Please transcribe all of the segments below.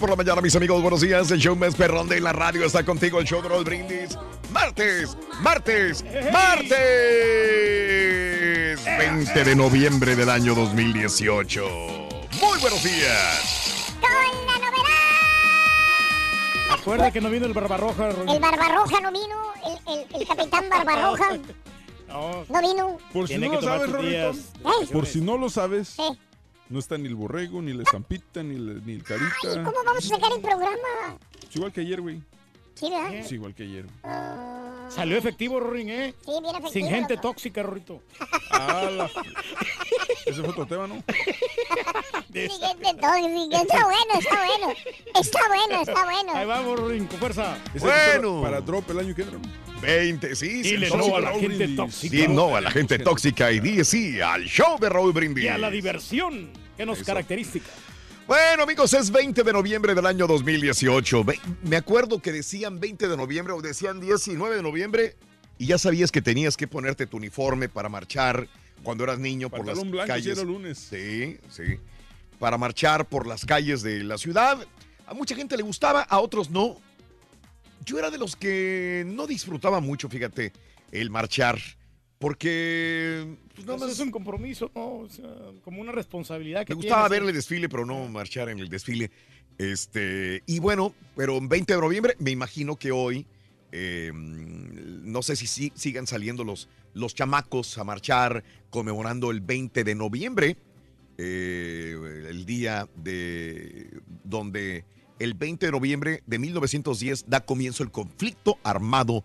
Por la mañana, mis amigos. Buenos días. El show más perrón de la radio está contigo. El show de Raúl Brindis. Martes, martes, martes. 20 de noviembre del año 2018. Muy buenos días. Con la novedad. Acuerda que no vino el Barbarroja. Roy. El Barbarroja no vino, el, el- el capitán Barbarroja No, no vino. Por si no lo sabes. ¿Eh? Por si no lo sabes. No está ni el borrego, ni la estampita, ni el, ni el carita. Ay, ¿cómo vamos a sacar el programa? Es igual que ayer, güey. Sí, ¿verdad? Es igual que ayer. Salió efectivo, Rorín, ¿eh? Sí, bien efectivo. Sin gente loco. tóxica, Rorito. Ah, la... Ese fue otro tema, ¿no? Sin gente tóxica. Está bueno, está bueno. Está bueno, está bueno. Ahí vamos, Rorín, con fuerza. Bueno. Para drop el año que entra. ¿no? 20, sí. sí, Dile sí, no a la gente Brindis. tóxica. Sí, no a la gente tóxica y di sí al show de Raúl Brindis. Y a la diversión que nos Eso. caracteriza. Bueno, amigos, es 20 de noviembre del año 2018. Ve- Me acuerdo que decían 20 de noviembre o decían 19 de noviembre y ya sabías que tenías que ponerte tu uniforme para marchar cuando eras niño por las blanco, calles. lunes. Sí, sí. Para marchar por las calles de la ciudad. A mucha gente le gustaba, a otros no. Yo era de los que no disfrutaba mucho, fíjate, el marchar. Porque pues, nada más es un compromiso, ¿no? O sea, como una responsabilidad que me gustaba tienes, ver el desfile, pero no marchar en el desfile. Este, y bueno, pero en 20 de noviembre, me imagino que hoy, eh, no sé si sí- sigan saliendo los, los chamacos a marchar conmemorando el 20 de noviembre, eh, el día de donde el 20 de noviembre de 1910 da comienzo el conflicto armado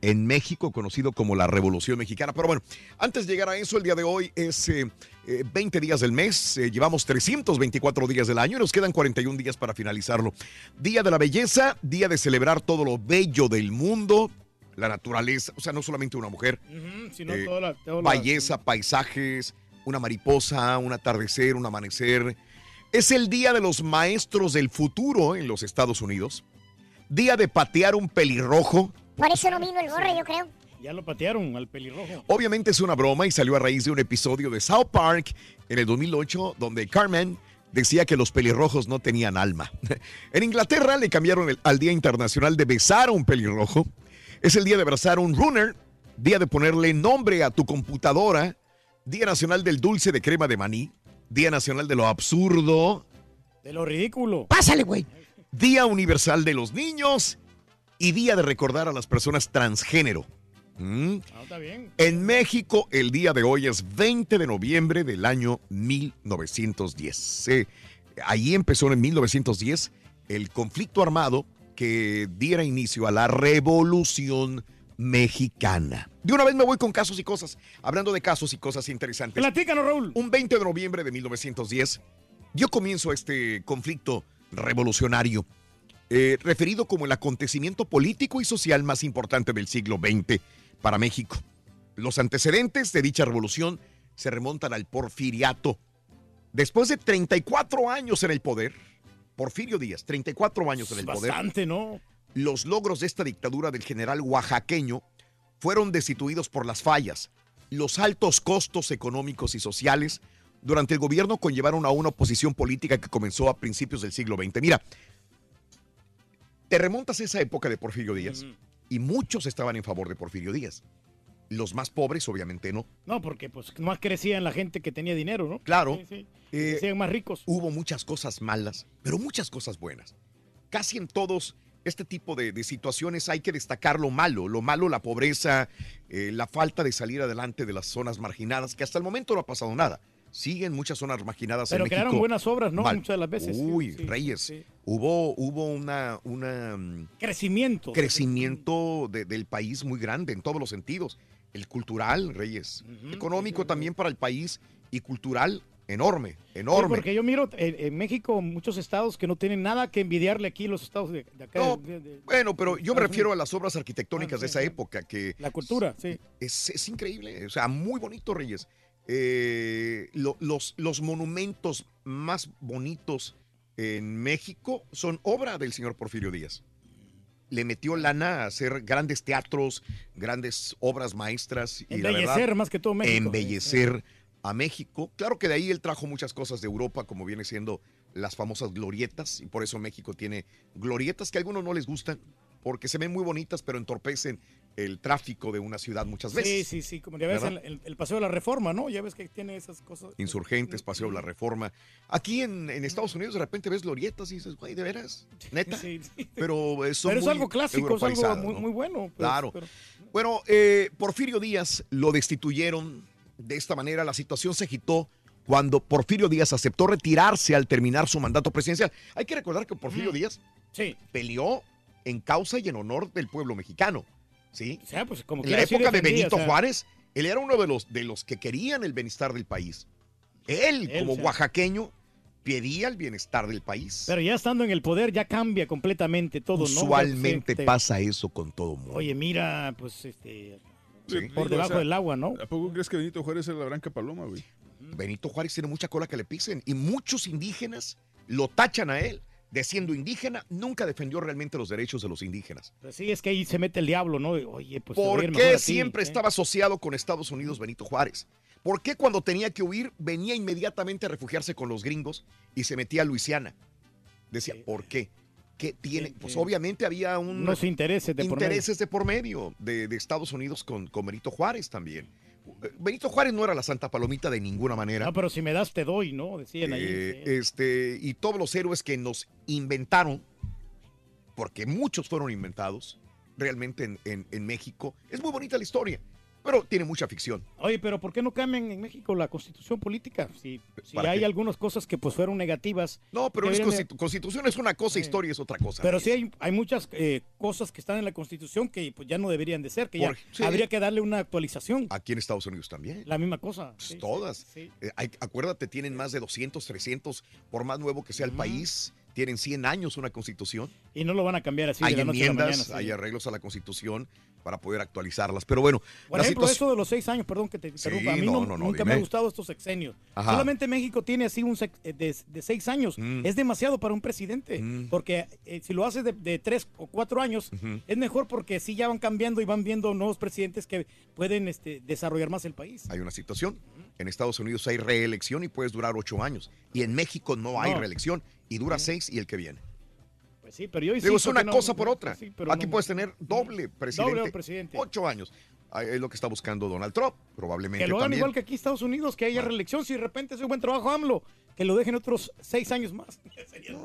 en México, conocido como la Revolución Mexicana. Pero bueno, antes de llegar a eso, el día de hoy es eh, eh, 20 días del mes, eh, llevamos 324 días del año y nos quedan 41 días para finalizarlo. Día de la belleza, día de celebrar todo lo bello del mundo, la naturaleza, o sea, no solamente una mujer, sino eh, toda la, toda la- belleza, paisajes, una mariposa, un atardecer, un amanecer. Es el día de los maestros del futuro en los Estados Unidos. Día de patear un pelirrojo. Por eso no vino el gorro, yo creo. Ya lo patearon al pelirrojo. Obviamente es una broma y salió a raíz de un episodio de South Park en el 2008 donde Carmen decía que los pelirrojos no tenían alma. En Inglaterra le cambiaron el- al Día Internacional de besar a un pelirrojo. Es el día de abrazar a un runner, día de ponerle nombre a tu computadora, Día Nacional del Dulce de Crema de Maní, Día Nacional de lo Absurdo, De lo ridículo. Pásale, güey. Día Universal de los Niños y Día de recordar a las personas transgénero. ¿Mm? Ah, está bien. En México, el día de hoy es 20 de noviembre del año 1910. Sí, ahí empezó en 1910 el conflicto armado que diera inicio a la Revolución Mexicana. De una vez me voy con casos y cosas. Hablando de casos y cosas interesantes. Platícanos, Raúl. Un 20 de noviembre de 1910 dio comienzo este conflicto revolucionario, eh, referido como el acontecimiento político y social más importante del siglo XX para México. Los antecedentes de dicha revolución se remontan al porfiriato. Después de 34 años en el poder, Porfirio Díaz, 34 años en el poder, Bastante, ¿no? los logros de esta dictadura del general oaxaqueño fueron destituidos por las fallas, los altos costos económicos y sociales durante el gobierno conllevaron a una oposición política que comenzó a principios del siglo XX. Mira, te remontas a esa época de Porfirio Díaz y muchos estaban en favor de Porfirio Díaz. Los más pobres, obviamente, no. No, porque pues más crecían la gente que tenía dinero, ¿no? Claro. Sí, sí. Eh, más ricos. hubo muchas cosas malas, pero muchas cosas buenas. Casi en todos este tipo de, de situaciones hay que destacar lo malo, lo malo, la pobreza, eh, la falta de salir adelante de las zonas marginadas, que hasta el momento no ha pasado nada. Siguen muchas zonas marginadas Pero en México. buenas obras, ¿no? mal. Muchas de las veces. Uy, sí, Reyes, sí. hubo, hubo una, una mm, Crecimiento. crecimiento de- del país muy grande en todos los sentidos. El cultural, Reyes. Económico también para el país y cultural enorme, enorme. porque yo miro eh, en México muchos estados que no tienen nada que envidiarle aquí los estados de, de acá. No, de- de- Bueno, pero yo me refiero a las obras arquitectónicas Ah, de esa sí. época, que La cultura, sí. es, es increíble, o sea, muy bonito, Reyes. Eh, lo- los, los monumentos más bonitos en México son obra del señor Porfirio Díaz. Le metió lana a hacer grandes teatros, grandes obras maestras y la Embellecer verdad, más que todo México. embellecer a México. Claro que de ahí él trajo muchas cosas de Europa, como viene siendo las famosas glorietas, y por eso México tiene glorietas que a algunos no les gustan, porque se ven muy bonitas, pero entorpecen el tráfico de una ciudad muchas Sí, veces. sí, sí, como ya ves el, el- el paseo de la reforma, ¿no? Ya ves que tiene esas cosas. Insurgentes, Paseo de la Reforma. Aquí en, en Estados Unidos de repente ves glorietas y dices, güey, ¿de veras? ¿Neta? Sí, sí. Pero, eh, son Pero es muy algo clásico, es algo muy, ¿no? muy bueno. pues, Claro. pero- Bueno, eh, Porfirio Díaz lo destituyeron de esta manera. La situación se agitó cuando Porfirio Díaz aceptó retirarse al terminar su mandato presidencial. Hay que recordar que Porfirio Mm. Díaz sí. peleó en causa y en honor del pueblo mexicano. ¿Sí? O sea, pues como En la época de Benito o sea, Juárez, él era uno de los, de los que querían el bienestar del país. Él, Él, como oaxaqueño, pedía el bienestar del país. Pero ya estando en el poder ya cambia completamente todo, ¿no? Usualmente Sí, te- pasa eso con todo mundo. Oye, mira, pues este. Sí. Por Digo, debajo o sea, del agua, ¿no? ¿A poco crees que Benito Juárez era la Branca Paloma, güey? Benito Juárez tiene mucha cola que le pisen y muchos indígenas lo tachan a él de siendo indígena, nunca defendió realmente los derechos de los indígenas. Pues sí, es que ahí se mete el diablo, ¿no? Oye, pues. ¿Por qué ti, siempre ¿eh? estaba asociado con Estados Unidos Benito Juárez? ¿Por qué cuando tenía que huir venía inmediatamente a refugiarse con los gringos y se metía a Luisiana? Decía, Sí. ¿por qué? ¿Qué tiene? Sí, Pues sí. obviamente había un Unos intereses de por medio. intereses de por medio de, de Estados Unidos con, con Benito Juárez también. Benito Juárez no era la Santa Palomita de ninguna manera. No, pero si me das, te doy, ¿no? Decían ahí. Eh, sí. este, y todos los héroes que nos inventaron, porque muchos fueron inventados realmente en, en- en México. Es muy bonita la historia, pero tiene mucha ficción. Oye, pero ¿por qué no cambian en México la constitución política? Si, si ¿Para hay qué? algunas cosas que pues fueron negativas, No, pero es de- constitución es una cosa, historia es otra cosa. pero sí hay, hay muchas eh, cosas que están en la constitución que pues ya no deberían de ser, que ya sí. habría que darle una actualización. Aquí en Estados Unidos también. La misma cosa. Pues sí, todas. sí. Eh, hay- acuérdate, tienen más de 200, 300, por más nuevo que sea el país, tienen 100 años una constitución. Y no lo van a cambiar así hay de la noche a la enmiendas, mañana. sí. hay arreglos a la constitución para poder actualizarlas. Pero bueno, Por ejemplo, eso de los seis años, perdón que te interrumpa, a mí no, no, no, no, nunca me ha gustado estos sexenios. Ajá. Solamente México tiene así un sex- eh, de, de seis años. Mm. Es demasiado para un presidente, Mm. porque eh, si lo hace de, de tres o cuatro años, es mejor porque sí ya van cambiando y van viendo nuevos presidentes que pueden este, desarrollar más el país. hay una situación. En Estados Unidos hay reelección y puedes durar ocho años. Y en México no hay No. reelección y dura seis y el que viene. Pues sí, pero yo Digo, es una no- cosa por otra. sí, Aquí no- puedes tener doble presidente. Doble presidente. Ocho años. Es lo que está buscando Donald Trump, probablemente Que lo hagan también. igual que aquí en Estados Unidos, que haya reelección. Si de repente hace un buen trabajo AMLO, que lo dejen otros seis años más. Serían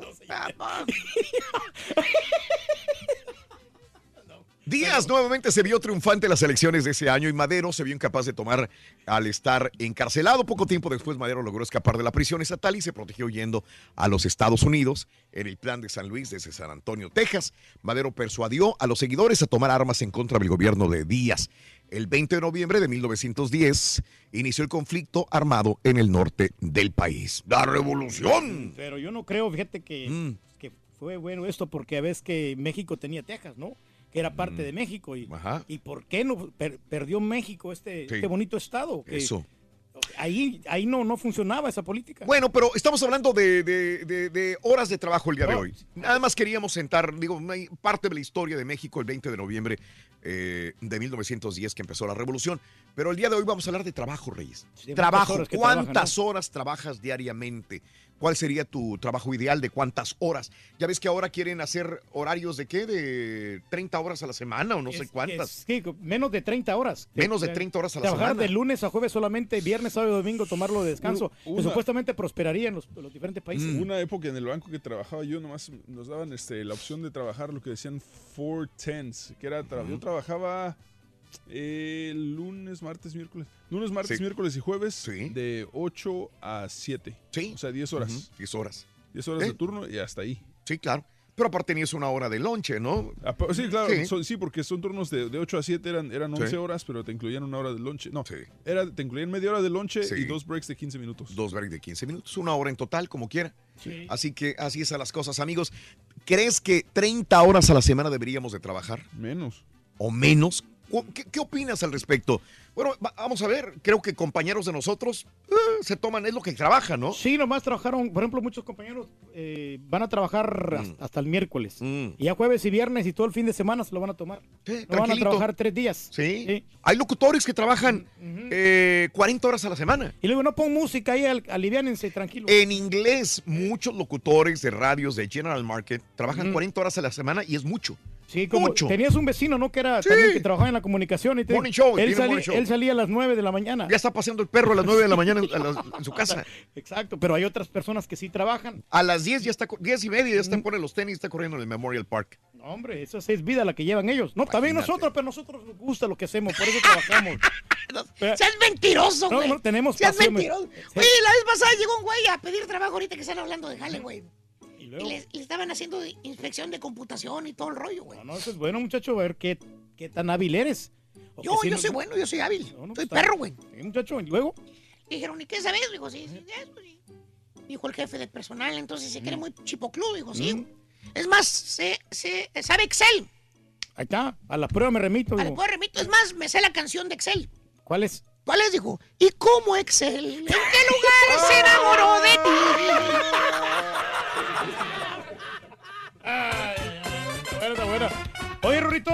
Díaz nuevamente se vio triunfante en las elecciones de ese año y Madero se vio incapaz de tomar al estar encarcelado. Poco tiempo después Madero logró escapar de la prisión estatal y se protegió yendo a los Estados Unidos en el plan de San Luis desde San Antonio, Texas. Madero persuadió a los seguidores a tomar armas en contra del gobierno de Díaz. El 20 de noviembre de 1910 inició el conflicto armado en el norte del país. ¡La revolución! Pero yo no creo, fíjate que, Mm. que fue bueno esto porque a veces que México tenía Texas, ¿no? Que era parte Mm. de México. Y, Ajá. ¿Y por qué no per- perdió México este, Sí. este bonito estado? Que Eso. Ahí, ahí no, no funcionaba esa política. Bueno, pero estamos hablando de, de- de- de horas de trabajo el día de hoy. Nada más queríamos sentar, digo, parte de la historia de México el 20 de noviembre eh, de 1910 que empezó la revolución. Pero el día de hoy vamos a hablar de trabajo, Reyes. Trabajo. horas ¿Cuántas trabajan, horas trabajas diariamente? ¿Cuál sería tu trabajo ideal? ¿De cuántas horas? Ya ves que ahora quieren hacer horarios de qué? ¿De 30 horas a la semana o no sé cuántas? es- sí, menos de 30 horas. Menos de 30 horas a la Trabajar semana. de lunes a jueves solamente, viernes, sábado y domingo tomarlo de descanso. Una- que supuestamente prosperaría en los, en los diferentes países. Mm. Una época en el banco que trabajaba yo, nomás nos daban este, la opción de trabajar lo que decían four tens, que era, tra- yo trabajaba eh, lunes, martes, miércoles, lunes, martes, Sí. miércoles y jueves Sí. de 8 a 7. Sí. O sea, 10 horas. Ujú, 10 horas. 10 horas ¿Eh? de turno y hasta ahí. Sí, claro. Pero aparte tenías una hora de lonche, ¿no? Ah, Sí, claro, Sí. son- sí, porque son turnos de, de 8 a 7, eran, eran 11 Sí. horas, pero te incluían una hora de lonche. No, Sí. era, te incluían media hora de lonche Sí. y dos breaks de 15 minutos. Dos breaks de 15 minutos, una hora en total, como quiera. Sí. Así que así es a las cosas, amigos. ¿Crees que 30 horas a la semana deberíamos de trabajar Menos. o menos? ¿Cu- ¿Qué, qué opinas al respecto? Bueno, va- vamos a ver, creo que compañeros de nosotros eh, se toman, es lo que trabajan, ¿no? Sí, nomás trabajaron, por ejemplo, muchos compañeros eh, van a trabajar hasta, hasta el miércoles. Mm. Y ya jueves y viernes y todo el fin de semana se lo van a tomar. Sí, No van a trabajar tres días. Sí. Hay locutores que trabajan eh, 40 horas a la semana. Y luego no pon música ahí, al- aliviánense, tranquilo. En inglés, muchos locutores de radios de General Market trabajan 40 horas a la semana y es mucho. Sí, como mucho. tenías un vecino, ¿no? Que era Sí. también que trabajaba en la comunicación. Y te- Morning show, él, tiene salí- morning show. él salía a las 9 de la mañana. Ya está paseando el perro a las 9 de la mañana en, su casa. Exacto, pero hay otras personas que sí trabajan. A las 10 ya está, co- 10 y media ya está pone los tenis, está corriendo en el Memorial Park. No, hombre, esa es vida la que llevan ellos. No, también nosotros, pero nosotros nos gusta lo que hacemos, por eso trabajamos. Seas mentiroso, No, güey. no, tenemos Seas pasión, mentiroso. Oye, la vez pasada llegó un güey a pedir trabajo ahorita que están hablando de jale, Y le, estaban haciendo inspección de computación y todo el rollo, güey. No, no, eso es bueno, muchacho, a ver qué, qué tan hábil eres. O Yo, si yo no- soy bueno, yo soy hábil. No, no, soy está- perro, güey. Sí, muchacho, y luego. Dijeron, ¿y qué sabes? Dijo, sí, sí, eso sí. Dijo el jefe de personal, entonces se cree muy chipocludo. Dijo, sí. Mm. Es más, se, se, sabe Excel. Ahí está, a la prueba me remito. A digo. después remito. Es más, me sé la canción de Excel. ¿Cuál es? ¿Cuál es? Dijo, ¿y cómo Excel? ¿En qué lugar se enamoró de ti? Bueno, está buena. Oye, Rorito.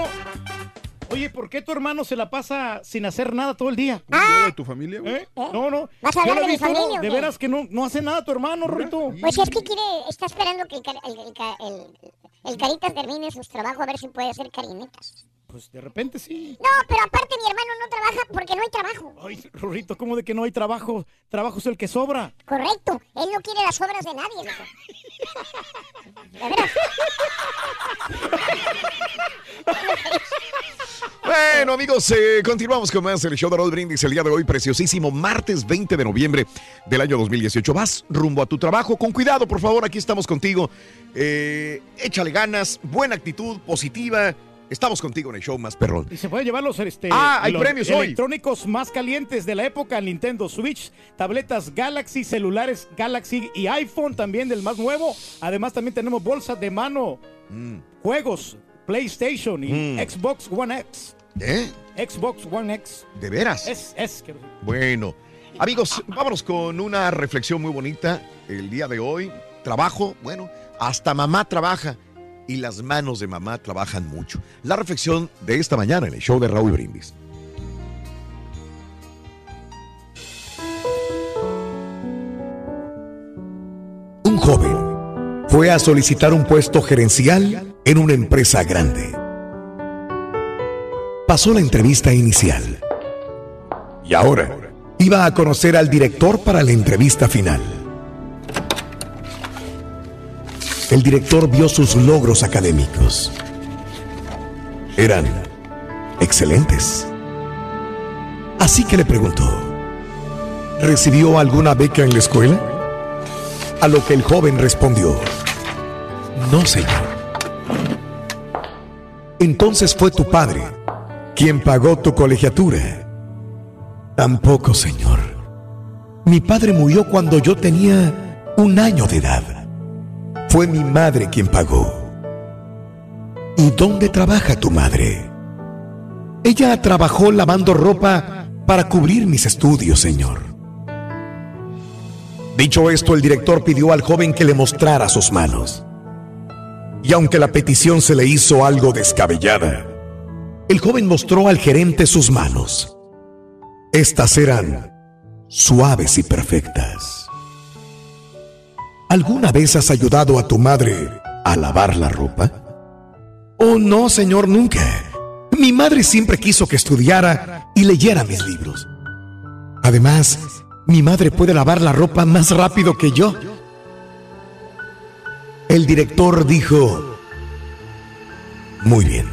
Oye, ¿por qué tu hermano se la pasa sin hacer nada todo el día? ¿Un día de tu familia, güey? ¿Eh? No, no. ¿Vas a hablar de mi visto, familia De veras que no, no hace nada tu hermano, Rorito. Pues es que quiere, está esperando que el, el, el- el Caritas termine sus trabajos a ver si puede hacer carinetas. Pues de repente sí. No, pero aparte mi hermano no trabaja porque no hay trabajo. Ay, Rorito, ¿cómo de que no hay trabajo? Trabajo es el que sobra. Correcto, él no quiere las obras de nadie. loco. De veras. Bueno, amigos, eh, continuamos con más el show de Rod Brindis el día de hoy, preciosísimo martes 20 de noviembre del año 2018. Vas rumbo a tu trabajo, con cuidado, por favor, aquí estamos contigo. Eh, échale ganas, buena actitud, positiva. Estamos contigo en el show más perrón. Y se puede llevar los, este, Ah, hay los premios hoy. electrónicos más calientes de la época, Nintendo Switch, tabletas Galaxy, celulares Galaxy y iPhone también del más nuevo. Además también tenemos bolsas de mano, Mm. juegos, PlayStation y Mm. Xbox One X. ¿Eh? Xbox One X. ¿De veras? Es, es. Bueno, amigos, vámonos con una reflexión muy bonita el día de hoy. Trabajo, bueno, hasta mamá trabaja y las manos de mamá trabajan mucho. La reflexión de esta mañana en el show de Raúl Brindis. Un joven fue a solicitar un puesto gerencial en una empresa grande. Pasó la entrevista inicial y ahora iba a conocer al director para la entrevista final. El director vio sus logros académicos. Eran excelentes. Así que le preguntó, ¿recibió alguna beca en la escuela? A lo que el joven respondió, no señor. Entonces fue tu padre quien pagó tu colegiatura. Tampoco, Señor. Mi padre murió cuando yo tenía un año de edad. Fue mi madre quien pagó. ¿Y dónde trabaja tu madre? Ella trabajó lavando ropa para cubrir mis estudios, Señor. Dicho esto, el director pidió al joven que le mostrara sus manos. Y aunque la petición se le hizo algo descabellada, el joven mostró al gerente sus manos. Estas eran suaves y perfectas. ¿Alguna vez has ayudado a tu madre a lavar la ropa? Oh, no, señor, nunca. Mi madre siempre quiso que estudiara y leyera mis libros. Además, mi madre puede lavar la ropa más rápido que yo. El director dijo, muy bien.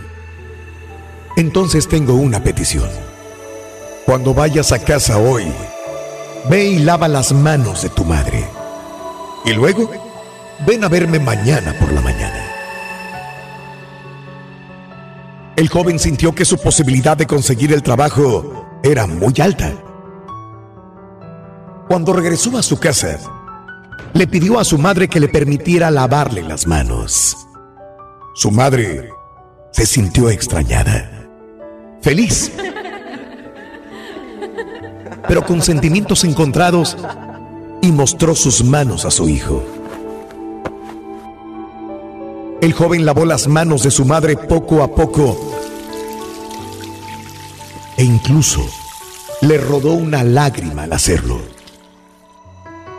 Entonces tengo una petición. Cuando vayas a casa hoy, ve y lava las manos de tu madre. Y luego, ven a verme mañana por la mañana. El joven sintió que su posibilidad de conseguir el trabajo era muy alta. Cuando regresó a su casa, le pidió a su madre que le permitiera lavarle las manos. Su madre se sintió extrañada, feliz, pero con sentimientos encontrados y mostró sus manos a su hijo. El joven lavó las manos de su madre poco a poco e incluso le rodó una lágrima al hacerlo.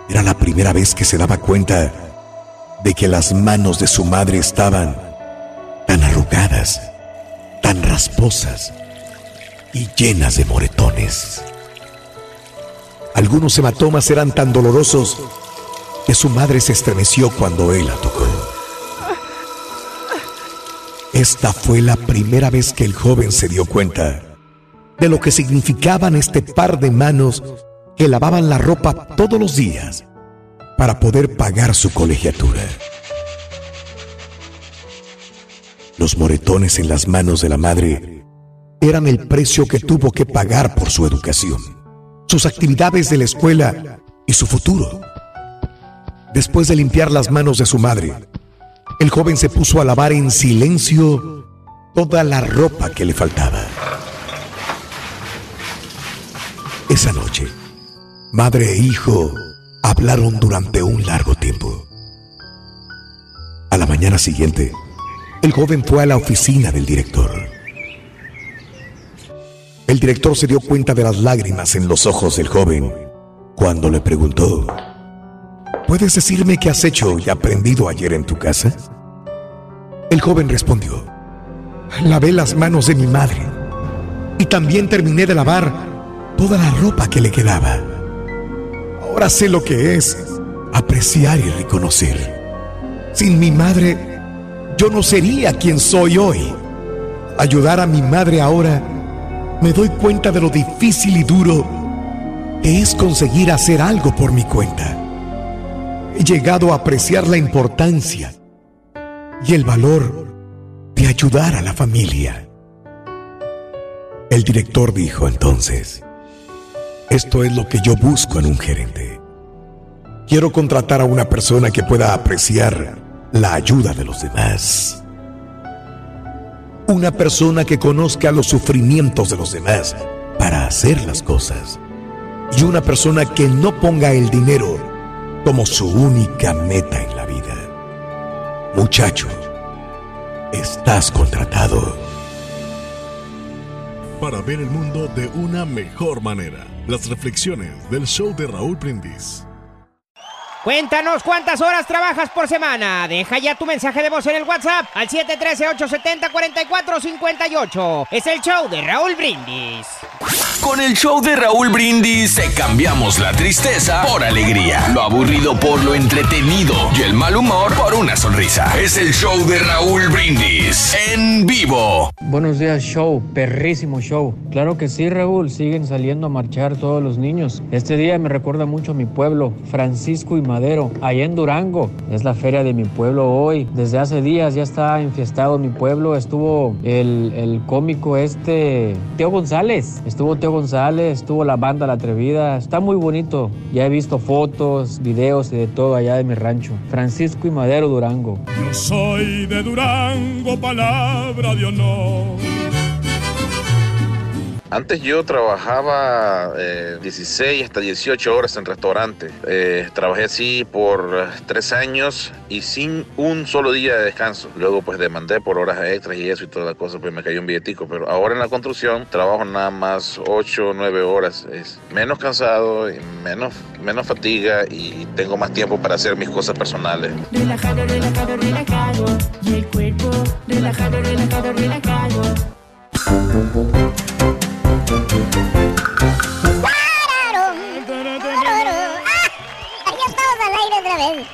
Era la primera vez que se daba cuenta de que las manos de su madre estaban tan arrugadas, tan rasposas y llenas de moretones. Algunos hematomas eran tan dolorosos que su madre se estremeció cuando él la tocó. Esta fue la primera vez que el joven se dio cuenta de lo que significaban este par de manos que lavaban la ropa todos los días para poder pagar su colegiatura. Los moretones en las manos de la madre eran el precio que tuvo que pagar por su educación, sus actividades de la escuela y su futuro. Después de limpiar las manos de su madre, el joven se puso a lavar en silencio toda la ropa que le faltaba. Esa noche, madre e hijo hablaron durante un largo tiempo. A la mañana siguiente, el joven fue a la oficina del director. El director se dio cuenta de las lágrimas en los ojos del joven cuando le preguntó, ¿puedes decirme qué has hecho y aprendido ayer en tu casa? El joven respondió, lavé las manos de mi madre y también terminé de lavar toda la ropa que le quedaba. Ahora sé lo que es apreciar y reconocer. Sin mi madre, yo no sería quien soy hoy. Ayudar a mi madre ahora, me doy cuenta de lo difícil y duro que es conseguir hacer algo por mi cuenta. He llegado a apreciar la importancia y el valor de ayudar a la familia. El director dijo entonces, esto es lo que yo busco en un gerente. Quiero contratar a una persona que pueda apreciar la ayuda de los demás. Una persona que conozca los sufrimientos de los demás para hacer las cosas. Y una persona que no ponga el dinero como su única meta en la vida. Muchacho, estás contratado. Para ver el mundo de una mejor manera. Las reflexiones del show de Raúl Brindis. Cuéntanos cuántas horas trabajas por semana. Deja ya tu mensaje de voz en el WhatsApp al 713-870-4458. Es el show de Raúl Brindis. Con el show de Raúl Brindis cambiamos la tristeza por alegría, lo aburrido por lo entretenido y el mal humor por una sonrisa. Es el show de Raúl Brindis en vivo. Buenos días, show, perrísimo show. Claro que sí, Raúl, siguen saliendo a marchar todos los niños. Este día me recuerda mucho a mi pueblo, Francisco y Madero, allá en Durango. Es la feria de mi pueblo hoy. Desde hace días ya está enfiestado mi pueblo. Estuvo el, el cómico este, Teo González. Estuvo Teo González, estuvo la banda La Atrevida. Está muy bonito. Ya he visto fotos, videos y de todo allá de mi rancho. Francisco y Madero, Durango. Yo soy de Durango, palabra de honor. Antes yo trabajaba eh, 16 hasta 18 horas en restaurante. Eh, trabajé así por eh, tres años y sin un solo día de descanso. Luego pues demandé por horas extras y eso y toda la cosa, pues me cayó un billetico. Pero ahora en la construcción trabajo nada más 8 o 9 horas. Es menos cansado, y menos, menos fatiga y tengo más tiempo para hacer mis cosas personales. Relajado, relajado, relajado. Y el cuerpo, relajado, relajado, relajado. Ah, estamos al aire otra vez.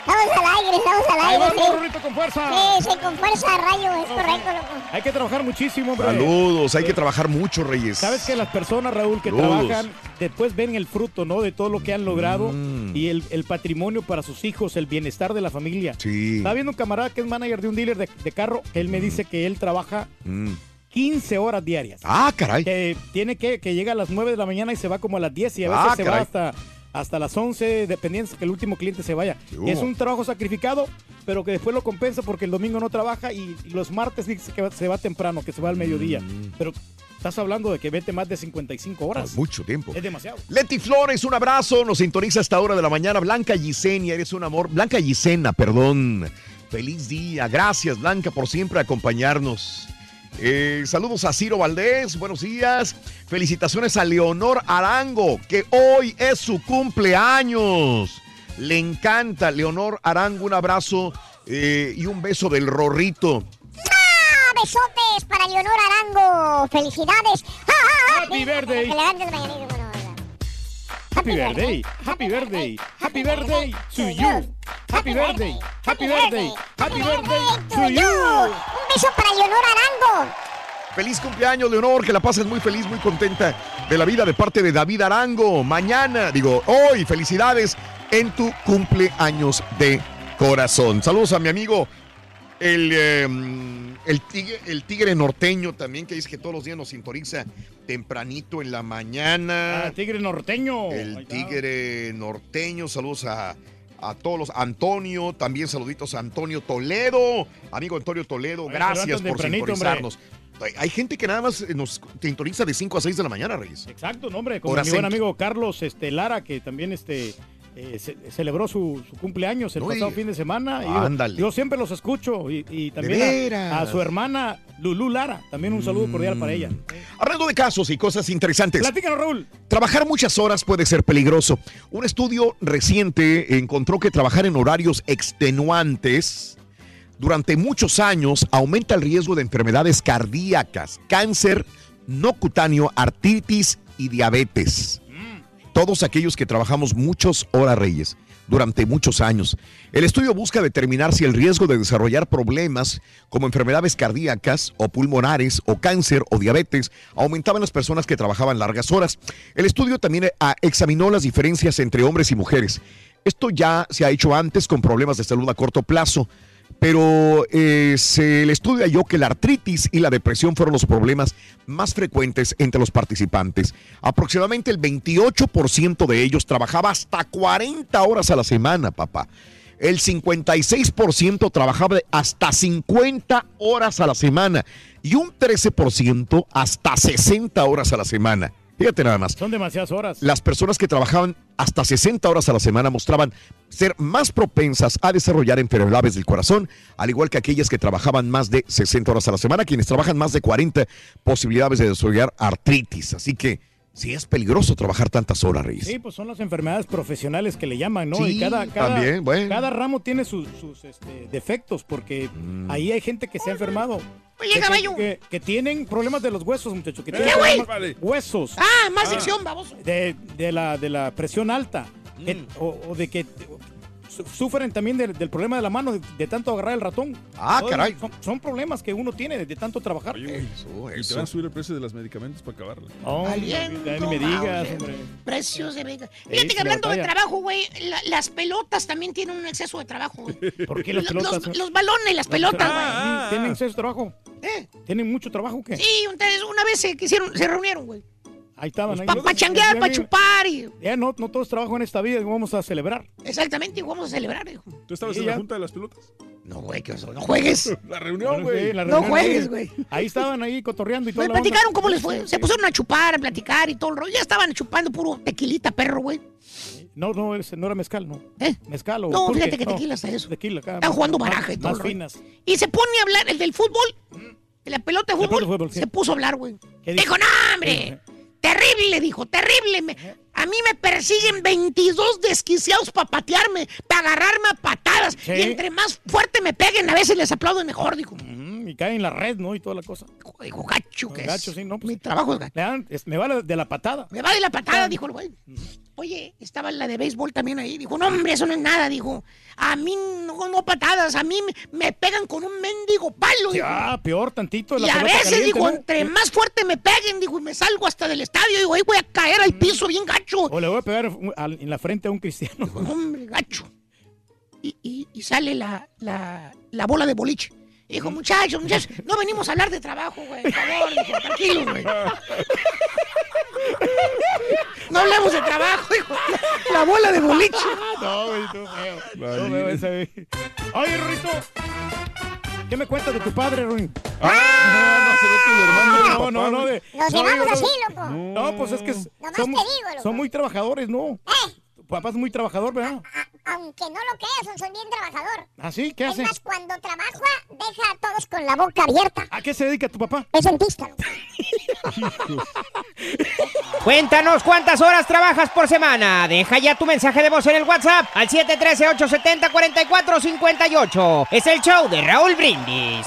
Estamos al aire, estamos al Ahí aire. vamos, sí. Con fuerza. Sí, sí, con fuerza, rayo, es correcto, loco. Hay que trabajar muchísimo, hombre. Saludos, hay que trabajar mucho, Reyes. Sabes que las personas, Raúl, que Saludos. trabajan, después ven el fruto, ¿no? De todo lo que han logrado Mm. y el, el patrimonio para sus hijos, el bienestar de la familia. Sí. Estaba viendo un camarada que es manager de un dealer de, de carro, él me dice que él trabaja Mm. 15 horas diarias. Ah, caray. Que tiene que, que llega a las 9 de la mañana y se va como a las 10 y a veces Ah, se caray. va hasta, hasta las 11, dependiendo que el último cliente se vaya. ¿Qué Y es un trabajo sacrificado, pero que después lo compensa porque el domingo no trabaja y, y los martes dice que se va temprano, que se va al mediodía. Mm. Pero estás hablando de que vete más de 55 horas. Mucho tiempo. Es demasiado. Leti Flores, un abrazo. Nos sintoniza a esta hora de la mañana. Blanca Gisenia, eres un amor. Blanca Gisena, perdón. Feliz día. Gracias, Blanca, por siempre acompañarnos. Eh, saludos a Ciro Valdés, buenos días. Felicitaciones a Leonor Arango, que hoy es su cumpleaños. Le encanta, Leonor Arango, un abrazo eh, y un beso del Rorrito. ¡Ah! Besotes para Leonor Arango. ¡Felicidades! ¡Ah, ah, ah! Happy birthday. Happy birthday, happy birthday, happy birthday to you. Happy birthday, happy birthday, happy birthday to you. Un beso para Leonor Arango. Feliz cumpleaños, Leonor, que la pases muy feliz, muy contenta de la vida de parte de David Arango. Mañana, digo, hoy, felicidades en tu cumpleaños de corazón. Saludos a mi amigo, el, eh, el, tigre, el tigre norteño también, que dice que todos los días nos sintoniza tempranito en la mañana. Ah, tigre norteño. El tigre norteño, saludos a, a todos los. Antonio, también saluditos a Antonio Toledo. Amigo Antonio Toledo, gracias por sintonizarnos. Hay, hay gente que nada más eh, nos sintoniza de 5 a 6 de la mañana, Reyes. Exacto, no, hombre, como Hora mi buen amigo Carlos este, Lara, que también este, eh, ce- celebró su, su cumpleaños el No pasado fin de semana. Y yo- siempre los escucho y, y también a- su hermana Lulú Lara, también un saludo cordial para ella. Hablando de casos y cosas interesantes. Platícanos, Raúl. Trabajar muchas horas puede ser peligroso. Un estudio reciente encontró que trabajar en horarios extenuantes durante muchos años aumenta el riesgo de enfermedades cardíacas, cáncer no cutáneo, artritis y diabetes. Todos aquellos que trabajamos muchas horas, Reyes, durante muchos años. El estudio busca determinar si el riesgo de desarrollar problemas como enfermedades cardíacas o pulmonares o cáncer o diabetes aumentaba en las personas que trabajaban largas horas. El estudio también ah, examinó las diferencias entre hombres y mujeres. Esto ya se ha hecho antes con problemas de salud a corto plazo, pero eh, se- el estudio halló que la artritis y la depresión fueron los problemas más frecuentes entre los participantes. Aproximadamente el 28% de ellos trabajaba hasta 40 horas a la semana, papá. El 56% trabajaba hasta 50 horas a la semana y un 13% hasta 60 horas a la semana. Fíjate nada más. Son demasiadas horas. Las personas que trabajaban hasta 60 horas a la semana mostraban ser más propensas a desarrollar enfermedades del corazón, al igual que aquellas que trabajaban más de 60 horas a la semana, quienes trabajan más de 40 posibilidades de desarrollar artritis. Así que sí es peligroso trabajar tantas horas, Reyes. Sí, pues son las enfermedades profesionales que le llaman, ¿no? Sí, y cada, cada, también, bueno. cada ramo tiene sus, sus, este, defectos, porque Mm. ahí hay gente que se ha enfermado. Oye, Que- caballo. Que, que tienen problemas de los huesos, muchachos. Que ¿Qué, tienen Huesos. Ah, más dicción, baboso. De, de la, de la presión alta. Que- Mm. o, o de que sufren también del, del problema de la mano, de, de tanto agarrar el ratón. Ah, Todos caray. Son, son problemas que uno tiene de, de tanto trabajar. Y te van a subir el precio de los medicamentos para acabarla. Ya ni me digas, hombre. Precios de Fíjate que hablando de trabajo, güey, la- las pelotas también tienen un exceso de trabajo, güey. ¿Por qué las Los- pelotas? Los, los balones, las pelotas, güey. Ah, ¿Tienen exceso de trabajo? ¿Eh? ¿Tienen mucho trabajo o qué? Sí, ustedes una vez se quisieron, se reunieron, güey. Ahí estaban. ahí. Para changuear, para chupar y... Ya no, no todo es trabajo en esta vida, vamos a celebrar. Exactamente, y vamos a celebrar, hijo. ¿Tú estabas Sí, en la junta de las pelotas? No, güey, que eso, no juegues. La reunión, Bueno, sí, güey. No reunión juegues, güey. Ahí estaban ahí cotorreando y todo. Me platicaron cómo les fue. Se pusieron a chupar, a platicar y todo el rollo. Ya estaban chupando puro tequilita, perro, güey. No, no, no era mezcal, no. ¿Eh? Mezcal o No, pulque, fíjate que tequila hasta eso. Tequila, acá, Están jugando baraja y todo Más el rollo. finas. Y se pone a hablar, el del fútbol, de la pelota de fútbol, pelota de fútbol, sí. se puso a hablar, güey. ¿Qué Dijo, no, hombre, terrible, dijo, terrible. me- a mí me persiguen 22 desquiciados para patearme, para agarrarme a patadas. Sí. Y entre más fuerte me peguen, a veces les aplauden mejor, dijo. Mm, y cae en la red, ¿no? Y toda la cosa. Dijo, gacho, que Gacho, es. sí, no. Pues, Mi trabajo es gacho. me, dan- es- me va la- de la patada. Me va de la patada, dijo el güey. Oye, estaba la de béisbol también ahí. Dijo, no, hombre, eso no es nada. Dijo, a mí no, no patadas, a mí me, me pegan con un mendigo palo. Dijo. Ya, peor tantito. de Y a pelota veces, caliente, dijo, ¿no? entre más fuerte me peguen, dijo, y me salgo hasta del estadio. Digo, ahí voy a caer al piso bien gacho. O le voy a pegar un- al- en la frente a un cristiano. Hombre, gacho. Y, y- y sale la, la, la bola de boliche. Dijo, muchachos, muchachos, no venimos a hablar de trabajo, güey. Por favor, dijo, tranquilos, güey. No hablemos de trabajo, hijo. La bola de boliche. No, güey, tú feo. No veo esa, güey. Oye, Rorito. ¿Qué me cuentas de tu padre, Ruin? Ah, no, se ve tu hermano. No, no, no. güey. De, Nos no, llevamos no, así, no. loco. No, pues es que s- Nomás son, te digo, loco. son muy trabajadores, ¿no? Eh, papá es muy trabajador, ¿verdad? aunque no lo creas, soy bien trabajador. ¿Ah, sí? ¿Qué Es hace? más, cuando trabaja, deja a todos con la boca abierta. ¿A qué se dedica tu papá? Es dentista. Cuéntanos cuántas horas trabajas por semana. Deja ya tu mensaje de voz en el WhatsApp al 713-870-4458. Es el show de Raúl Brindis.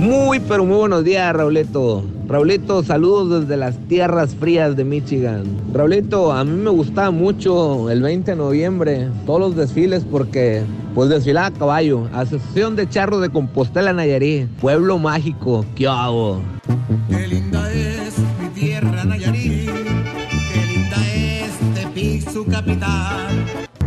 Muy, pero muy buenos días, Raulito. Raulito, saludos desde las tierras frías de Michigan. Raulito, a mí me gustaba mucho el 20 de noviembre, todos los desfiles porque pues desfilaba a caballo. Asociación de Charros de Compostela Nayarit, pueblo mágico, ¿qué hago? Qué linda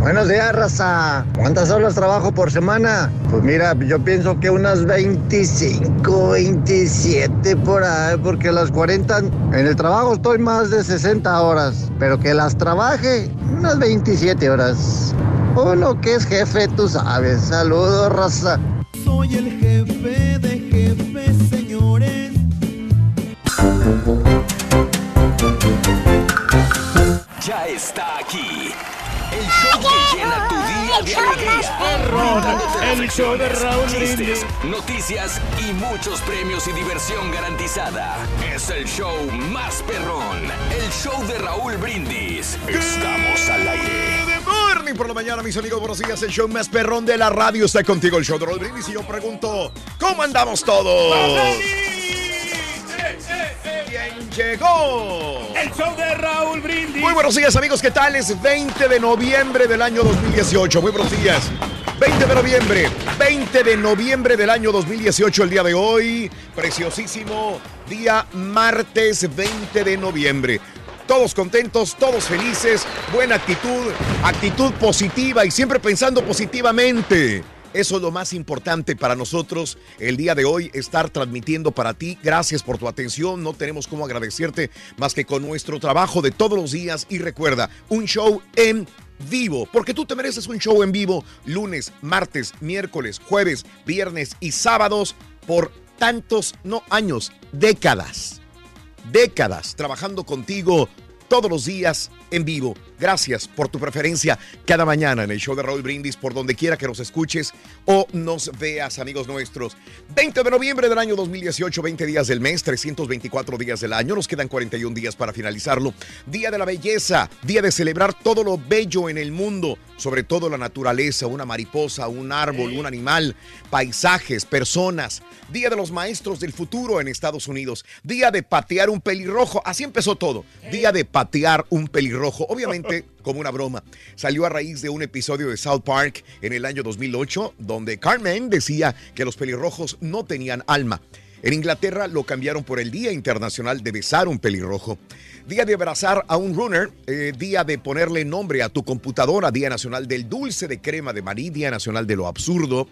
Buenos días, raza. ¿Cuántas horas trabajo por semana? Pues mira, yo pienso que unas 25, 27 por ahí, porque las 40 en el trabajo estoy más de 60 horas, pero que las trabaje unas 27 horas. Uno que es jefe, tú sabes. Saludos, raza. Soy el jefe de jefes, señores. Ya está aquí. El show que llena tu día de alegría. El show de Raúl Brindis. noticias y muchos premios y diversión garantizada. Es el show más perrón. El show de Raúl Brindis. Estamos al aire. Good morning por la mañana, mis amigos. Buenos días. El show más perrón de la radio está contigo, el show de Raúl Brindis. Y yo pregunto, ¿cómo andamos todos? ¿Quién llegó? El show de Raúl Brindis. Muy buenos días, amigos. ¿Qué tal? Es 20 de noviembre del año 2018. Muy buenos días. 20 de noviembre, 20 de noviembre del año 2018, el día de hoy. Preciosísimo día martes 20 de noviembre. Todos contentos, todos felices, buena actitud, actitud positiva y siempre pensando positivamente. Eso es lo más importante para nosotros el día de hoy, estar transmitiendo para ti. Gracias por tu atención. No tenemos cómo agradecerte más que con nuestro trabajo de todos los días. Y recuerda, un show en vivo, porque tú te mereces un show en vivo lunes, martes, miércoles, jueves, viernes y sábados por tantos, no años, décadas. Décadas trabajando contigo todos los días en vivo. Gracias por tu preferencia cada mañana en el show de Raúl Brindis, por donde quiera que nos escuches o nos veas, amigos nuestros. 20 de noviembre del año 2018, 20 días del mes, 324 días del año, nos quedan 41 días para finalizarlo. Día de la belleza, día de celebrar todo lo bello en el mundo, sobre todo la naturaleza, una mariposa, un árbol, un animal, paisajes, personas. Día de los maestros del futuro en Estados Unidos. Día de patear un pelirrojo. Así empezó todo. Día de patear un pelirrojo. Obviamente, como una broma. Salió a raíz de un episodio de South Park en el año 2008, donde Carmen decía que los pelirrojos no tenían alma. En Inglaterra lo cambiaron por el Día Internacional de Besar un Pelirrojo. Día de abrazar a un runner, eh, día de ponerle nombre a tu computadora, Día Nacional del Dulce de Crema de Marí, Día Nacional de lo Absurdo,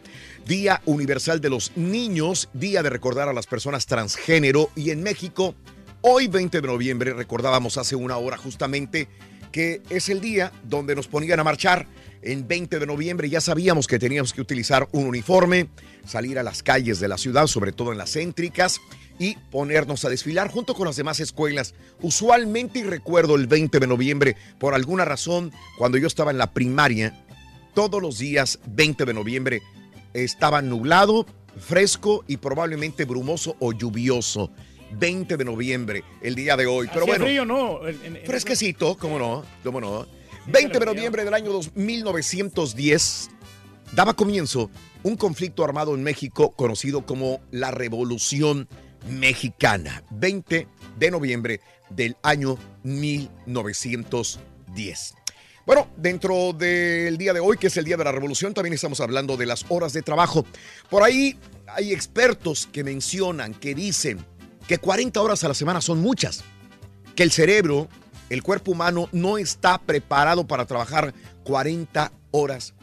Día Universal de los Niños, Día de recordar a las personas transgénero y en México, hoy 20 de noviembre, recordábamos hace una hora justamente que es el día donde nos ponían a marchar. En 20 de noviembre ya sabíamos que teníamos que utilizar un uniforme, salir a las calles de la ciudad, sobre todo en las céntricas, y ponernos a desfilar junto con las demás escuelas. Usualmente, y recuerdo el 20 de noviembre, por alguna razón, cuando yo estaba en la primaria, todos los días 20 de noviembre estaba nublado, fresco y probablemente brumoso o lluvioso. 20 de noviembre, el día de hoy. Pero bueno, frío, ¿no? Fresquecito, ¿cómo no? ¿Cómo no? 20 de noviembre del año dos- 1910 daba comienzo un conflicto armado en México conocido como la Revolución Mexicana. 20 de noviembre del año 1910. Bueno, dentro del día de hoy, que es el día de la revolución, también estamos hablando de las horas de trabajo. Por ahí hay expertos que mencionan, que dicen que 40 horas a la semana son muchas que el cerebro, el cuerpo humano no está preparado para trabajar 40 horas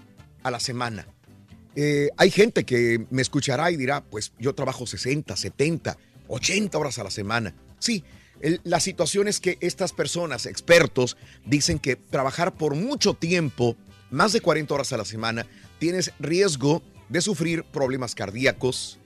a la semana. Eh, hay gente que me escuchará y dirá, pues yo trabajo 60, 70, 80 horas a la semana. Sí, la situación es que estas personas, expertos, dicen que trabajar por mucho tiempo, más de 40 horas a la semana, tienes riesgo de sufrir problemas cardíacos,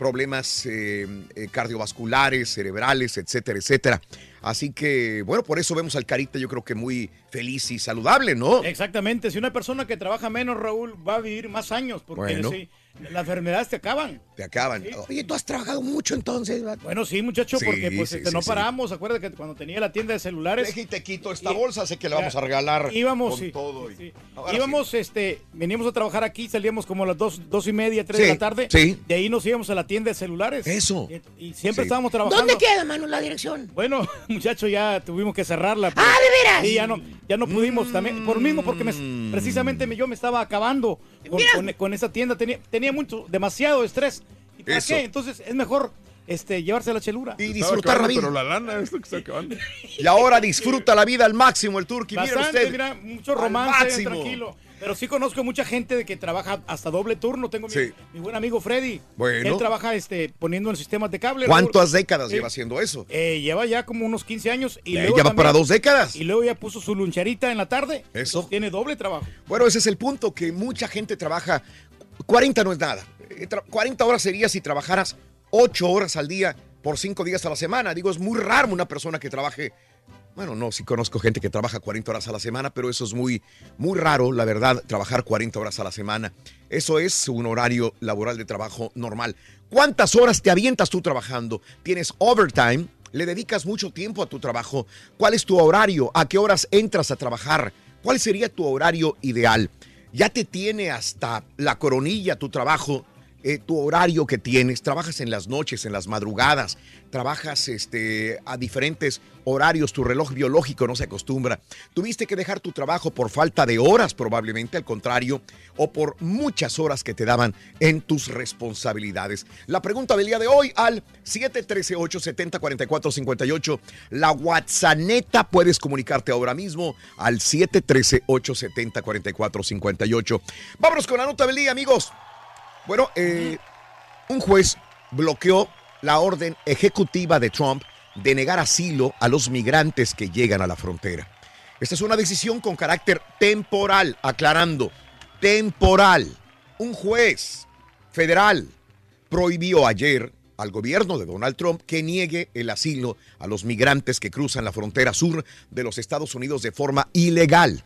problemas eh, eh, cardiovasculares, cerebrales, etcétera, etcétera. Así que, bueno, por eso vemos al Carita, yo creo que muy feliz y saludable, ¿no? Exactamente, si una persona que trabaja menos, Raúl, va a vivir más años, porque Bueno. sí, las enfermedades te acaban. Te acaban. Oye, tú has trabajado mucho entonces. Bueno, sí, muchacho, Sí, porque pues sí, este, sí, no sí. paramos. Acuérdate que cuando tenía la tienda de celulares. Deja y te quito esta bolsa, sé que le vamos a regalar Íbamos, con sí, todo y-. Ahora íbamos, este, veníamos a trabajar aquí, salíamos como a las dos, dos y media, tres Sí, de la tarde. sí. De ahí nos íbamos a la tienda de celulares. Eso. Y, y siempre Sí. estábamos trabajando. ¿Dónde queda, mano, la dirección? Bueno, muchacho, ya tuvimos que cerrarla. pero- ¡Ah, de veras! Sí, ya no, ya no pudimos también, por mismo, porque me- Mm. precisamente me- yo me estaba acabando con, con- con esa tienda, tenía, tenía mucho, demasiado estrés. ¿Y para Eso. qué? Entonces es mejor este, llevarse la chelura. Y disfrutar la vida. Pero la lana es lo que está acabando. Y ahora disfruta la vida al máximo el Turqui. Mira usted. mira, mucho romance, tranquilo. Pero sí conozco mucha gente de que trabaja hasta doble turno. Tengo mi- Sí. mi, buen amigo Freddy. Bueno. Él trabaja este, poniendo en sistemas de cable. ¿Cuántas décadas Sí. lleva haciendo eso? Eh, lleva ya como unos 15 años. Y Ya luego lleva también- para dos décadas. Y luego ya puso su luncharita en la tarde. Eso. Tiene doble trabajo. Bueno, ese es el punto, que mucha gente trabaja. 40 no es nada. Eh, tra- 40 horas sería si trabajaras 8 horas al día por 5 días a la semana. Digo, es muy raro una persona que trabaje. Bueno, no, sí conozco gente que trabaja 40 horas a la semana, pero eso es muy, muy raro, la verdad, trabajar 40 horas a la semana. Eso es un horario laboral de trabajo normal. ¿Cuántas horas te avientas tú trabajando? ¿Tienes overtime? ¿Le dedicas mucho tiempo a tu trabajo? ¿Cuál es tu horario? ¿A qué horas entras a trabajar? ¿Cuál sería tu horario ideal? Ya te tiene hasta la coronilla tu trabajo, eh, tu horario que tienes. Trabajas en las noches, en las madrugadas, trabajas este, a diferentes horarios, tu reloj biológico no se acostumbra. Tuviste que dejar tu trabajo por falta de horas probablemente, al contrario, o por muchas horas que te daban en tus responsabilidades. La pregunta del día de hoy al 713-870-4458. La WhatsApp puedes comunicarte ahora mismo al 713-870-4458. Vámonos con la nota del día, amigos. Bueno, eh, un juez bloqueó la orden ejecutiva de Trump de negar asilo a los migrantes que llegan a la frontera. Esta es una decisión con carácter temporal, aclarando, temporal. Un juez federal prohibió ayer al gobierno de Donald Trump que niegue el asilo a los migrantes que cruzan la frontera sur de los Estados Unidos de forma ilegal.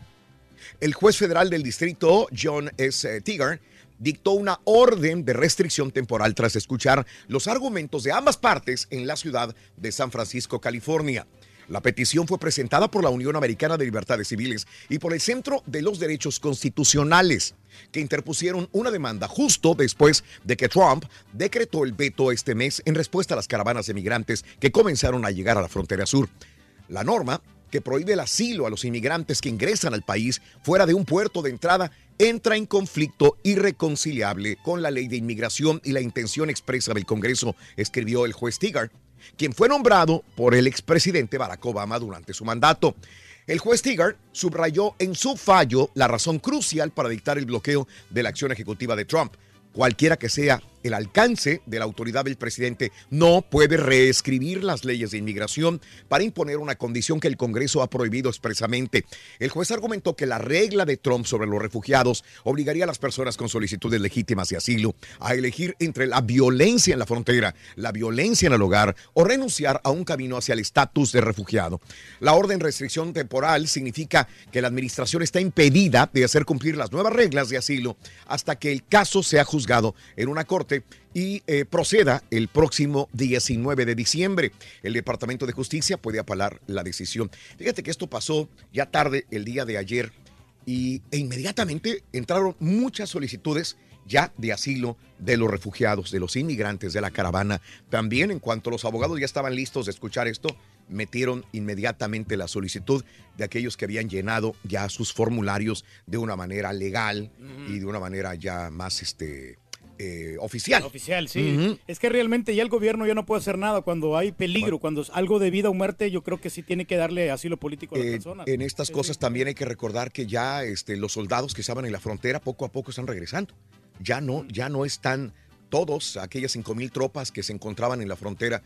El juez federal del distrito, John S. Tigar, dictó una orden de restricción temporal tras escuchar los argumentos de ambas partes en la ciudad de San Francisco, California. La petición fue presentada por la Unión Americana de Libertades Civiles y por el Centro de los Derechos Constitucionales, que interpusieron una demanda justo después de que Trump decretó el veto este mes en respuesta a las caravanas de migrantes que comenzaron a llegar a la frontera sur. La norma, que prohíbe el asilo a los inmigrantes que ingresan al país fuera de un puerto de entrada, entra en conflicto irreconciliable con la ley de inmigración y la intención expresa del Congreso, escribió el juez Tigar quien fue nombrado por el expresidente Barack Obama durante su mandato. El juez Tigar subrayó en su fallo la razón crucial para dictar el bloqueo de la acción ejecutiva de Trump. Cualquiera que sea el alcance de la autoridad del presidente no puede reescribir las leyes de inmigración para imponer una condición que el Congreso ha prohibido expresamente. El juez argumentó que la regla de Trump sobre los refugiados obligaría a las personas con solicitudes legítimas de asilo a elegir entre la violencia en la frontera, la violencia en el hogar o renunciar a un camino hacia el estatus de refugiado. La orden restricción temporal significa que la administración está impedida de hacer cumplir las nuevas reglas de asilo hasta que el caso sea juzgado en una corte y eh, proceda el próximo 19 de diciembre. El Departamento de Justicia puede apalar la decisión. Fíjate que esto pasó ya tarde el día de ayer y, e inmediatamente entraron muchas solicitudes ya de asilo de los refugiados, de los inmigrantes de la caravana. También en cuanto los abogados ya estaban listos de escuchar esto, metieron inmediatamente la solicitud de aquellos que habían llenado ya sus formularios de una manera legal y de una manera ya más este eh, oficial. Oficial, sí. Es que realmente ya el gobierno ya no puede hacer nada cuando hay peligro, cuando es algo de vida o muerte, yo creo que sí tiene que darle asilo político a la Eh, persona. en estas cosas también hay que recordar que ya este, los soldados que estaban en la frontera poco a poco están regresando. Ya no, ya no están todos, aquellas 5 mil tropas que se encontraban en la frontera,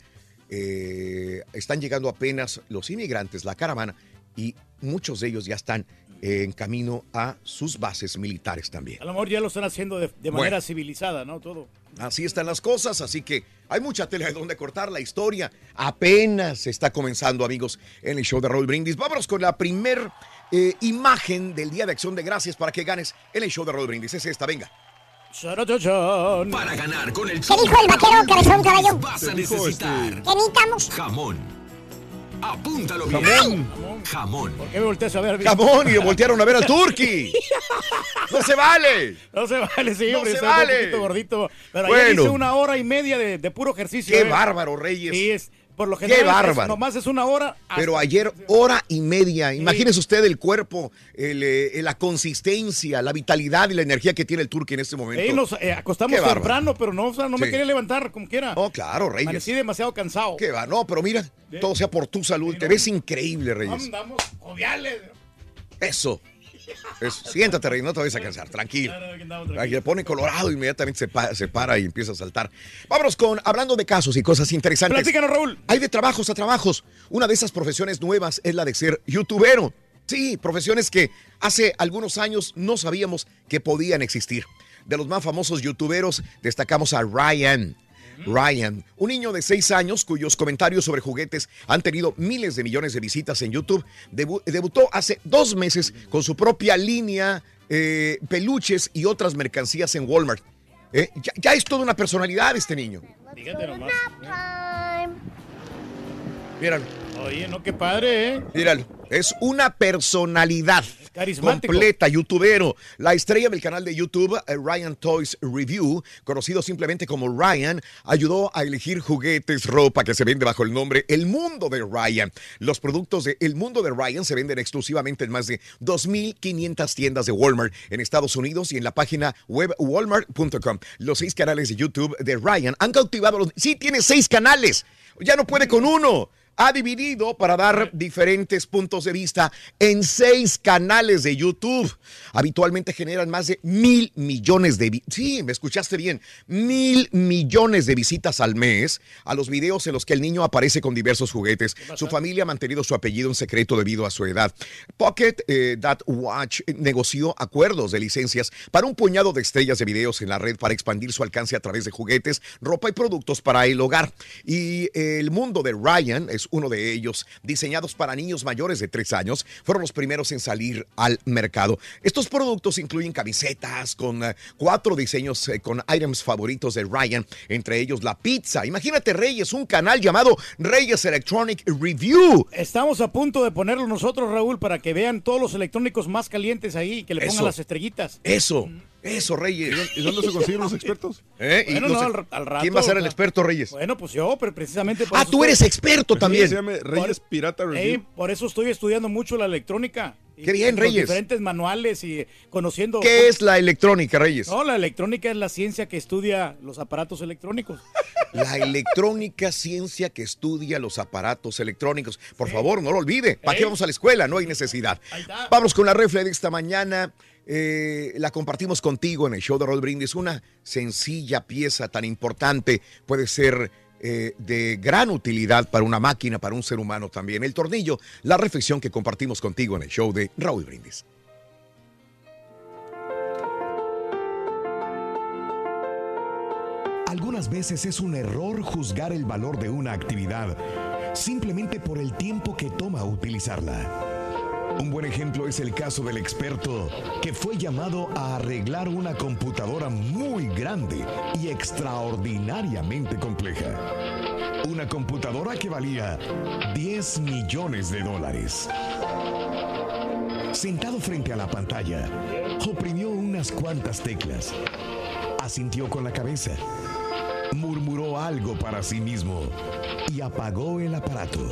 eh, están llegando apenas los inmigrantes, la caravana, y muchos de ellos ya están en camino a sus bases militares también. A lo mejor ya lo están haciendo de, de manera Bueno. civilizada, ¿no? Todo. Así están las cosas, así que hay mucha tela de donde cortar. La historia apenas está comenzando, amigos, en el show de Raúl Brindis. Vámonos con la primer eh, imagen del Día de Acción de Gracias para que ganes en el show de Raúl Brindis. Es esta, venga. Para ganar con el ¿Qué dijo el vaquero, cabezón, caballo? vas a necesitar ¿Qué necesitamos? jamón. Apúntalo bien. Jamón. Jamón. ¿Por qué me volteas a ver? Jamón y lo voltearon a ver al turqui. ¡No se vale! No se vale, sí, No hombre, se está un vale. poquito gordito. Pero ayer Bueno. hice una hora y media de, de puro ejercicio. ¡Qué ¿eh? bárbaro, Reyes! Sí, es, por lo ¡Qué general, es- bárbaro! nomás es una hora. Pero ayer, hora y media. Imagínese usted el cuerpo, el, eh, la consistencia, la vitalidad y la energía que tiene el turqui en este momento. Sí, nos eh, acostamos Qué temprano, pero no, o sea, no me quería levantar como quiera. Oh, claro, Reyes. Amanecí demasiado cansado. ¿Qué va? No, pero mira, todo sea por tu salud. Te ves increíble, Reyes. Andamos joviales. Eso. Eso. Siéntate, Reyes, no te vayas a cansar. Tranquilo. Ahí le pone colorado, inmediatamente se, pa- se para y empieza a saltar. Vámonos con, hablando de casos y cosas interesantes. Platícanos, Raúl. Hay de trabajos a trabajos. Una de esas profesiones nuevas es la de ser youtubero. Sí, profesiones que hace algunos años no sabíamos que podían existir. De los más famosos youtuberos destacamos a Ryan. Ryan, un niño de 6 años cuyos comentarios sobre juguetes han tenido miles de millones de visitas en YouTube, debu- debutó hace dos meses con su propia línea, eh, peluches y otras mercancías en Walmart. Eh, ya, ya es toda una personalidad este niño. Fíjate nomás. Míralo. Oye, no, qué padre, ¿eh? Míralo, es una personalidad. Completa, youtubero. La estrella del canal de YouTube, eh, Ryan Toys Review, conocido simplemente como Ryan, ayudó a elegir juguetes, ropa que se vende bajo el nombre El Mundo de Ryan. Los productos de El Mundo de Ryan se venden exclusivamente en más de 2.500 tiendas de Walmart en Estados Unidos y en la página web walmart.com. Los seis canales de YouTube de Ryan han cautivado los... Sí, tiene seis canales. Ya no puede con uno. Ha dividido para dar diferentes puntos de vista en seis canales de YouTube. Habitualmente generan más de mil millones de... Sí, me escuchaste bien. Mil millones de visitas al mes a los videos en los que el niño aparece con diversos juguetes. Su familia ha mantenido su apellido en secreto debido a su edad. Pocket eh, That Watch negoció acuerdos de licencias para un puñado de estrellas de videos en la red para expandir su alcance a través de juguetes, ropa y productos para el hogar. Y eh, el mundo de Ryan es uno de ellos, diseñados para niños mayores de 3 años, fueron los primeros en salir al mercado. Estos productos incluyen camisetas con eh, cuatro diseños eh, con items favoritos de Ryan, entre ellos la pizza. Imagínate, Reyes, un canal llamado Reyes Electronic Review. Estamos a punto de ponerlo nosotros, Raúl, para que vean todos los electrónicos más calientes ahí, que le pongan Eso. las estrellitas. Eso, eso, Reyes. ¿Y dónde se consiguen los expertos? ¿Eh? Y Bueno, los- no, al, al rato. ¿Quién va a ser el experto, Reyes? Bueno, pues yo, pero precisamente por Ah, tú estoy- eres experto también. Se llama Reyes Pirata Review. Por eso estoy estudiando mucho la electrónica. Y Qué bien, los Reyes. diferentes manuales y conociendo. ¿Qué es la electrónica, Reyes? No, la electrónica es la ciencia que estudia los aparatos electrónicos. La electrónica, ciencia que estudia los aparatos electrónicos. Por favor, no lo olvide. ¿Para qué vamos a la escuela? No hay necesidad. Ahí está. Vamos con la refle de esta mañana. Eh, la compartimos contigo en el show de Roll Brindis. Una sencilla pieza tan importante puede ser eh, de gran utilidad para una máquina, para un ser humano también. El tornillo, la reflexión que compartimos contigo en el show de Raúl Brindis. Algunas veces es un error juzgar el valor de una actividad simplemente por el tiempo que toma utilizarla. Un buen ejemplo es el caso del experto que fue llamado a arreglar una computadora muy grande y extraordinariamente compleja. Una computadora que valía 10 millones de dólares. Sentado frente a la pantalla, oprimió unas cuantas teclas, asintió con la cabeza, murmuró algo para sí mismo y apagó el aparato.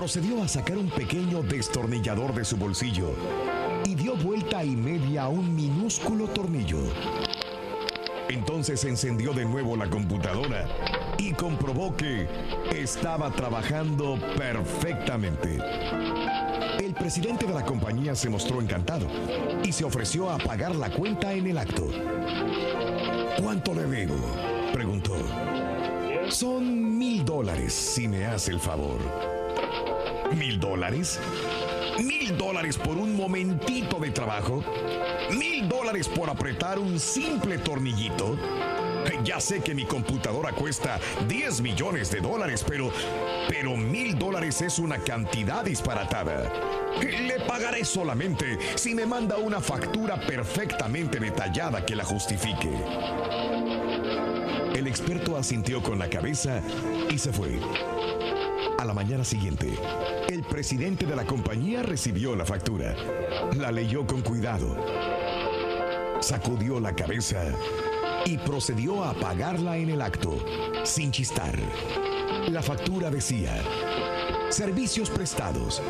Procedió a sacar un pequeño destornillador de su bolsillo y dio vuelta y media a un minúsculo tornillo. Entonces encendió de nuevo la computadora y comprobó que estaba trabajando perfectamente. El presidente de la compañía se mostró encantado y se ofreció a pagar la cuenta en el acto. ¿Cuánto le debo? preguntó. Son mil dólares si me hace el favor. ¿Mil dólares? ¿Mil dólares por un momentito de trabajo? ¿Mil dólares por apretar un simple tornillito? Ya sé que mi computadora cuesta 10 millones de dólares, pero... Pero mil dólares es una cantidad disparatada. Le pagaré solamente si me manda una factura perfectamente detallada que la justifique. El experto asintió con la cabeza y se fue. A la mañana siguiente, el presidente de la compañía recibió la factura. La leyó con cuidado. Sacudió la cabeza y procedió a pagarla en el acto, sin chistar. La factura decía, servicios prestados.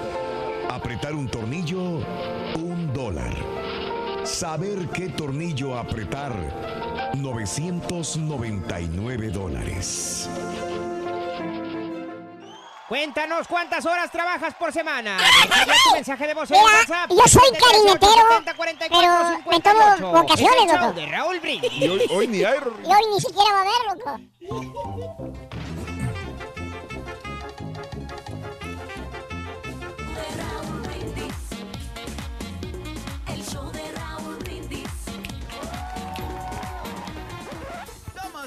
Apretar un tornillo, un dólar. Saber qué tornillo apretar, 999 dólares. Cuéntanos cuántas horas trabajas por semana. Deja ya tu mensaje de voz en Mira, WhatsApp. yo soy 718 carinetero, 70 44 pero me 58. tomo vacaciones, loco. de Raúl Brindis. Y hoy, hoy ni hay. Y hoy ni siquiera va a haber, loco.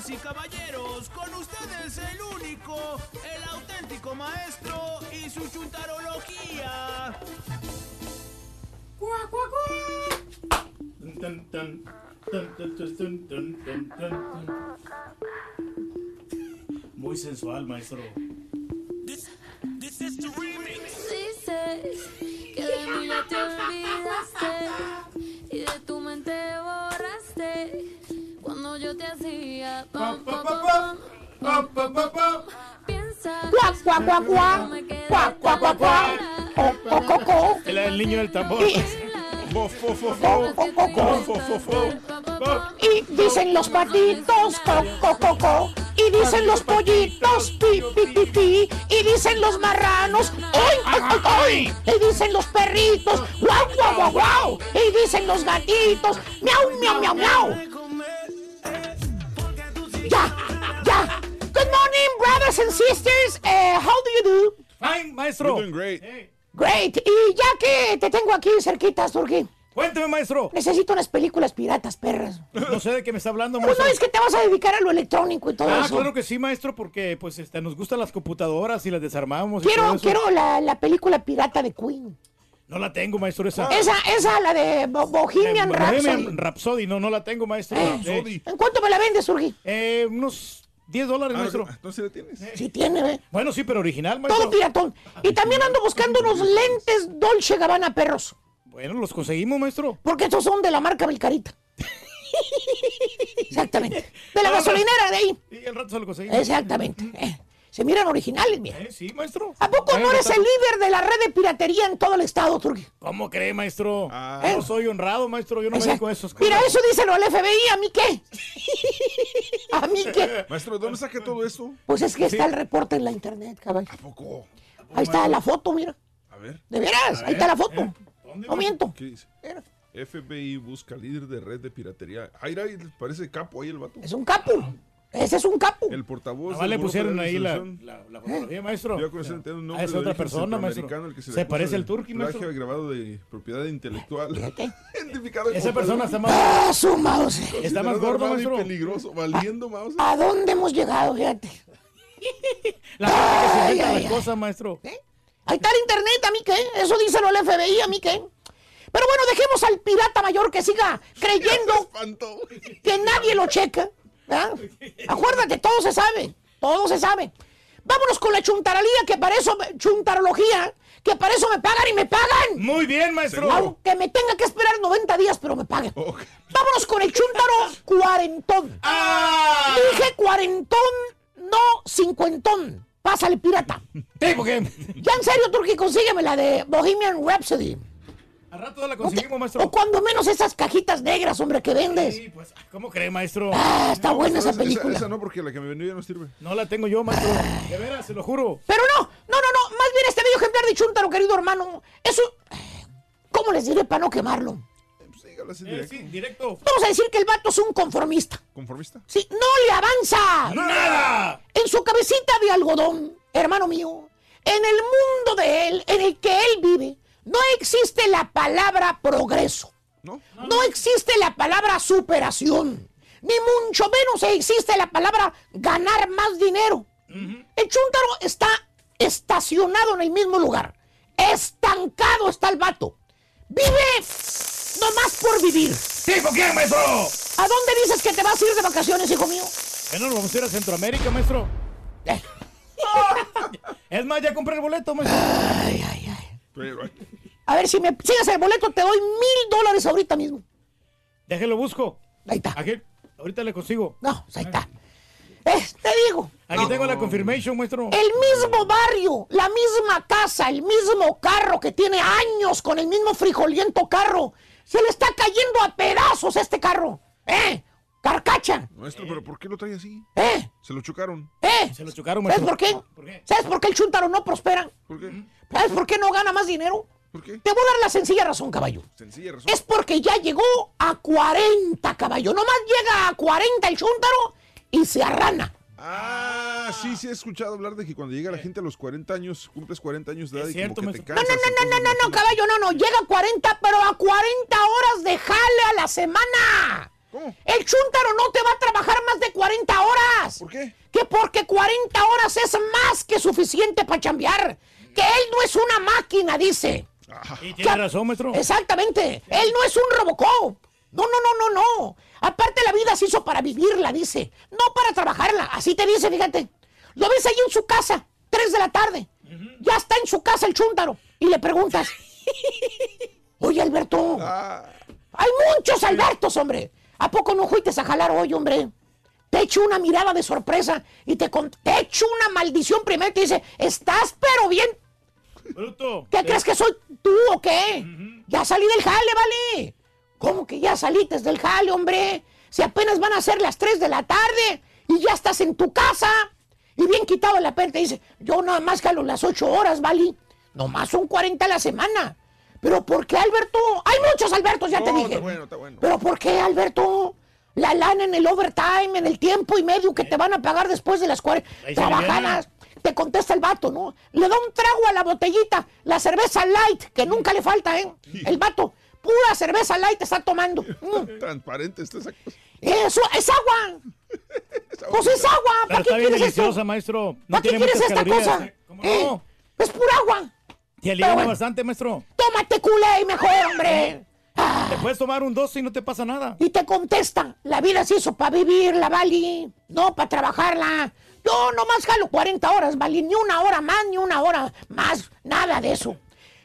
Damas y caballeros, con ustedes el único, el auténtico maestro y su chuntarología. ¡Cuá, cuá, cuá! Muy sensual, maestro. This, this is the remix. Dices que de mí no te olvidaste y de tu mente borraste cuando yo te hacía oh, oh, oh, El, niño. Y dicen los patitos. Y dicen los pollitos. Y dicen los marranos. Y dicen los perritos, guau, guau, guau, guau. Y dicen los gatitos, miau, miau, miau, miau. ¡Ya, ya! Good morning, brothers and sisters. Eh, how do you do? Fine, maestro. You're doing great. Great. Y ya que te tengo aquí cerquita, Turki. Cuéntame, maestro. Necesito unas películas piratas, perras. No sé de qué me está hablando, Pues maestro. no es que te vas a dedicar a lo electrónico y todo Ah, eso. claro que sí, maestro, porque pues este, nos gustan las computadoras y las desarmamos. y todo Quiero, eso. quiero la, la película pirata de Queen. No la tengo, maestro, esa. Esa, esa, la de Bo- Bohemian Eh, Rhapsody. Bohemian Rhapsody, no, no la tengo, maestro. Eh, ¿En cuánto me la vendes, Surgi? Eh, unos 10 dólares, Ah, maestro. Entonces la tienes. Sí tiene, ¿eh? Bueno, sí, pero original, maestro. Todo piratón. Y también ando buscando unos lentes Dolce Gabbana perros. Bueno, los conseguimos, maestro. Porque estos son de la marca Belcarita. Exactamente. De la Ah, gasolinera de ahí. Y el rato se lo conseguimos. Exactamente. Eh, Se miran originales, mira. Eh, sí, maestro. ¿A poco no eres está- el líder de la red de piratería en todo el estado, Turki? ¿Cómo cree, maestro? Ah. Yo soy honrado, maestro. Yo no me Exacto. dedico a esos cosas. Mira, eso díselo al FBI, ¿a mí qué? ¿A mí qué? Maestro, ¿dónde saca todo esto? Pues es que está el reporte en la internet, caballo. ¿A poco? Ahí está la foto, mira. A ver. De veras, ahí está la foto. No miento. ¿Qué dice? FBI busca líder de red de piratería. Ay, parece capo ahí el vato. Es un capo. Ese es un capo. El portavoz. Del le pusieron ahí la, la, la fotografía, maestro. Yo con ese entiendo un Ah, nombre es otra persona, maestro. centroamericano, el que se, parece al turqui, maestro. agravado de propiedad intelectual. Identificado Esa persona está más... ¡Ah, su mouse! Está más gordo, armado y maestro. peligroso, valiendo mouse. ¿A dónde hemos llegado, fíjate? La gente que se inventa las cosas, maestro. Ahí está el internet, ¿a mí qué? Eso díselo al FBI, ¿a mí qué? Pero bueno, dejemos al pirata mayor que siga creyendo que nadie lo checa. ¿Verdad? Acuérdate, todo se sabe. Todo se sabe. Vámonos con la chuntarolía, que para eso, chuntarología, que para eso me pagan y me pagan. Muy bien, maestro. Aunque me tenga que esperar 90 días, pero me pagan. Vámonos con el chuntaro cuarentón. ¡Ah! Dije cuarentón, no cincuentón. Pásale, pirata. Ya en serio, Turki, consígueme la de Bohemian Rhapsody. Al rato la conseguimos, maestro. O cuando menos esas cajitas negras, hombre, que vendes. Sí, pues, ¿cómo cree, maestro? Ah, está No, buena esa esa, película. esa no, porque la que me vendió ya no sirve. No la tengo yo, maestro. De veras, se lo juro. Pero no, no, no, no. Más bien este medio ejemplar de Chuntaro, querido hermano. Eso. ¿Cómo les diré para no quemarlo? Pues dígalo así Eh, directo. sí, directo. Vamos a decir que el vato es un conformista. ¿Conformista? Sí, no le avanza. ¡Nada! En su cabecita de algodón, hermano mío, en el mundo de él, en el que él vive, no existe la palabra progreso. ¿No? No existe la palabra superación. Ni mucho menos existe la palabra ganar más dinero. El chúntaro está estacionado en el mismo lugar. Estancado está el vato. Vive nomás por vivir. ¿Tipo quién, maestro? ¿A dónde dices que te vas a ir de vacaciones, hijo mío? Bueno, nos vamos a ir a Centroamérica, maestro. Eh. Es más, ya compré el boleto, maestro. Pero, A ver, si me sigues el boleto, te doy mil dólares ahorita mismo. Déjelo busco. Ahí está. Aquí, ahorita le consigo. No, pues ahí está. Eh, te digo. Aquí tengo la confirmation, maestro. El mismo barrio, la misma casa, el mismo carro que tiene años con el mismo frijoliento carro. Se le está cayendo a pedazos este carro. ¿Eh? Carcacha. maestro, ¿pero por qué lo trae así? ¿Eh? Se lo chocaron. ¿Eh? Se lo chocaron, ¿Sabes maestro. por qué? ¿Por qué? ¿Sabes por qué el chuntaro no prospera? ¿Por qué? ¿Sabes por qué no gana más dinero? ¿Por qué? Te voy a dar la sencilla razón, caballo. Sencilla razón. Es porque ya llegó a 40, caballo. Nomás llega a 40 el chúntaro y se arrana. Ah, sí, sí he escuchado hablar de que cuando llega la gente a los 40 años, cumples 40 años de edad Es y cierto, como que te maestro. No, no, cansas. no, no, no, no, no, caballo, no, no. Llega a 40, pero a 40 horas de jale a la semana. ¿Cómo? El chúntaro no te va a trabajar más de 40 horas. ¿Por qué? Que porque 40 horas es más que suficiente para chambear. Que él no es una máquina, dice. Y tiene razón, maestro. Exactamente. Él no es un Robocop. No, no, no, no, no. Aparte la vida se hizo para vivirla, dice. No para trabajarla. Así te dice, fíjate. Lo ves ahí en su casa, 3 de la tarde. Ya está en su casa el chúntaro. Y le preguntas. Oye, Alberto. Ah, Hay muchos Albertos, hombre. ¿A poco no fuiste a jalar hoy, hombre? Te echo una mirada de sorpresa y te, con- te echo una maldición primero y te dice, estás pero bien. Bruto. ¿Qué crees que soy tú o qué? Ya salí del jale, vale. ¿Cómo que ya saliste del jale, hombre? Si apenas van a ser las 3 de la tarde y ya estás en tu casa y bien quitado la pena. Te dice, yo nada más jalo las ocho horas, ¿vale? Nomás son 40 a la semana. ¿Pero por qué, Alberto? Hay muchos Albertos, ya te dije. está bueno, está bueno. ¿Pero por qué, Alberto? La lana en el overtime, en el tiempo y medio que te van a pagar después de las 40 Ahí se trabajadas. Te contesta el vato, ¿no? Le da un trago a la botellita, la cerveza light, que nunca le falta, ¿eh? El vato, pura cerveza light está tomando. Mm. Transparente está esa cosa. Eso, es agua. Pues es agua. Pero ¿Para qué está bien quieres esto? deliciosa, maestro. No ¿Para qué quieres esta calorías. cosa? ¿Cómo ¿Eh? no? Es pura agua. Te bueno. bastante, maestro. Tómate culé mejor, hombre. Te puedes tomar un 12 y no te pasa nada. Y te contesta, la vida se hizo para vivirla, Vali, no para trabajarla. Yo nomás jalo 40 horas, Vali, ni una hora más, ni una hora más, nada de eso.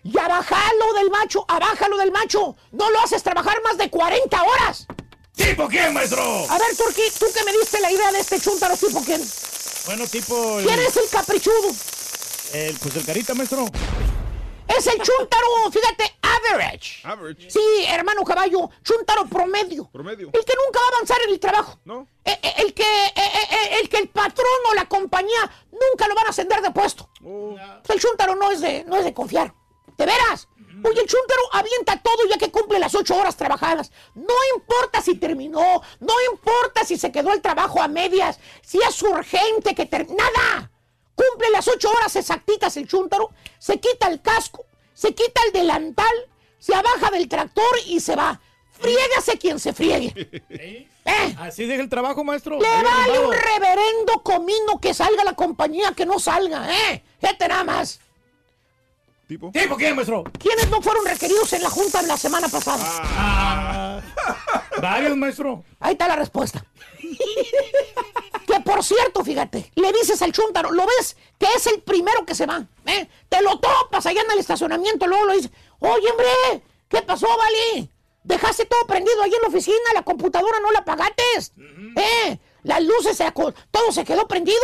Y abajalo del macho, abájalo del macho. No lo haces trabajar más de 40 horas. ¿Tipo quién, maestro? A ver, Turki, tú que me diste la idea de este chúntaro, tipo quién. Bueno, tipo... el- ¿Quién es el caprichudo? el, pues el carita, maestro. Es el chúntaro, fíjate, average. Average. Sí, hermano caballo, chúntaro promedio. Promedio. El que nunca va a avanzar en el trabajo. ¿No? Eh, eh, el, que, eh, el que el patrón o la compañía nunca lo van a ascender de puesto. Oh. El chúntaro no es de, no es de confiar. ¿De veras? Oye, el chúntaro avienta todo ya que cumple las ocho horas trabajadas. No importa si terminó, no importa si se quedó el trabajo a medias, si es urgente que ter... ¡Nada! Cumple las ocho horas exactitas el chúntaro, se quita el casco, se quita el delantal, se abaja del tractor y se va. Friégase quien se friegue. ¿Eh? Así deja el trabajo, maestro. Le vale un reverendo comino que salga la compañía que no salga, ¿eh? Fíjate nada más. ¿Tipo? ¿Tipo quién, maestro? ¿Quiénes no fueron requeridos en la junta la semana pasada? Ah, varios, maestro. Ahí está la respuesta. que por cierto, fíjate, le dices al chúntaro, ¿lo ves? Que es el primero que se va. ¿Eh? Te lo topas allá en el estacionamiento, luego lo dices, oye, hombre, ¿qué pasó, Vali? Dejaste todo prendido ahí en la oficina, la computadora no la apagaste. ¿Eh? Las luces, se todo se quedó prendido.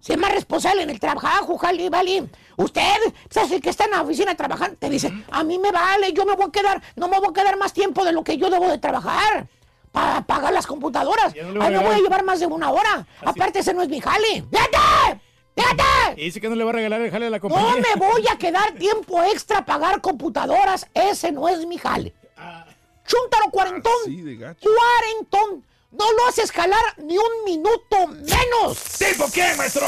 Si es más responsable en el trabajo, Jali, Vali. Usted, ¿sabes el que está en la oficina trabajando? Te dice, a mí me vale, yo me voy a quedar, no me voy a quedar más tiempo de lo que yo debo de trabajar. Para pagar las computadoras. No Ahí me voy a llevar más de una hora. Aparte, ese no es mi jale. ¡Fíjate! ¡Fíjate! Y dice que no le va a regalar el jale a la No compañía. me voy a quedar tiempo extra a pagar computadoras. Ese no es mi jale. Chúntaro cuarentón. Sí, de gacho. Cuarentón. No lo haces jalar ni un minuto menos. ¿Tipo quién, maestro?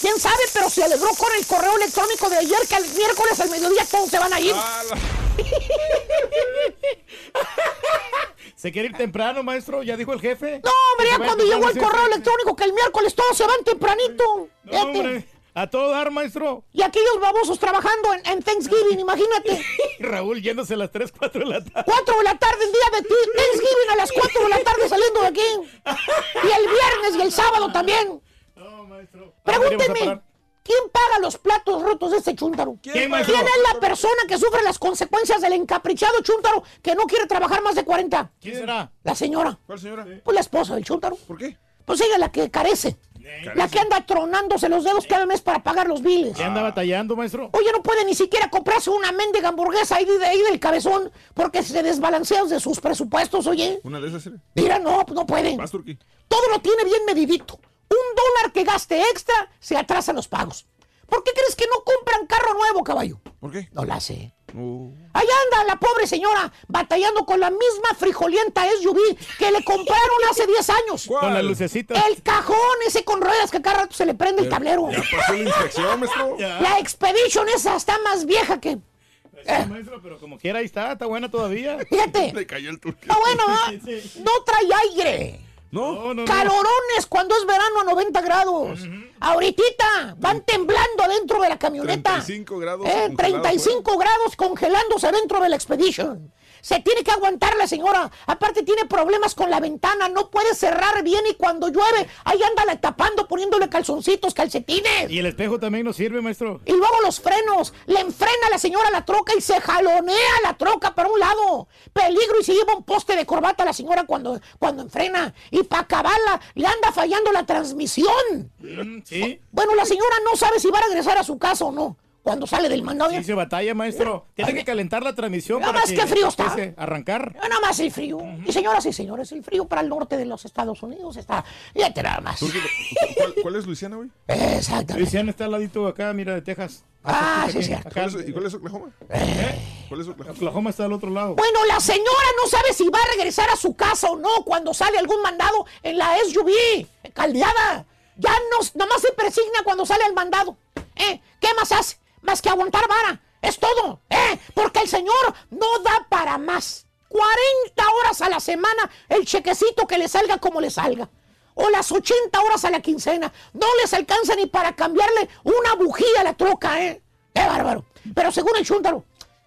¿Quién sabe? Pero se alegró con el correo electrónico de ayer que el miércoles al mediodía todos se van a ir. Ah, la- ¿Se quiere ir temprano, maestro? ¿Ya dijo el jefe? No, hombre, ya cuando llegó el correo electrónico que el miércoles todos se van tempranito. No, Fíjate. hombre. A todo dar, maestro. Y aquellos babosos trabajando en, en Thanksgiving, imagínate. Y Raúl yéndose a las 3, 4 de la tarde. 4 de la tarde en día de ti, Thanksgiving a las 4 de la tarde saliendo de aquí. Y el viernes y el sábado también. Maestro. Pregúntenme, ¿quién paga los platos rotos de este chúntaro? ¿Quién, es la persona que sufre las consecuencias del encaprichado chúntaro que no quiere trabajar más de 40? ¿Quién será? La señora. ¿Cuál señora? Pues la esposa del chúntaro. ¿Por qué? Pues ella es la que carece. La que anda tronándose los dedos cada mes para pagar los biles. ¿Ya anda batallando, maestro? Oye, no puede ni siquiera comprarse una mendiga hamburguesa ahí, de, ahí del cabezón porque se desbalancea de sus presupuestos, oye. ¿Una de esas serie? Mira, no, no puede. Todo lo tiene bien medidito. Gaste extra se atrasa los pagos. ¿Por qué crees que no compran carro nuevo, caballo? ¿Por qué? No la sé. Oh. Allá anda la pobre señora batallando con la misma frijolienta SUV que le compraron hace 10 años. Con la lucecita. El cajón ese con ruedas que cada rato se le prende el tablero. ¿Ya pasó la inspección, maestro? La Expedition esa está más vieja que... Sí, maestro, pero como quiera, ahí está. Está buena todavía. Fíjate. Le cayó el turquí. Ah, bueno, ah, no trae aire. ¿No? No, no, no. Calorones cuando es verano a 90 grados. Ahorita van temblando dentro de la camioneta. 35 grados. Eh, congelado 35 grados congelándose dentro de la Expedition. Se tiene que aguantar la señora. Aparte tiene problemas con la ventana. No puede cerrar bien y cuando llueve, ahí anda la tapando, poniéndole calzoncitos, calcetines. Y el espejo también nos sirve, maestro. Y luego los frenos. Le enfrena la señora la troca y se jalonea la troca para un lado. Peligro y se lleva un poste de corbata la señora cuando, cuando enfrena. Y para acabarla, le anda fallando la transmisión. Mm, sí. Bueno, la señora no sabe si va a regresar a su casa o no. Cuando sale del mandado. Sí, se batalla, maestro. Tiene que calentar la transmisión Nada para más que frío está. arrancar. Nada más el frío. Y señoras y señores, el frío para el norte de los Estados Unidos está. Ya te nada más. ¿Cuál, cuál es Luisiana, güey? Exactamente. Luisiana está al ladito acá, mira, de Texas. Ah, sí, Aquí, cierto. acá. ¿Cuál es- ¿Y cuál es Oklahoma? ¿Eh? ¿Cuál es Oklahoma? Oklahoma está al otro lado. Bueno, la señora no sabe si va a regresar a su casa o no cuando sale algún mandado en la SUV, caldeada. Ya no, nada más se persigna cuando sale el mandado. ¿Eh? ¿Qué más hace? Más que aguantar vara. Es todo. ¿Eh? Porque el señor no da para más. 40 horas a la semana el chequecito que le salga como le salga. O las 80 horas a la quincena. No les alcanza ni para cambiarle una bujía a la troca, ¿eh? ¡Qué bárbaro! Pero según el chúntaro,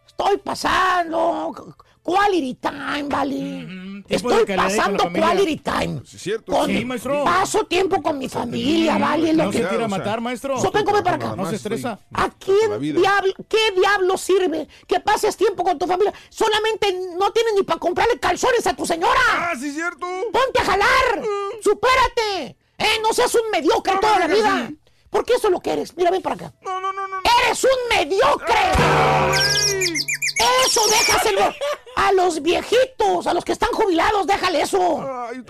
estoy pasando quality time, ¿vale? Estoy pasando quality time. Sí, es cierto. Con- Sí, maestro. Paso tiempo con mi familia, ¿vale? Lo No que- se tira a matar, maestro. Sopen, come para acá. No se estresa. ¿A quién diablo, qué diablo sirve que pases tiempo con tu familia? Solamente no tienes ni para comprarle calzones a tu señora. ¡Ah, sí, es cierto! Ponte a jalar. Supérate. Eh, no seas un mediocre No, toda la vida. sí. Porque eso es lo que eres. Mira, ven para acá. No, no, no, no. ¡Eres un mediocre! Eso déjaselo a los viejitos, a los que están jubilados, déjale eso.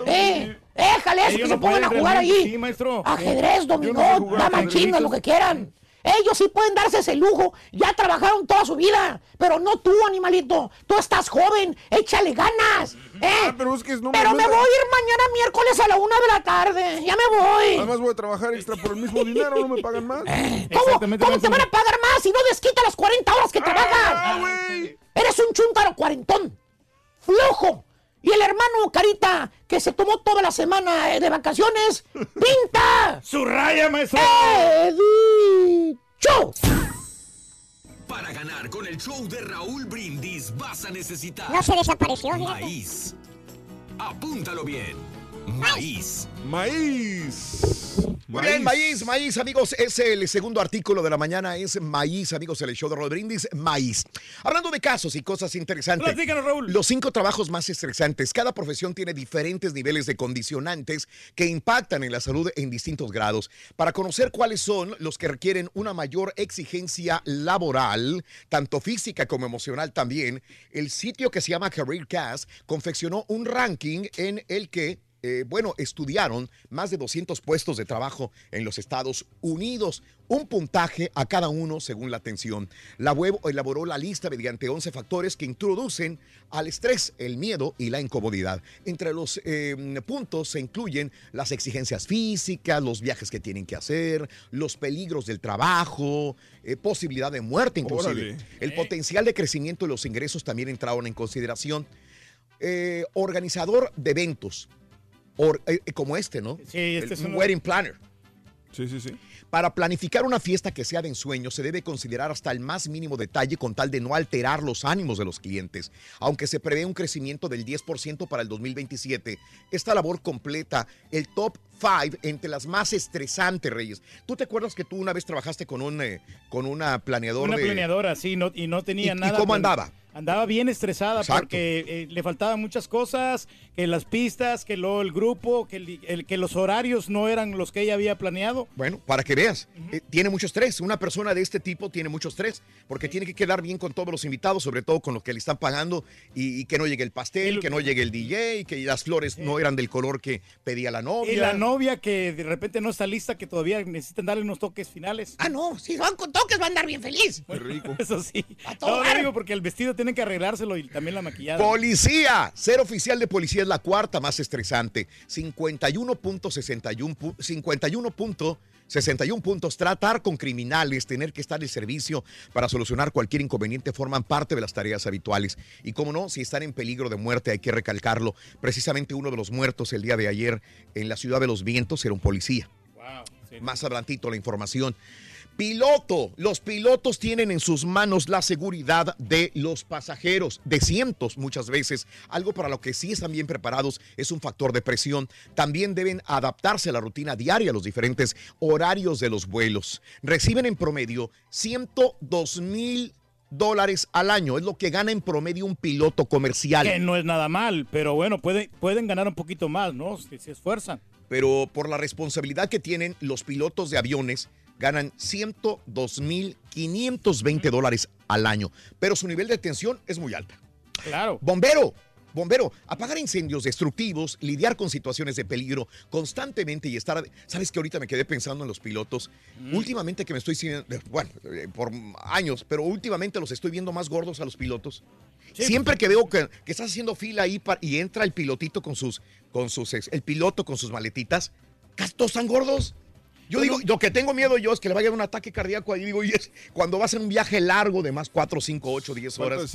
Eh, déjale eso, Ellos que no se pongan a jugar allí. sí, maestro. Ajedrez, dominó, no dama china, lo que quieran. Ellos sí pueden darse ese lujo. Ya trabajaron toda su vida. Pero no tú, animalito. Tú estás joven. Échale ganas. ¿Eh? Ah, pero es que no me Pero me gusta. voy a ir mañana miércoles a la una de la tarde. Ya me voy. Además voy a trabajar extra por el mismo dinero, no me pagan más. ¿Cómo, Exactamente, ¿cómo te van a pagar más si no desquita las 40 horas que trabajas? ¡Ah, güey! Eres un chúntaro cuarentón, flojo. Y el hermano Carita, que se tomó toda la semana eh, de vacaciones, pinta. ¡Su raya, maestro! ¡He dicho! Para ganar con el show de Raúl Brindis vas a necesitar No se desapareció, fíjate. maíz. Apúntalo bien. Maíz. Maíz. Muy bien, maíz, maíz, amigos. Es el segundo artículo de la mañana. Es maíz, amigos, el show de Raúl Brindis. Maíz. Hablando de casos y cosas interesantes. Platícanos, Raúl. Los cinco trabajos más estresantes. Cada profesión tiene diferentes niveles de condicionantes que impactan en la salud en distintos grados. Para conocer cuáles son los que requieren una mayor exigencia laboral, tanto física como emocional también, el sitio que se llama CareerCast confeccionó un ranking en el que eh, bueno, estudiaron más de 200 puestos de trabajo en los Estados Unidos, un puntaje a cada uno según la atención. La web elaboró la lista mediante 11 factores que introducen al estrés, el miedo y la incomodidad. Entre los eh, puntos se incluyen las exigencias físicas, los viajes que tienen que hacer, los peligros del trabajo, eh, posibilidad de muerte inclusive. Órale. El potencial de crecimiento de los ingresos también entraron en consideración. Eh, organizador de eventos, or- eh, como este, ¿no? Sí, este El- es un wedding planner. Sí, sí, sí. Para planificar una fiesta que sea de ensueño, se debe considerar hasta el más mínimo detalle con tal de no alterar los ánimos de los clientes. Aunque se prevé un crecimiento del 10% para el 2027, esta labor completa el top 5 entre las más estresantes, Reyes. ¿Tú te acuerdas que tú una vez trabajaste con, un, eh, con una planeadora? Una de... planeadora, sí, no, y no tenía ¿Y- y nada. cómo plan- andaba? Andaba bien estresada Exacto. porque eh, le faltaban muchas cosas, que las pistas, que luego el grupo, que, el- el- que los horarios no eran los que ella había planeado. Bueno, para que veas, eh, tiene mucho estrés. Una persona de este tipo tiene mucho estrés porque tiene que quedar bien con todos los invitados, sobre todo con los que le están pagando y, y que no llegue el pastel, que no llegue el DJ, que las flores no eran del color que pedía la novia. Y la novia que de repente no está lista, que todavía necesitan darle unos toques finales. Ah, no, si van con toques va a andar bien feliz. Qué rico. Eso sí. todo No, dar. digo porque el vestido tienen que arreglárselo y también la maquillada. Policía. Ser oficial de policía es la cuarta más estresante. 51.61 pu- 51.61 puntos. Tratar con criminales, tener que estar en servicio para solucionar cualquier inconveniente forman parte de las tareas habituales. Y como no, si están en peligro de muerte, hay que recalcarlo. Precisamente uno de los muertos el día de ayer en la ciudad de los vientos era un policía. Más adelantito la información. Piloto. Los pilotos tienen en sus manos la seguridad de los pasajeros, de cientos muchas veces. Algo para lo que sí están bien preparados es un factor de presión. También deben adaptarse a la rutina diaria, a los diferentes horarios de los vuelos. Reciben en promedio 102 mil dólares al año. Es lo que gana en promedio un piloto comercial. Que no es nada mal, pero bueno, pueden, pueden ganar un poquito más, ¿no? Si se esfuerzan. pero por la responsabilidad que tienen los pilotos de aviones, ganan 102.520 dólares al año, pero su nivel de tensión es muy alta. Claro. Bombero. Bombero, apagar incendios destructivos, lidiar con situaciones de peligro constantemente y estar... Sabes que ahorita me quedé pensando en los pilotos. Últimamente que me estoy... siguiendo- Bueno, eh, por años, pero últimamente los estoy viendo más gordos a los pilotos. Siempre que veo que, que estás haciendo fila ahí y entra el pilotito con sus... Con sus el piloto con sus maletitas, casi todos están gordos. Yo digo, lo que tengo miedo yo es que le vaya a dar un ataque cardíaco ahí. Digo, y es cuando vas en un viaje largo de más 4, 5, 8, 10 Falta horas.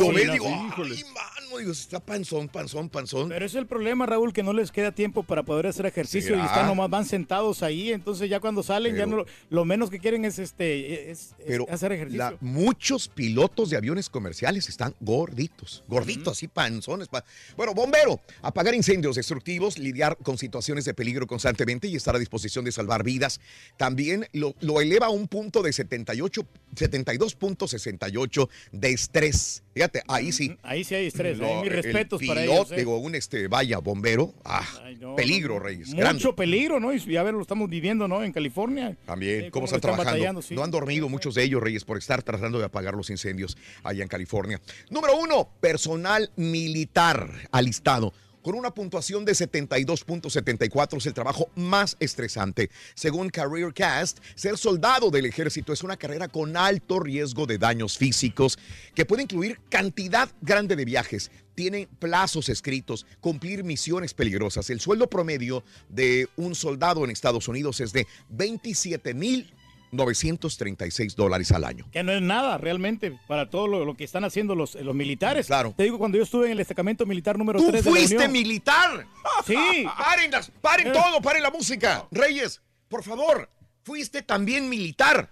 Lo ves, digo, ay, mano, digo, está panzón, panzón, panzón. Pero es el problema, Raúl, que no les queda tiempo para poder hacer ejercicio y están nomás van sentados ahí, entonces ya cuando salen ya no lo menos que quieren es este es, es Pero hacer ejercicio. la- muchos pilotos de aviones comerciales están gorditos, gorditos, así panzones. pa- Bueno, bombero, apagar incendios destructivos, lidiar con situaciones de peligro constantemente y estar a disposición de salvar vidas. También lo, lo eleva a un punto de 78, 72.68 de estrés. Fíjate, ahí sí. Ahí sí hay estrés, ahí mis el respetos para piloto, ellos. ¿eh? Digo, un este, vaya, bombero. Ah, no, peligro, no, Reyes. Mucho grande. peligro, ¿no? Y ya ver, lo estamos viviendo, ¿no? En California. También, cómo cómo están trabajando. sí. No han dormido muchos de ellos, Reyes, por estar tratando de apagar los incendios allá en California. Número uno, personal militar alistado. Con una puntuación de 72.74 es el trabajo más estresante. Según Career Cast, ser soldado del ejército es una carrera con alto riesgo de daños físicos que puede incluir cantidad grande de viajes, tiene plazos escritos, cumplir misiones peligrosas. El sueldo promedio de un soldado en Estados Unidos es de 27 mil 936 dólares al año. Que no es nada realmente para todo lo, lo que están haciendo los, los militares. Claro. Te digo, cuando yo estuve en el destacamento militar número ¡Tú 3 de la fuiste Unión- militar! Sí. ¡Paren, las- paren Eh. todo! ¡Paren la música! Reyes, por favor, fuiste también militar.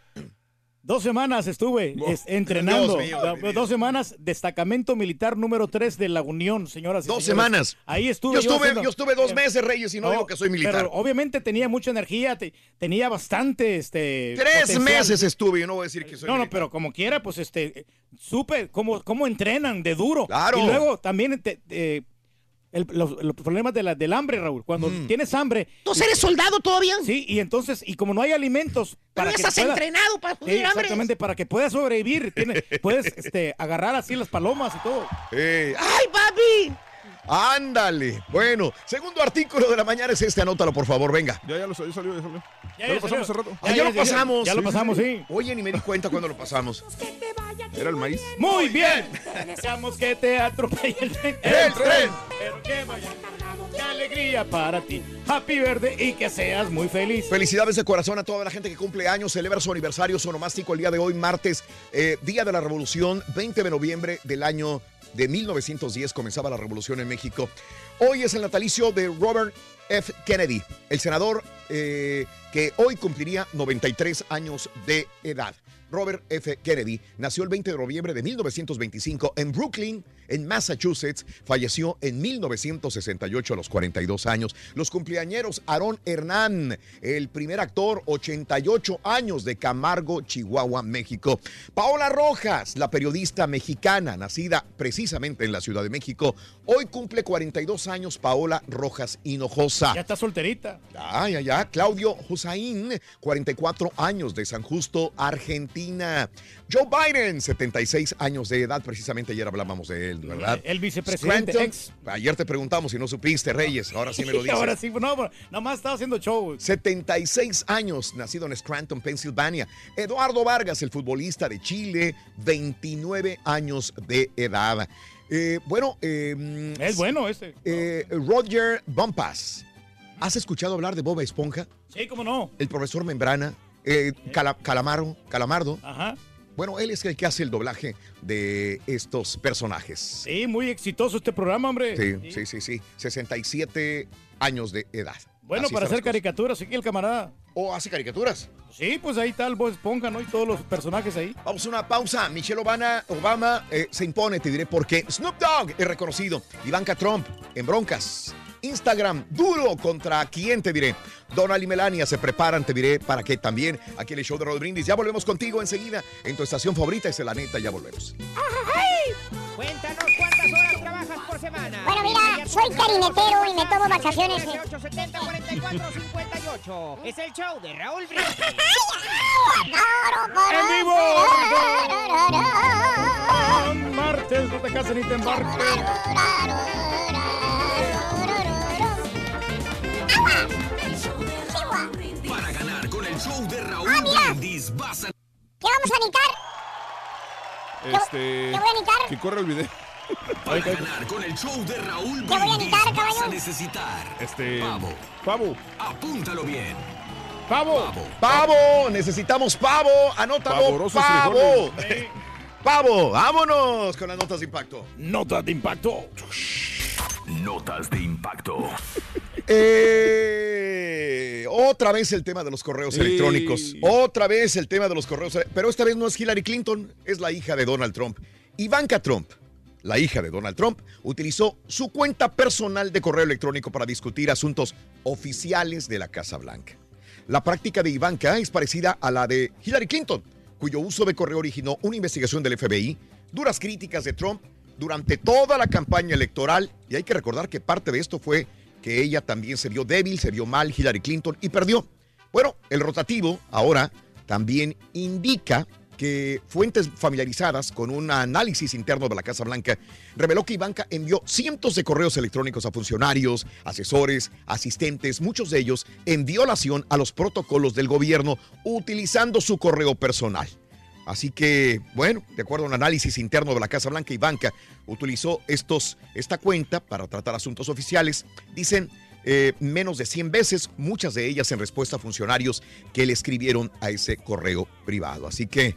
Dos semanas estuve es- entrenando. Mío, dos semanas, destacamento militar número 3 de la Unión, señoras y Dos señores. semanas. Ahí estuve. Yo estuve, haciendo- yo estuve dos meses, Reyes, y no, digo que soy militar. Pero obviamente tenía mucha energía, te- tenía bastante, este. Tres potencial. meses estuve, yo no voy a decir que soy No, no, militar. pero como quiera, pues este, supe cómo, cómo entrenan de duro. Claro. Y luego también te- eh, el- los, los problemas de la- del hambre, Raúl. Cuando Mm. tienes hambre. ¿Tú eres soldado todavía? Sí, y entonces, y como no hay alimentos. Pero ya que estás pueda- entrenado para hambre. exactamente, para que puedas sobrevivir. Tienes, puedes este, agarrar así las palomas y todo. Eh, ¡Ay, papi! Ándale. Bueno, segundo artículo de la mañana es este, anótalo, por favor, venga. Ya, ya lo salió, ya salió. Ya, Ya, lo ya pasamos salió. hace rato. Ah, ya, lo pasamos. ya lo pasamos, sí. Oye, ni me di cuenta cuando lo pasamos. Era el maíz. Muy bien. Deseamos que te atropelle el tren. El tren. Pero que vaya cargado de alegría para ti. Happy verde y que seas muy feliz. Felicidades de corazón a toda la gente que cumple años, celebra su aniversario sonomástico el día de hoy, martes, eh, Día de la Revolución, 20 de noviembre del año de 1910, comenzaba la revolución en México. Hoy es el natalicio de Robert F. Kennedy, el senador eh, que hoy cumpliría 93 años de edad. Robert F. Kennedy nació el 20 de noviembre de 1925 en Brooklyn, en Massachusetts. Falleció en 1968 a los 42 años. Los cumpleañeros Aarón Hernán, el primer actor, 88 años de Camargo, Chihuahua, México. Paola Rojas, la periodista mexicana, nacida precisamente en la Ciudad de México. Hoy cumple 42 años Paola Rojas Hinojosa. Ya está solterita. Ah, ya, ya. Claudio Hussain, 44 años de San Justo, Argentina. Joe Biden, 76 años de edad. Precisamente ayer hablábamos de él, ¿verdad? El vicepresidente, Scranton. ex. Ayer te preguntamos si no supiste, Reyes. Ahora sí me lo dices. ahora sí, no, nomás estaba haciendo show. 76 años, nacido en Scranton, Pensilvania. Eduardo Vargas, el futbolista de Chile, 29 años de edad. Eh, bueno, eh, Es bueno este. eh, Roger Bumpas. ¿Has escuchado hablar de Boba Esponja? Sí, cómo no. El profesor Membrana, eh, Cala- Calamaro, Calamardo. Ajá. Bueno, él es el que hace el doblaje de estos personajes. Sí, muy exitoso este programa, hombre. Sí, sí, sí, sí. 67 años de edad. Bueno, Así para hacer caricaturas, aquí el camarada. ¿O hace caricaturas? Sí, pues ahí está el Bob Esponja, ¿no? Y todos los personajes ahí. Vamos a una pausa. Michelle Obama, Obama eh, se impone, te diré por qué. Snoop Dogg es reconocido. Ivanka Trump en broncas. Instagram duro contra quién te diré. Donald y Melania se preparan, te diré para qué también. Aquí en el show de Rod Brindis. Ya volvemos contigo enseguida en tu estación favorita. Es la neta, ya volvemos. ¡Ay! Cuéntanos cuántas horas trabajas por semana. Bueno, mira, soy carinetero y me tomo vacaciones. 870 44 58. Es el show de Raúl Brindis. ¡En vivo! Martes, no te cases ni te embarques. Para ganar con el show de Raúl Ah. Brindis vas a... ¿Qué vamos a necesitar? Este. ¿Qué voy a necesitar? Que corre el video. Para ganar con el show de Raúl ¿Qué voy a necesitar, vas a caballo? necesitar Este. pavo. Pavo. Apúntalo bien. ¡Pavo! Pavo, necesitamos pavo. Anótalo, Pavorosos pavo. Pavo, vámonos con las notas de impacto. Notas de impacto. Notas de impacto. Eh, otra vez el tema de los correos Sí. electrónicos. Otra vez el tema de los correos. Pero esta vez no es Hillary Clinton, es la hija de Donald Trump. Ivanka Trump, la hija de Donald Trump, utilizó su cuenta personal de correo electrónico para discutir asuntos oficiales de la Casa Blanca. La práctica de Ivanka es parecida a la de Hillary Clinton, cuyo uso de correo originó una investigación del FBI, duras críticas de Trump durante toda la campaña electoral, y hay que recordar que parte de esto fue que ella también se vio débil, se vio mal Hillary Clinton y perdió. Bueno, el rotativo ahora también indica que fuentes familiarizadas con un análisis interno de la Casa Blanca reveló que Ivanka envió cientos de correos electrónicos a funcionarios, asesores, asistentes, muchos de ellos en violación a los protocolos del gobierno utilizando su correo personal. Así que, bueno, de acuerdo a un análisis interno de la Casa Blanca, Ivanka utilizó estos, esta cuenta para tratar asuntos oficiales. Dicen eh, menos de 100 veces, muchas de ellas en respuesta a funcionarios que le escribieron a ese correo privado. Así que...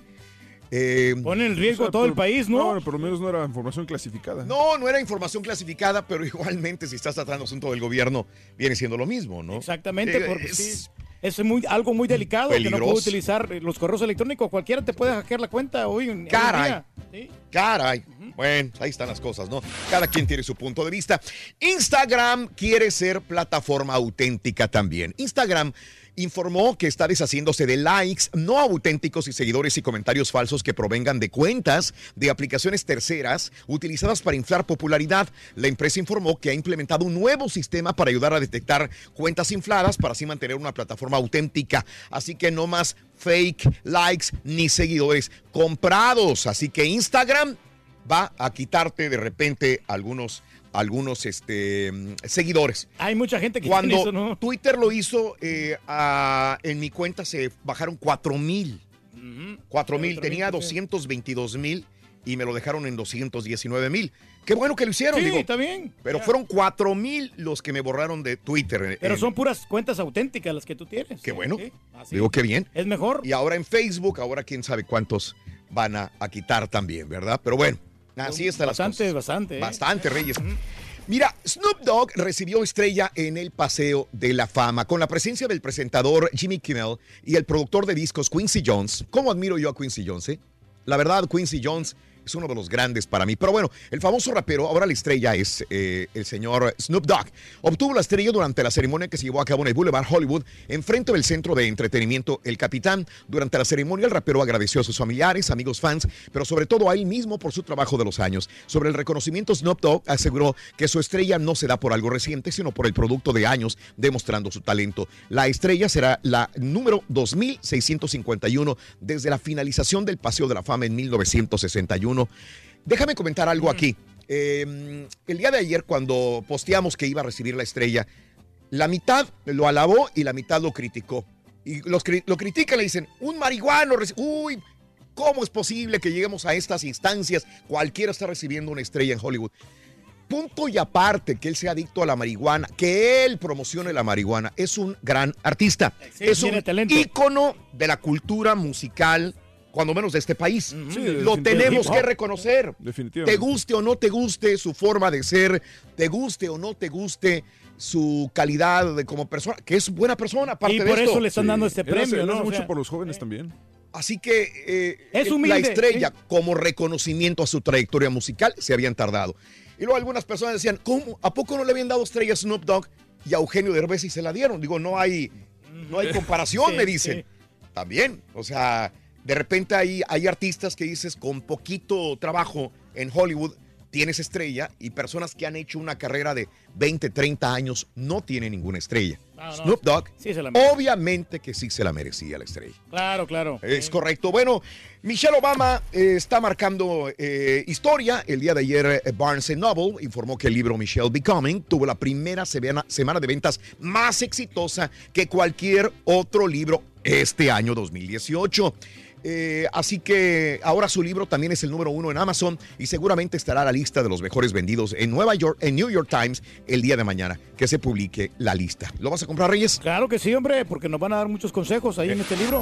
eh, Pone en riesgo O sea, a todo el país, ¿no? No, por lo menos no era información clasificada. no, no era información clasificada, pero igualmente si estás tratando asunto del gobierno, viene siendo lo mismo, ¿no? Exactamente, Eh, porque es- sí, es muy, algo muy delicado que no puedo utilizar los correos electrónicos. Cualquiera te puede hackear la cuenta hoy. en- Caray. día. Sí. Caray. Bueno, ahí están las cosas, ¿no? Cada quien tiene su punto de vista. Instagram quiere ser plataforma auténtica también. Instagram informó que está deshaciéndose de likes no auténticos y seguidores y comentarios falsos que provengan de cuentas de aplicaciones terceras utilizadas para inflar popularidad. La empresa informó que ha implementado un nuevo sistema para ayudar a detectar cuentas infladas para así mantener una plataforma auténtica. Así que no más fake likes ni seguidores comprados. Así que Instagram va a quitarte de repente algunos algunos este, seguidores. Hay mucha gente que Cuando eso, ¿no? Twitter lo hizo, eh, a- en mi cuenta se bajaron 4 mil. 4 mil, tenía 222 mil y me lo dejaron en 219 mil. Qué bueno que lo hicieron, Sí, digo. está bien. Pero Ya. fueron 4 mil los que me borraron de Twitter. Pero En- son puras cuentas auténticas las que tú tienes. Qué bueno. Sí. Digo, qué bien. Es mejor. Y ahora en Facebook, ahora quién sabe cuántos van a, a quitar también, ¿verdad? Pero bueno, así están las Bastante, cosas. bastante. ¿eh? Bastante, Reyes. Mira, Snoop Dogg recibió estrella en el Paseo de la Fama con la presencia del presentador Jimmy Kimmel y el productor de discos Quincy Jones. ¿Cómo admiro yo a Quincy Jones? eh? La verdad, Quincy Jones es uno de los grandes para mí. Pero bueno, el famoso rapero, ahora la estrella es eh, el señor Snoop Dogg. Obtuvo la estrella durante la ceremonia que se llevó a cabo en el Boulevard Hollywood, enfrente del centro de entretenimiento El Capitán. Durante la ceremonia, el rapero agradeció a sus familiares, amigos, fans, pero sobre todo a él mismo por su trabajo de los años. Sobre el reconocimiento, Snoop Dogg aseguró que su estrella no se da por algo reciente, sino por el producto de años demostrando su talento. La estrella será la número 2651 desde la finalización del Paseo de la Fama en 1961. Déjame comentar algo aquí. Eh, el día de ayer, cuando posteamos que iba a recibir la estrella, la mitad lo alabó y la mitad lo criticó. Y los, lo critican, le dicen, un marihuano, uy, ¿cómo es posible que lleguemos a estas instancias? Cualquiera está recibiendo una estrella en Hollywood. Punto y aparte que él sea adicto a la marihuana, que él promocione la marihuana, es un gran artista. Sí, es un talento. ícono de la cultura musical, cuando menos de este país. Sí, Lo tenemos que hop. reconocer. Definitivamente. Te guste o no te guste su forma de ser, te guste o no te guste su calidad de como persona, que es buena persona, aparte Y de por esto. eso le están dando este premio, ¿no? hace O mucho sea, por los jóvenes también. Así que eh, Es la estrella, sí. como reconocimiento a su trayectoria musical, se habían tardado. Y luego algunas personas decían, ¿cómo? ¿A poco no le habían dado estrella a Snoop Dogg y a Eugenio Derbez y se la dieron? Digo, no hay, no hay comparación, Sí, me dicen. También, o sea, de repente hay, hay artistas que dices con poquito trabajo en Hollywood tienes estrella y personas que han hecho una carrera de 20, 30 años no tienen ninguna estrella. No, no. Snoop Dogg, Sí se la merece. obviamente que sí se la merecía la estrella. Claro, claro. Es correcto. Bueno, Michelle Obama eh, está marcando eh, historia. El día de ayer, eh, Barnes Noble informó que el libro Michelle Becoming tuvo la primera semana, semana de ventas más exitosa que cualquier otro libro este año 2018. Eh, así que ahora su libro también es el número uno en Amazon y seguramente estará a la lista de los mejores vendidos en Nueva York, en New York Times, el día de mañana que se publique la lista. ¿Lo vas a comprar, Reyes? Claro que sí, hombre, porque nos van a dar muchos consejos ahí en este libro.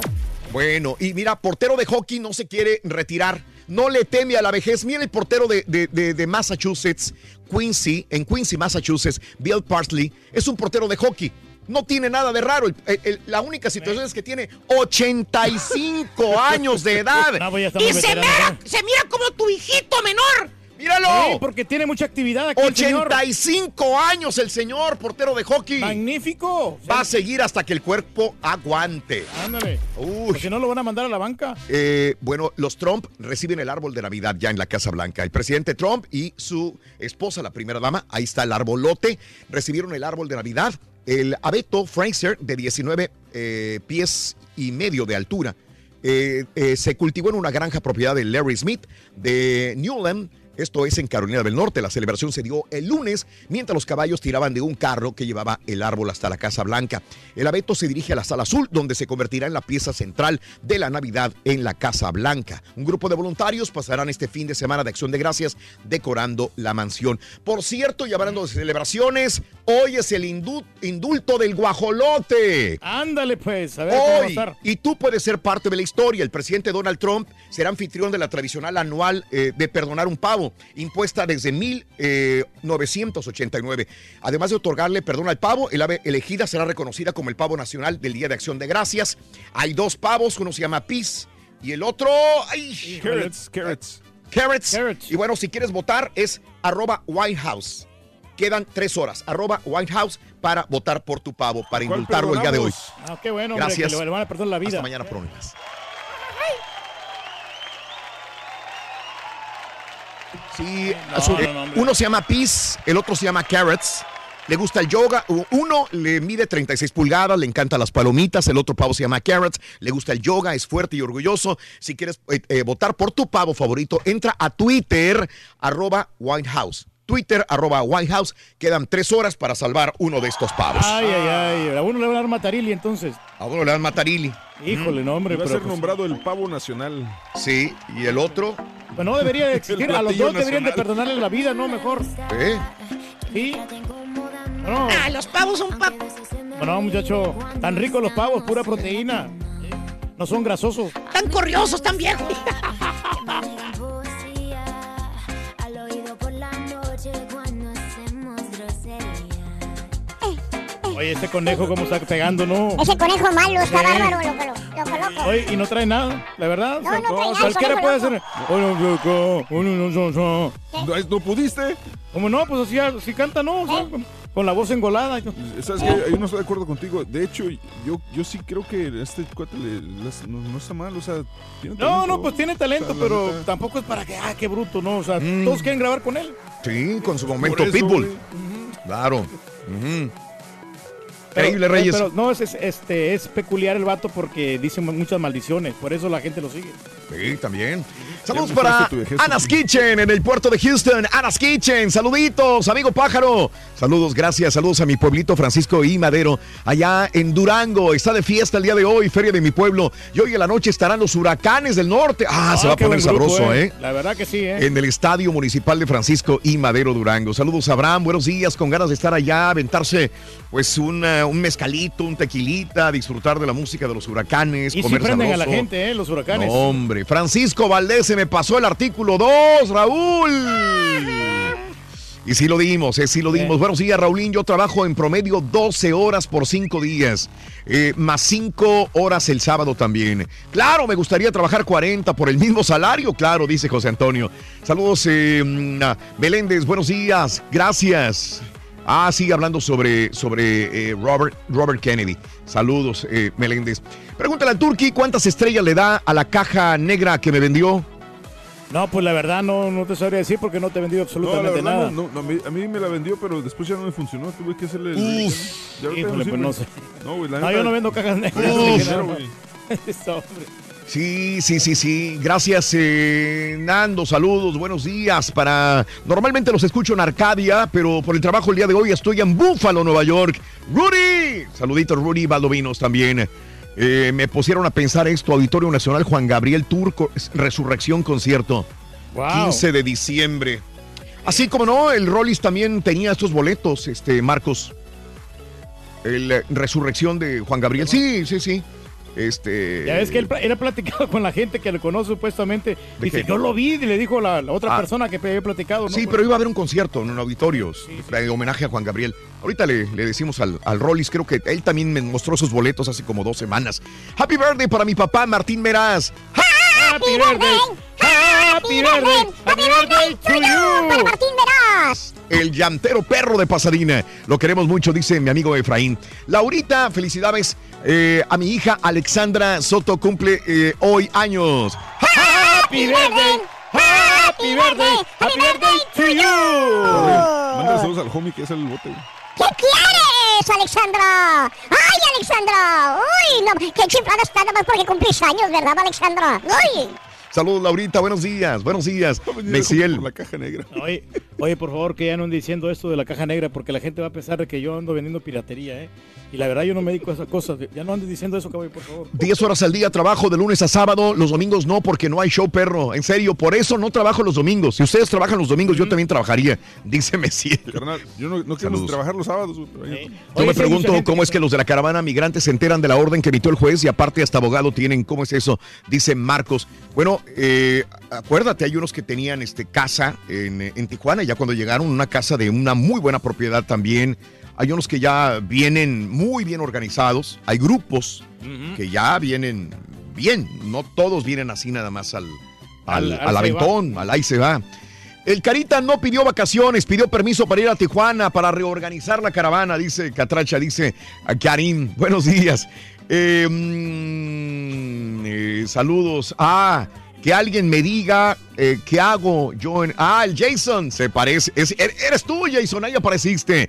Bueno, y mira, portero de hockey no se quiere retirar, no le teme a la vejez. Mira el portero de, de- de- de Massachusetts, Quincy, en Quincy, Massachusetts, Bill Parsley, es un portero de hockey. No tiene nada de raro. El- el- el- la única situación es que tiene 85 años de edad. No, pues Y se mira, ¿eh? se mira como tu hijito menor. ¡Míralo! Sí, porque tiene mucha actividad aquí el señor. 85 años el señor portero de hockey. Magnífico. Va a seguir hasta que el cuerpo aguante. Ándale. Uy. Porque no lo van a mandar a la banca. Eh, bueno, los Trump reciben el árbol de Navidad ya en la Casa Blanca. El presidente Trump y su esposa, la primera dama, ahí está el arbolote, recibieron el árbol de Navidad. El abeto Fraser, de 19 eh, pies y medio de altura, eh, eh, se cultivó en una granja propiedad de Larry Smith de Newland. Esto es en Carolina del Norte. La celebración se dio el lunes mientras los caballos tiraban de un carro que llevaba el árbol hasta la Casa Blanca. El abeto se dirige a la sala azul, donde se convertirá en la pieza central de la Navidad en la Casa Blanca. Un grupo de voluntarios pasarán este fin de semana de acción de gracias decorando la mansión. Por cierto, y hablando de celebraciones, hoy es el indu- indulto del guajolote. Ándale, pues, a ver cómo va a Hoy, estar. y tú puedes ser parte de la historia. El presidente Donald Trump será anfitrión de la tradicional anual eh, de perdonar un pavo, impuesta desde 1989. Además de otorgarle perdón al pavo, el ave elegida será reconocida como el pavo nacional del Día de Acción de Gracias. Hay dos pavos, uno se llama Peace y el otro... ¡ay! Carrots, carrots. Carrots. Y bueno, si quieres votar es arroba White House. Quedan tres horas, arroba White House, para votar por tu pavo, para ¿Cuál indultarlo el día de hoy. Ah, qué bueno, hombre, Gracias. que le van a perdonar la vida. Hasta mañana, Prónicas. Sí, No, su- no, eh, no, uno se llama Peace, el otro se llama Carrots. Le gusta el yoga. Uno le mide 36 pulgadas, le encantan las palomitas. El otro pavo se llama Carrots. Le gusta el yoga, es fuerte y orgulloso. Si quieres eh, eh, votar por tu pavo favorito, entra a Twitter, arroba White House. Twitter, arroba White House. Quedan tres horas para salvar uno de estos pavos. Ay, ay, ay. A uno le van a dar matarili entonces. A uno le dan matarili. Híjole, no, hombre. Va a ser pues- nombrado el pavo nacional. Sí, y el otro. Pues no debería de existir. A los dos deberían de perdonarle la vida, ¿no? Mejor. ¿Eh? Sí. No, Ah, los pavos son pavos. no, muchacho. Tan ricos los pavos, pura proteína. No son grasosos. Tan corriosos, tan viejos. Oye, este conejo cómo está pegando, ¿no? Ese conejo malo está Sí. bárbaro, loco, loco, loco. Oye, y no trae nada, la verdad. No, no trae nada, Cualquiera puede hacer. No, no, no. ¿No, no pudiste? ¿Cómo no? Pues así, así canta, ¿no? O sea, con, con la voz engolada. ¿Sabes qué? Yo no estoy de acuerdo contigo. De hecho, yo, yo sí creo que este cuate le- no, no está mal. O sea, tiene No, talento. no, pues tiene talento, O sea, pero neta. tampoco es para que, ah, qué bruto, ¿no? O sea, todos quieren grabar con él. Sí, con su momento eso, Pitbull. Claro. Ujú. Pero- Increíble, Reyes. Pero no, es, es- este, es peculiar el vato porque dice muchas maldiciones. Por eso la gente lo sigue. Sí, también. Saludos para Chucky. Kitchen en el puerto de Houston. Anna's Kitchen, saluditos, amigo pájaro. Saludos, gracias. Saludos a mi pueblito Francisco y Madero, allá en Durango. Está de fiesta el día de hoy, feria de mi pueblo. Y hoy en la noche estarán los huracanes del norte. Ah, se va a qué poner grupo, sabroso, ¿eh? La verdad que sí, ¿eh? En el Estadio Municipal de Francisco y Madero Durango. Saludos, Abraham. Buenos días. Con ganas de estar allá, aventarse pues una- un mezcalito, un tequilita, disfrutar de la música de los huracanes, Y comer prenden a la gente, ¿eh? Los huracanes. No, hombre, Francisco Valdés se me pasó el artículo 2, Raúl. Y sí lo dimos, eh, sí lo dimos. Buenos días, Raulín. Yo trabajo en promedio 12 horas por 5 días, eh, más 5 horas el sábado también. Claro, me gustaría trabajar 40 por el mismo salario, claro, dice José Antonio. Saludos, eh, mm, Meléndez, buenos días, gracias. Ah, sigue hablando sobre, sobre eh, Robert, Robert Kennedy. Saludos, eh, Meléndez. Pregúntale al Turki cuántas estrellas le da a la caja negra que me vendió. No, pues la verdad no, no te sabría decir porque no te he vendido No, la absolutamente verdad, nada. no, no, a, mí, a mí me la vendió, pero después ya no me funcionó. Tuve que hacerle el. Uf, Ya ahorita híjole, sirve. pues no sé. No, güey, la No, neta- yo no vendo cajas negras. Uf. Dinero, güey. Eso, hombre. Sí, sí, sí, sí. Gracias, eh, Nando. Saludos, buenos días. Para normalmente los escucho en Arcadia, pero por el trabajo el día de hoy estoy en Buffalo, Nueva York. Rudy, saluditos, Rudy Valdovinos también. Eh, me pusieron a pensar esto, Auditorio Nacional Juan Gabriel Turco, Resurrección Concierto, Wow. 15 de diciembre. Así como no, el Rollis también tenía estos boletos, este Marcos. El eh, Resurrección de Juan Gabriel. Sí, sí, sí. Este. Ya ves que él, ha platicado con la gente que le conoce supuestamente. Dice, qué? yo lo vi, y le dijo la, la otra Ah. persona que había platicado. ¿no? Sí, pero iba a haber un concierto en un auditorio de homenaje a Juan Gabriel. Ahorita le, le decimos al, al Rollis, creo que él también me mostró sus boletos hace como dos semanas. Happy birthday para mi papá Martín Meraz. Happy birthday. Happy birthday. Happy birthday to you. Martín Meraz. El llantero perro de Pasadena. Lo queremos mucho, dice mi amigo Efraín. Laurita, felicidades eh, a mi hija Alexandra Soto, cumple eh, hoy años. Happy birthday. Happy birthday. Happy birthday to you. Manda saludos al homie que es el bote. ¿Qué quieres, Alexandra? ¡Ay, Alexandra! ¡Uy, no! ¡Qué chiflada está nada más porque cumplís años, ¿verdad, Alexandra? ¡Uy! Saludos, Laurita, buenos días, buenos días. Mesiel. La caja negra. Oye, oye, por favor, que ya no anden diciendo esto de la caja negra, porque la gente va a pensar de que yo ando vendiendo piratería, ¿eh? Y la verdad yo no me dedico a esas cosas. Ya no andes diciendo eso, caballo, por favor. 10 horas al día trabajo de lunes a sábado, los domingos no porque no hay show perro. En serio, por eso no trabajo los domingos. Si ustedes trabajan los domingos, yo también trabajaría, dice Messiel. Carnal, yo no, Saludos. trabajar los sábados. Yo me pregunto cómo es que los de la caravana migrante se enteran de la orden que emitió el juez y aparte hasta abogado tienen. ¿Cómo es eso? Dice Marcos. Bueno, eh, acuérdate, hay unos que tenían este, casa en, en Tijuana, ya cuando llegaron, una casa de una muy buena propiedad también. Hay unos que ya vienen muy bien organizados. Hay grupos que ya vienen bien. No todos vienen así nada más al, al, Al- aventón, al ahí se va. El Carita no pidió vacaciones, pidió permiso para ir a Tijuana para reorganizar la caravana, dice Catracha, dice a Karim. Buenos días. Eh, mm, eh, saludos. Ah, que alguien me diga eh, qué hago yo en. Ah, el Jason se parece. es- er- eres tú, Jason, ahí apareciste.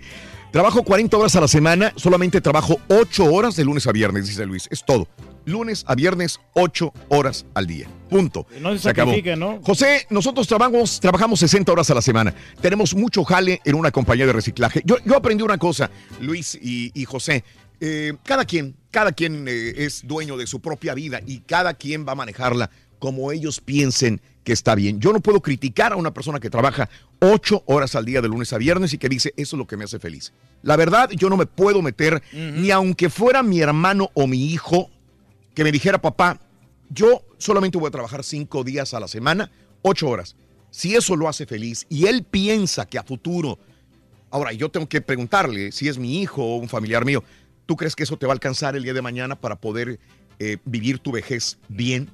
Trabajo 40 horas a la semana, solamente trabajo 8 horas de lunes a viernes, dice Luis. Es todo. Lunes a viernes, 8 horas al día. Punto. No se Se acabó. ¿no? José, nosotros trabajamos, trabajamos 60 horas a la semana. Tenemos mucho jale en una compañía de reciclaje. Yo, yo aprendí una cosa, Luis y, y José. Eh, cada quien, cada quien eh, es dueño de su propia vida y cada quien va a manejarla como ellos piensen que está bien. Yo no puedo criticar a una persona que trabaja ocho horas al día de lunes a viernes y que dice, eso es lo que me hace feliz. La verdad, yo no me puedo meter, ni aunque fuera mi hermano o mi hijo, que me dijera, papá, yo solamente voy a trabajar cinco días a la semana, ocho horas. Si eso lo hace feliz y él piensa que a futuro, ahora yo tengo que preguntarle si es mi hijo o un familiar mío, ¿tú crees que eso te va a alcanzar el día de mañana para poder eh, vivir tu vejez bien,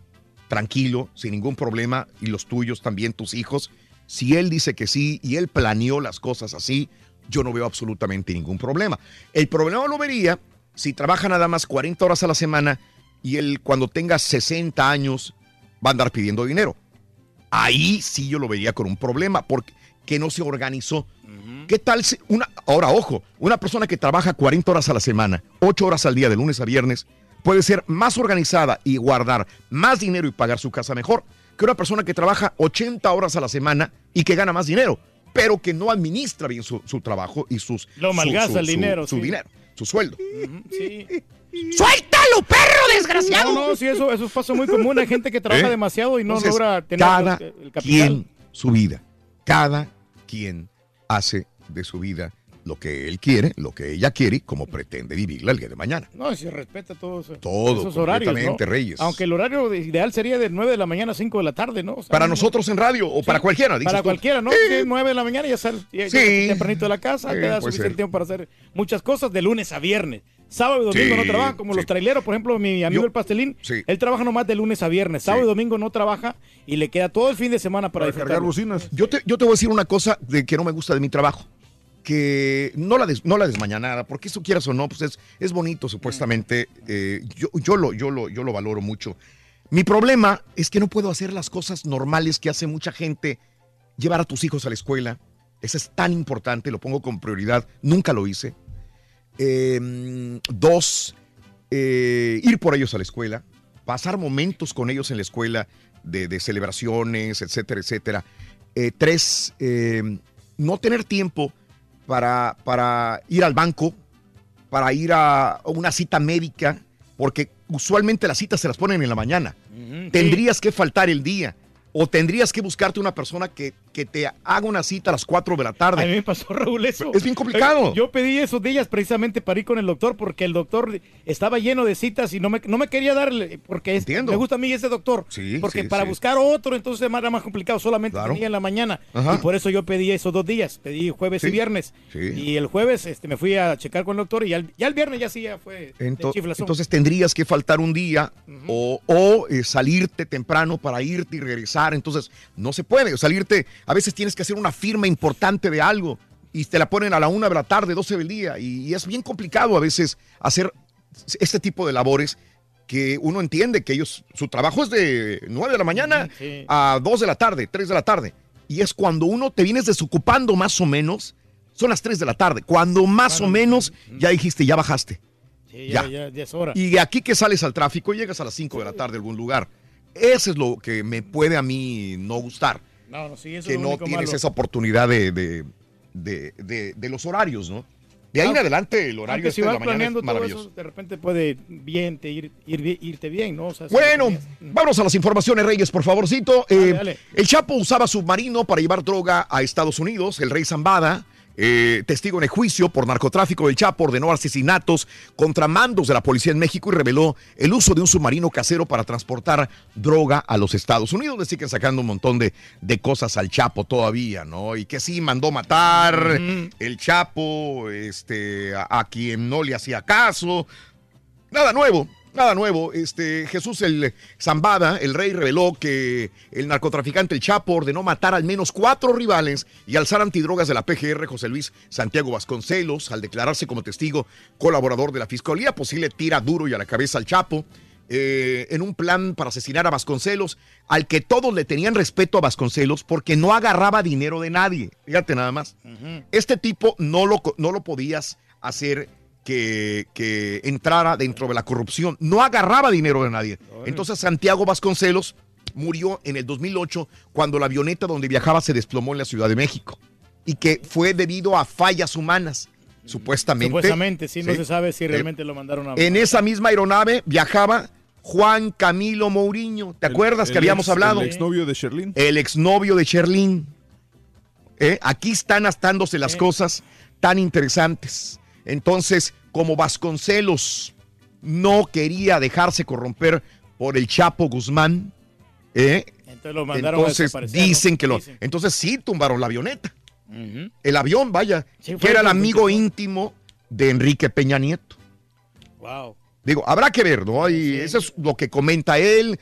tranquilo, sin ningún problema y los tuyos también, tus hijos? Si él dice que sí y él planeó las cosas así, yo no veo absolutamente ningún problema. El problema lo vería si trabaja nada más 40 horas a la semana y él cuando tenga 60 años va a andar pidiendo dinero. Ahí sí yo lo vería con un problema porque que no se organizó. ¿Qué tal si una ahora ojo, una persona que trabaja 40 horas a la semana, 8 horas al día de lunes a viernes, puede ser más organizada y guardar más dinero y pagar su casa mejor que una persona que trabaja 80 horas a la semana y que gana más dinero, pero que no administra bien su, su trabajo y sus Lo malgasta su- el su- dinero, su sí. dinero, su sueldo. Sí. ¡Suéltalo, perro desgraciado! No, no, sí, eso, eso pasa muy común. Hay gente que trabaja ¿Eh? demasiado y no Entonces, logra tener cada el, el capital. quien su vida, cada quien hace de su vida lo que él quiere, lo que ella quiere, y como pretende vivirla el día de mañana. No, y se respeta todo eso. Todo, esos horarios. ¿no? Reyes. Aunque el horario ideal sería de 9 de la mañana a 5 de la tarde, ¿no? O sea, Para no- nosotros en radio o para cualquiera, dices Para tú. cualquiera, ¿no? Que 9 de la mañana ya sales ya- Sí. ya tempranito de la casa, Sí, te da suficiente ser. tiempo para hacer muchas cosas de lunes a viernes. Sábado y domingo Sí, no trabaja, como sí. los traileros, por ejemplo, mi amigo Yo- el pastelín, sí. él trabaja nomás de lunes a viernes. Sábado y domingo no trabaja y le queda todo el fin de semana para, disfrutar. Yo te, yo te voy a decir una cosa de que no me gusta de mi trabajo. Que no la, des, no la porque eso quieras o no, pues es, es bonito supuestamente. eh, yo, yo, lo, yo, lo, yo lo valoro mucho. Mi problema es que no puedo hacer las cosas normales que hace mucha gente. Llevar a tus hijos a la escuela. Eso es tan importante, lo pongo con prioridad. Nunca lo hice. Eh, dos, eh, ir por ellos a la escuela. Pasar momentos con ellos en la escuela de, celebraciones, etcétera, etcétera. Eh, tres, eh, no tener tiempo para, para ir al banco, para ir a una cita médica, porque usualmente las citas se las ponen en la mañana. Tendrías que faltar el día. O tendrías que buscarte una persona que, que te haga una cita a las 4 de la tarde. A mí me pasó, Raúl, eso. Es bien complicado. Yo pedí esos días precisamente para ir con el doctor porque el doctor estaba lleno de citas y no me, no me quería darle, porque es- me gusta a mí ese doctor. Sí, porque sí, para sí. buscar otro entonces era más complicado, solamente Claro. tenía en la mañana. Ajá. Y por eso yo pedí esos dos días, pedí jueves y viernes. sí. Y el jueves este, me fui a checar con el doctor y ya el, ya el viernes ya sí ya fue de Ento- chiflazón. entonces tendrías que faltar un día o, o, eh, salirte temprano para irte y regresar. Entonces no se puede. Salirte, a veces tienes que hacer una firma importante de algo y te la ponen a la una de la tarde, 12 del día. Y, y es bien complicado a veces hacer este tipo de labores que uno entiende que ellos, su trabajo es de 9 de la mañana sí. a 2 de la tarde, 3 de la tarde. Y es cuando uno te vienes desocupando más o menos, son las 3 de la tarde. Cuando más o menos ya dijiste, ya bajaste. Sí, ya, ya. ya, ya es hora. Y de aquí que sales al tráfico, llegas a las 5 de la tarde a algún lugar. Eso es lo que me puede a mí no gustar. No, no, sí, eso Que es lo no único tienes malo. esa oportunidad de, de, de- de- los horarios, ¿no? De ahí en adelante el horario este si de la mañana es maravilloso. eso, de repente puede bien te ir, ir- irte bien, ¿no? O sea, si Bueno, lo tenías- vamos a las informaciones, Reyes, por favorcito. Eh, dale. El Chapo usaba submarino para llevar droga a Estados Unidos. El rey Zambada, eh, testigo en el juicio por narcotráfico del Chapo, ordenó asesinatos contra mandos de la policía en México y reveló el uso de un submarino casero para transportar droga a los Estados Unidos. Le siguen sacando un montón de, de cosas al Chapo todavía, ¿no? Y que sí, mandó matar el Chapo, este, a- a quien no le hacía caso. Nada nuevo, nada nuevo. Este, Jesús el Zambada, el rey, reveló que el narcotraficante El Chapo ordenó matar al menos cuatro rivales y alzar antidrogas de la PGR José Luis Santiago Vasconcelos al declararse como testigo colaborador de la Fiscalía. Pues sí le tira duro y a la cabeza al Chapo. eh, en un plan para asesinar a Vasconcelos, al que todos le tenían respeto a Vasconcelos porque no agarraba dinero de nadie. Fíjate nada más. Este tipo no lo, no lo podías hacer que, que entrara dentro de la corrupción. No agarraba dinero de nadie. Entonces Santiago Vasconcelos murió en el 2008 cuando la avioneta donde viajaba se desplomó en la Ciudad de México y que fue debido a fallas humanas, supuestamente. Supuestamente, sí, no Sí. se sabe si Eh, realmente lo mandaron a... En esa misma aeronave viajaba Juan Camilo Mourinho. ¿Te acuerdas el que habíamos ex- hablado? el exnovio de Sherlyn. El exnovio de Sherlyn. ¿Eh? Aquí están estándose las cosas tan interesantes. Entonces, como Vasconcelos no quería dejarse corromper por el Chapo Guzmán, ¿eh? Entonces dicen que lo... Dicen. Entonces sí tumbaron la avioneta. El avión, vaya, Sí, que era el el amigo íntimo de Enrique Peña Nieto. Wow. Digo, habrá que ver, ¿no? Y eso es lo que comenta él.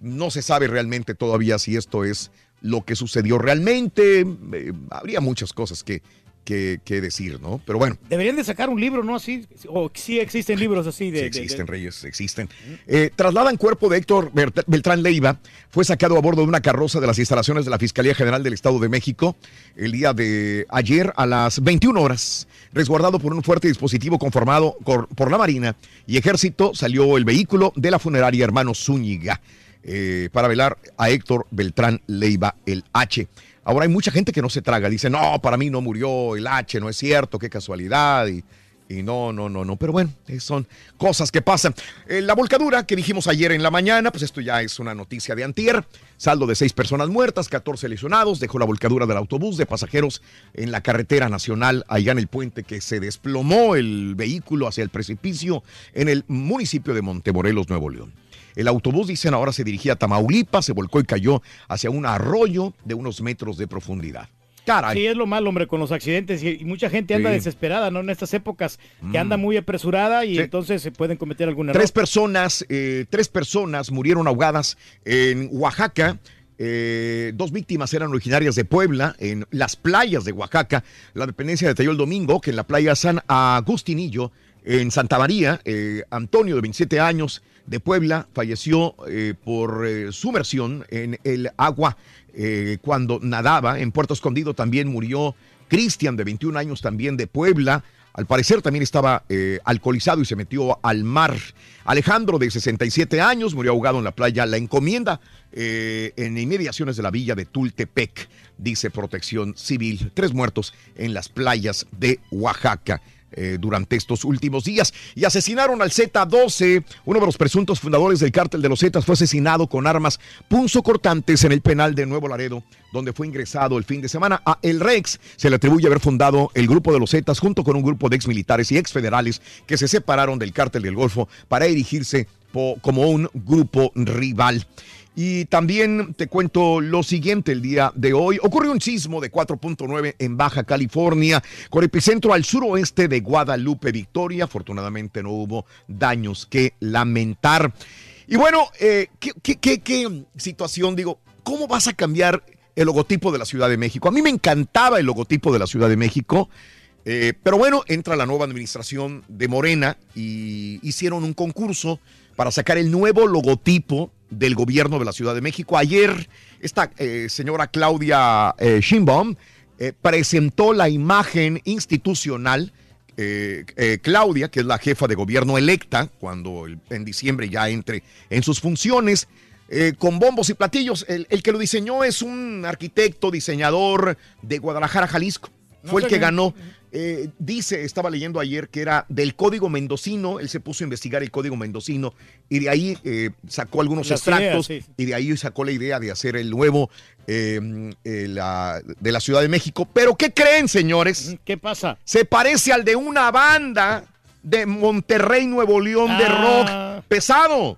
No se sabe realmente todavía si esto es lo que sucedió realmente. Eh, habría muchas cosas que, que, que decir, ¿no? Pero bueno. Deberían de sacar un libro, ¿no? Así, o sí existen libros así de... Sí existen, de- Reyes, existen. Eh, trasladan cuerpo de Héctor Beltrán Leiva. Fue sacado a bordo de una carroza de las instalaciones de la Fiscalía General del Estado de México el día de ayer a las 21 horas. Resguardado por un fuerte dispositivo conformado por la Marina y Ejército, salió el vehículo de la funeraria Hermano Zúñiga eh, para velar a Héctor Beltrán Leiva, el H. Ahora hay mucha gente que no se traga. Dice, no, para mí no murió el H, no es cierto, qué casualidad. Y, y no, no, no, no. Pero bueno, eh, son cosas que pasan. Eh, la volcadura que dijimos ayer en la mañana, pues esto ya es una noticia de antier. Saldo de seis personas muertas, 14 lesionados. Dejó la volcadura del autobús de pasajeros en la carretera nacional, allá en el puente que se desplomó el vehículo hacia el precipicio en el municipio de Montemorelos, Nuevo León. El autobús, dicen, ahora se dirigía a Tamaulipas, se volcó y cayó hacia un arroyo de unos metros de profundidad. Caray. Sí, es lo malo, hombre, con los accidentes y, mucha gente anda Sí. desesperada, ¿no? En estas épocas, que Mm. anda muy apresurada y Sí. entonces se pueden cometer algún error. Tres personas, eh, tres personas murieron ahogadas en Oaxaca. Eh, dos víctimas eran originarias de Puebla, en las playas de Oaxaca. La dependencia detalló el domingo que en la playa San Agustinillo, en Santa María, eh, Antonio, de 27 años, de Puebla falleció eh, por eh, sumersión en el agua eh, cuando nadaba. En Puerto Escondido también murió Cristian, de 21 años, también de Puebla. Al parecer también estaba alcoholizado y se metió al mar. Alejandro, de 67 años, murió ahogado en la playa La Encomienda, en inmediaciones de la villa de Tultepec, dice Protección Civil. Tres muertos en las playas de Oaxaca. Eh, durante estos últimos días. Y asesinaron al Z12, uno de los presuntos fundadores del cártel de los Zetas, fue asesinado con armas punzocortantes en el penal de Nuevo Laredo, donde fue ingresado el fin de semana. A El Rex se le atribuye haber fundado el grupo de los Zetas junto con un grupo de exmilitares y exfederales que se separaron del cártel del Golfo para erigirse como un grupo rival. Y también te cuento lo siguiente el día de hoy. Ocurrió un sismo de 4.9 en Baja California, con epicentro al suroeste de Guadalupe, Victoria. Afortunadamente no hubo daños que lamentar. Y bueno, eh, ¿qué, qué- qué- qué situación? Digo, ¿cómo vas a cambiar el logotipo de la Ciudad de México? A mí me encantaba el logotipo de la Ciudad de México. Eh, pero bueno, entra la nueva administración de Morena y hicieron un concurso para sacar el nuevo logotipo del gobierno de la Ciudad de México. Ayer, esta eh, señora Claudia eh, Sheinbaum eh, presentó la imagen institucional. eh, Claudia, que es la jefa de gobierno electa, cuando el- en diciembre ya entre en sus funciones, eh, con bombos y platillos. El, el que lo diseñó es un arquitecto, diseñador de Guadalajara, Jalisco. No Fue el que ganó. Eh, dice, estaba leyendo ayer que era del código mendocino. Él se puso a investigar el código mendocino y de ahí eh, sacó algunos Las extractos ideas, sí. y de ahí sacó la idea de hacer el nuevo eh, eh, la- de la Ciudad de México. Pero ¿qué creen, señores? ¿Qué pasa? Se parece al de una banda de Monterrey, Nuevo León, de Ah. rock pesado.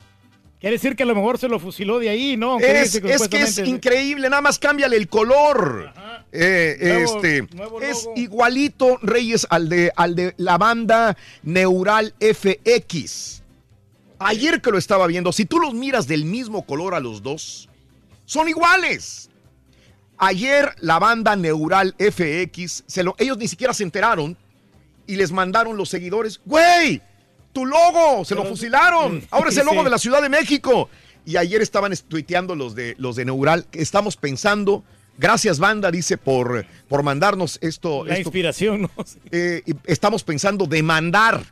Quiere decir que a lo mejor se lo fusiló de ahí, ¿no? Es, que es increíble, nada más cámbiale el color. Eh, Nuevo- este nuevo es igualito, Reyes, al de, al de la banda Neural FX. Ayer que lo estaba viendo, si tú los miras del mismo color a los dos, son iguales. Ayer la banda Neural FX, se lo- ellos ni siquiera se enteraron y les mandaron los seguidores, güey, tu logo, se lo fusilaron. Ahora es el logo de la Ciudad de México. Y ayer estaban tuiteando los de, los de Neural, que estamos pensando, gracias banda, dice, por, por mandarnos esto. La esto. inspiración, ¿no? Eh, estamos pensando demandar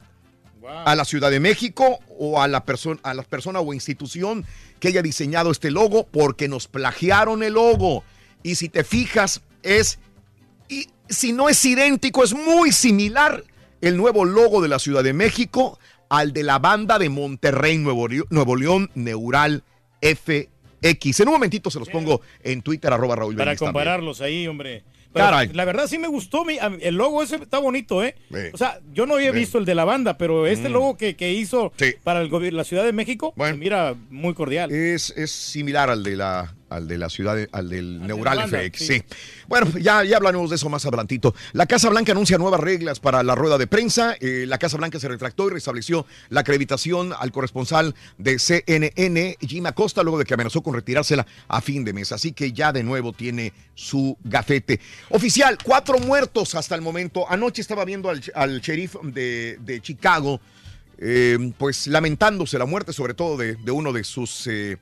a la Ciudad de México o a la persona a la persona o institución que haya diseñado este logo porque nos plagiaron el logo y si te fijas es y si no es idéntico es muy similar el nuevo logo de la Ciudad de México al de la banda de Monterrey Nuevo, Nuevo León Neural FX. En un momentito se los pongo en Twitter arroba Raúl Para también. compararlos ahí, hombre. Pero Caray. La verdad sí me gustó. mi- el logo ese está bonito, ¿eh? Sí. O sea, yo no había Sí. visto el de la banda, pero este Mm. logo que, que hizo para el gobierno, la Ciudad de México, se mira muy cordial. Es, es similar al de la, al de la ciudad, de- al del Neural FX, sí. sí. Bueno, ya, ya hablaremos de eso más adelantito. La Casa Blanca anuncia nuevas reglas para la rueda de prensa. Eh, la Casa Blanca se retractó y restableció la acreditación al corresponsal de CNN, Jim Acosta, luego de que amenazó con retirársela a fin de mes. Así que ya de nuevo tiene su gafete. Oficial, cuatro muertos hasta el momento. Anoche estaba viendo al, al sheriff de, de Chicago eh, pues lamentándose la muerte sobre todo de, de uno de sus eh,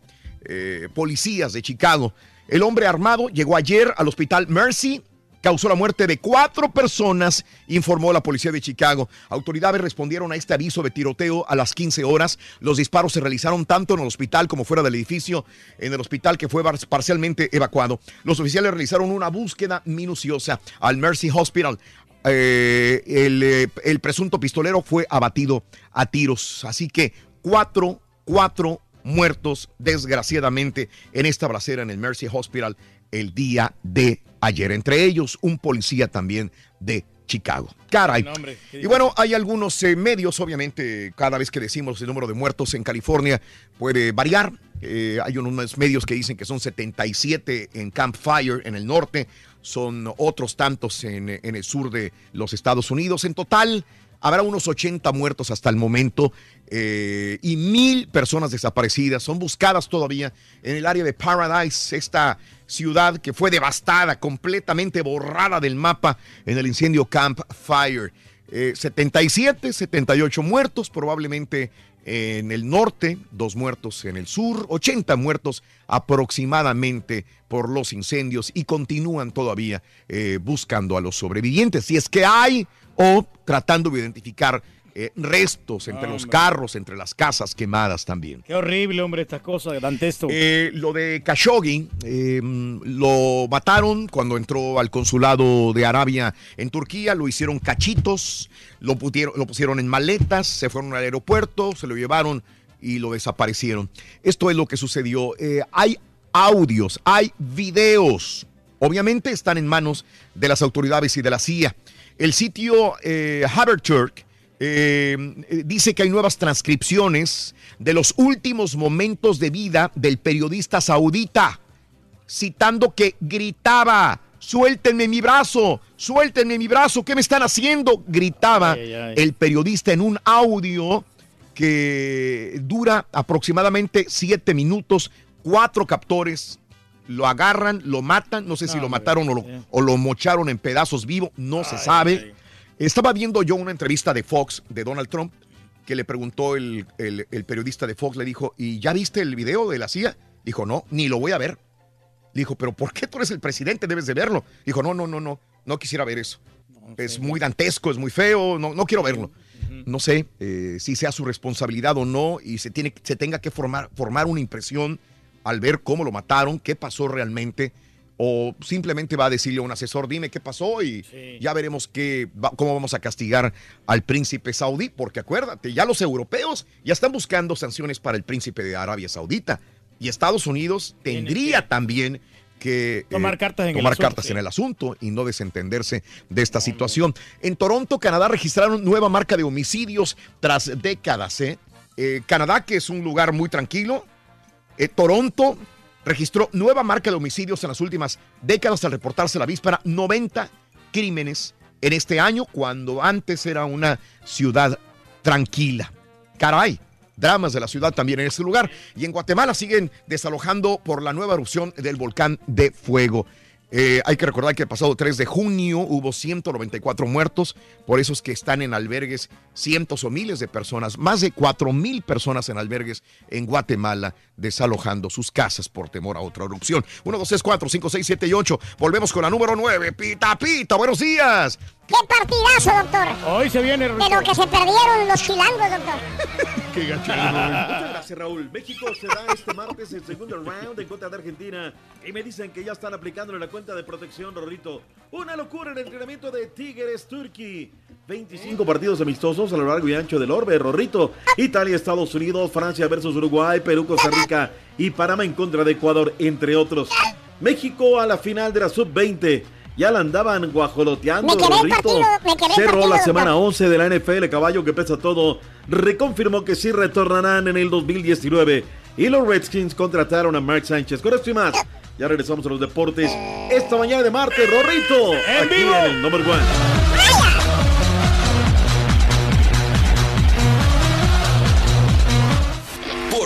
eh, policías de Chicago. El hombre armado llegó ayer al hospital Mercy, causó la muerte de cuatro personas, informó la policía de Chicago. Autoridades respondieron a este aviso de tiroteo a las 15 horas. Los disparos se realizaron tanto en el hospital como fuera del edificio, en el hospital que fue parcialmente evacuado. Los oficiales realizaron una búsqueda minuciosa al Mercy Hospital. Eh, el, eh, el presunto pistolero fue abatido a tiros. Así que cuatro, cuatro muertos desgraciadamente en esta balacera en el Mercy Hospital el día de ayer. Entre ellos un policía también de Chicago. Caray. No, hombre, qué y bueno, hay algunos eh, medios, obviamente, cada vez que decimos el número de muertos en California puede variar. Eh, hay unos medios que dicen que son 77 en Camp Fire, en el norte, son otros tantos en, en el sur de los Estados Unidos. En total, habrá unos 80 muertos hasta el momento eh, y mil personas desaparecidas. Son buscadas todavía en el área de Paradise, esta ciudad que fue devastada, completamente borrada del mapa en el incendio Camp Fire. Eh, 77, 78 muertos, probablemente en el norte, dos muertos en el sur, 80 muertos aproximadamente por los incendios y continúan todavía eh, buscando a los sobrevivientes, si es que hay, o tratando de identificar eh, restos entre los carros, entre las casas quemadas también. Qué horrible, hombre, estas cosas, Dantesto. Eh, lo de Khashoggi, eh, lo mataron cuando entró al consulado de Arabia en Turquía, lo hicieron cachitos, lo, putieron- lo pusieron en maletas, se fueron al aeropuerto, se lo llevaron y lo desaparecieron. Esto es lo que sucedió. Eh, hay audios, hay videos. Obviamente están en manos de las autoridades y de la CIA. El sitio eh, Haberturk eh, eh, dice que hay nuevas transcripciones de los últimos momentos de vida del periodista saudita, citando que gritaba, suéltenme mi brazo, suéltenme mi brazo, ¿qué me están haciendo? Gritaba Ay, ay, ay. el periodista en un audio que dura aproximadamente siete minutos, cuatro captores. Lo agarran, lo matan, no sé si lo mataron o lo, o lo mocharon en pedazos vivo, no se sabe. Estaba viendo yo una entrevista de Fox de Donald Trump que le preguntó el, el- el periodista de Fox, le dijo, ¿y ya viste el video de la CIA? Dijo, no, ni lo voy a ver. Le dijo, pero ¿por qué tú eres el presidente? Debes de verlo. Dijo, no, no, no, no, no quisiera ver eso. Es muy dantesco, es muy feo, no, no quiero verlo. No sé eh, si sea su responsabilidad o no y se, tiene, se tenga que formar, formar una impresión al ver cómo lo mataron, qué pasó realmente, o simplemente va a decirle a un asesor, dime qué pasó y ya veremos qué, cómo vamos a castigar al príncipe saudí, porque acuérdate, ya los europeos ya están buscando sanciones para el príncipe de Arabia Saudita y Estados Unidos tendría también que eh, Tomar cartas en el tomar asunto, cartas sí. en el asunto y no desentenderse de esta situación. En Toronto, Canadá, registraron nueva marca de homicidios tras décadas. ¿eh? Eh, Canadá, que es un lugar muy tranquilo, eh, Toronto registró nueva marca de homicidios en las últimas décadas al reportarse la víspera 90 crímenes en este año, cuando antes era una ciudad tranquila. Caray, dramas de la ciudad también en este lugar. Y en Guatemala siguen desalojando por la nueva erupción del volcán de fuego. Eh, hay que recordar que el pasado 3 de junio hubo 194 muertos, por eso es que están en albergues cientos o miles de personas, más de 4 mil personas en albergues en Guatemala desalojando sus casas por temor a otra erupción. 1, 2, 3, 4, 5, 6, 7 y 8. Volvemos con la número 9. Pita, pita, buenos días. ¡Qué partidazo, doctor! Hoy se viene. De lo que se perdieron los chilangos, doctor. Qué gacho. Muchas gracias, Raúl. México será este martes el segundo round en contra de Argentina. Y me dicen que ya están aplicándole la cuenta de protección, Rorrito. Una locura en el entrenamiento de Tigres Turkey. 25 partidos amistosos a lo largo y ancho del orbe, Rorrito. Italia, Estados Unidos, Francia versus Uruguay, Perú, Costa Rica y Panamá en contra de Ecuador, entre otros. México a la final de la sub-20. Ya la andaban guajoloteando, Me quedé el Rorrito. partido, me quedé el Cerró partido, la doctor. semana 11 de la NFL, caballo que pesa todo, reconfirmó que sí retornarán en el 2019. Y los Redskins contrataron a Mark Sánchez. Con esto y más, ya regresamos a los deportes esta mañana de martes, Rorrito. ¡En aquí vivo! en el number one.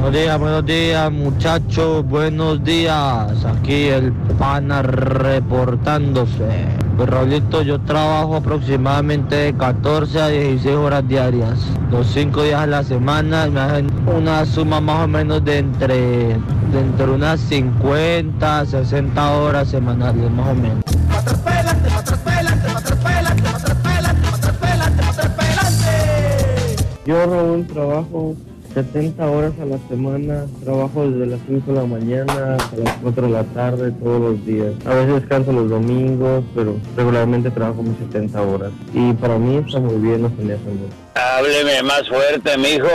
Buenos días, buenos días muchachos, buenos días. Aquí el pana reportándose. Pues Raulito, yo trabajo aproximadamente de 14 a 16 horas diarias. Los 5 días a la semana me hacen una suma más o menos de entre, de entre unas 50 a 60 horas semanales más o menos. Yo, Raúl, trabajo 70 horas a la semana, trabajo desde las 5 de la mañana hasta las 4 de la tarde todos los días. A veces descanso los domingos, pero regularmente trabajo mis 70 horas. Y para mí está muy bien, no se me hace mucho. Hábleme más fuerte, mijo.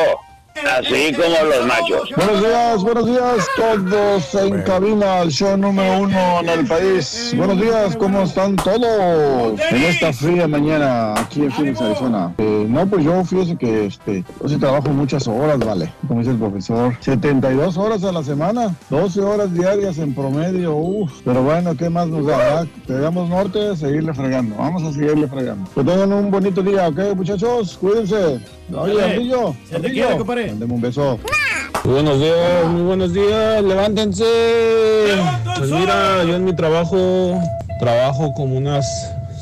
Así como los machos. Buenos días, buenos días, todos en cabina, el show número uno en el país. Buenos días, ¿cómo están todos en esta fría mañana aquí en Phoenix, Arizona? Eh, no, pues yo fíjese que este, yo sí trabajo muchas horas, vale, como dice el profesor. 72 horas a la semana, 12 horas diarias en promedio, uff. Pero bueno, ¿qué más nos da? Pegamos norte, seguirle fregando. Vamos a seguirle fregando. Que tengan un bonito día, ¿ok, muchachos? Cuídense. Oye. Ardillo, Se te quiere, compadre. Mándeme un beso. Muy buenos días, muy buenos días, levántense. Pues mira, yo en mi trabajo trabajo como unas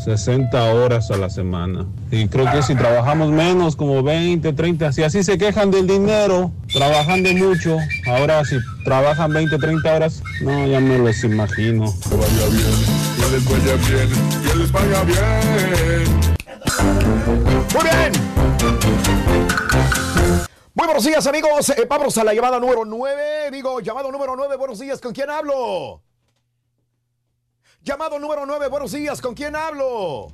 60 horas a la semana. Y creo que si trabajamos menos, como 20, 30, si así se quejan del dinero, trabajando mucho, ahora si trabajan 20, 30 horas, no, ya me los imagino. Que vaya bien, que les vaya bien, que les vaya bien. Muy bien. Muy buenos días, amigos. Eh, vamos a la llamada número 9. Digo, llamado número 9. Buenos días, ¿con quién hablo? Llamado número 9. Buenos días, ¿con quién hablo?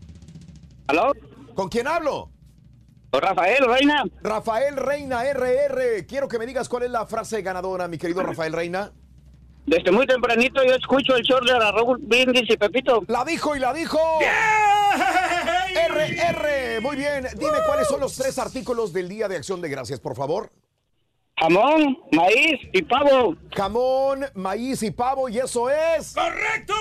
¿Aló? ¿Con quién hablo? Con Rafael Reina. Rafael Reina, RR. Quiero que me digas cuál es la frase ganadora, mi querido Rafael Reina. Desde muy tempranito yo escucho el show de Raúl Brindis y Pepito. La dijo y la dijo. RR. Muy bien. Dime cuáles son los tres artículos del Día de Acción de Gracias, por favor. Jamón, maíz y pavo. Jamón, maíz y pavo, y eso es. ¡Correcto!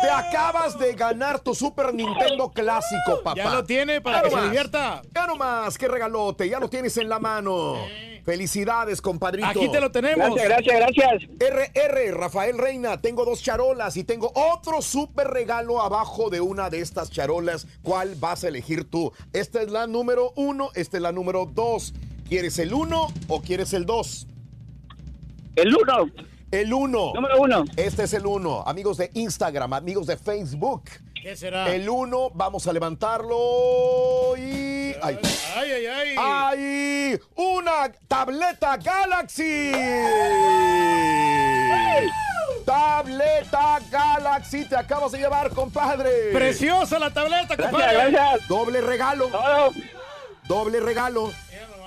Te acabas de ganar tu Super Nintendo clásico, papá. Ya lo tiene para Ya que se divierta. Ya nomás, qué regalote, ya lo tienes en la mano. Felicidades, compadrito. Aquí te lo tenemos. Gracias, gracias, gracias. RR, Rafael Reina, tengo dos charolas y tengo otro super regalo abajo de una de estas charolas. ¿Cuál vas a elegir tú? Esta es la número uno, esta es la número dos. ¿Quieres el uno o quieres el dos? El uno. El uno. Número uno. Este es el uno. Amigos de Instagram, amigos de Facebook. ¿Qué será? El uno, vamos a levantarlo y... ¡Ay! Ay, ay, ay. ¡Ay! ¡Una tableta Galaxy! ¡Tableta Galaxy! Te acabas de llevar, compadre. Preciosa la tableta, compadre. gracias. Doble regalo. Doble regalo.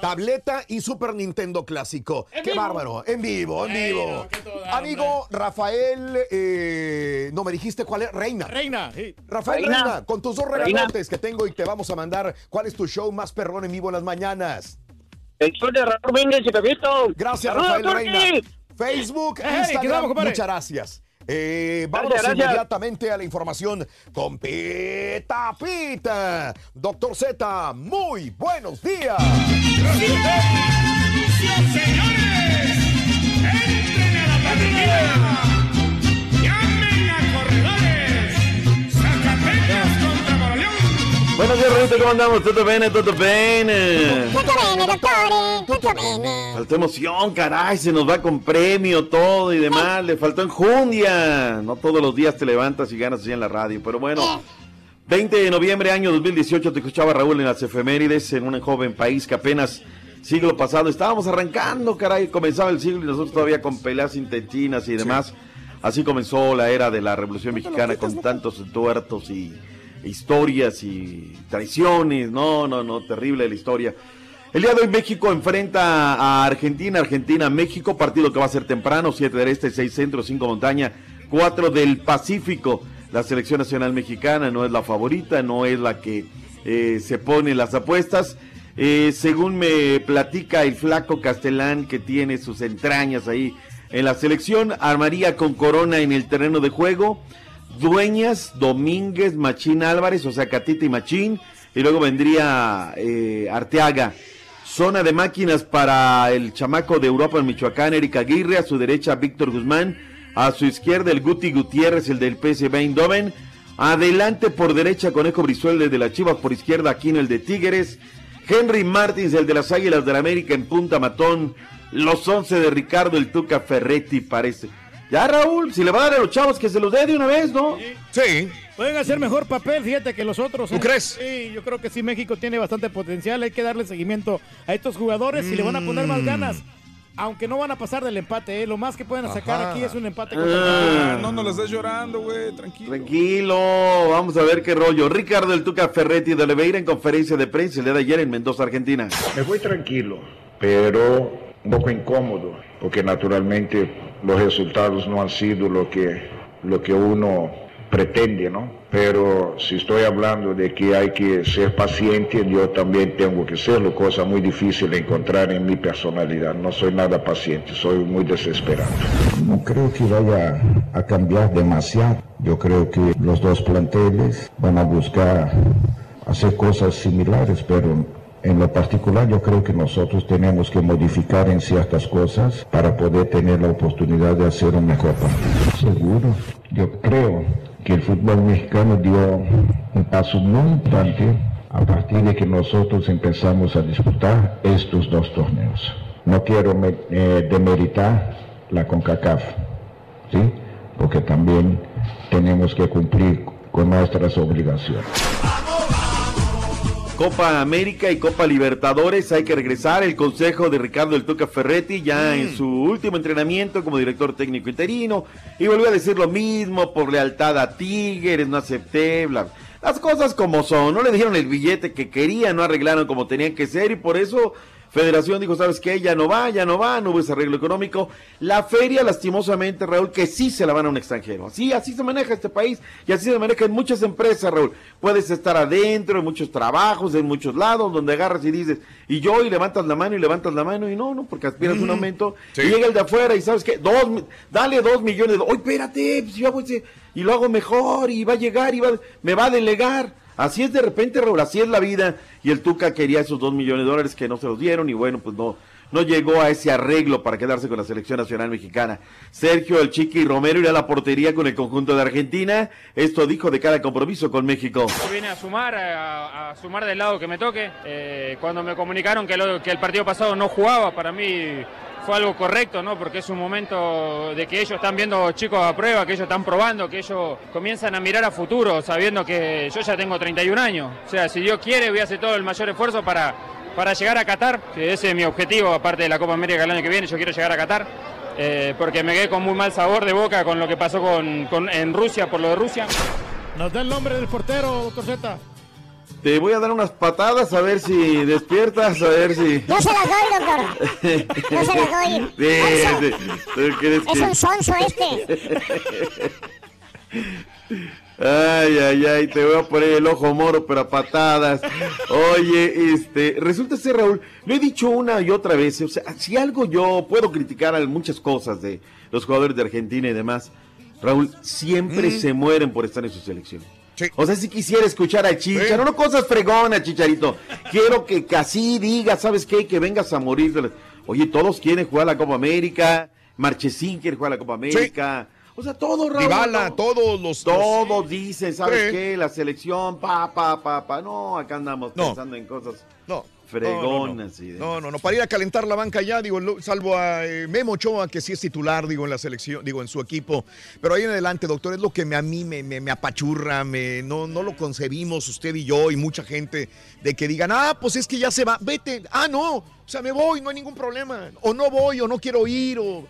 Tableta y Super Nintendo clásico. ¡Qué vivo. bárbaro! En vivo, en Ay, vivo. no, Amigo Rafael, eh, no me dijiste cuál es. Reina. Reina, sí. Rafael Reina. Reina, con tus dos regalotes que tengo y te vamos a mandar. ¿Cuál es tu show más perrón en vivo en las mañanas? El show de Raúl Brindis y Pepito. Gracias, ¡Saludos, Rafael! Reina. Facebook, Instagram, muchas gracias. Eh, vámonos gracias. inmediatamente a la información con Pita Pita. Doctor Z, muy buenos días. señores! ¡Entren a la partida! Buenos días, Rito, ¿cómo andamos? ¿Todo bien? ¿Todo bien? Tutto bene, dottore, tutto bene. Faltó emoción, caray, se nos va con premio, todo y demás. Le faltó enjundia. No todos los días te levantas y ganas así en la radio, pero bueno. 20 de noviembre, año 2018, te escuchaba Raúl en las efemérides, en un joven país que apenas siglo pasado estábamos arrancando, caray, comenzaba el siglo y nosotros todavía con peleas intestinas y demás. Así comenzó la era de la Revolución Mexicana con tantos tuertos y historias y traiciones. No, no, no, terrible la historia. El día de hoy México enfrenta a Argentina, Argentina, México, partido que va a ser temprano, 7 del Este, 6 Centro, 5 Montaña, 4 del Pacífico. La selección nacional mexicana no es la favorita, no es la que eh, se pone las apuestas. Eh, según me platica el flaco Castelán, que tiene sus entrañas ahí en la selección, armaría con Corona en el terreno de juego, Dueñas, Domínguez, Machín Álvarez, o sea, Catita y Machín, y luego vendría eh, Arteaga. Zona de máquinas para el chamaco de Europa en Michoacán, Erika Aguirre, a su derecha Víctor Guzmán, a su izquierda el Guti Gutiérrez, el del PSV Eindhoven, adelante por derecha Conejo Brizuel, el de la Chivas, por izquierda Aquino, el de Tigres, Henry Martins, el de las Águilas del América en punta matón, los once de Ricardo el Tuca Ferretti parece. Ya Raúl, si le va a dar a los chavos que se los dé de una vez, ¿no? Sí. Pueden hacer mejor papel, fíjate, que los otros. ¿Tú ¿eh? crees? Sí, yo creo que sí, México tiene bastante potencial. Hay que darle seguimiento a estos jugadores y le van a poner más Mm. ganas. Aunque no van a pasar del empate, ¿eh? lo más que pueden sacar Ajá. aquí es un empate. Ah. contra- No nos la estés llorando, güey, tranquilo. Tranquilo, vamos a ver qué rollo. Ricardo el Tuca Ferretti de Oliveira en conferencia de prensa el día de ayer en Mendoza, Argentina. Me voy tranquilo, pero un poco incómodo, porque naturalmente los resultados no han sido lo que, lo que uno pretende, ¿no? Pero si estoy hablando de que hay que ser paciente, yo también tengo que serlo, cosa muy difícil de encontrar en mi personalidad. No soy nada paciente, soy muy desesperado. No creo que vaya a cambiar demasiado. Yo creo que los dos planteles van a buscar hacer cosas similares, pero en lo particular yo creo que nosotros tenemos que modificar en ciertas cosas para poder tener la oportunidad de hacer un mejor partido. Seguro, yo creo que el fútbol mexicano dio un paso muy importante a partir de que nosotros empezamos a disputar estos dos torneos. No quiero me- eh, demeritar la CONCACAF, ¿sí? porque también tenemos que cumplir con nuestras obligaciones. Copa América y Copa Libertadores, hay que regresar. El consejo de Ricardo El Tuca Ferretti ya en su último entrenamiento como director técnico interino y volvió a decir lo mismo por lealtad a Tigres, no acepté, bla. Las cosas como son, no le dieron el billete que querían, no arreglaron como tenían que ser y por eso Federación dijo, ¿sabes qué? Ya no va, ya no va, no hubo ese arreglo económico. La feria, lastimosamente, Raúl, que sí se la van a un extranjero. Así, así se maneja este país y así se maneja en muchas empresas, Raúl. Puedes estar adentro, en muchos trabajos, en muchos lados, donde agarras y dices, y yo, y levantas la mano, y levantas la mano, y no, no, porque aspiras un aumento. Y llega el de afuera, y ¿sabes qué? Dos, dale dos millones. Oye, espérate, pues yo a hacer- y lo hago mejor, y va a llegar, y va, me va a delegar. Así es de repente, así es la vida. Y el Tuca quería esos dos millones de dólares que no se los dieron y bueno, pues no, no llegó a ese arreglo para quedarse con la selección nacional mexicana. Sergio El Chiqui Romero irá a la portería con el conjunto de Argentina. Esto dijo de cada compromiso con México. Vine a sumar, a, sumar del lado que me toque. Eh, cuando me comunicaron que el partido pasado no jugaba, para mí fue algo correcto, ¿no? Porque es un momento de que ellos están viendo chicos a prueba, que ellos están probando, que ellos comienzan a mirar a futuro, sabiendo que yo ya tengo 31 años. O sea, si Dios quiere, voy a hacer todo el mayor esfuerzo para, para llegar a Qatar, que ese es mi objetivo, aparte de la Copa América el año que viene, yo quiero llegar a Qatar. eh, porque me quedé con muy mal sabor de boca con lo que pasó con, con- en Rusia, por lo de Rusia. Nos da el nombre del portero, doctor Z. Te voy a dar unas patadas a ver si despiertas, a ver si... Yo se las doy, doctor. Yo se las doy. Sí, sí. ¿Tú crees Es que- un sonso este. Ay, ay, ay, te voy a poner el ojo moro, pero a patadas. Oye, este, resulta ser, Raúl, lo he dicho una y otra vez, o sea, si algo yo puedo criticar a muchas cosas de los jugadores de Argentina y demás, Raúl, siempre Mm. se mueren por estar en su selección. O sea, si quisiera escuchar a Chicharo, no cosas fregonas, Chicharito. Quiero que casi diga, ¿sabes qué? Que vengas a morir. de la- Oye, todos quieren jugar la Copa América. Marchesín quiere jugar la Copa América. O sea, todo, Raúl. Todos los... Todos dicen, ¿sabes Sí. qué? La selección, pa, pa, pa, pa. No, acá andamos No. pensando en cosas No. Fregonas. y de- No, no, no, para ir a calentar la banca ya, digo, salvo a eh, Memo Ochoa, que sí es titular, digo, en la selección, digo, en su equipo. Pero ahí en adelante, doctor, es lo que me, a mí me, me- me apachurra, me, no, no lo concebimos usted y yo y mucha gente, de que digan, ah, pues es que ya se va, vete, ah, no, o sea, me voy, no hay ningún problema, o no voy, o no quiero ir, o...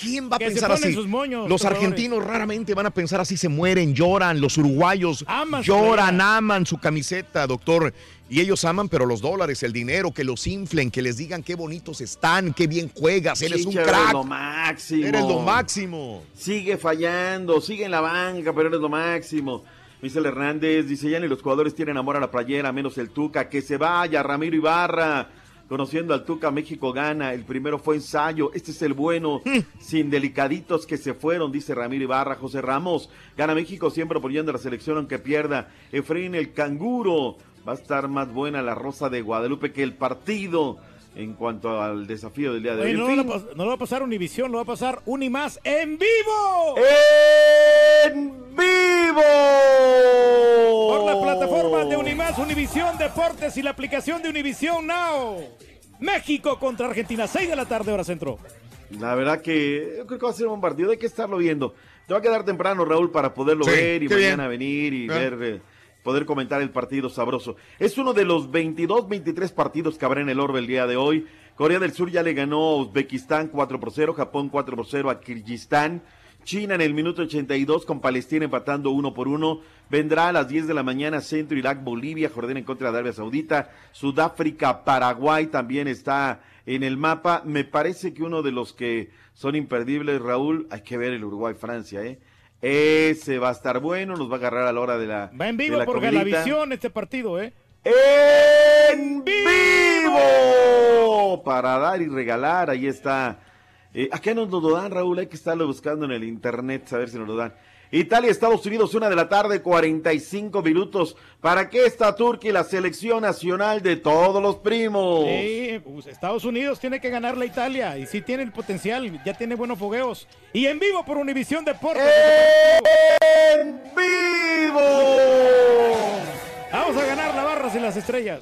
¿Quién va a Que se pensar ponen así? sus moños, los jugadores. argentinos raramente van a pensar así, se mueren, lloran, los uruguayos Aman su lloran, aman su camiseta, doctor. Y ellos aman, pero los dólares, el dinero, que los inflen, que les digan qué bonitos están, qué bien juegas, eres un Chicha, eres crack. lo máximo. Eres lo máximo. Sigue fallando, sigue en la banca, pero eres lo máximo. Michel Hernández dice, ya ni los jugadores tienen amor a la playera, menos el Tuca, que se vaya, Ramiro Ibarra. Conociendo al Tuca, México gana. El primero fue ensayo. Este es el bueno. Sin delicaditos que se fueron, dice Ramiro Ibarra. José Ramos. Gana México siempre apoyando a la selección aunque pierda. Efraín el canguro. Va a estar más buena la Rosa de Guadalupe que el partido en cuanto al desafío del día de hoy. Oye, En no, fin, lo pas- no lo va a pasar Univisión, lo va a pasar Unimás en vivo. ¡En vivo! Por la plataforma de Unimás, Univisión Deportes y la aplicación de Univisión Now. México contra Argentina, 6 de la tarde, hora centro. La verdad que yo creo que va a ser un partido, hay que estarlo viendo. Te va a quedar temprano, Raúl, para poderlo Sí, ver y mañana bien. venir y ver, eh, poder comentar el partido sabroso. Es uno de los 22, 23 partidos que habrá en el Orbe el día de hoy. Corea del Sur ya le ganó a Uzbekistán 4 por 0, Japón 4 por 0 a Kirguistán. China en el minuto 82 con Palestina empatando uno por uno. Vendrá a las 10 de la mañana Centro, Irak, Bolivia, Jordania en contra de Arabia Saudita. Sudáfrica, Paraguay también está en el mapa. Me parece que uno de los que son imperdibles, Raúl, hay que ver el Uruguay-Francia, ¿eh? Ese va a estar bueno, nos va a agarrar a la hora de la Va en vivo la por comidita. Galavisión este partido, ¿eh? ¡En vivo! Para dar y regalar, ahí está. Eh, acá nos lo dan, Raúl, hay que estarlo buscando en el internet, a ver si nos lo dan. Italia, Estados Unidos, una de la tarde, 45 minutos. ¿Para qué está Turquía, la selección nacional de todos los primos? Sí, pues, Estados Unidos tiene que ganar la Italia y sí tiene el potencial, ya tiene buenos fogueos. Y en vivo por Univisión Deportes. ¡En vivo! Vamos a ganar la barras y las estrellas.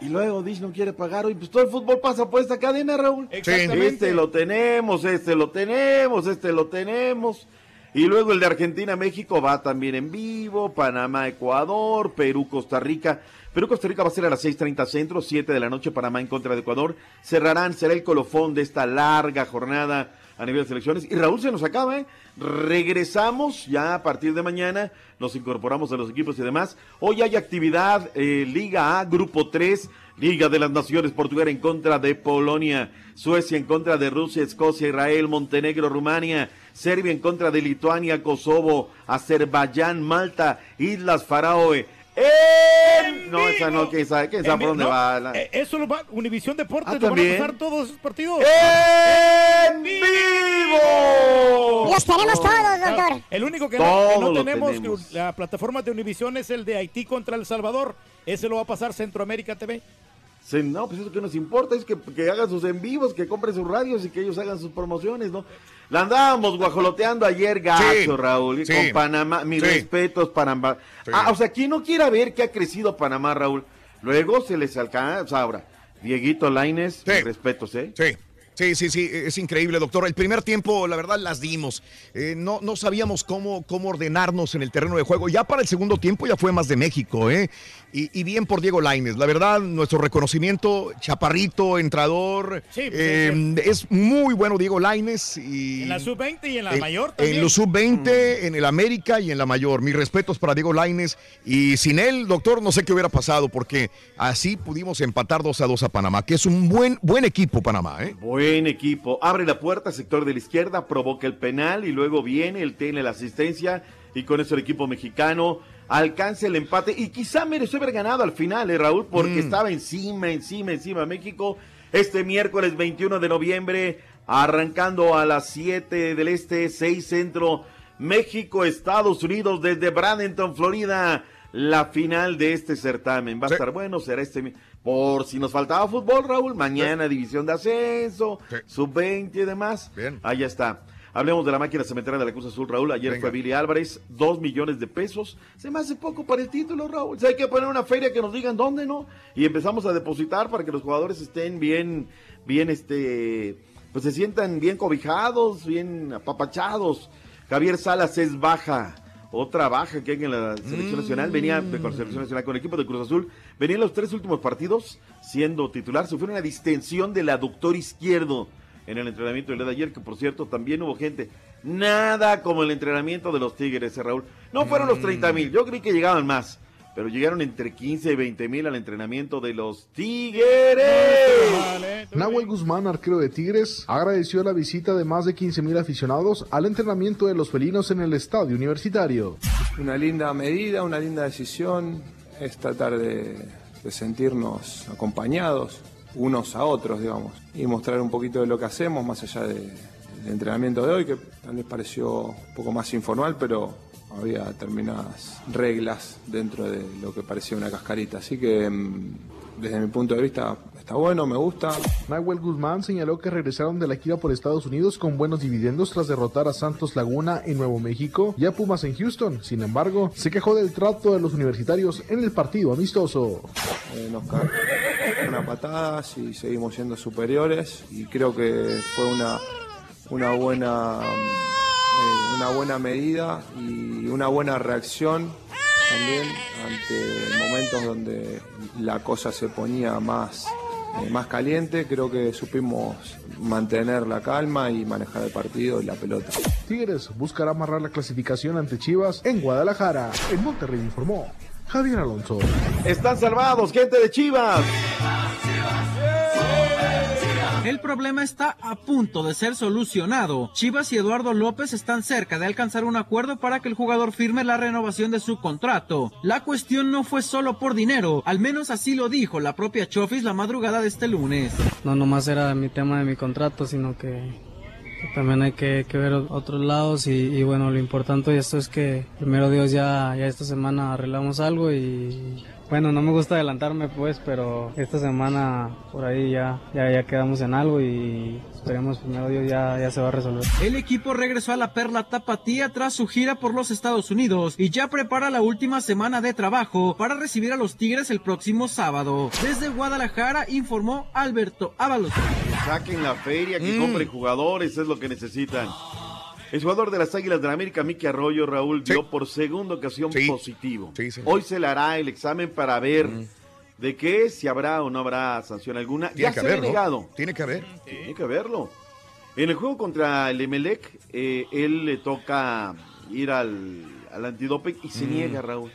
Y luego Dish no quiere pagar hoy, pues todo el fútbol pasa por esta cadena, Raúl. Exactamente. Este lo tenemos, este lo tenemos, este lo tenemos. Y luego el de Argentina, México va también en vivo, Panamá, Ecuador, Perú, Costa Rica. Perú, Costa Rica va a ser a las 6.30 centro, 7 de la noche, Panamá en contra de Ecuador. Cerrarán, será el colofón de esta larga jornada a nivel de selecciones. Y Raúl se nos acaba, ¿eh? Regresamos ya a partir de mañana, nos incorporamos a los equipos y demás. Hoy hay actividad, eh, Liga A, Grupo 3, Liga de las Naciones, Portugal en contra de Polonia, Suecia en contra de Rusia, Escocia, Israel, Montenegro, Rumania, Serbia en contra de Lituania, Kosovo, Azerbaiyán, Malta, Islas Faroe. ¡En No, esa no, quién sabe, quién sabe por dónde No, va. la- eh, Eso lo va, Univisión Deportes, Ah, lo van a pasar todos esos partidos. ¡En vivo! Los tenemos todos, doctor. El único que no, que tenemos, tenemos. que la plataforma de Univisión es el de Haití contra El Salvador. Ese lo va a pasar Centroamérica TV. No, pues eso que nos importa es que, que hagan sus en vivos, que compren sus radios y que ellos hagan sus promociones, ¿no? La andábamos guajoloteando ayer, gacho, Sí, Raúl, sí, con Panamá. Mis sí. respetos, Panamá. Ah, o sea, quien no quiera ver que ha crecido Panamá, Raúl, luego se les alcanza, o sea, ahora, Dieguito Laines, mis respetos, ¿eh? Sí. Sí, sí, sí, es increíble, doctor. El primer tiempo, la verdad, las dimos. Eh, no, no sabíamos cómo, cómo ordenarnos en el terreno de juego. Ya para el segundo tiempo ya fue más de México, ¿eh? Y, y bien por Diego Laines. La verdad, nuestro reconocimiento, chaparrito, entrador. Sí, pues, eh, es muy bueno Diego Laines. Y En la sub-20 y en la en- mayor también. En los sub-20, en el América y en la mayor. Mis respetos para Diego Laines. Y sin él, doctor, no sé qué hubiera pasado, porque así pudimos empatar 2 a 2 a Panamá, que es un buen, buen equipo Panamá, ¿eh? Buen equipo. Abre la puerta, sector de la izquierda, provoca el penal y luego viene, él tiene la asistencia y con eso el equipo mexicano alcanza el empate y quizá mereció haber ganado al final, ¿eh, Raúl? Porque Mm. estaba encima, encima, encima México. Este miércoles 21 de noviembre, arrancando a las 7 del Este, 6 Centro, México, Estados Unidos, desde Bradenton, Florida. La final de este certamen va a estar bueno, será este. Por si nos faltaba fútbol, Raúl, mañana división de ascenso, sub-20 y demás. Bien. Ahí está. Hablemos de la máquina cementera de la Cruz Azul, Raúl. Ayer Venga. fue Billy Álvarez, dos millones de pesos. Se me hace poco para el título, Raúl. O sea, hay que poner una feria que nos digan dónde, ¿no? Y empezamos a depositar para que los jugadores estén bien, bien, este, pues se sientan bien cobijados, bien apapachados. Javier Salas es baja. Otra baja que hay en la selección nacional. Venía de- con la selección nacional con el equipo de Cruz Azul. Venía en los tres últimos partidos siendo titular. Sufrió una distensión del aductor izquierdo en el entrenamiento del día de ayer, que por cierto también hubo gente. Nada como el entrenamiento de los Tigres, eh, Raúl. No fueron los 30 mil, yo creí que llegaban más. Pero llegaron entre 15 y 20 mil al entrenamiento de los Tigres. Nahuel Guzmán, arquero de Tigres, agradeció la visita de más de 15.000 aficionados al entrenamiento de los felinos en el estadio universitario. Una linda medida, una linda decisión es tratar de, de sentirnos acompañados unos a otros, digamos, y mostrar un poquito de lo que hacemos más allá de- del entrenamiento de hoy, que tal vez pareció un poco más informal, pero había determinadas reglas dentro de lo que parecía una cascarita. Así que mm, desde mi punto de vista está bueno, me gusta. Nahuel Guzmán señaló que regresaron de la gira por Estados Unidos con buenos dividendos tras derrotar a Santos Laguna en Nuevo México y a Pumas en Houston. Sin embargo, se quejó del trato de los universitarios en el partido amistoso. Eh, nos una patada y seguimos siendo superiores y creo que fue una, una buena eh, una buena medida y una buena reacción también ante momentos donde la cosa se ponía más eh, más caliente, creo que supimos mantener la calma y manejar el partido y la pelota. Tigres buscará amarrar la clasificación ante Chivas en Guadalajara. En Monterrey informó Javier Alonso. Están salvados, gente de Chivas. El problema está a punto de ser solucionado. Chivas y Eduardo López están cerca de alcanzar un acuerdo para que el jugador firme la renovación de su contrato. La cuestión no fue solo por dinero, al menos así lo dijo la propia Chofis la madrugada de este lunes. No nomás era mi tema de mi contrato, sino que, también hay que, que ver otros lados y, y bueno, lo importante de esto es que primero Dios ya, ya esta semana arreglamos algo y bueno, no me gusta adelantarme pues, pero esta semana por ahí ya, ya, ya quedamos en algo y esperemos primero Dios ya, ya se va a resolver. El equipo regresó a la Perla Tapatía tras su gira por los Estados Unidos y ya prepara la última semana de trabajo para recibir a los Tigres el próximo sábado. Desde Guadalajara informó Alberto Ábalos. Saquen la feria, que Mm. compren jugadores, es lo que necesitan. El jugador de las Águilas de la América, Miki Arroyo, Raúl, dio por segunda ocasión positivo. Hoy se le hará el examen para ver de qué, si habrá o no habrá sanción alguna. Tiene ya que se haber, ¿no? Tiene que haber. Tiene que haberlo. En el juego contra el Emelec, eh, él le toca ir al, al antidoping y se Mm. niega, Raúl.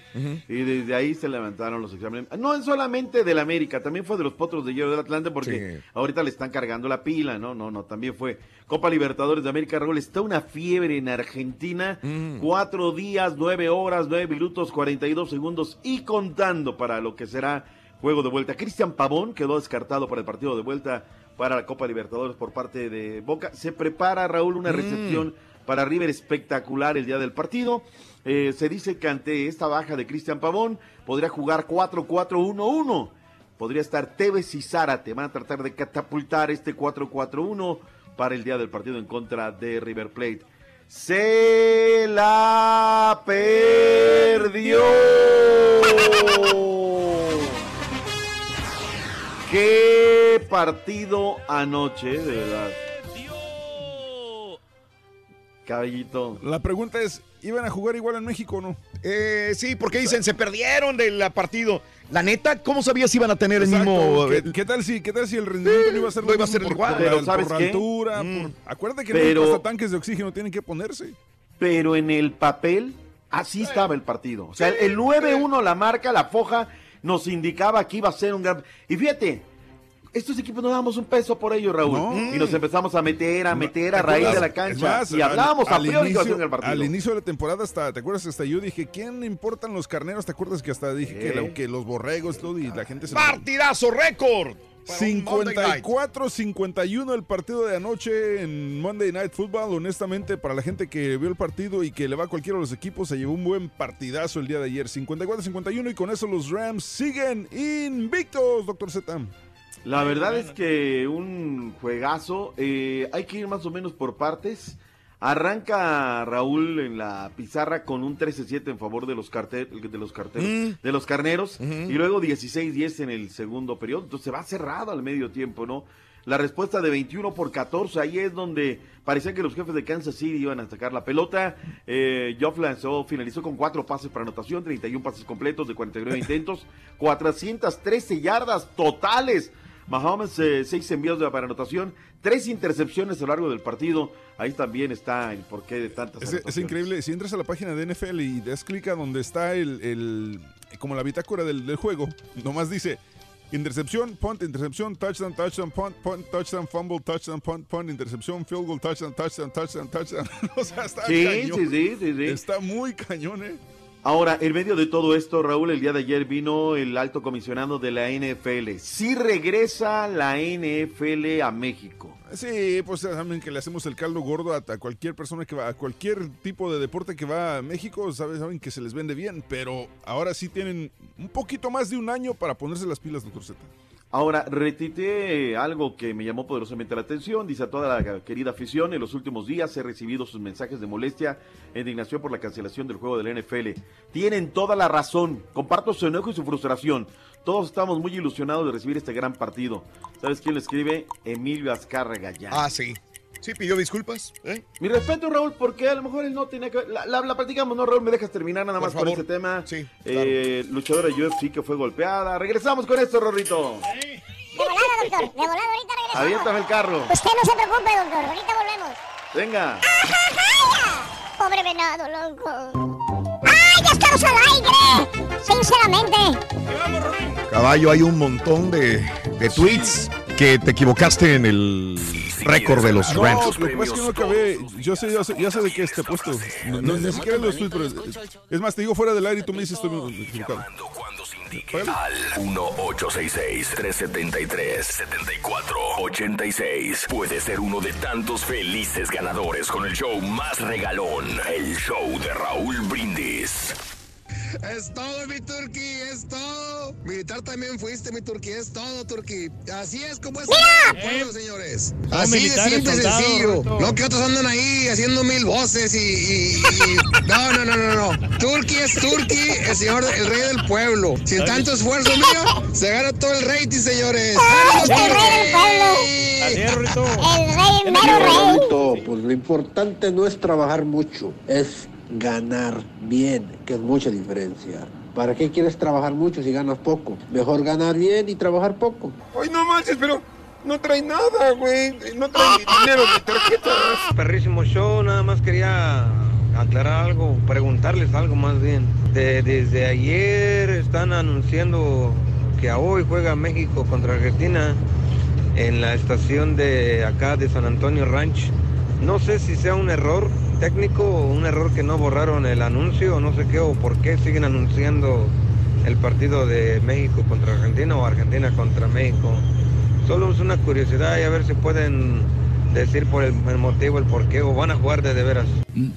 Y desde ahí se levantaron los exámenes. No es solamente del América, también fue de los potros de hierro del Atlante, porque ahorita le están cargando la pila, ¿no? No, no, también fue Copa Libertadores de América, Raúl. Está una fiebre en Argentina. Cuatro días, nueve horas, nueve minutos, cuarenta y dos segundos y contando para lo que será juego de vuelta. Cristian Pavón quedó descartado para el partido de vuelta para la Copa Libertadores por parte de Boca. Se prepara, Raúl, una Mm. recepción para River espectacular el día del partido. Eh, se dice que ante esta baja de Cristian Pavón podría jugar 4-4-1-1. Podría estar Tevez y Zárate. Van a tratar de catapultar este 4-4-1 para el día del partido en contra de River Plate. Se la perdió. Qué partido anoche, de verdad. Caballito. La pregunta es, ¿iban a jugar igual en México o no? Eh, sí, porque dicen, se perdieron del partido. La neta, ¿cómo sabías si iban a tener el Exacto, mismo... ¿Qué, eh, qué tal si, ¿Qué tal si el rendimiento no iba a ser no iba a mismo ser por, igual. por Pero la, ¿sabes por qué? altura? Mm. por- acuérdate que Pero- hasta tanques de oxígeno tienen que ponerse. pero en el papel así estaba el partido. O sea, el 9-1, la marca, la foja, nos indicaba que iba a ser un gran... Y fíjate, estos equipos no damos un peso por ello, Raúl. No. Y nos empezamos a meter, a meter a ¿Te raíz de la cancha. Más, y hablábamos a al priori a ser inicio- gran partido. Al inicio de la temporada, hasta, ¿te acuerdas? Hasta yo dije, ¿quién importan los carneros? ¿Te acuerdas que hasta dije que, la- que los borregos todo y la gente se... Partidazo récord. para un Monday Night. 54-51 el partido de anoche en Monday Night Football. Honestamente, para la gente que vio el partido y que le va a cualquiera de los equipos, se llevó un buen partidazo el día de ayer. 54-51 y con eso los Rams siguen invictos, doctor Z. La verdad es que un juegazo. eh, hay que ir más o menos por partes. Arranca Raúl en la pizarra con un 13-7 en favor de los, de los carteros, Mm. de los carneros, y luego 16-10 en el segundo periodo. Entonces se va cerrado al medio tiempo, ¿no? La respuesta de 21 por 14, ahí es donde parecía que los jefes de Kansas City iban a sacar la pelota. Eh, Geoff lanzó, finalizó con cuatro pases para anotación, 31 pases completos de 49 intentos, 413 yardas totales. Mahomes, eh, seis envíos de para anotación, tres intercepciones a lo largo del partido. Ahí también está el porqué de tantas Es, es increíble. Si entras a la página de NFL y das clic a donde está el, el- como la bitácora del, del juego, nomás dice intercepción, punt, intercepción, touchdown, touchdown, punt, punt, touchdown, fumble, touchdown, punt, punt, intercepción, field goal, touchdown, touchdown, touchdown, touchdown. o sea, está Sí, cañón. sí, sí, sí, sí. Está muy cañón, ¿eh? Ahora, en medio de todo esto, Raúl, el día de ayer vino el alto comisionado de la NFL. Sí regresa la NFL a México. Sí, pues saben que le hacemos el caldo gordo a, a cualquier persona que va, a cualquier tipo de deporte que va a México, saben, saben que se les vende bien, pero ahora sí tienen un poquito más de un año para ponerse las pilas, doctor Z. Ahora, retité algo que me llamó poderosamente la atención. Dice a toda la querida afición, en los últimos días he recibido sus mensajes de molestia e indignación por la cancelación del juego del NFL. Tienen toda la razón. Comparto su enojo y su frustración. Todos estamos muy ilusionados de recibir este gran partido. ¿Sabes quién lo escribe? Emilio Azcárraga ya. Ah, sí. Sí, pidió disculpas. ¿eh? Mi respeto, Raúl, porque a lo mejor él no tenía que... La, la, la platicamos, ¿no, Raúl? ¿Me dejas terminar nada Por más favor. con este tema? Sí, Eh, luchadora UFC que fue golpeada. Regresamos con esto, Rorrito. De volada, doctor. De volada, ahorita regresamos. Aviéntame el carro. Usted no se preocupe, doctor. Ahorita volvemos. Venga. Pobre venado, loco. ¡Ay, ya estamos al aire! Sinceramente. Caballo, hay un montón de, de tweets que te equivocaste en el récord de los No, Rams. lo que pasa es que no acabé. Yo sé, yo sé, ya sé de qué está puesto. No, no, ni siquiera los tweets, pero es, es más, te digo fuera del aire y tú me dices estoy equivocado. Al 1-866-373-7486. Puede ser uno de tantos felices ganadores con el show más regalón. El show de Raúl Brindis. Es todo, mi Turqui, es todo. Militar también fuiste, mi Turqui, es todo, Turqui. Así es como es el pueblo, señores. Así de simple sencillo. No que otros andan ahí haciendo mil voces y. y- y- No, no, no, no, no. Turqui es Turqui, el señor, el rey del pueblo. Sin tanto esfuerzo mío, se gana todo el rating, señores. ¡Ánimo, el rey del pueblo! El rey, el mero rey. Pues lo importante no es trabajar mucho, es ganar bien, que es mucha diferencia. ¿Para qué quieres trabajar mucho si ganas poco? Mejor ganar bien y trabajar poco. Ay, no manches, pero no trae nada, güey. No trae dinero de tarjetas. Perrísimo show, nada más quería aclarar algo, preguntarles algo más bien. De- desde ayer están anunciando que a hoy juega México contra Argentina en la estación de acá de San Antonio Ranch. No sé si sea un error técnico un error que no borraron el anuncio no sé qué o por qué siguen anunciando el partido de México contra Argentina o Argentina contra México. Solo es una curiosidad y a ver si pueden decir por el, el motivo, el por qué o van a jugar de de veras.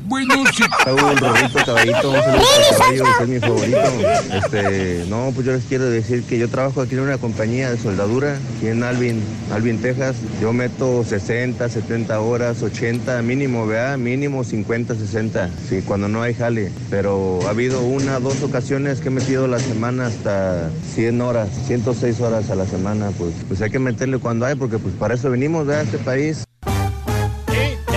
Bueno, sí. Rorrito, Caballito, un saludo para Caballo, que es mi favorito. Este, no, pues yo les quiero decir que yo trabajo aquí en una compañía de soldadura, aquí en Alvin, Alvin, Texas. Yo meto 60, 70 horas, 80 mínimo, ¿verdad? Mínimo 50, 60, sí, cuando no hay jale. Pero ha habido una, dos ocasiones que he metido la semana hasta 100 horas, 106 horas a la semana, pues, pues hay que meterle cuando hay, porque pues para eso venimos, ¿verdad? A este país.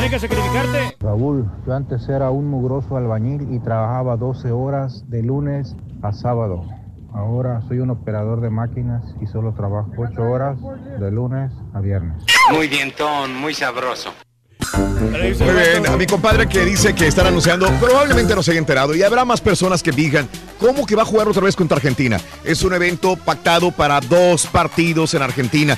Tienes que sacrificarte. Raúl, yo antes era un mugroso albañil y trabajaba 12 horas de lunes a sábado. Ahora soy un operador de máquinas y solo trabajo 8 horas de lunes a viernes. Muy bien, Ton, muy sabroso. Muy bien, a mi compadre que dice que están anunciando, probablemente no se haya enterado y habrá más personas que digan, ¿cómo que va a jugar otra vez contra Argentina? Es un evento pactado para dos partidos en Argentina.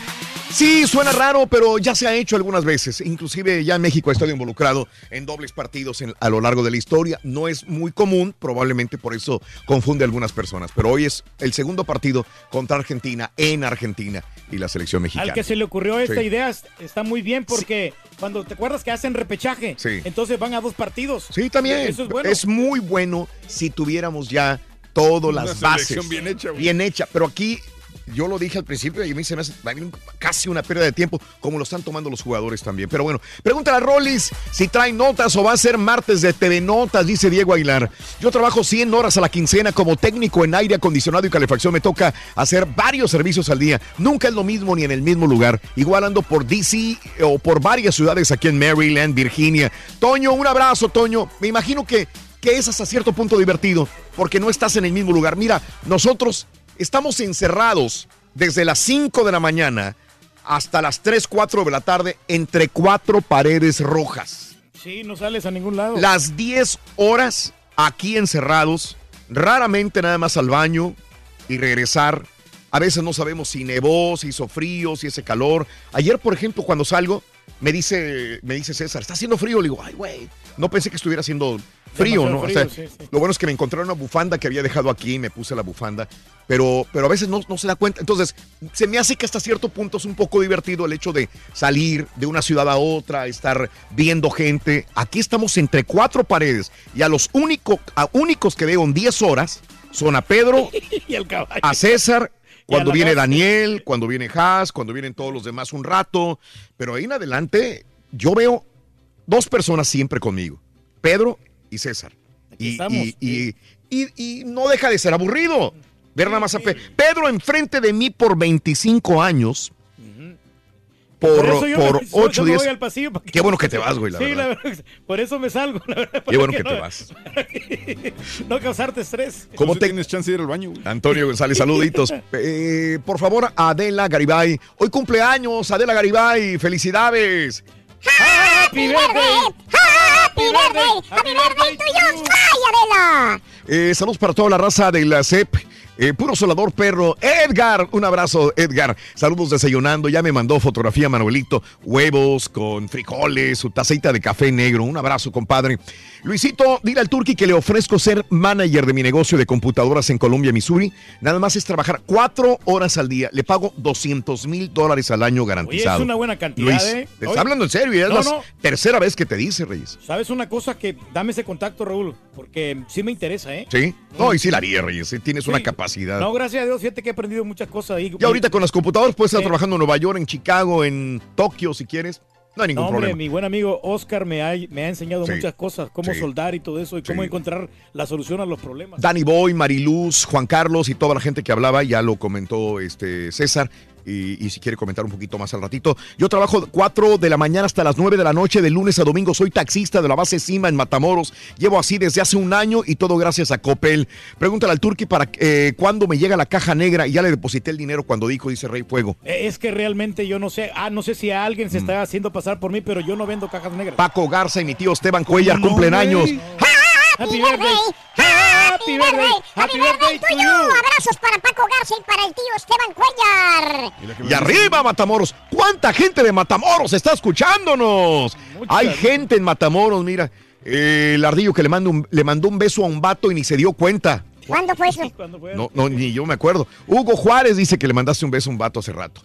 Sí, suena raro, pero ya se ha hecho algunas veces. Inclusive ya en México ha estado involucrado en dobles partidos en- a lo largo de la historia. No es muy común, probablemente por eso confunde a algunas personas. Pero hoy es el segundo partido contra Argentina en Argentina y la selección mexicana. Al que se le ocurrió esta Sí. idea es- está muy bien porque cuando te acuerdas que hacen repechaje, Sí. entonces van a dos partidos. Sí, también. Eso es bueno. muy bueno si tuviéramos ya todas Una las bases. selección bien hecha, güey. Bien hecha. Pero aquí, yo lo dije al principio y a mí se me hace casi una pérdida de tiempo, como lo están tomando los jugadores también. Pero bueno, pregúntale a Rollis si trae notas o va a ser martes de TV Notas, dice Diego Aguilar. Yo trabajo 100 horas a la quincena como técnico en aire acondicionado y calefacción. Me toca hacer varios servicios al día. Nunca es lo mismo ni en el mismo lugar. Igual ando por DC o por varias ciudades aquí en Maryland, Virginia. Toño, un abrazo, Toño. Me imagino que, que es hasta cierto punto divertido porque no estás en el mismo lugar. Mira, nosotros estamos encerrados desde las 5 de la mañana hasta las 3, 4 de la tarde entre cuatro paredes rojas. Sí, no sales a ningún lado. Las 10 horas aquí encerrados, raramente nada más al baño y regresar. A veces no sabemos si nevó, si hizo frío, si hace calor. Ayer, por ejemplo, cuando salgo, me dice, me dice César, está haciendo frío. Le digo, ay, güey, no pensé que estuviera haciendo frío, Demasiado ¿no? O frío, sea, sí, sí. Lo bueno es que me encontré una bufanda que había dejado aquí y me puse la bufanda, pero, pero a veces no, no se da cuenta. Entonces, se me hace que hasta cierto punto es un poco divertido el hecho de salir de una ciudad a otra, estar viendo gente. Aquí estamos entre cuatro paredes y a los único, a únicos que veo en 10 horas son a Pedro, y el a César, cuando viene. Daniel, cuando viene Haas, cuando vienen todos los demás un rato. Pero ahí en adelante yo veo dos personas siempre conmigo, Pedro y César. Y, y- y- no deja de ser aburrido. Ver nada más a Pe- Pedro enfrente de mí por 25 años. Por, por me- yo 8 me días. voy al pasillo para que- Qué bueno que te vas, güey, la sí, verdad. la verdad. Por eso me salgo, la verdad. Qué bueno que no- te vas. No causarte estrés. ¿Cómo te tienes chance de ir al baño? Antonio González, saluditos. Eh, por favor, Adela Garibay. Hoy cumpleaños, Adela Garibay. Felicidades. Happy birthday. Happy birthday. Happy birthday to you. Ay, Adela. Eh, saludos para toda la raza de la CEP. Eh, puro solador perro. Edgar, un abrazo, Edgar. Saludos desayunando. Ya me mandó fotografía Manuelito. Huevos con frijoles, su tacita de café negro. Un abrazo, compadre. Luisito, dile al Turqui que le ofrezco ser manager de mi negocio de computadoras en Columbia, Missouri. Nada más es trabajar cuatro horas al día. Le pago 200 mil dólares al año Oye, garantizado. es una buena cantidad, Luis, ¿eh? te está hablando en serio y es no, la no. tercera vez que te dice, Reyes. ¿Sabes una cosa? Que dame ese contacto, Raúl, porque sí me interesa, ¿eh? ¿Sí? No, y sí la haría, Reyes. sí, Tienes una capacidad. No, gracias a Dios, fíjate que he aprendido muchas cosas ahí. Y ahorita con las computadoras puedes estar Sí. trabajando en Nueva York, en Chicago, en Tokio, si quieres. No hay ningún No, hombre, problema. mi buen amigo Oscar me ha, me ha enseñado Sí. muchas cosas, cómo Sí. soldar y todo eso, y cómo encontrar la solución a los problemas. Danny Boy, Mariluz, Juan Carlos y toda la gente que hablaba, ya lo comentó este César. Y, y si quiere comentar un poquito más al ratito. Yo trabajo 4 de la mañana hasta las 9 de la noche, de lunes a domingo. Soy taxista de la base Cima en Matamoros. Llevo así desde hace un año y todo gracias a Copel. Pregúntale al Turqui para eh, cuándo me llega la caja negra y ya le deposité el dinero cuando dijo, dice Rey Fuego. Eh, Es que realmente yo no sé, ah, no sé si alguien Mm. se está haciendo pasar por mí, pero yo no vendo cajas negras. Paco Garza y mi tío Esteban Cuellar cumplen años. Happy birthday. Happy birthday. Happy birthday to you. Abrazos para Paco Garza y para el tío Esteban Cuellar. Y arriba, Matamoros. ¿Cuánta gente de Matamoros está escuchándonos? Hay gente en Matamoros, mira. Eh, el ardillo que le, manda un- le mandó un beso a un vato y ni se dio cuenta. ¿Cuándo fue eso? No, no, ni yo me acuerdo. Hugo Juárez dice que le mandaste un beso a un vato hace rato.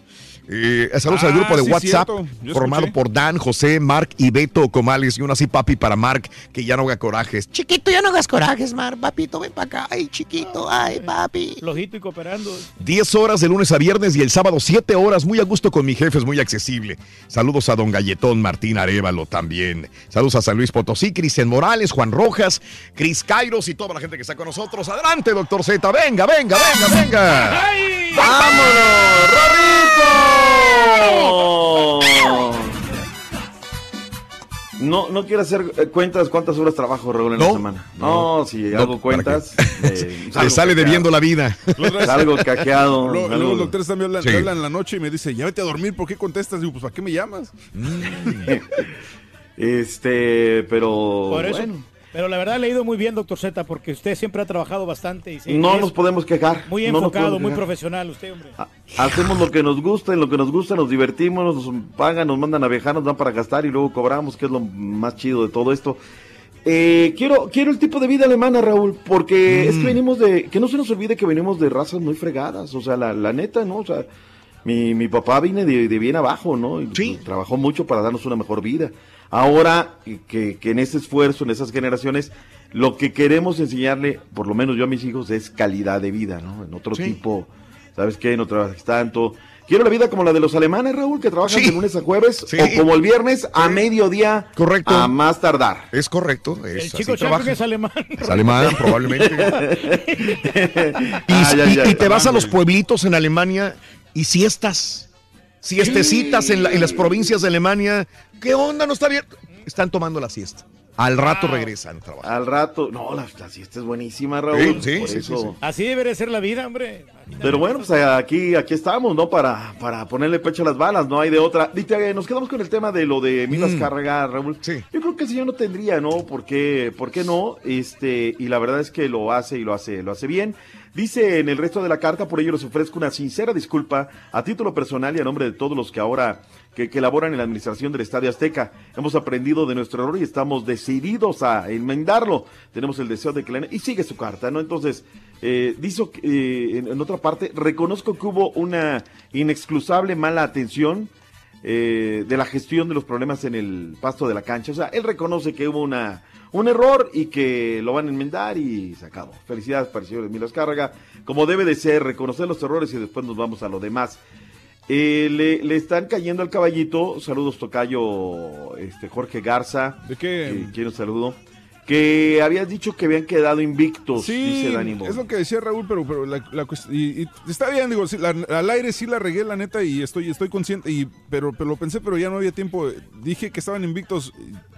Eh, saludos al Ah, grupo de sí, WhatsApp formado escuché. por Dan, José, Mark y Beto Comales. Y un así papi para Mark, que ya no haga corajes. Chiquito, ya no hagas corajes, Mar. Papito, ven para acá. Ay, chiquito, ay, papi. Flojito y cooperando. 10 horas de lunes a viernes y el sábado 7 horas. Muy a gusto con mi jefe, es muy accesible. Saludos a don Galletón Martín Arevalo también. Saludos a San Luis Potosí, Cristian Morales, Juan Rojas, Cris Kairos y toda la gente que está con nosotros. Adelante, doctor Z. Venga, venga, venga, venga. ¡Vámonos, Rorrito! No, no quiero hacer eh, cuentas cuántas horas trabajo, Raúl, en la semana. No, si No, hago cuentas. eh, Te salgo sale debiendo la vida. Salgo caqueado. Luego, salgo- luego el doctor también habla, Sí. me habla en la noche y me dice, ya vete a dormir, ¿por qué contestas? Digo, pues ¿para qué me llamas? Este, pero. Por eso. bueno, Pero la verdad le ha ido muy bien, doctor Z, porque usted siempre ha trabajado bastante. Y sí, no nos podemos quejar. Muy enfocado, muy quejar. profesional usted, hombre. Hacemos lo que nos gusta, en lo que nos gusta nos divertimos, nos pagan, nos mandan a viajar, nos dan para gastar y luego cobramos, que es lo más chido de todo esto. Eh, quiero, quiero el tipo de vida alemana, Raúl, porque es que venimos de, que no se nos olvide que venimos de razas muy fregadas, o sea, la, la neta, ¿no? O sea, mi, mi papá viene de, de bien abajo, ¿no? Y Trabajó mucho para darnos una mejor vida. Ahora, que, que en ese esfuerzo, en esas generaciones, lo que queremos enseñarle, por lo menos yo a mis hijos, es calidad de vida, ¿no? En otro tipo, ¿sabes qué? No trabajes tanto. Quiero la vida como la de los alemanes, Raúl, que trabajan Sí. de lunes a jueves, Sí. o como el viernes a mediodía, Correcto. a más tardar. Es correcto. Es El chico trabaja. Champion es alemán. Es alemán, probablemente. Y, Ah, ya, y- ya, y te vas a los pueblitos en Alemania y siestas. Siestecitas en, la- en las provincias de Alemania. ¿Qué onda? ¿No está abierto? Están tomando la siesta. Al rato regresan a trabajar. Al rato, no, la, la siesta es buenísima, Raúl. Sí, sí, por sí, eso- sí, sí. Así debería ser la vida, hombre. Pero bueno, pues aquí, aquí estamos, ¿no? Para, para ponerle pecho a las balas, no hay de otra. Dite, eh, nos quedamos con el tema de lo de Milas Mm. Carrega, Raúl. Yo creo que el señor no tendría, ¿no? ¿Por qué, ¿Por qué no? Este, y la verdad es que lo hace y lo hace, lo hace bien. Dice en el resto de la carta, por ello les ofrezco una sincera disculpa a título personal y a nombre de todos los que ahora que, que laboran en la administración del Estadio Azteca. Hemos aprendido de nuestro error y estamos decididos a enmendarlo. Tenemos el deseo de que la... Y sigue su carta, ¿no? Entonces, eh, dice eh, en, otra parte, reconozco que hubo una inexcusable mala atención eh, de la gestión de los problemas en el pasto de la cancha. O sea, él reconoce que hubo una, un error y que lo van a enmendar y se acabó. Felicidades para el señor Emilio. Como debe de ser, reconocer los errores y después nos vamos a lo demás. Eh, le, le están cayendo al caballito. Saludos, Tocayo este, Jorge Garza. ¿De qué? Quiero un saludo. que habías dicho que habían quedado invictos, dice Dani es lo que decía Raúl, pero, pero la, la y, y está bien, digo, sí, la- al aire sí la regué, la neta, y estoy, estoy consciente, y, pero, pero lo pensé, pero ya no había tiempo. Dije que estaban invictos,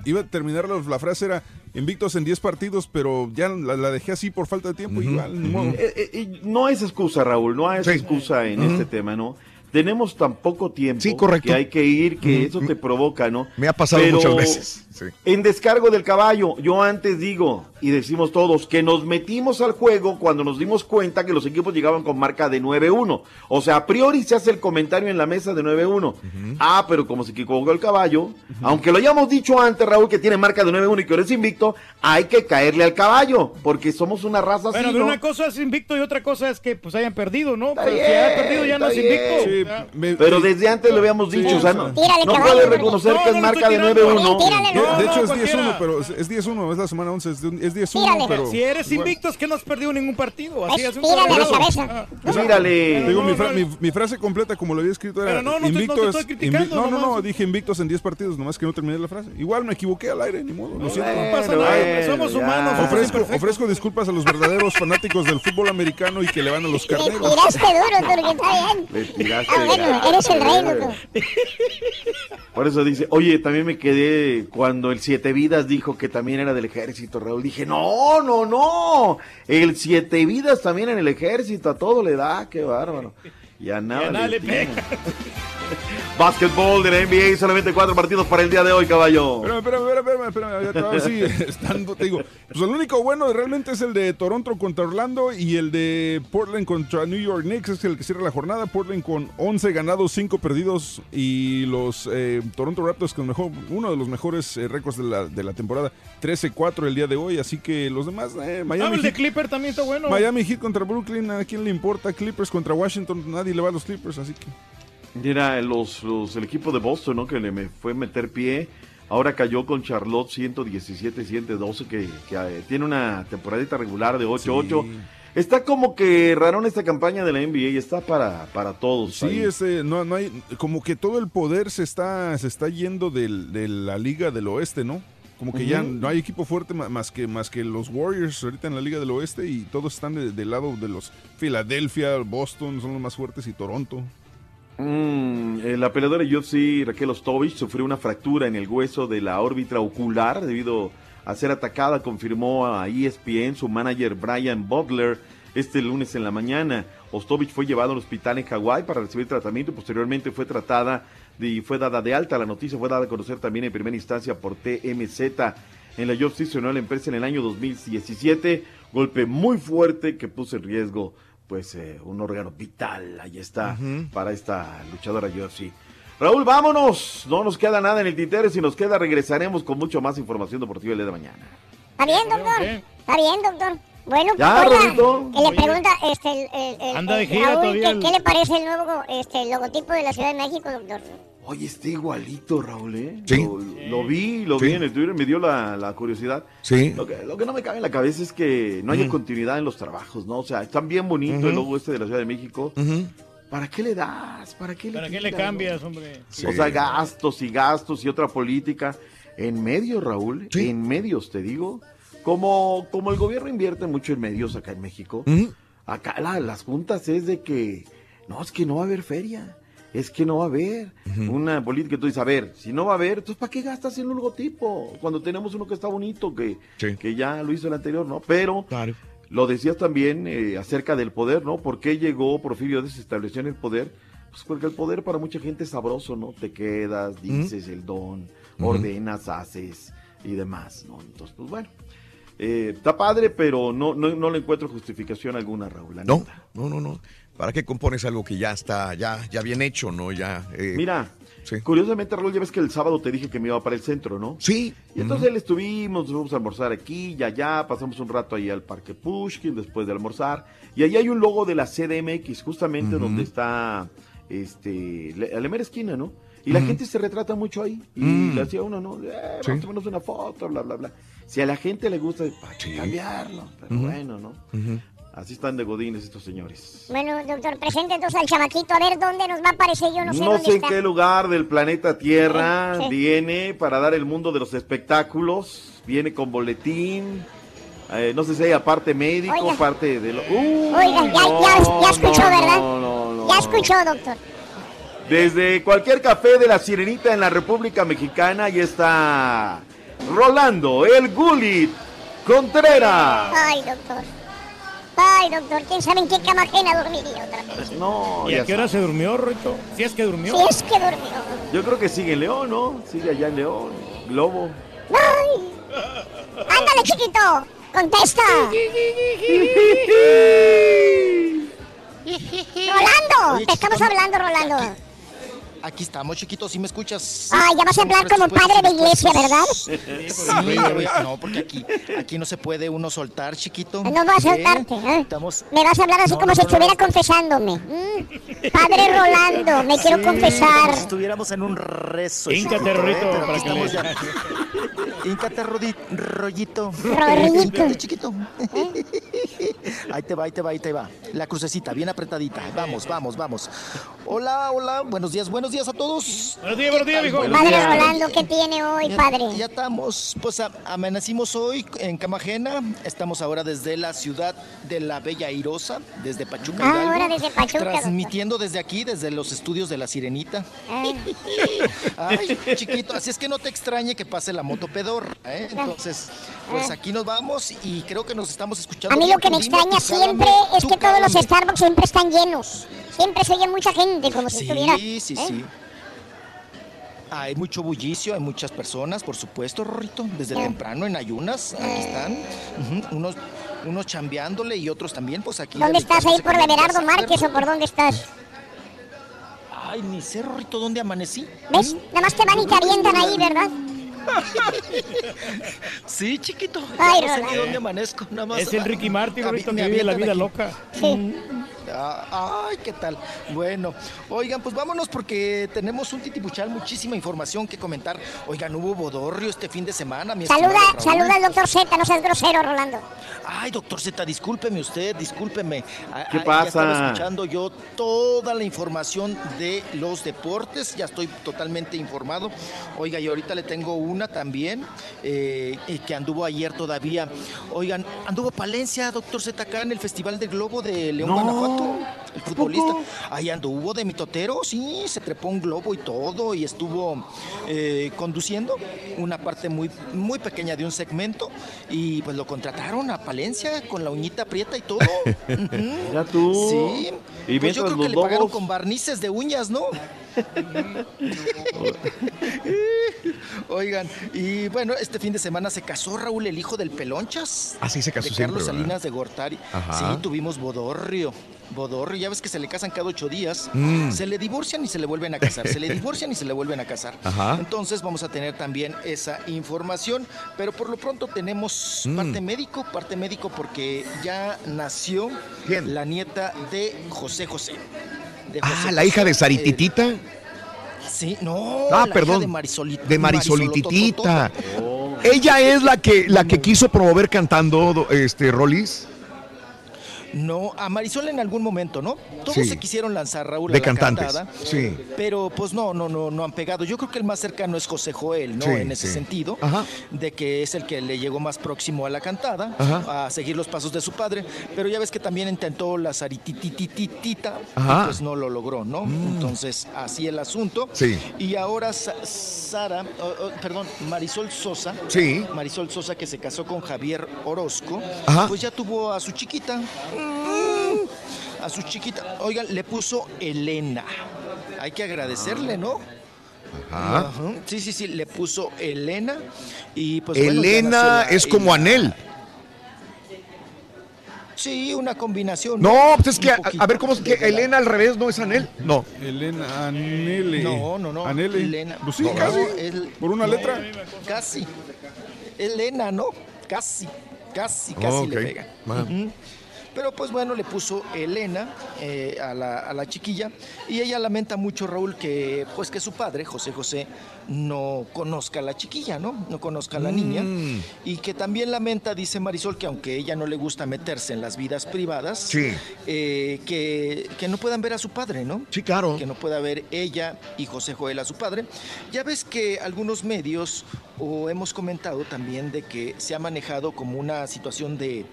iba a terminar la, la frase era invictos en 10 partidos, pero ya la, la dejé así por falta de tiempo, igual, ni modo. Eh, eh, eh, no es excusa, Raúl, no es excusa en este tema, ¿no? Tenemos tan poco tiempo Sí, correcto. que hay que ir, que Ujú. eso te provoca, ¿no? Me ha pasado Pero muchas veces. Sí. En descargo del caballo, yo antes digo, y decimos todos, que nos metimos al juego cuando nos dimos cuenta que los equipos llegaban con marca de 9-1. O sea, a priori se hace el comentario en la mesa de 9-1. Ah, pero como se equivocó el caballo, aunque lo hayamos dicho antes, Raúl, que tiene marca de 9-1 y que ahora es invicto, hay que caerle al caballo, porque somos una raza Bueno, así, de ¿no? una cosa es invicto y otra cosa es que pues hayan perdido, ¿no? Pero si bien, hayan perdido ya no es invicto. Pero desde antes lo habíamos dicho, o sea, no, no puede reconocer No, que es marca de tirando, 9-1. De, no, de hecho no, es 10-1, cualquiera. pero es, es 10-1, es la semana 11, es, de un- es 10-1, Tírale. pero... Si eres invicto es que no has perdido ningún partido. Así Es tírale la cabeza. Ah. Pues mírale. Digo, mi, fra- no, mi- mi frase completa, como lo había escrito, era Pero no, no te- no te invictos. estoy criticando, invi- no, no, no, dije invictos en 10 partidos, nomás que no terminé la frase. Igual me equivoqué al aire, ni modo, lo siento. No pasa nada, somos humanos. Ofrezco, disculpas a los verdaderos fanáticos del fútbol americano y que le van a los Le carneros. tiraste duro, Turki, está bien. Le tiraste Ah, bueno, eres el rey. Por eso dice, oye, también me quedé cuando el Siete Vidas dijo que también era del ejército, Raúl. Dije, no, no, no. El Siete Vidas también en el ejército, a todo le da, qué bárbaro. Y a nada, Ya nada le le pega. Básquetbol de la NBA, solamente cuatro partidos para el día de hoy, caballo. Espérame, espérame, espérame, espérame, a decir, estando, te digo, pues el único bueno realmente es el de Toronto contra Orlando y el de Portland contra New York Knicks, es el que cierra la jornada, Portland con 11 ganados, 5 perdidos y los eh, Toronto Raptors con mejor, uno de los mejores eh, récords de la, de la temporada, 13-4 el día de hoy, así que los demás, eh, Ah, Miami el de Heat, Clipper también está bueno. Miami Heat contra Brooklyn, ¿a quién le importa? Clippers contra Washington, nadie le va a los Clippers, así que... Mira, los, los- el equipo de Boston, ¿no? Que le me fue meter pie. Ahora cayó con Charlotte 117-112, que, que eh, tiene una temporadita regular de 8-8. Está como que rarón esta campaña de la NBA y está para, para todos. Sí, este, no, no hay, como que todo el poder se está, se está yendo del- de la liga del oeste, ¿no? Como que ya no hay equipo fuerte más que, más que los Warriors ahorita en la liga del oeste y todos están de- del lado de los Filadelfia, Boston son los más fuertes y Toronto. Mm, la peleadora UFC Raquel Ostovich sufrió una fractura en el hueso de la órbita ocular debido a ser atacada, confirmó a ESPN su manager Brian Butler este lunes en la mañana. Ostovich fue llevado al hospital en Hawái para recibir tratamiento y posteriormente fue tratada y fue dada de alta. La noticia fue dada a conocer también en primera instancia por TMZ. En la UFC se unió a la empresa en el año 2017, golpe muy fuerte que puso en riesgo pues eh, un órgano vital, ahí está, para esta luchadora UFC. Raúl, vámonos, no nos queda nada en el tintero, si nos queda regresaremos con mucho más información deportiva el día de mañana. Está bien, doctor. Está bien, doctor. Bueno, Ya, oiga, Rodito. que le pregunta este, el, el- el- Anda de gira Raúl, todavía ¿qué, el- qué le parece el nuevo este, logotipo de la Ciudad de México, doctor? Oye, está igualito, Raúl, ¿eh? Sí. Lo, lo vi, lo Sí. vi en el Twitter, me dio la, la curiosidad. Sí. Lo que, lo que no me cabe en la cabeza es que no haya Mm. continuidad en los trabajos, ¿no? O sea, están bien bonito el logo este de la Ciudad de México. ¿Para qué le das? ¿Para qué le, ¿Para qué le cambias, hombre? Sí. O sea, gastos y gastos y otra política. En medios, Raúl, Sí. en medios, te digo. Como, como el gobierno invierte mucho en medios acá en México, acá la- las juntas es de que, no, es que no va a haber feria. Es que no va a haber una política. Tú dices, a ver, si no va a haber, entonces ¿para qué gastas en un logotipo? Cuando tenemos uno que está bonito, que, Sí. que ya lo hizo el anterior, ¿no? Pero Claro. lo decías también eh, acerca del poder, ¿no? ¿Por qué llegó Porfirio Díaz, se estableció en el poder? Pues porque el poder para mucha gente es sabroso, ¿no? Te quedas, dices el don, ordenas, haces y demás, ¿no? Entonces, pues bueno. eh, está padre, pero no, no, no le encuentro justificación alguna, Raúl. No, no, no, no. ¿Para qué compones algo que ya está, ya, ya bien hecho, no? Ya. eh, Mira, Sí. curiosamente, Raúl, ya ves que el sábado te dije que me iba para el centro, ¿no? Sí. Y entonces él estuvimos, fuimos a almorzar aquí y allá, pasamos un rato ahí al Parque Pushkin después de almorzar. Y ahí hay un logo de la CDMX, justamente donde está este, le- a la mera esquina, ¿no? Y la gente se retrata mucho ahí. Y Mm. le hacía uno, ¿no? Eh, Sí. Vamos a tomarnos una foto, bla, bla, bla. Si a la gente le gusta, ¿para qué Sí. cambiarlo? Pero bueno, ¿no? Así están de godines estos señores. Bueno, doctor, presente entonces al chamaquito a ver dónde nos va a aparecer. Yo no sé No dónde sé en está. qué lugar del planeta Tierra Sí, viene para dar el mundo de los espectáculos. Viene con boletín. eh, no sé si hay aparte médico, Oiga. parte de lo... Uy, Oiga, ya, no, ya, ya escuchó, no, ¿verdad? no. Ya escuchó, doctor. Desde cualquier café de la Sirenita en la República Mexicana ya está Rolando, el Gulit Contreras. Ay, doctor. Ay, doctor, quién sabe en qué cama ajena dormiría otra vez. No, ¿Y ya a qué hora se durmió, Rito? Si es que durmió. Si es que durmió. Yo creo que sigue en León, ¿no? Sigue allá en León, Globo. ¡Ay! ¡Ándale, chiquito! ¡Contesta! ¡Rolando! Te estamos hablando, Rolando. Aquí estamos, chiquitos, si me escuchas. Ay, ya vas a hablar como padre de iglesia, ¿verdad? Sí, no, porque aquí, aquí no se puede uno soltar, chiquito. No vas a soltarte, ¿eh? Estamos... Me vas a hablar así No, como no, si no, estuviera no. confesándome. Mm. Padre Rolando, me quiero Sí, confesar. como si estuviéramos en un rezo. Híncate, chiquito, ¿eh? Rorrito, para que le- estamos ya. Híncate, Rodi- rollito. Rollito. Chiquito. Ahí te va, ahí te va, ahí te va. La crucecita, bien apretadita. Vamos, vamos, vamos. Hola, hola. Buenos días, buenos días a todos. Buenos días, buenos días, mijo. Padre Rolando, ¿qué tiene hoy, Ya- padre? Ya estamos, pues a- amanecimos hoy en Cama Ajena. Estamos ahora desde la ciudad de la Bella Airosa, desde Pachuca. Ah, Hidalgo, ahora desde Pachuca, doctor. Transmitiendo desde aquí, desde los estudios de la Sirenita. Ay, chiquito, así es que no te extrañe que pase la moto ¿eh? Entonces, pues aquí nos vamos y creo que nos estamos escuchando. A mí lo que me extraña siempre es que todos los. Starbucks siempre están llenos. Siempre se oye mucha gente, como si Sí, estuviera. sí, ¿eh? sí. Hay mucho bullicio, hay muchas personas, por supuesto, Rorrito, desde Sí. temprano en ayunas, aquí están, ujú, unos, unos chambeándole y otros también, pues aquí. ¿Dónde estás ahí por Everardo Márquez o por dónde estás? Ay, ni sé, Rorrito, ¿dónde amanecí? ¿Ves? Nada más te van y te avientan ahí, ¿verdad? Sí, chiquito. Ay, no sé ni dónde amanezco, nada más. Es el Ricky Martin, a- Rorrito, me que vive la vida aquí. loca. Sí. Ah, Ay, ¿qué tal? Bueno, oigan, pues vámonos porque tenemos un titipuchal, muchísima información que comentar. Oigan, hubo bodorrio este fin de semana, mi Saluda, saluda al doctor Z, no seas grosero, Rolando. Ay, doctor Z, discúlpeme usted, discúlpeme. ¿Qué ah, pasa? Ya estaba escuchando yo toda la información de los deportes, ya estoy totalmente informado. Oiga, y ahorita le tengo una también, eh, eh, que anduvo ayer todavía. Oigan, anduvo Palencia, doctor Z, acá en el Festival del Globo de León, No. Guanajuato, el futbolista. Ahí anduvo de mitotero, sí, se trepó un globo y todo, y estuvo eh, conduciendo una parte muy, muy pequeña de un segmento, y pues lo contrataron a Palencia con la uñita prieta y todo. Ujú. Ya tú. Sí. Y pues yo creo que le pagaron con barnices de uñas, ¿no? Oigan, y bueno, este fin de semana se casó Raúl, el hijo del Pelonchas. Así se casó De Carlos. Salinas de Gortari. Ajá. Sí, tuvimos bodorrio. Bodorrio, ya ves que se le casan cada ocho días. Mm. Se le divorcian y se le vuelven a casar. Se le divorcian y se le vuelven a casar. Ajá. Entonces vamos a tener también esa información. Pero por lo pronto tenemos Mm. parte médico, parte médico porque ya nació la nieta de José José. De Ah, José la hija de eh, Sarititita. Sí, no. Ah, la perdón. hija de De Marisolititita. Ella es la que, la que quiso promover cantando do- este Rolis. No, a Marisol en algún momento, ¿no? Todos Sí. se quisieron lanzar, Raúl, De a la cantantes, cantada, sí. Pero pues no, no, no, no han pegado. Yo creo que el más cercano es José Joel, ¿no? Sí, en ese sí. sentido, Ajá. de que es el que le llegó más próximo a la cantada, Ajá. a seguir los pasos de su padre. Pero ya ves que también intentó la. Mm. y pues no lo logró, ¿no? Entonces, así el asunto. Sí. Y ahora Sa- Sara, oh, oh, perdón, Marisol Sosa. Sí. Marisol Sosa que se casó con Javier Orozco, Ajá. pues ya tuvo a su chiquita. A su chiquita. Oigan, le puso Elena. Hay que agradecerle, ¿no? Ajá. Ajá. Sí, sí, sí, le puso Elena y pues Elena la- es como Anel. Sí, una combinación. No, pues es que, a, ver, ¿cómo es que Elena al revés no es Anel? No. Elena Anele. No, no, no. Anele. Elena. Pues sí, No, casi. el- Por una no, letra. Casi. Elena, ¿no? Casi. Casi, casi Oh, le ok. pega. Pero pues bueno, le puso Elena eh, a, la, a la chiquilla y ella lamenta mucho, Raúl, que pues que su padre, José José, no conozca a la chiquilla, ¿no? No conozca a la niña. Mm. Y que también lamenta, dice Marisol, que aunque ella no le gusta meterse en las vidas privadas, Sí. eh, que, que no puedan ver a su padre, ¿no? Sí, claro. Que no pueda ver ella y José Joel a su padre. Ya ves que algunos medios o hemos comentado también de que se ha manejado como una situación de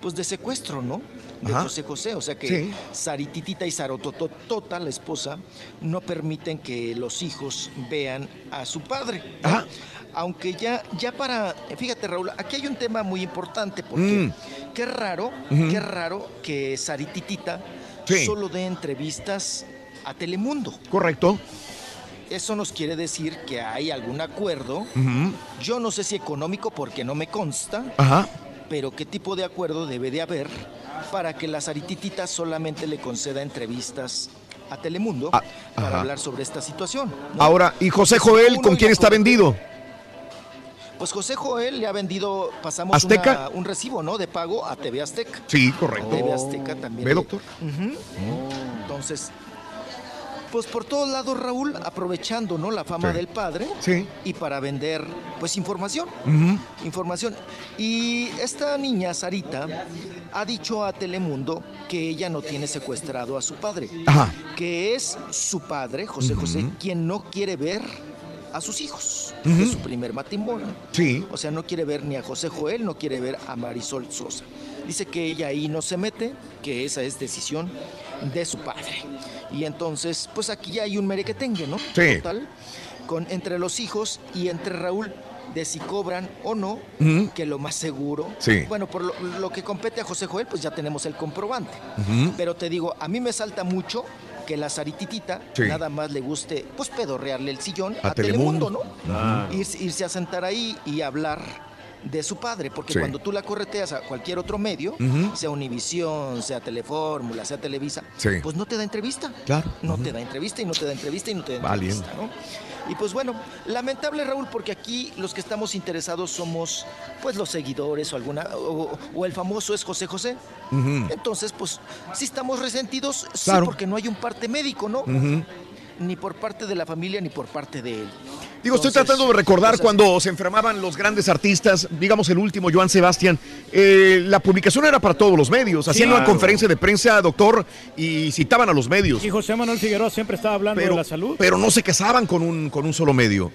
pues de secuestro, ¿no? De Ajá. José José, o sea que Sí. Sarititita y Sarototota, la esposa, no permiten que los hijos vean a su padre. ¿no? Aunque ya, ya para, fíjate Raúl, aquí hay un tema muy importante porque Mm. qué raro, qué raro que Sarititita Sí. solo dé entrevistas a Telemundo. Correcto. Eso nos quiere decir que hay algún acuerdo, yo no sé si económico porque no me consta, Ajá. Pero qué tipo de acuerdo debe de haber para que la Sarititita solamente le conceda entrevistas a Telemundo para Ah, ajá. hablar sobre esta situación. ¿no? Ahora, ¿y José Joel con quién está vendido? Pues José Joel le ha vendido, pasamos una- un recibo, ¿no? De pago a TV Azteca. Sí, correcto. TV Azteca también. ¿Ve, doctor? Ujú. Entonces, pues por todos lados, Raúl, aprovechando, ¿no? La fama Sí. del padre. Sí. Y para vender, pues, información. Información. Y esta niña, Sarita, ha dicho a Telemundo que ella no tiene secuestrado a su padre. Ajá. Que es su padre, José José, quien no quiere ver a sus hijos. De su primer matrimonio. Sí. O sea, no quiere ver ni a José Joel, no quiere ver a Marisol Sosa. Dice que ella ahí no se mete, que esa es decisión de su padre. Y entonces, pues aquí ya hay un merequetengue, ¿no? Sí. Total, con, entre los hijos y entre Raúl, de si cobran o no, que lo más seguro. Sí. Bueno, por lo, lo que compete a José Joel, pues ya tenemos el comprobante. Pero te digo, a mí me salta mucho que la Sarititita Sí. nada más le guste, pues pedorrearle el sillón A a, Telemundo, Telemundo. ¿no? Irse a sentar ahí y hablar de su padre, porque Sí. cuando tú la correteas a cualquier otro medio, sea Univisión, sea Telefórmula, sea Televisa, Sí. pues no te da entrevista. Claro. No te da entrevista y no te da entrevista y no te da entrevista, ¿no? Y pues bueno, lamentable Raúl, porque aquí los que estamos interesados somos pues los seguidores o alguna o, o el famoso es José José. Entonces, pues sí estamos resentidos, sí, porque no hay un parte médico, ¿no? Ni por parte de la familia ni por parte de él. Digo, estoy tratando de recordar pues, cuando se enfermaban los grandes artistas, digamos el último, Joan Sebastián. eh, la publicación era para todos los medios. Hacían una claro. conferencia de prensa, doctor, y citaban a los medios. Y José Manuel Figueroa siempre estaba hablando Pero, de la salud. pero no se casaban con un, con un solo medio.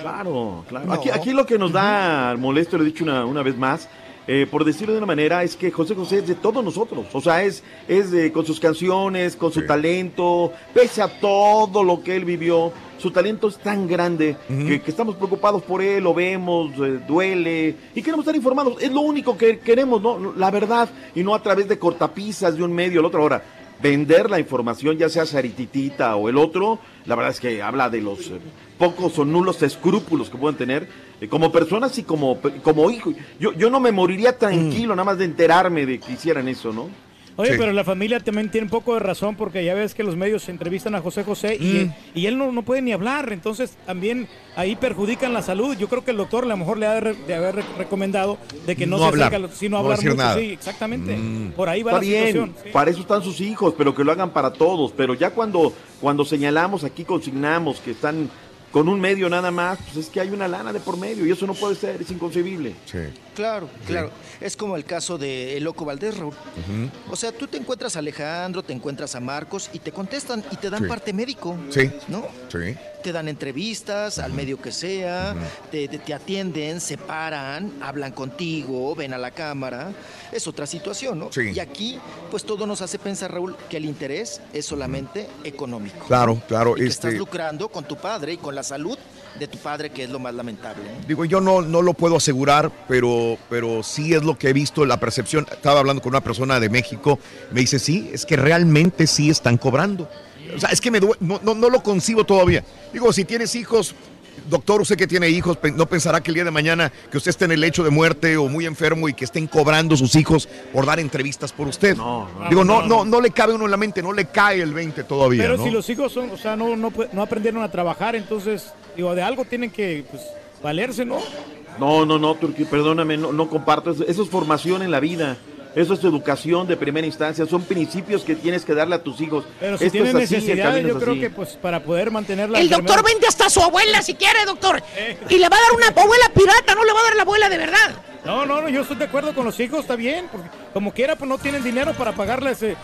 Claro, claro. No. Aquí, aquí lo que nos da molesto, lo he dicho una, una vez más, eh, por decirlo de una manera, es que José José es de todos nosotros. O sea, es, es de- con sus canciones, con su talento, pese a todo lo que él vivió. Su talento es tan grande que, que estamos preocupados por él, lo vemos, eh, duele y queremos estar informados. Es lo único que queremos, ¿no? La verdad, y no a través de cortapisas de un medio al otro. Ahora, vender la información, ya sea Sarititita o el otro, la verdad es que habla de los eh, pocos o nulos escrúpulos que pueden tener eh, como personas y como, como hijo. Yo, yo no me moriría tranquilo nada más de enterarme de que hicieran eso, ¿no? Oye, Sí. pero la familia también tiene un poco de razón porque ya ves que los medios entrevistan a José José y, Mm. y él no, no puede ni hablar, entonces también ahí perjudican la salud. Yo creo que el doctor a lo mejor le ha de, haber re- recomendado de que no, No se hablar, acerque a los- sino no hablar decir mucho. nada. Sí, exactamente. Mm. Por ahí va Está la bien, situación. sí. para eso están sus hijos, pero que lo hagan para todos. Pero ya cuando, cuando señalamos aquí, consignamos que están con un medio nada más, pues es que hay una lana de por medio y eso no puede ser, es inconcebible. Claro, claro. Es como el caso de El Loco Valdés, Raúl. O sea, tú te encuentras a Alejandro, te encuentras a Marcos y te contestan y te dan Sí. parte médico. Sí. ¿No? Sí. Te dan entrevistas al medio que sea, te, te- te atienden, se paran, hablan contigo, ven a la cámara. Es otra situación, ¿no? Sí. Y aquí, pues todo nos hace pensar, Raúl, que el interés es solamente económico. Claro, claro. Y que estás Este, lucrando con tu padre y con la salud de tu padre, que es lo más lamentable. digo, yo no, no lo puedo asegurar, pero, pero sí es lo que he visto, la percepción. Estaba hablando con una persona de México, me dice, sí, es que realmente sí están cobrando. O sea, es que me no, no, no lo concibo todavía. Digo, si tienes hijos, doctor, usted que tiene hijos, no pensará que el día de mañana que usted esté en el lecho de muerte o muy enfermo y que estén cobrando sus hijos por dar entrevistas por usted. Digo, no, no, no le cabe uno en la mente, no le cae el 20 todavía. Pero ¿no? si los hijos son, o sea, no, no, no aprendieron a trabajar, entonces, digo, de algo tienen que pues, valerse, ¿no? No, no, no, Turquía, perdóname, no, no comparto. Eso, eso es formación en la vida. Eso es educación de primera instancia, son principios que tienes que darle a tus hijos. Pero si Esto tienen es así, el necesidades, camino yo es creo así. que pues para poder mantener la El doctor enfermedad- vende hasta a su abuela si quiere, doctor. Y le va a dar una abuela pirata, no le va a dar la abuela de verdad. No, no, no, yo estoy de acuerdo con los hijos, está bien, porque como quiera pues no tienen dinero para pagarles eh,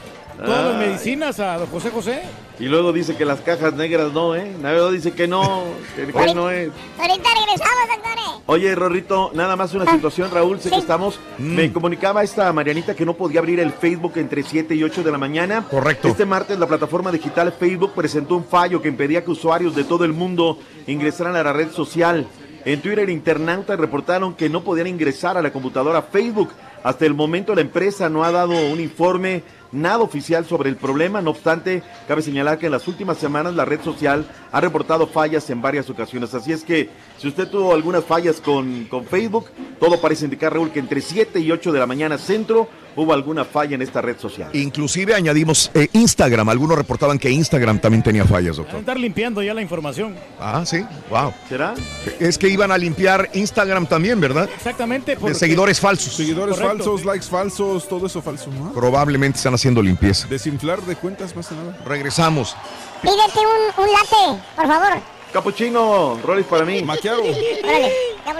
todas las medicinas a don José José. Y luego dice que las cajas negras no, ¿eh? Luego dice que no, que, que no es. Ahorita regresamos, doctores. Oye, Rorrito, nada más una situación, Raúl, sé que estamos. Me comunicaba esta Marianita que no podía abrir el Facebook entre 7 y 8 de la mañana. Correcto. Este martes la plataforma digital Facebook presentó un fallo que impedía que usuarios de todo el mundo ingresaran a la red social. En Twitter, internautas reportaron que no podían ingresar a la computadora Facebook. Hasta el momento la empresa no ha dado un informe nada oficial sobre el problema, no obstante, cabe señalar que en las últimas semanas la red social ha reportado fallas en varias ocasiones. Así es que si usted tuvo algunas fallas con, con Facebook, todo parece indicar, Raúl, que entre 7 y 8 de la mañana centro hubo alguna falla en esta red social. Inclusive añadimos eh, Instagram. Algunos reportaban que Instagram también tenía fallas, Van a doctor. estar limpiando ya la información. Ah, sí, wow. ¿Será? Es que iban a limpiar Instagram también, ¿verdad? Exactamente. De seguidores falsos. Seguidores Correcto. falsos, likes falsos, todo eso falso. ¿no? Probablemente están haciendo limpieza. Desinflar de cuentas más que nada. Regresamos. Pídete un, un latte, por favor. Capuchino, roles para mí. Maquiaro. Órale. ¡Ah,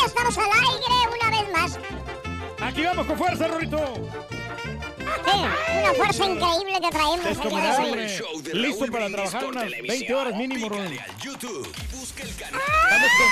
ya estamos al aire Aquí vamos con fuerza, Rorito. Sí, una fuerza increíble que traemos. de hoy. Hombre, Listo para trabajar unas 20 horas mínimo, canal. Estamos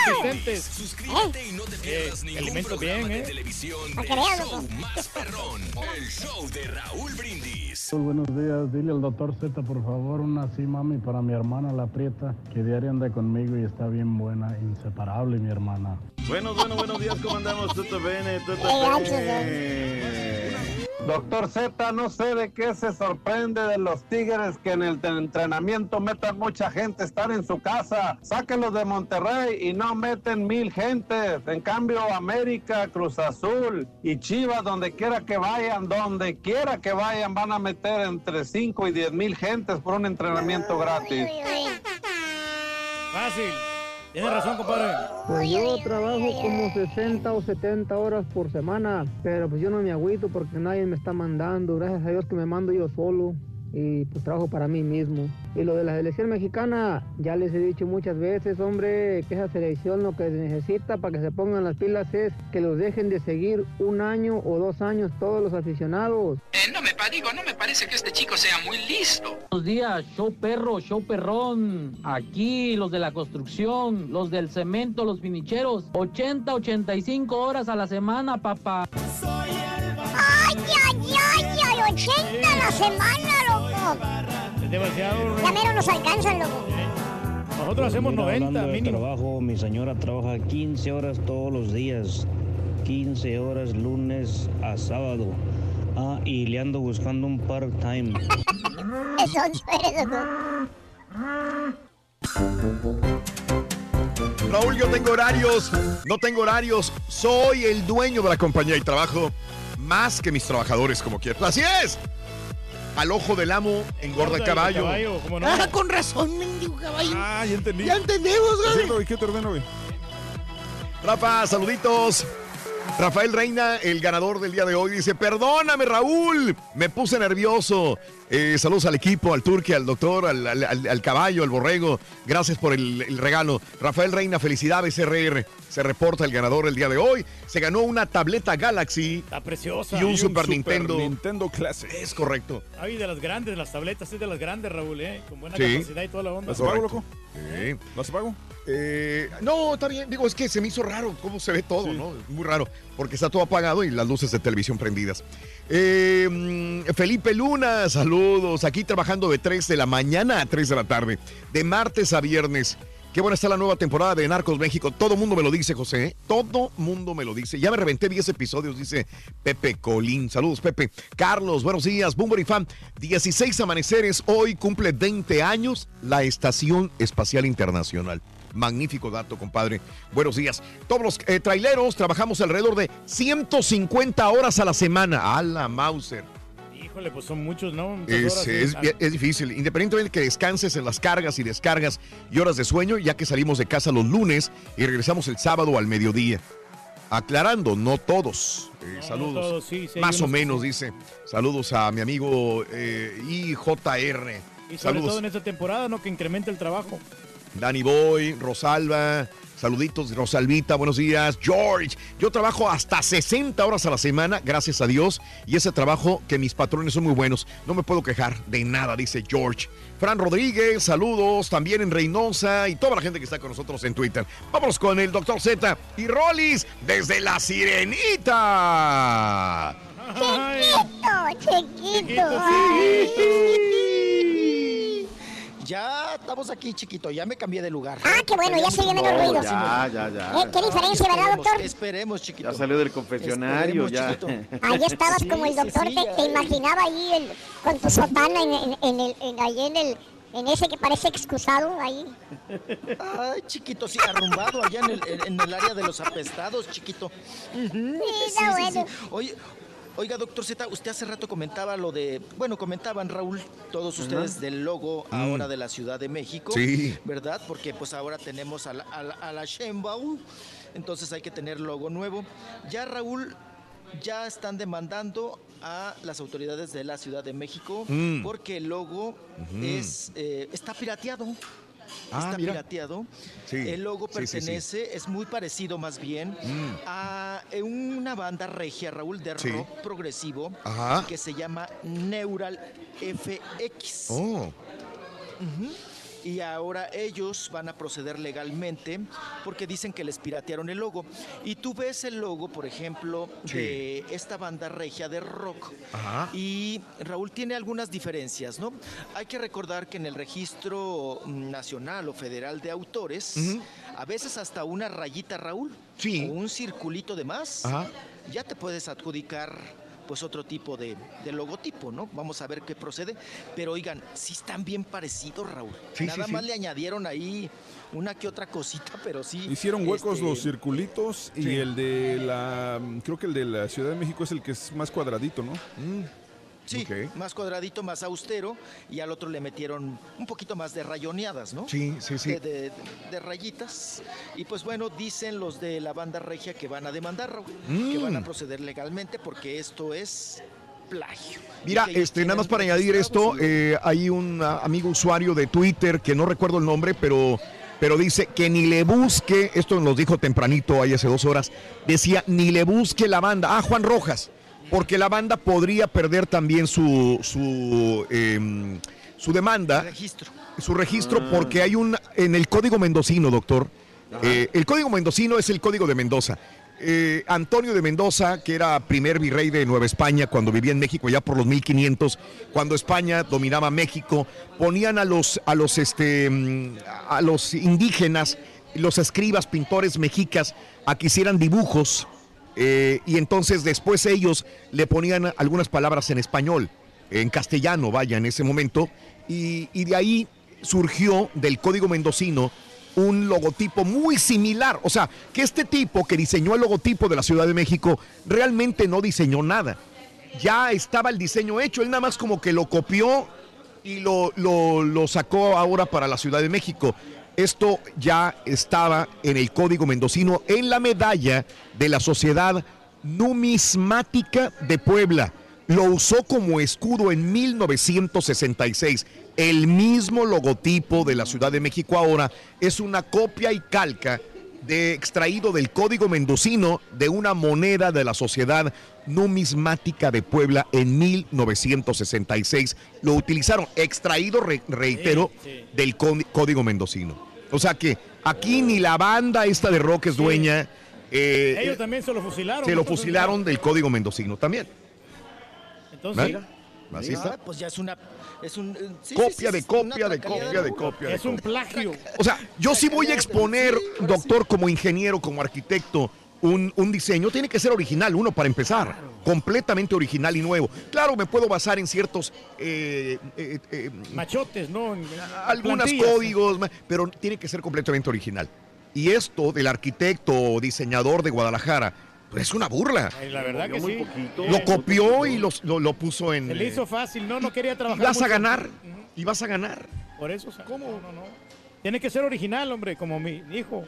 consistentes. Suscríbete y no te pierdas ningún alimento bien, de ¿eh? televisión del show loco. más perrón, el show de Raúl Brindis. Buenos días, dile al doctor Z por favor una así mami para mi hermana la prieta que diario anda conmigo y está bien buena, inseparable mi hermana. Bueno, bueno, buenos días, ¿cómo andamos? Tutto bene, gachos, bene. Doctor Z, no sé de qué se sorprende de los Tigres que en el entrenamiento metan mucha gente, están en su casa. Sáquenlos de Monterrey y no meten mil gentes. En cambio, América, Cruz Azul y Chivas, donde quiera que vayan, donde quiera que vayan, van a meter entre 5 y 10 mil gentes por un entrenamiento gratis. Fácil. Tienes razón, compadre. Pues yo trabajo como 60 o 70 horas por semana, pero pues yo no me agüito porque nadie me está mandando. Gracias a Dios que me mando yo solo y pues trabajo para mí mismo. Y lo de la selección mexicana, ya les he dicho muchas veces, hombre, que esa selección lo que necesita para que se pongan las pilas es que los dejen de seguir un año o dos años todos los aficionados. Eh, no me digo, no me parece que este chico sea muy listo. Buenos días, show perro, show perrón. Aquí los de la construcción, los del cemento, los finicheros. 80, 85 horas a la semana, papá. ¡Ay, ay, ay, ay! ¡80 a la semana, loco! Es demasiado, Ya menos nos alcanzan, loco. Nosotros hacemos 90 mínimo. trabajo, mi señora trabaja 15 horas todos los días. 15 horas lunes a sábado. Ah, y le ando buscando un part-time. Eso loco. Raúl, yo tengo horarios. No tengo horarios. Soy el dueño de la compañía y trabajo más que mis trabajadores, como quieras. Así es. Al ojo del amo engorda el caballo. ¿cómo no? Ah, con razón, mendigo caballo. Ah, ya entendí. Ya entendemos, güey. cierto, ¿y qué te ordeno, güey? Rafa, saluditos. Rafael Reina, el ganador del día de hoy, dice, perdóname Raúl, me puse nervioso. Eh, saludos al equipo, al turque, al doctor, al, al- al- al caballo, al borrego. Gracias por el, el regalo. Rafael Reina, felicidades RR. Se reporta el ganador el día de hoy. Se ganó una tableta Galaxy Está preciosa. y un Super, Nintendo. Nintendo Classic. Es correcto. Ay, de las grandes, las tabletas es de las grandes, Raúl, ¿eh? Con buena Sí. capacidad y toda la onda. ¿Las pago, loco? Sí. ¿Las pago? Eh, no, está bien. Digo, es que se me hizo raro cómo se ve todo, ¿no? Muy raro, porque está todo apagado y las luces de televisión prendidas. Eh, Felipe Luna, saludos. Aquí trabajando de 3 de la mañana a 3 de la tarde, de martes a viernes. Qué buena está la nueva temporada de Narcos México. Todo mundo me lo dice, José. ¿eh? Todo mundo me lo dice. Ya me reventé 10 episodios, dice Pepe Colín. Saludos, Pepe. Carlos, buenos días. Boomer y fan. 16 amaneceres. Hoy cumple 20 años la Estación Espacial Internacional. Magnífico dato, compadre. Buenos días. Todos los eh, traileros trabajamos alrededor de 150 horas a la semana. A la Mauser. Híjole, pues son muchos, ¿no? Es, es- sí. es difícil, independientemente de que descanses en las cargas y descargas y horas de sueño, ya que salimos de casa los lunes y regresamos el sábado al mediodía. Aclarando, no todos. Eh, saludos. todos, sí, sí, hay Más o menos, dice. Saludos a mi amigo eh, IJR. Y sobre Saludos. todo en esta temporada, ¿no? Que incremente el trabajo. Danny Boy, Rosalba, saluditos, Rosalvita, buenos días. George, yo trabajo hasta 60 horas a la semana, gracias a Dios, y ese trabajo que mis patrones son muy buenos. No me puedo quejar de nada, dice George. Fran Rodríguez, saludos también en Reynosa y toda la gente que está con nosotros en Twitter. Vámonos con el doctor Z y Rollis desde la Sirenita. Chiquito, chiquito. Ya estamos aquí, chiquito. Ya me cambié de lugar. Ah, qué bueno, ya se oye menos ruido. Ya, ya, ya. Eh, ¿Qué diferencia, verdad, doctor? Esperemos, chiquito. Ya salió del confesionario, ya. chiquito. Ahí estabas Sí, como el sí, doctor, sí, te, imaginaba ahí el- con tu sotana en, en, en el, en, ahí en el, en ese que parece excusado ahí. Ay, chiquito, sí, arrumbado allá en el, en- en el área de los apestados, chiquito. Ujú, Sí, está bueno. Oye, oiga, doctor Z, usted hace rato comentaba lo de, bueno, comentaban, Raúl, todos ustedes del logo Mm. ahora de la Ciudad de México. Sí. ¿Verdad? Porque pues ahora tenemos a la, a la, a la Sheinbaum, entonces hay que tener logo nuevo. Ya, Raúl, ya están demandando a las autoridades de la Ciudad de México Mm. porque el logo es, eh, está pirateado. Ah, está mira. pirateado. Sí, El logo sí, sí, sí. pertenece, es muy parecido más bien Mm. a eh, una banda regia, Raúl, de rock progresivo Ajá. que se llama Neural FX. Oh. Y ahora ellos van a proceder legalmente porque dicen que les piratearon el logo. Y tú ves el logo, por ejemplo, Sí. de esta banda regia de rock. Ajá. Y Raúl tiene algunas diferencias, ¿no? Hay que recordar que en el registro nacional o federal de autores, a veces hasta una rayita, Raúl, Sí. o un circulito de más, Ajá. ya te puedes adjudicar pues otro tipo de, de logotipo, ¿no? Vamos a ver qué procede. Pero oigan, sí están bien parecidos, Raúl. Sí, Nada sí, más sí. le añadieron ahí una que otra cosita, pero sí. Hicieron huecos este, los circulitos y Sí. el de la. Creo que el de la Ciudad de México es el que es más cuadradito, ¿no? Sí, más cuadradito, más austero, y al otro le metieron un poquito más de rayoneadas, ¿no? Sí, sí, sí. De, de- de rayitas. Y pues bueno, dicen los de la banda regia que van a demandar, que van a Mm. proceder legalmente porque esto es plagio. Mira, este, nada más para añadir esto, eh, hay un ah, amigo usuario de Twitter que no recuerdo el nombre, pero, pero dice que ni le busque, esto nos dijo tempranito, ahí hace dos horas, decía, ni le busque la banda, ah, Juan Rojas, porque la banda podría perder también su, su, em, su demanda, registro. su registro, Ah. porque hay un, en el código mendocino, doctor, eh, el código mendocino es el código de Mendoza. Eh, Antonio de Mendoza, que era primer virrey de Nueva España cuando vivía en México ya por los 1500, cuando España dominaba México, ponían a los, a los, este, mm, a los indígenas, los escribas, pintores mexicas, a que hicieran dibujos eh, y entonces después ellos le ponían algunas palabras en español, en castellano, vaya, en ese momento, y, de ahí surgió del código mendocino un logotipo muy similar. O sea, que este tipo que diseñó el logotipo de la Ciudad de México realmente no diseñó nada. Ya estaba el diseño hecho, él nada más como que lo copió y lo, lo sacó ahora para la Ciudad de México. Esto ya estaba en el código mendocino, en la medalla de la Sociedad Numismática de Puebla. Lo usó como escudo en 1966. El mismo logotipo de la Ciudad de México ahora es una copia y calca de extraído del código mendocino de una moneda de la Sociedad Numismática de Puebla en 1966. Lo utilizaron, extraído, re- reitero, del có- código mendocino. O sea que aquí ni la banda esta de rock es dueña. eh, Ellos también se lo fusilaron. se lo fusilaron del código mendocino también. Entonces, ¿Mira? Así Ah, está. pues ya es una. Es un, eh, sí, sí, Copia sí, de es copia de copia de copia de es un copia. plagio. O sea, yo sí voy a exponer, doctor, como ingeniero, como arquitecto, un, un diseño. Tiene que ser original, uno para empezar. Completamente original y nuevo. Claro, me puedo basar en ciertos eh, eh, eh, Machotes, ¿no? En- algunos códigos, pero tiene que ser completamente original. Y esto del arquitecto o diseñador de Guadalajara, es una burla. La verdad que sí. Lo copió y los- lo, lo puso en... Se le hizo fácil, no, no quería y trabajar. vas a ganar, y vas a ganar. Por eso, o sea, ¿cómo? No, no. Tiene que ser original, hombre, como mi hijo.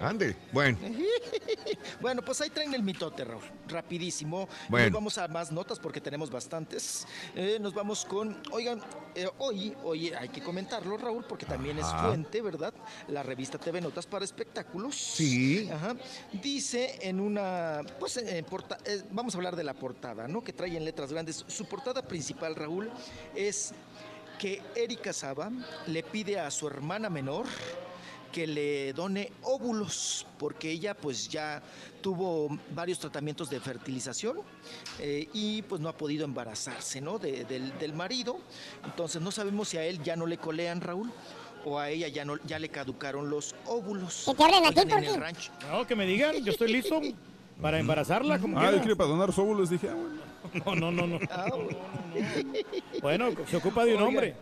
Ande, bueno. bueno, pues ahí traen el mitote, Raúl. Rapidísimo. Bueno. Nos vamos a más notas porque tenemos bastantes. Eh, nos vamos con, oigan, eh, hoy, hoy hay que comentarlo, Raúl, porque también es fuente, ¿verdad? La revista TV Notas para Espectáculos. Sí. Ajá. Dice en una, pues en porta- eh, vamos a hablar de la portada, ¿no? Que trae en letras grandes. Su portada principal, Raúl, es que Erika Saba le pide a su hermana menor que le done óvulos, porque ella pues ya tuvo varios tratamientos de fertilización eh, y pues no ha podido embarazarse, ¿no? De- del, del marido. Entonces no sabemos si a él ya no le colean, Raúl, o a ella ya, no, ya le caducaron los óvulos. Que te hablen a ti, Oigan, en el Turki. rancho. No, que me digan, yo estoy listo para embarazarla. Como Ah, quería para donar sus óvulos, dije, ah, bueno. No, no, no, no. Ah, Bueno, se ocupa de un Oiga. hombre.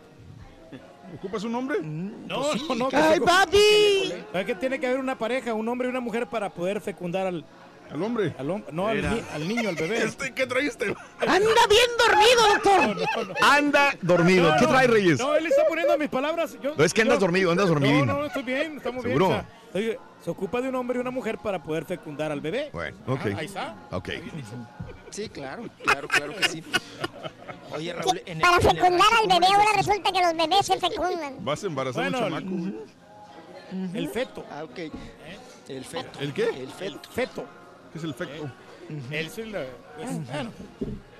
¿Ocupas un hombre? No, Pues sí, no, no. se se- papi! Es que tiene que haber una pareja, un hombre y una mujer para poder fecundar al, ¿Al hombre? al hom- no, al, Era. ni- al niño, al bebé. Este, ¿Qué traíste? Anda bien dormido, doctor. Anda dormido. No, ¿Qué no, trae, Reyes? No, él está poniendo mis palabras. Yo, No, es que andas yo- dormido, andas dormidín. No, no, estoy bien, estamos ¿Seguro? bien. o sea, oye, se ocupa de un hombre y una mujer para poder fecundar al bebé. Bueno, ok. Ah, ahí está. Ok. Sí, claro, claro, claro que sí. Oye, Raúl, en el, Para en el fecundar al ¿cómo bebé, ahora resulta que los bebés se fecundan. Vas a embarazar Bueno, a un chamaco. El feto. Ah, ok. El feto. ¿El qué? El feto. Feto. ¿Qué es el? Él pues, bueno, ahí de ese-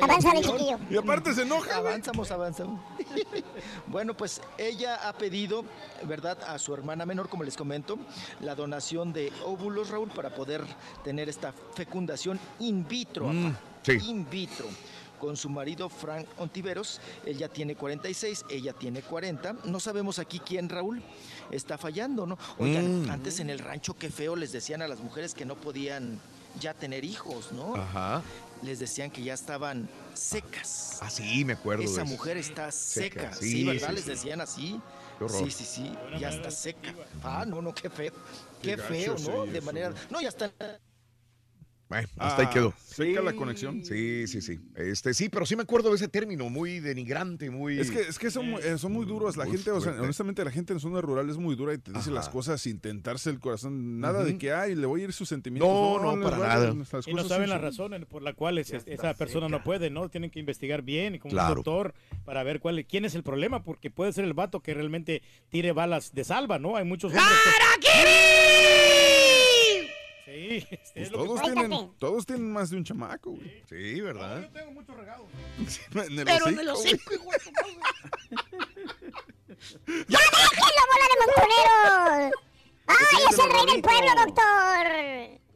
Avanza, mi chiquillo. Y aparte se enoja. Avanzamos, avanzamos. bueno, pues ella ha pedido, ¿verdad?, a su hermana menor, como les comento, la donación de óvulos, Raúl, para poder tener esta fecundación in vitro. Mm, sí. In vitro. Con su marido Frank Ontiveros, él ya tiene 46, ella tiene 40. No sabemos aquí quién, Raúl, está fallando, ¿no? Oigan, Mm. antes en el rancho, qué feo les decían a las mujeres que no podían ya tener hijos, ¿no? Ajá. Les decían que ya estaban secas. Ah, sí, me acuerdo. Esa de mujer está seca, Seca, sí, sí, ¿verdad? sí, Les decían así. Sí, sí, sí, ya está seca. Ah, no, no, qué feo. Qué Qué feo, gacho, ¿no? De manera. No, ya está. Bueno, hasta ahí Ah, quedó. Seca la conexión. Sí, sí, sí. Este, sí, pero sí me acuerdo de ese término, muy denigrante, muy. Es que, es que son, muy- eh, son muy duros. La gente, o sea, fuerte. honestamente, la gente en zona rural es muy dura y te dice Ajá. las cosas sin tentarse el corazón. Nada de que, ay, le voy a ir sus sentimientos. No, no, para nada. las Y no saben las razones por las cuales es- esa persona no puede, ¿no? Tienen que investigar bien y como Claro. un doctor para ver cuál, quién es el problema, porque puede ser el vato que realmente tire balas de salva, ¿no? Hay muchos. Sí, este, Pues es lo que todos, tienen, todos tienen más de un chamaco, güey. Sí, ¿verdad? Yo tengo mucho regado. En el Pero en el hocico, hocico, hijo de tu madre. ¡Ya déjenlo, bola de montoneros! ¡Ay, es el rey del pueblo, doctor!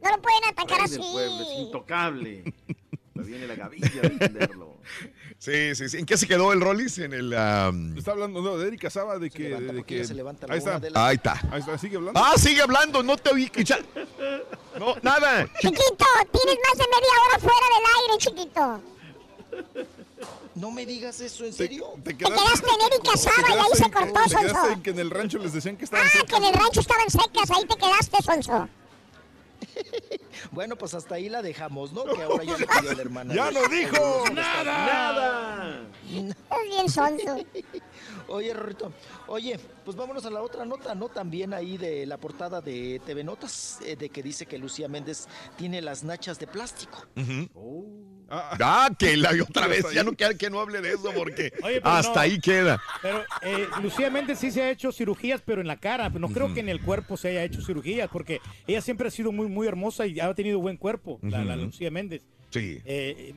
No lo pueden atacar Rey así. del pueblo, es intocable. Me viene la gavilla de entenderlo. Sí, sí, sí. ¿En qué se quedó el Rollis? En el. am, Está hablando no, de Erika Saba de que. levanta de que se levanta la ahí está. de la- Ahí está. Ahí está, sigue hablando. Ah, sigue hablando, no te oí. escuchar. No, nada. Chiquito, tienes más de media hora fuera del aire, chiquito. No me digas eso, ¿en serio? Te Te quedaste en Erika Saba y ahí se cortó, te quedaste Sonso. en que en el rancho les decían que estaban Ah, secas. que en el rancho estaban secas, ahí te quedaste, Sonso. Bueno, pues hasta ahí la dejamos, ¿no? Que ahora ya le pidió a la hermana. ¡Ya no dijo! ¡Nada! Es bien sonso. Oye, Rorrito, oye, pues vámonos a la otra nota, ¿no? También ahí de la portada de TV Notas, eh, de que dice que Lucía Méndez tiene las nachas de plástico. Ah, Ah, que la otra vez. Ya no quiero que no hable de eso porque Oye, hasta no. ahí queda. Pero eh, Lucía Méndez sí se ha hecho cirugías, pero en la cara. No creo que en el cuerpo se haya hecho cirugías, porque ella siempre ha sido muy, muy hermosa y ha tenido buen cuerpo, la. Lucía Méndez. Sí. Eh,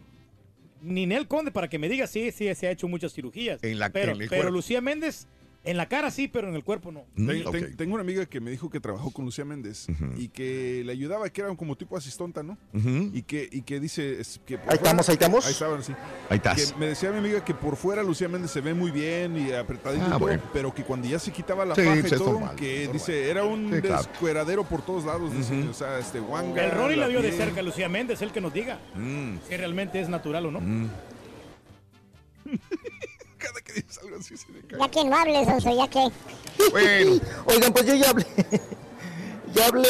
Ninel Conde, para que me diga, sí, sí, se ha hecho muchas cirugías. En la- pero, en el pero cuerpo. Lucía Méndez, en la cara sí, pero en el cuerpo no. Mm, Ten- ok. ten- tengo una amiga que me dijo que trabajó con Lucía Méndez y que le ayudaba, que era como tipo asistonta, ¿no? Y que, y que dice es que por Ahí estamos, ahí estamos. Ahí estaban, sí. Ahí estás. Que me decía mi amiga que por fuera Lucía Méndez se ve muy bien y apretadito Ah, y todo, bueno. pero que cuando ya se quitaba la Sí, paja pues y es todo, normal, que dice, era un Sí, claro. descueradero por todos lados, dice, Ujú. o sea, este guanga. El Ronnie la vio de cerca, Lucía Méndez, el que nos diga Mm, si realmente es natural o no. mm. Cada que dices algo así se me cae. Ya que no hables, Sonso, ya que. Bueno, Oigan, pues yo ya hablé. ya hablé,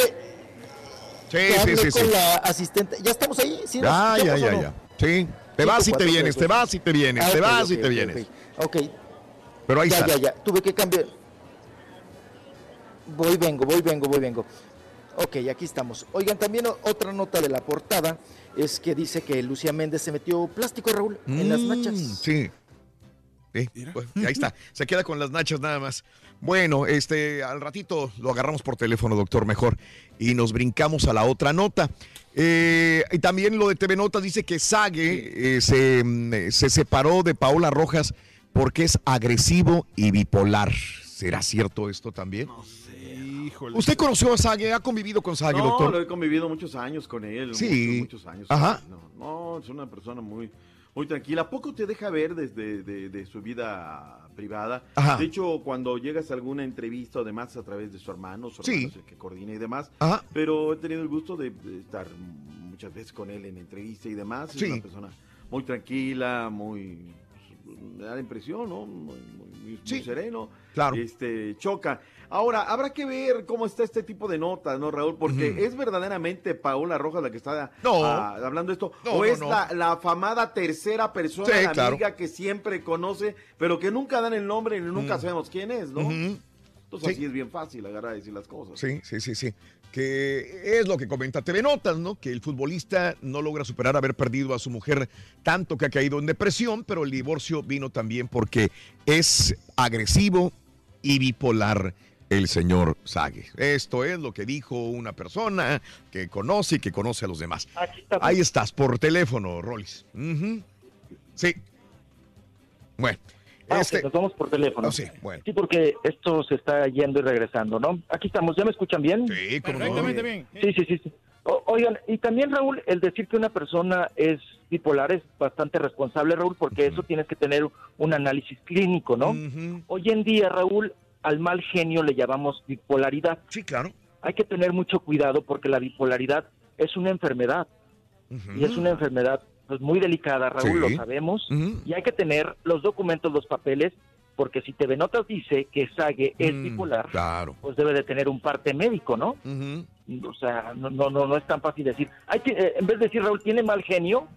sí, ya hablé sí, sí, con sí. la asistente. ¿Ya estamos ahí? ¿Sí Ya, ya, ya, o no? ya. Sí. Te Cinco, vas y te vienes, tres, te vas y te vienes, Ah, te vas y te vienes. ok. Ok, Pero ahí ya, está. ya, ya. Tuve que cambiar. Voy, vengo, voy, vengo, voy, vengo. Ok, aquí estamos. Oigan, también o- otra nota de la portada es que dice que Lucía Méndez se metió plástico, Raúl, en las Mm, nachas. Sí. Sí, pues, ahí está. Se queda con las nachas nada más. Bueno, este, al ratito lo agarramos por teléfono, doctor, mejor. Y nos brincamos a la otra nota. Eh, y también lo de TV Notas dice que Sage eh, se, mm, se separó de Paola Rojas porque es agresivo y bipolar. ¿Será cierto esto también? Híjole. ¿Usted conoció a Sage? ¿Ha convivido con Sage, no, doctor? lo he convivido muchos años con él. Sí. Muchos, muchos años. Ajá. No, no, es una persona muy, muy tranquila. Poco te deja ver desde de, de su vida privada. Ajá. De hecho, cuando llegas a alguna entrevista o demás a través de su hermano, su Sí. hermano es el que coordina y demás. Ajá. Pero he tenido el gusto de, de estar muchas veces con él en entrevista y demás. Es una persona muy tranquila, muy... pues, me da la impresión, ¿no? Muy, muy- muy- muy sereno. Claro. Este, choca. Ahora, habrá que ver cómo está este tipo de notas, ¿no, Raúl? Porque es verdaderamente Paola Rojas la que está No. ah, hablando esto. No, o no, es. La, la afamada tercera persona, Sí, la claro. amiga que siempre conoce, pero que nunca dan el nombre y nunca sabemos quién es, ¿no? Entonces Sí. así es bien fácil agarrar y decir las cosas. Sí, sí, sí, sí. Que es lo que comenta TV Notas, ¿no? Que el futbolista no logra superar haber perdido a su mujer tanto que ha caído en depresión, pero el divorcio vino también porque es agresivo y bipolar el señor Sage. Esto es lo que dijo una persona que conoce y que conoce a los demás. Ahí estás, por teléfono, Rollis. Ujú. Sí. Bueno. Ah, Este, nos vamos por teléfono. Oh, sí, bueno. Sí, porque esto se está yendo y regresando, ¿no? Aquí estamos, ¿ya me escuchan bien? Sí, como no. Perfectamente bien. Sí, sí, sí. sí. O- oigan, y también, Raúl, el decir que una persona es bipolar es bastante responsable, Raúl, porque eso tienes que tener un análisis clínico, ¿no? Hoy en día, Raúl, al mal genio le llamamos bipolaridad. Sí, claro. Hay que tener mucho cuidado porque la bipolaridad es una enfermedad y es una enfermedad pues muy delicada, Raúl, Sí. lo sabemos, y hay que tener los documentos, los papeles, porque si TV Notas dice que Sage es bipolar, Mm, Claro. pues debe de tener un parte médico, ¿no? O sea, no, no, no, no es tan fácil decir, ay, ti- eh, en vez de decir, Raúl, tiene mal genio,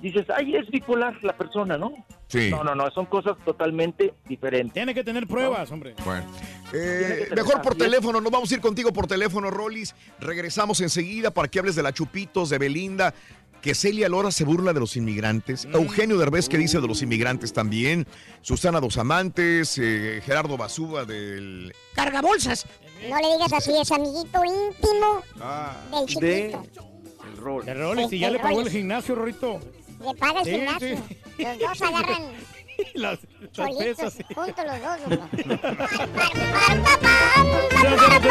dices, ay, es bipolar la persona, ¿no? Sí. No, no, no, son cosas totalmente diferentes. Tiene que tener pruebas, hombre. Bueno. Eh, mejor por teléfono, nos vamos a ir contigo por teléfono, Rollis. Regresamos enseguida para que hables de la Chupitos, de Belinda, que Celia Lora se burla de los inmigrantes, Eugenio Derbez que dice de los inmigrantes también, Susana Dos Amantes, eh, Gerardo Basúa del... Cargabolsas. No le digas así, es amiguito íntimo del chiquito. De el rol. Rollis, y ya El le pagó el gimnasio, Rorito. Le paga el gimnasio. sí. Los dos agarran Las, las pesas. juntos los dos. loco.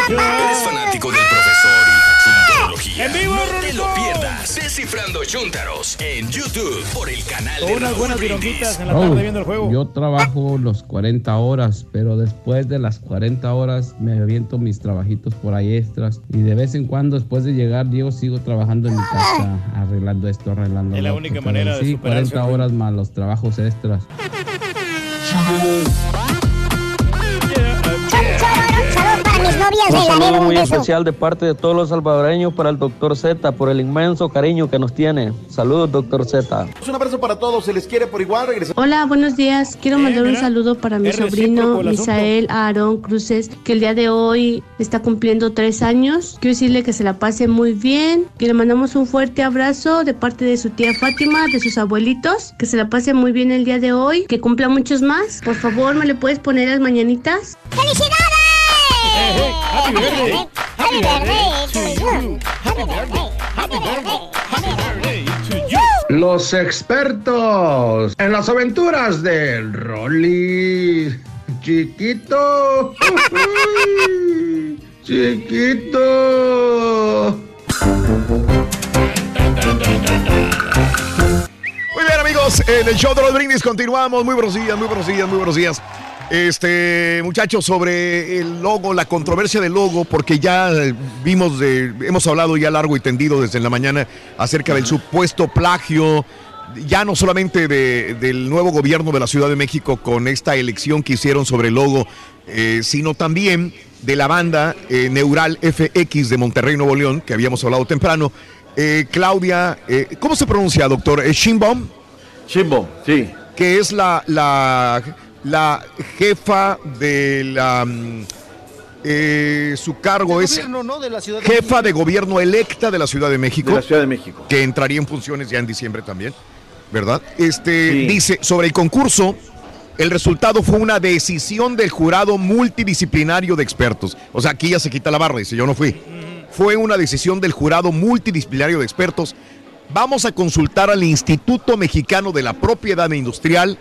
¿Eres fanático del profesor y Chuntología? ¡En vivo, No te lo pierdas. Descifrando Chuntaros en YouTube por el canal de Unas Raúl buenas Brindis. vironguitas en la tarde viendo el juego. Yo trabajo los 40 horas, pero después de las 40 horas me aviento mis trabajitos por ahí extras. Y de vez en cuando, después de llegar, yo sigo trabajando en mi casa, arreglando esto, arreglando Es la única manera de Sí, superarse, 40 Raúl. horas más los trabajos extras. Novias Un de saludo Laredo, muy beso. especial de parte de todos los salvadoreños para el doctor Z por el inmenso cariño que nos tiene. Saludos, doctor Z. Un abrazo para todos, se les quiere por igual. Regresamos. Hola, buenos días. Quiero mandar un saludo para mi sobrino. Misael Aarón Cruces, que el día de hoy está cumpliendo tres años. Quiero decirle que se la pase muy bien, que le mandamos un fuerte abrazo de parte de su tía Fátima, de sus abuelitos, que se la pase muy bien el día de hoy, que cumpla muchos más. Por favor, ¿me le puedes poner las mañanitas? ¡Felicidades! Happy birthday. Happy birthday to you. Happy birthday. Happy birthday. Happy birthday to you. Los expertos en las aventuras del Rolly. Chiquito. Chiquito. Muy bien, amigos, en el show de los brindis continuamos. Muy buenos días, muy buenos días, muy buenos días. Este, muchachos, sobre el logo, la controversia del logo, porque ya vimos, de, hemos hablado ya largo y tendido desde la mañana acerca del supuesto plagio, ya no solamente de- del nuevo gobierno de la Ciudad de México con esta elección que hicieron sobre el logo, eh, sino también de la banda eh, Neural FX de Monterrey, Nuevo León, que habíamos hablado temprano. Eh, Claudia, ¿cómo se pronuncia, doctor? ¿Es Shimbom? Shimbom, sí. Que es la, la, la jefa de la, mm, Eh, su cargo es Gobierno, ¿no? De la Ciudad de jefa de gobierno electa de la Ciudad de México. De la Ciudad de México. Que entraría en funciones ya en diciembre también, ¿verdad? Este dice sobre el concurso. El resultado fue una decisión del jurado multidisciplinario de expertos. O sea, aquí ya se quita la barra, dice, yo no fui. Fue una decisión del jurado multidisciplinario de expertos. Vamos a consultar al Instituto Mexicano de la Propiedad Industrial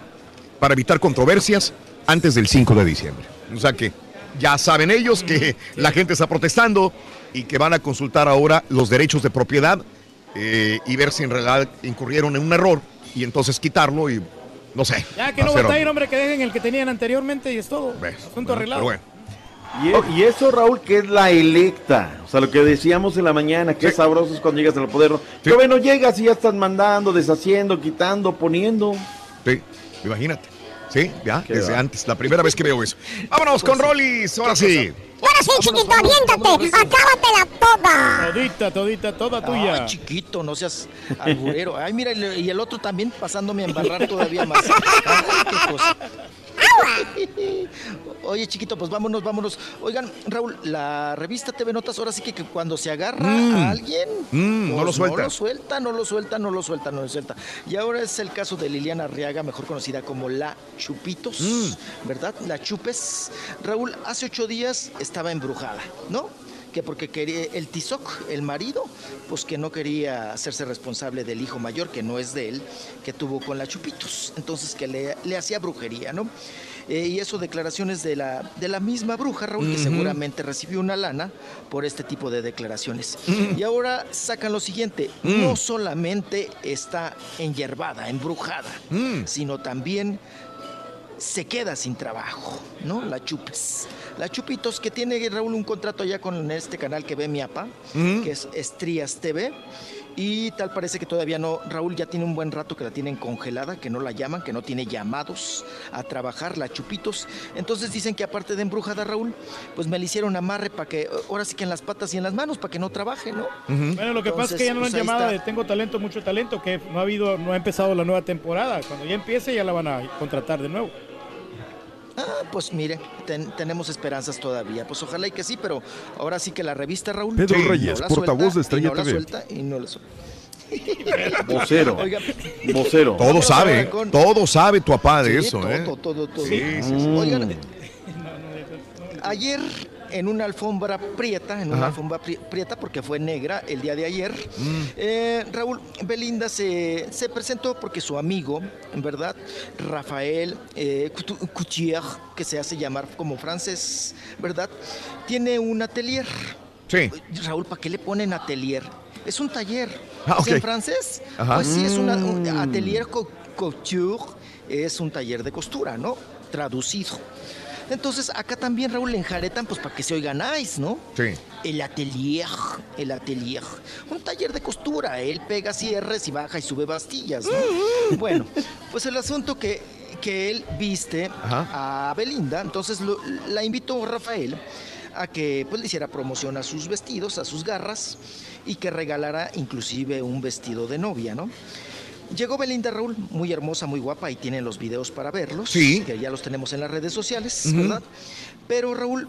para evitar controversias antes del 5 de diciembre. O sea que ya saben ellos que la gente está protestando y que van a consultar ahora los derechos de propiedad eh, y ver si en realidad incurrieron en un error y entonces quitarlo y no sé. Ya que no batallen, hombre, que dejen el que tenían anteriormente y es todo. Asunto arreglado. bueno. Y, y eso, Raúl, que es la electa. O sea, lo que decíamos en la mañana, que es sabroso es cuando llegas al poder. Pero bueno, llegas y ya estás mandando, deshaciendo, quitando, poniendo. Sí, imagínate. Sí, ya, Qué desde va. antes, la primera vez que veo eso. Vámonos con Rollis, ahora sí. Ahora sí, chiquito, aviéntate, acábatela toda. Todita, todita, toda tuya. Ay, chiquito, no seas alburero. Ay, mira, y el otro también pasándome a embarrar todavía más. Ay, qué cosa. Oye, chiquito, pues vámonos, vámonos. Oigan, Raúl, la revista TV Notas ahora sí que, que cuando se agarra Mm. a alguien, Mm, no pues lo suelta. No lo suelta, no lo suelta, no lo suelta, no lo suelta. Y ahora es el caso de Liliana Arriaga, mejor conocida como La Chupitos, Mm. ¿verdad? La Chupes. Raúl, hace ocho días estaba embrujada, ¿no? que porque quería el Tizoc, el marido, pues que no quería hacerse responsable del hijo mayor, que no es de él, que tuvo con la Chupitos. Entonces que le, le hacía brujería, ¿no? Eh, y eso declaraciones de la, de la misma bruja, Raúl, que seguramente recibió una lana por este tipo de declaraciones. Y ahora sacan lo siguiente, no solamente está enyerbada, embrujada, sino también se queda sin trabajo, ¿no? La Chupes. La Chupitos, que tiene Raúl un contrato allá con este canal que ve mi apa, que es Estrías TV. Y tal parece que todavía no, Raúl ya tiene un buen rato que la tienen congelada, que no la llaman, que no tiene llamados a trabajar, la Chupitos. Entonces dicen que aparte de embrujada, Raúl, pues me le hicieron amarre para que, ahora sí que en las patas y en las manos, para que no trabaje, ¿no? Bueno, lo que pasa es que ya no han pues, ahí llamado de. Tengo Talento, Mucho Talento, que no ha habido, no ha empezado la nueva temporada. Cuando ya empiece ya la van a contratar de nuevo. Ah, pues mire, ten- tenemos esperanzas todavía. Pues ojalá y que sí, pero ahora sí que la revista Raúl. Pedro Reyes, la portavoz suelta, de Estrella y no la TV. suelta y no la suelta. Vocero. Oiga, Vocero. Todo sabe, todo sabe tu papá de Sí, eso, todo, ¿eh? todo, todo, todo. Sí, sí, sí. Oigan, ayer en una alfombra prieta, en una alfombra pri- prieta porque fue negra el día de ayer, Mm. eh, Raúl Belinda se, se presentó porque su amigo, en verdad, Rafael eh, Coutier, que se hace llamar como francés, ¿verdad? Tiene un atelier. Sí. Raúl, ¿para qué le ponen atelier? Es un taller. Ah, ¿Es en francés? Ajá. Pues sí, es una, un Mm. atelier co- couture, es un taller de costura, ¿no? Traducido. Entonces, acá también, Raúl, enjaretan, pues para que se oiga nice, ¿no? Sí. El atelier, el atelier. Un taller de costura. Él pega cierres y baja y sube bastillas, ¿no? bueno, pues el asunto que, que él viste a Belinda, entonces lo- la invitó Rafael a que pues, le hiciera promoción a sus vestidos, a sus garras, y que regalara inclusive un vestido de novia, ¿no? Llegó Belinda Raúl, muy hermosa, muy guapa, y tienen los videos para verlos, Sí. que ya los tenemos en las redes sociales. ¿verdad? Pero Raúl,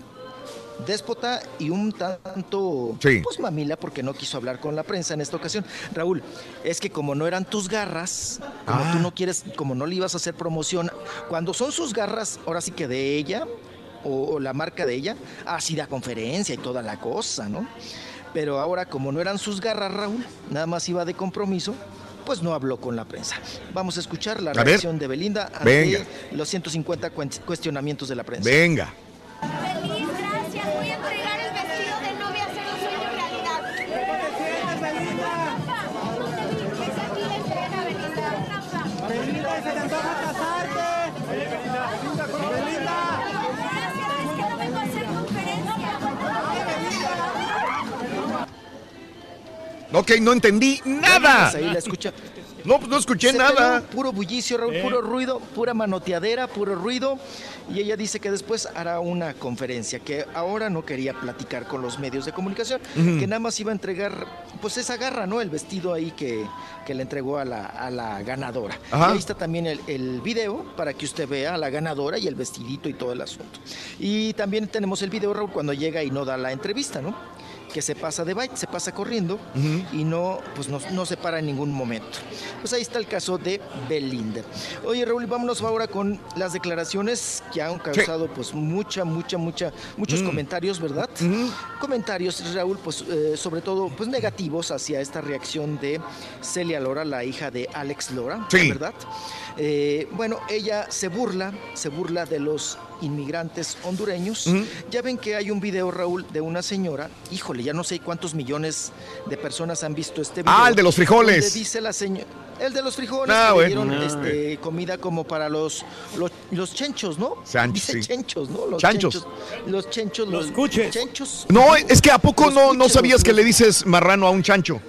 déspota y un tanto, Sí. pues mamila, porque no quiso hablar con la prensa en esta ocasión. Raúl, es que como no eran tus garras, como Ah. tú no quieres, como no le ibas a hacer promoción, cuando son sus garras, ahora sí que de ella, o, o la marca de ella, así da conferencia y toda la cosa, ¿no? Pero ahora, como no eran sus garras, Raúl, nada más iba de compromiso, pues no habló con la prensa. Vamos a escuchar la A ver. reacción de Belinda ante Venga. los 150 cuen- cuestionamientos de la prensa. Venga. Ok, no entendí nada. Ahí la escucha. No, pues no escuché Se nada. puro bullicio, Raúl, Eh. puro ruido, pura manoteadera, puro ruido. Y ella dice que después hará una conferencia, que ahora no quería platicar con los medios de comunicación, que nada más iba a entregar, pues esa garra, ¿no? El vestido ahí que, que le entregó a la, a la ganadora. Ajá. Y ahí está también el, el video para que usted vea a la ganadora y el vestidito y todo el asunto. Y también tenemos el video, Raúl, cuando llega y no da la entrevista, ¿no? Que se pasa de bike, se pasa corriendo y no, pues no, no se para en ningún momento. Pues ahí está el caso de Belinda. Oye, Raúl, vámonos ahora con las declaraciones que han causado pues mucha, mucha, mucha, muchos Mm. comentarios, ¿verdad? Comentarios, Raúl, pues eh, sobre todo pues negativos hacia esta reacción de Celia Lora, la hija de Alex Lora, Sí. ¿verdad? Eh, bueno, ella se burla, se burla de los inmigrantes hondureños. Ya ven que hay un video, Raúl, de una señora, híjole, ya no sé cuántos millones de personas han visto este video. Ah, el de los frijoles. donde dice la señora, el de los frijoles, Ah, que le bueno. dieron Ah. este, comida como para los, los, los chenchos, ¿no? Chanchos, Dice sí. chenchos, ¿no? Los Chanchos. chenchos. Los chenchos, los, chenchos. No, es que ¿a poco Los no, no sabías los- que le dices marrano a un chancho?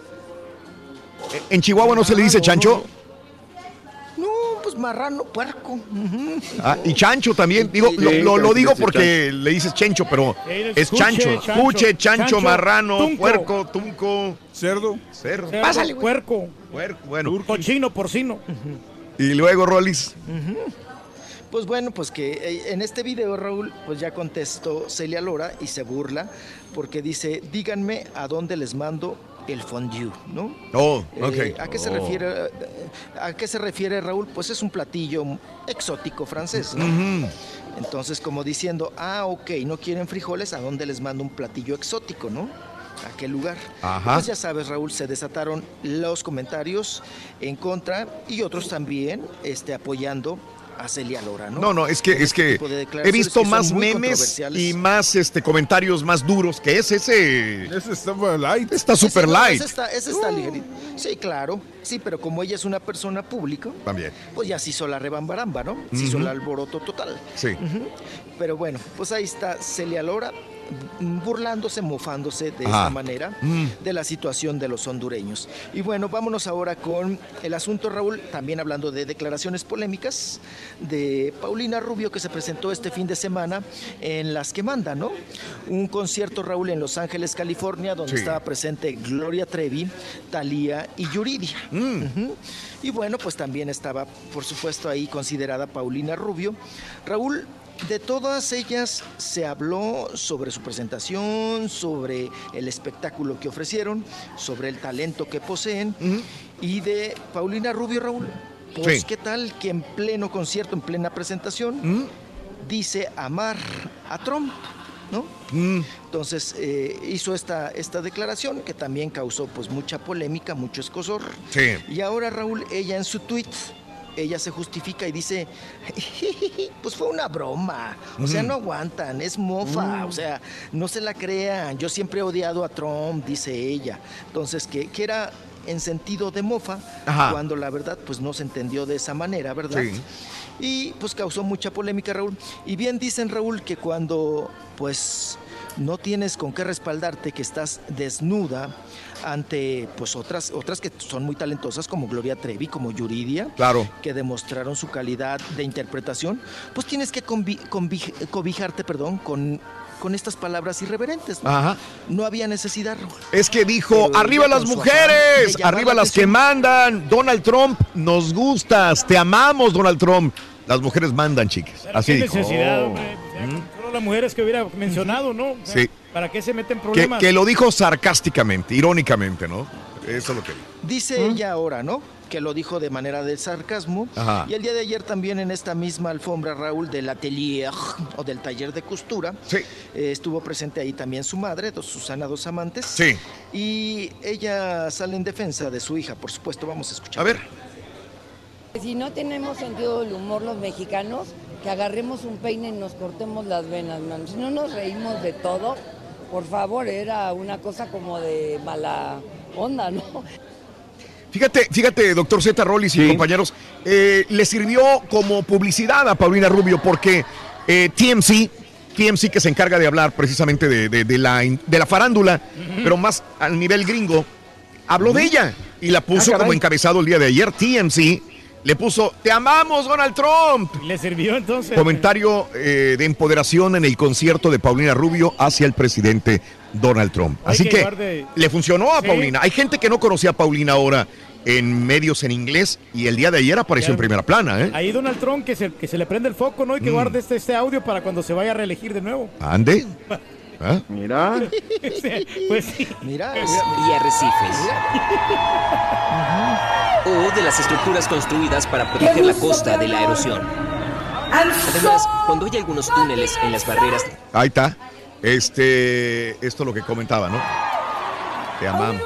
¿En Chihuahua no se le dice chancho? No, marrano, puerco. Ah, y chancho también. Digo, lo, Sí, lo- lo sí, digo porque le dices chancho, pero es Cuche, chancho. chancho, Cuche, chancho, chancho, marrano, tunco. puerco, tunco. Cerdo. Cerdo. Cerdo, Pásale, güey. puerco. Puerco, bueno. Cochino, porcino. Y luego, Rollis. Ujú. Pues bueno, pues que eh, en este video, Raúl, pues ya contestó Celia Lora y se burla porque dice, díganme a dónde les mando el fondue, ¿no? Oh, Eh, ok. ¿A qué se Oh. refiere? eh, ¿A qué se refiere Raúl? Pues es un platillo exótico francés, ¿no? Entonces, como diciendo, ah, ok, no quieren frijoles, ¿a dónde les mando un platillo exótico, no? ¿A qué lugar? Ajá. Pues ya sabes, Raúl, se desataron los comentarios en contra y otros también este, apoyando a Celia Lora, ¿no? No, no, es que, Con es este que he visto más memes y más este comentarios más duros que es ese. Ese está light. Está super Ese no, light. Ese está, ese está ligerito. Sí, claro. Sí, pero como ella es una persona pública, También. pues ya se hizo la rebambaramba, ¿no? Se hizo Ujú. el alboroto total. Sí. Pero bueno, pues ahí está Celia Lora burlándose, mofándose de Ajá. esta manera Mm. de la situación de los hondureños. Y bueno, vámonos ahora con el asunto, Raúl, también hablando de declaraciones polémicas de Paulina Rubio que se presentó este fin de semana en Las que Manda, ¿no? Un concierto, Raúl, en Los Ángeles, California, donde Sí. estaba presente Gloria Trevi, Talía y Yuridia. Ujú. Y bueno, pues también estaba, por supuesto, ahí considerada Paulina Rubio. Raúl, de todas ellas se habló sobre su presentación, sobre el espectáculo que ofrecieron, sobre el talento que poseen y de Paulina Rubio, Raúl. Pues, Sí. ¿qué tal que en pleno concierto, en plena presentación, dice amar a Trump? ¿No? Entonces eh, hizo esta, esta declaración que también causó pues mucha polémica, mucho escosor. Sí. Y ahora Raúl, ella en su tweet, ella se justifica y dice, pues fue una broma, o sea, no aguantan, es mofa, Mm. o sea, no se la crean, yo siempre he odiado a Trump, dice ella. Entonces, que, que era en sentido de mofa, Ajá. cuando la verdad pues no se entendió de esa manera, ¿verdad? Sí. Y pues causó mucha polémica, Raúl. Y bien dicen, Raúl, que cuando pues no tienes con qué respaldarte, que estás desnuda ante pues otras, otras que son muy talentosas como Gloria Trevi, como Yuridia, Claro. que demostraron su calidad de interpretación, pues tienes que cobijarte, perdón, con, con estas palabras irreverentes. ¿no? Ajá. No había necesidad. Es que dijo, Pero arriba las mujeres, arriba la las que mandan. Donald Trump, nos gustas, te amamos, Donald Trump. Las mujeres mandan, chicas. Así ¿Qué dijo. necesidad, Oh. hombre? Las mujeres que hubiera mencionado, ¿no? O sea, Sí. ¿Para qué se meten problemas? que lo dijo sarcásticamente, irónicamente, ¿no? Eso es lo que dijo. Dice ella ahora, ¿no? Que lo dijo de manera de sarcasmo. Ajá. Y el día de ayer también en esta misma alfombra, Raúl, del atelier o del taller de costura, eh, estuvo presente ahí también su madre, dos- Susana Dos Amantes. Sí. Y ella sale en defensa de su hija, por supuesto, vamos a escuchar. A ver. Si no tenemos sentido del humor los mexicanos, que agarremos un peine y nos cortemos las venas, man. Si no nos reímos de todo, por favor, era una cosa como de mala onda, ¿no? Fíjate, fíjate, doctor Z. Rollis y compañeros, eh, le sirvió como publicidad a Paulina Rubio porque eh, TMC, TMC que se encarga de hablar precisamente de, de- de la, de la farándula, pero más al nivel gringo, habló de ella. Y la puso Ah, como encabezado el día de ayer. TMC le puso, te amamos, Donald Trump. ¿Le sirvió entonces? Comentario eh, de empoderación en el concierto de Paulina Rubio hacia el presidente Donald Trump. Hay Así que que, llevar de- le funcionó a Sí. Paulina. Hay gente que no conocía a Paulina ahora en medios en inglés y el día de ayer apareció en primera plana. ¿eh? Ahí Donald Trump que se, que se le prende el foco, ¿no? Y que Mm. guarde este, este audio para cuando se vaya a reelegir de nuevo. Ande. ¿Ah? Mira. pues sí. Mira, y arrecifes. O de las estructuras construidas para proteger la costa de la erosión. Además, cuando hay algunos túneles en las barreras Ahí está. Este, esto es lo que comentaba, ¿no? Te amamos.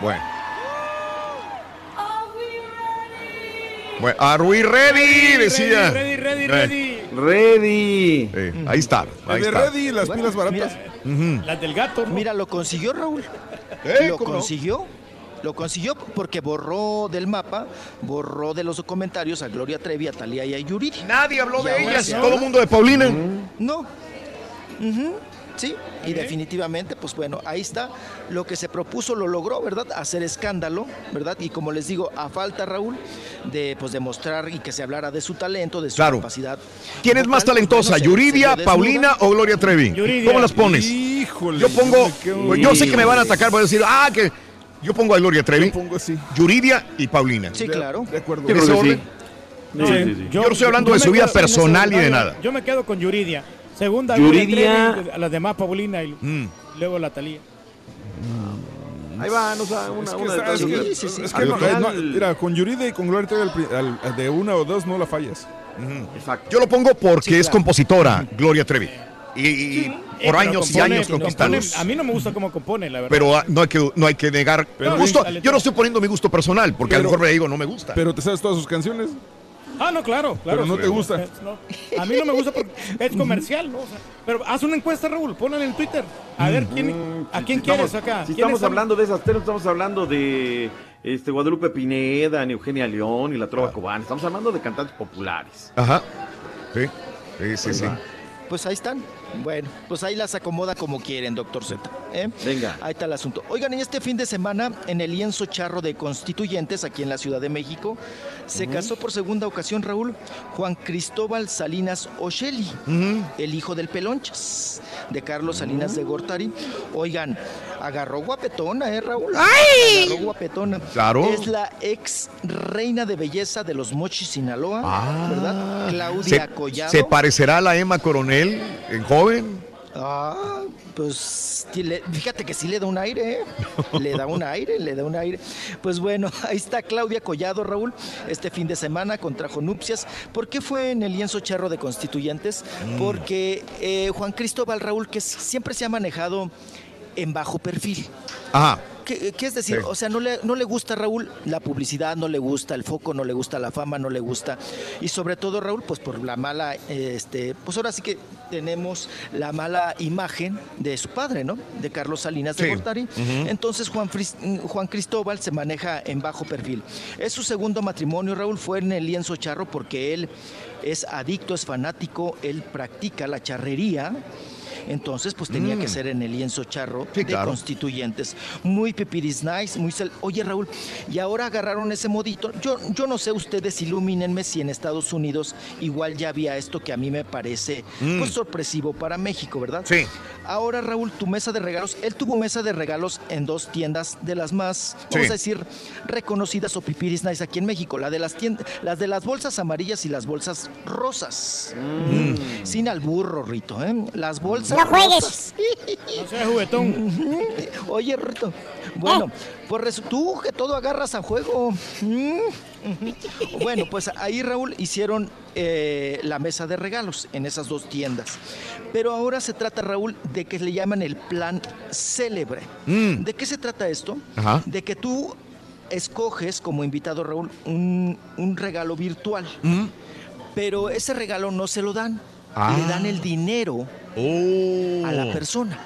Bueno. Bueno, are we ready? Decía. Ready, ready, Eh, ready. Ready. eh, ahí está. Ahí de está. Ready, las pilas baratas. Las del gato. ¿no? Mira, lo consiguió Raúl. Eh, lo consiguió. Lo consiguió porque borró del mapa, borró de los comentarios a Gloria Trevi, a Talía y a Yuridia. Nadie habló Y de ellas, todo el mundo de Paulina. No. Ujú, Sí, y definitivamente, pues bueno, ahí está. Lo que se propuso lo logró, ¿verdad? Hacer escándalo, ¿verdad? Y como les digo, a falta, Raúl, de pues demostrar y que se hablara de su talento, de su Claro. capacidad. ¿Quién es más pues, talentosa, bueno, Yuridia, se. Paulina o Gloria Trevi? Yuridia. ¿Cómo las pones? Híjole. Yo pongo, quedo- yo sé que me van a atacar, voy a decir, ah, que yo pongo a Gloria Trevi, Yo pongo así. Yuridia y Paulina. Sí, claro. De acuerdo. ¿En Yo ese creo que orden? sí. No, Sí, sí, sí. Yo no estoy hablando de su vida quedo- personal y de nada. Yo me quedo con Yuridia. Segunda, Yuridia. Gloria Trevi, a las demás Paulina y Mm. luego la Talía. Ahí van, o sea, una, Es que, una de sí, sí. es que no, no, mira, con Yurida y con Gloria Trevi al al- de una o dos no la fallas. Exacto. Yo lo pongo porque Sí, es claro. compositora, Gloria Trevi. Y, y Eh, por años y compone- años compone- conquistándolos. A mí no me gusta cómo compone, la verdad. Pero ah, no hay que, no hay que negar Pero gusto. Yo no estoy poniendo mi gusto personal, porque a Pero- lo mejor me digo no me gusta. Pero te sabes todas sus canciones. Ah, no, claro, claro. Pero no sí. te gusta. Es- no. A mí no me gusta porque es comercial, ¿no? O sea, pero haz una encuesta, Raúl, ponla en el Twitter. A ver, ¿quién, ¿a Si quién estamos- quieres acá? Si ¿Quién estamos hablando de esas temas, estamos hablando de este, Guadalupe Pineda, ni Eugenia León y la Trova Cubana. Estamos hablando de cantantes populares. Ajá. Sí, sí, sí. sí. Pues ahí están. Bueno, pues ahí las acomoda como quieren, doctor Z. ¿eh? Venga. Ahí está el asunto. Oigan, en este fin de semana, en el lienzo charro de Constituyentes, aquí en la Ciudad de México, se casó por segunda ocasión, Raúl, Juan Cristóbal Salinas Osheli, el hijo del Pelonchas, de Carlos Salinas de Gortari. Oigan, agarró guapetona, ¿eh, Raúl? ¡Ay! Agarró guapetona. Claro. Es la ex reina de belleza de los Mochis, Sinaloa, Ah. ¿verdad? Claudia ¿Se, Collado. se parecerá a la Emma Coronel en joven? Ah, pues fíjate que sí le da un aire, ¿eh? Le da un aire, le da un aire. Pues bueno, ahí está Claudia Collado, Raúl, este fin de semana contrajo nupcias. ¿Por qué fue en el lienzo charro de constituyentes? Porque eh, Juan Cristóbal Raúl, que siempre se ha manejado en bajo perfil. Ajá. ¿Qué, qué es decir? Sí. O sea, no le, no le gusta Raúl la publicidad, no le gusta el foco, no le gusta la fama, no le gusta. Y sobre todo, Raúl, pues por la mala, este, pues ahora sí que tenemos la mala imagen de su padre, ¿no? De Carlos Salinas de. Gortari. Entonces Juan, Fris- Juan Cristóbal se maneja en bajo perfil. Es su segundo matrimonio, Raúl, fue en el lienzo charro porque él es adicto, es fanático, él practica la charrería. Entonces, pues tenía Mm. que ser en el lienzo charro Sí, de claro. constituyentes. Muy pipiris nice, muy... cel- Oye, Raúl, y ahora agarraron ese modito. Yo, yo no sé, ustedes ilumínenme si en Estados Unidos igual ya había esto que a mí me parece Mm. pues sorpresivo para México, ¿verdad? Sí. Ahora, Raúl, tu mesa de regalos, él tuvo mesa de regalos en dos tiendas de las más, vamos a decir, reconocidas o pipiris nice aquí en México, la de las tiendas, las de las bolsas amarillas y las bolsas rosas. Mm. Sin albur, Rito, ¿eh? Las bolsas No juegues. No seas juguetón. Oye, Rito, bueno, pues resu- tú que todo agarras a juego. Mm, ujú. Bueno, pues ahí, Raúl, hicieron eh, la mesa de regalos en esas dos tiendas. Pero ahora se trata, Raúl, de que le llaman el plan célebre. Mm. ¿De qué se trata esto? Ajá. De que tú escoges como invitado, Raúl, un, un regalo virtual. Mm. Pero ese regalo no se lo dan. Ah. Le dan el dinero Oh. a la persona.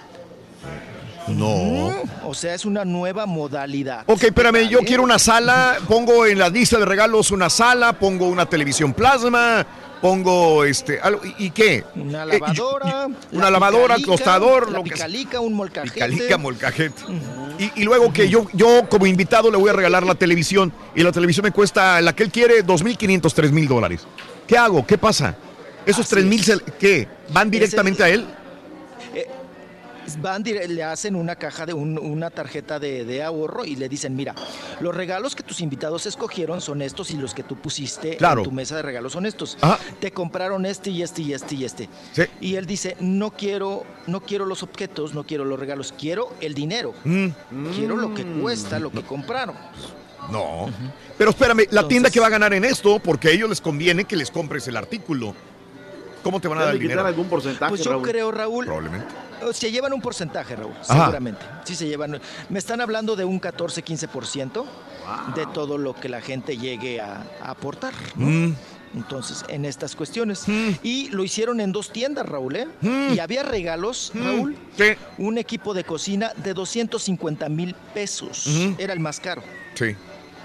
No. O sea, es una nueva modalidad. Ok, espérame, yo quiero una sala, pongo en la lista de regalos una sala, pongo una televisión plasma, pongo este, algo, ¿y, y qué? Una Eh, lavadora. una la lavadora, picalica, tostador, la lo que sea. picalica, un molcajete. Calica molcajete. Y, y luego que yo, yo como invitado le voy a regalar la televisión y la televisión me cuesta, la que él quiere, 2.500, 3.000 dólares. ¿Qué hago? ¿Qué pasa? ¿Esos 3.000 se- qué? ¿Van directamente a él? Van, dire- le hacen una caja de un- una tarjeta de, de ahorro y le dicen, mira, los regalos que tus invitados escogieron son estos y los que tú pusiste Claro. en tu mesa de regalos son estos. Ajá. Te compraron este y este y este y este. Sí. Y él dice, no quiero, no quiero los objetos, no quiero los regalos, quiero el dinero. Mm. Quiero lo que cuesta, lo que compraron. No. Pero espérame, la tienda que va a ganar en esto, porque a ellos les conviene que les compres el artículo. ¿Cómo te van a dar el quitar dinero? algún porcentaje, Pues yo Raúl? creo, Raúl, Probablemente. se llevan un porcentaje, Raúl, Ajá. seguramente. Sí se llevan. Me están hablando de un 14-15% de todo lo que la gente llegue a, a aportar. ¿no? Mm. Entonces, en estas cuestiones. Y lo hicieron en dos tiendas, Raúl, ¿eh? Y había regalos, Raúl. Un equipo de cocina de 250 mil pesos. Era el más caro. Sí.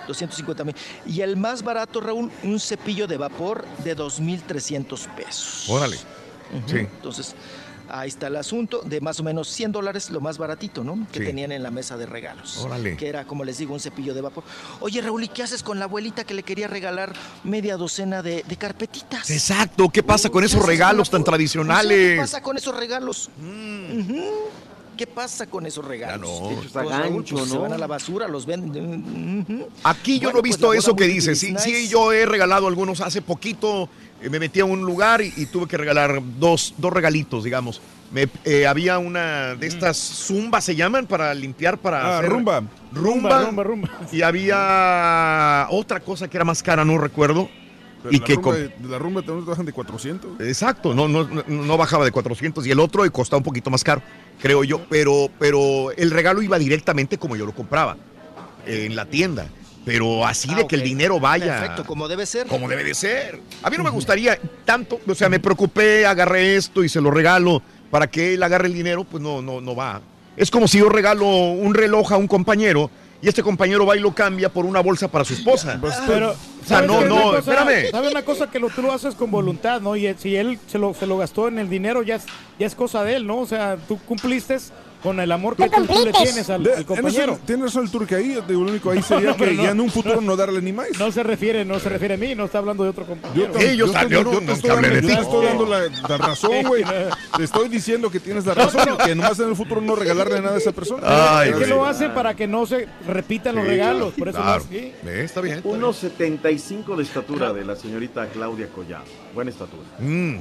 250 mil. Y el más barato, Raúl, un cepillo de vapor de 2.300 pesos. Órale. Sí. Entonces, ahí está el asunto de más o menos 100 dólares, lo más baratito, ¿no? Que Sí. tenían en la mesa de regalos. Órale. Que era, como les digo, un cepillo de vapor. Oye, Raúl, ¿y qué haces con la abuelita que le quería regalar media docena de, de carpetitas? Exacto, ¿qué pasa con ¿Qué esos regalos tan O sea, ¿Qué tradicionales? pasa con esos regalos? Ujú. ¿Qué pasa con esos regalos? no. Pues, Hechos a Raúl, gancho, pues, Se ¿no? van a la basura, los venden. Aquí yo Bueno, no he pues, visto eso que muy dice. Sí, nice. sí, yo he regalado algunos hace poquito. eh, Me metí a un lugar y, y tuve que regalar dos, dos regalitos, digamos. Me, eh, había una de estas zumbas, se llaman, para limpiar, para Ah, hacer- rumba. Rumba. Rumba, rumba. Y había otra cosa que era más cara, no recuerdo. Pero y la que rumba, de, la rumba también trabajan de 400. Exacto, no, no, no, no bajaba de 400 y el otro costaba un poquito más caro, creo yo, pero, pero el regalo iba directamente como yo lo compraba, en la tienda, pero así Ah, de que el dinero vaya Perfecto, como debe ser. como debe de ser. A mí no me gustaría tanto, o sea, me preocupé, agarré esto y se lo regalo para que él agarre el dinero, pues no, no, no va. Es como si yo regalo un reloj a un compañero y este compañero va y lo cambia por una bolsa para su esposa. Pero, o sea, ¿sabes no, no, cosa- espérame. ¿Sabe una cosa que lo, tú lo haces con voluntad, ¿no? Y si él se lo, se lo gastó en el dinero, ya es, ya es cosa de él, ¿no? O sea, tú cumpliste con el amor que tú, tú le tienes al, De- al compañero. Tienes razón el turque ahí. Lo único ahí sería No, que no. ya en un futuro no darle ni más. No se refiere, no se refiere a mí, no está hablando de otro compañero. Yo, te- yo te- yo- yo te estoy dando- yo te estoy dando la, la razón, güey. Te estoy diciendo que tienes la razón y que nomás en el futuro no regalarle nada a esa persona. es que lo hace para que no se repitan los Sí, regalos, por eso lo claro. hace así. está bien. 1.75 de estatura de la señorita Claudia Collado. Buena estatura. Mm.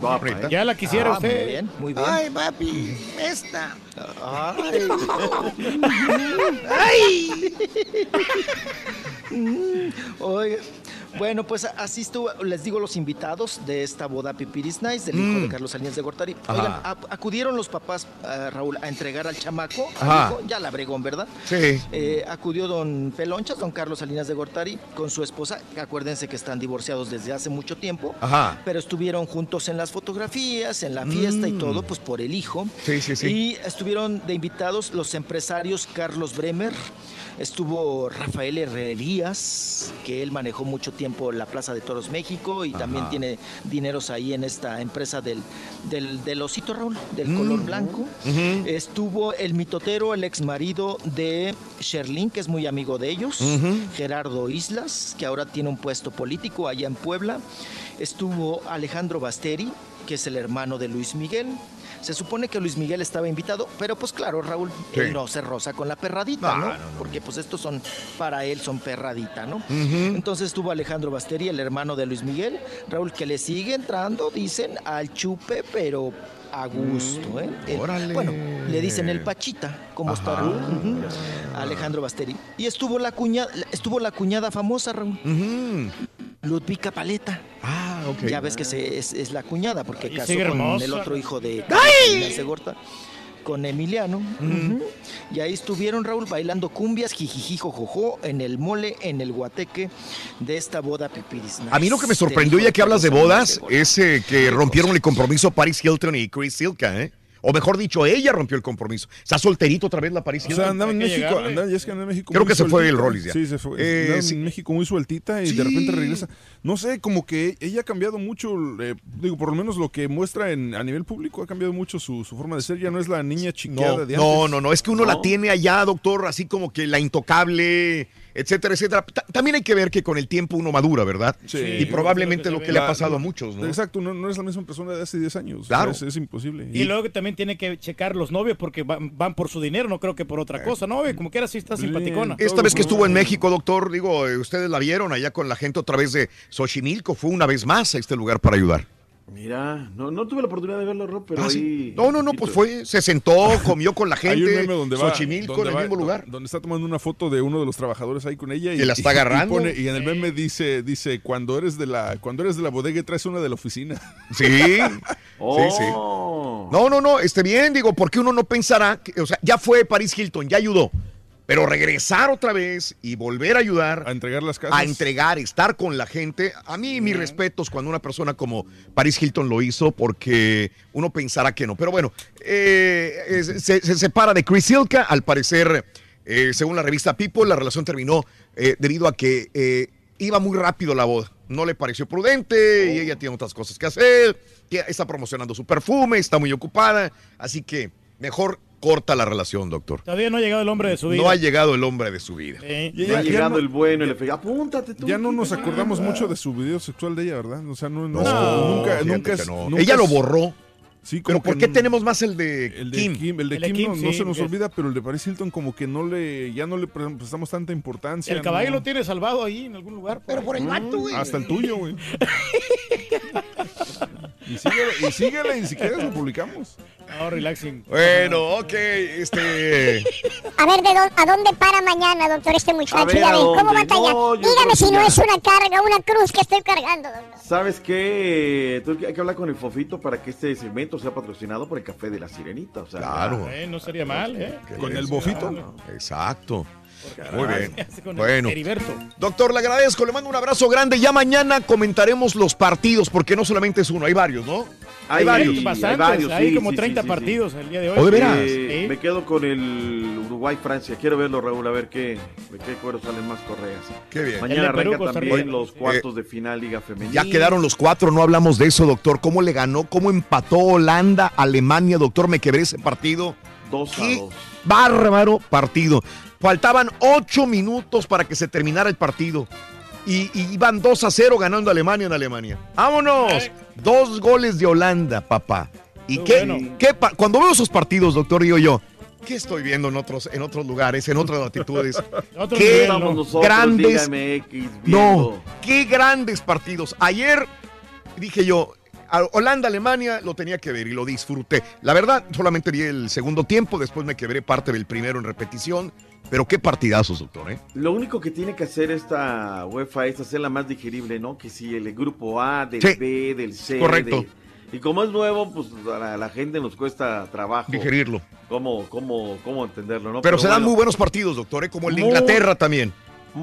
Guapa, ¿eh? Ya la quisiera Ah, usted. Muy bien, muy bien. Ay, papi, esta. Ay. Ay. Oiga, bueno, pues así estuvo, les digo, los invitados de esta boda Pipiris Nice, del hijo Mm. de Carlos Salinas de Gortari. Oigan, acudieron los papás, ah, Raúl, a entregar al chamaco, al hijo, ya la bregón, ¿verdad? Sí. Eh, acudió don Pelonchas, don Carlos Salinas de Gortari, con su esposa, acuérdense que están divorciados desde hace mucho tiempo, Ajá. pero estuvieron juntos en las fotografías, en la fiesta y Mm. todo, pues por el hijo. Sí, sí, sí. Y estuvieron de invitados los empresarios Carlos Bremer, estuvo Rafael Herrerías, que él manejó mucho tiempo la Plaza de Toros México y también tiene dineros ahí en esta empresa del, del, del osito Raúl, del Mm. color blanco. Estuvo el mitotero, el ex marido de Sherlyn, que es muy amigo de ellos. Gerardo Islas, que ahora tiene un puesto político allá en Puebla. Estuvo Alejandro Basteri, que es el hermano de Luis Miguel. Se supone que Luis Miguel estaba invitado, pero pues claro, Raúl, Sí. él no se roza con la perradita, No, ¿no? no, no. Porque pues estos son, para él son perradita, ¿no? Entonces estuvo Alejandro Basteri, el hermano de Luis Miguel, Raúl, que le sigue entrando, dicen, al chupe, pero a gusto, ¿eh? El- Órale. bueno, le dicen el Pachita, como está. Raúl. Alejandro Basteri. Y estuvo la cuñada, estuvo la cuñada famosa, Raúl. Ludvika Paleta. Ah, ok. Ya ves que se- es, es la cuñada, porque casó con hermosa. el otro hijo de ¡Ay! Salinas de Gorta, con Emiliano. Ujú. Y ahí estuvieron, Raúl, bailando cumbias, jijijijojojo, en el mole, en el guateque de esta boda pipiris. A mí lo que me Nice, sorprendió, ya que hablas de bodas, es eh, que rompieron el compromiso Paris Hilton y Chris Silka, ¿eh? O mejor dicho, ella rompió el compromiso. Está solterito otra vez la Paris O sea, andaba en México, andaba, ya es que andaba en México Creo muy que se fue el Rollis ya. Sí, se fue. Eh, Andaba sí. en México muy sueltita y de repente regresa. No sé, como que ella ha cambiado mucho, eh, digo, por lo menos lo que muestra en, a nivel público ha cambiado mucho su, su forma de ser. Ya no es la niña chiqueada No, de no, antes. no, no, es que uno la tiene allá, doctor, así como que la intocable, etcétera, etcétera. Ta- También hay que ver que con el tiempo uno madura, ¿verdad? Sí. y probablemente lo que le ha La- pasado a muchos, ¿no? Exacto, no, no es la misma persona de hace 10 años. Claro. Es, es imposible. Y luego que también tiene que checar los novios porque van, van por su dinero, no creo que por otra cosa, ¿no? Como quiera sí está simpaticona. Esta vez que estuvo en México, doctor, digo, eh, ustedes la vieron allá con la gente otra vez de Xochimilco, fue una vez más a este lugar para ayudar. Mira, no, no tuve la oportunidad de verlo, Rob, pero Ah, ahí... sí. No, no, no, pues fue, se sentó, comió con la Hay un gente, meme donde va, Xochimilco donde en el va- mismo lugar. Donde está tomando una foto de uno de los trabajadores ahí con ella y, Y la está agarrando. pone- y en el meme dice, dice, cuando eres de la, cuando eres de la bodega traes una de la oficina. Sí, sí, Oh. sí. No, no, no, esté bien, digo, porque uno no pensará, que, o sea, ya fue Paris Hilton, ya ayudó, pero regresar otra vez y volver a ayudar, A entregar las casas. a entregar, estar con la gente, a mí mis respetos cuando una persona como Paris Hilton lo hizo, porque uno pensará que no, pero bueno, eh, se, se separa de Chris Hilka, al parecer, eh, según la revista People, la relación terminó eh, debido a que eh, iba muy rápido la boda. No le pareció prudente y ella tiene otras cosas que hacer. que Está promocionando su perfume, está muy ocupada. Así que mejor corta la relación, doctor. Todavía no ha llegado el hombre de su vida. No ha llegado el hombre de su vida. Eh, Ya, llegando no- el bueno y le fue, apúntate tú. Ya no nos acordamos mucho de su video sexual de ella, ¿verdad? O sea, no, no, No, nunca, nunca, que es- no. nunca Ella lo borró. Sí, Pero ¿por qué tenemos más el de El de Kim? Kim, el de El de Kim, Kim, no, no sí, se nos olvida, pero el de Paris Hilton como que no le, ya no le pre- prestamos tanta importancia. El caballo no. lo tiene salvado ahí en algún lugar. Pero por el vato, güey. Hasta el tuyo, güey. y síguele, y síguele, y si quieres lo publicamos. No, relaxing. Bueno, ok, este... A ver, ¿de dó- ¿a dónde para mañana, doctor, este muchacho? A ver, Ya ¿a ven, ¿Cómo dónde? batalla? No, Dígame si no es una carga, una cruz que estoy cargando, doctor. ¿Sabes qué? Tú- Hay que hablar con el Fofito para que este segmento sea patrocinado por el Café de la Sirenita. O sea, Claro. Eh, no sería mal, ¿eh? Con el bofito. Exacto. Muy bien. Bueno. Heriberto. Doctor, le agradezco, le mando un abrazo grande. Ya mañana comentaremos los partidos, porque no solamente es uno, hay varios, ¿no? Hay, varios. hay Bastantes, varios, hay sí, como sí, 30 sí, sí, partidos el día de hoy. ¿O de veras? Eh. Me quedo con el Uruguay-Francia. Quiero verlo, Raúl, a ver qué, de qué cuero salen más correas. Qué bien. Mañana Perú, arranca también los cuartos de final Liga Femenina. Ya quedaron los cuatro, no hablamos de eso, doctor. ¿Cómo le ganó? ¿Cómo empató Holanda, Alemania, doctor? Me quebré ese partido. Dos a dos. bárbaro partido. Faltaban ocho minutos para que se terminara el partido. Y, y iban 2 a 0 ganando Alemania en Alemania. ¡Vámonos! Dos goles de Holanda, papá. ¿Y Muy qué, bueno. qué pa- Cuando veo esos partidos, doctor, digo yo, ¿qué estoy viendo en otros, en otros lugares, en otras latitudes? Otro ¿Qué grandes-. No, qué grandes partidos. Ayer dije yo, Holanda, Alemania lo tenía que ver y lo disfruté. La verdad, solamente vi el segundo tiempo, después me quebré parte del primero en repetición. Pero qué partidazos, doctor, ¿eh? Lo único que tiene que hacer esta UEFA es hacerla más digerible, ¿no? Que si el grupo A, del Sí. B, del C. Correcto. de- Y como es nuevo, pues a la, a la gente nos cuesta trabajo. Digerirlo. Cómo, cómo, cómo entenderlo, ¿no? Pero, se dan muy buenos partidos, doctor, ¿eh? como el de Muy- Inglaterra también.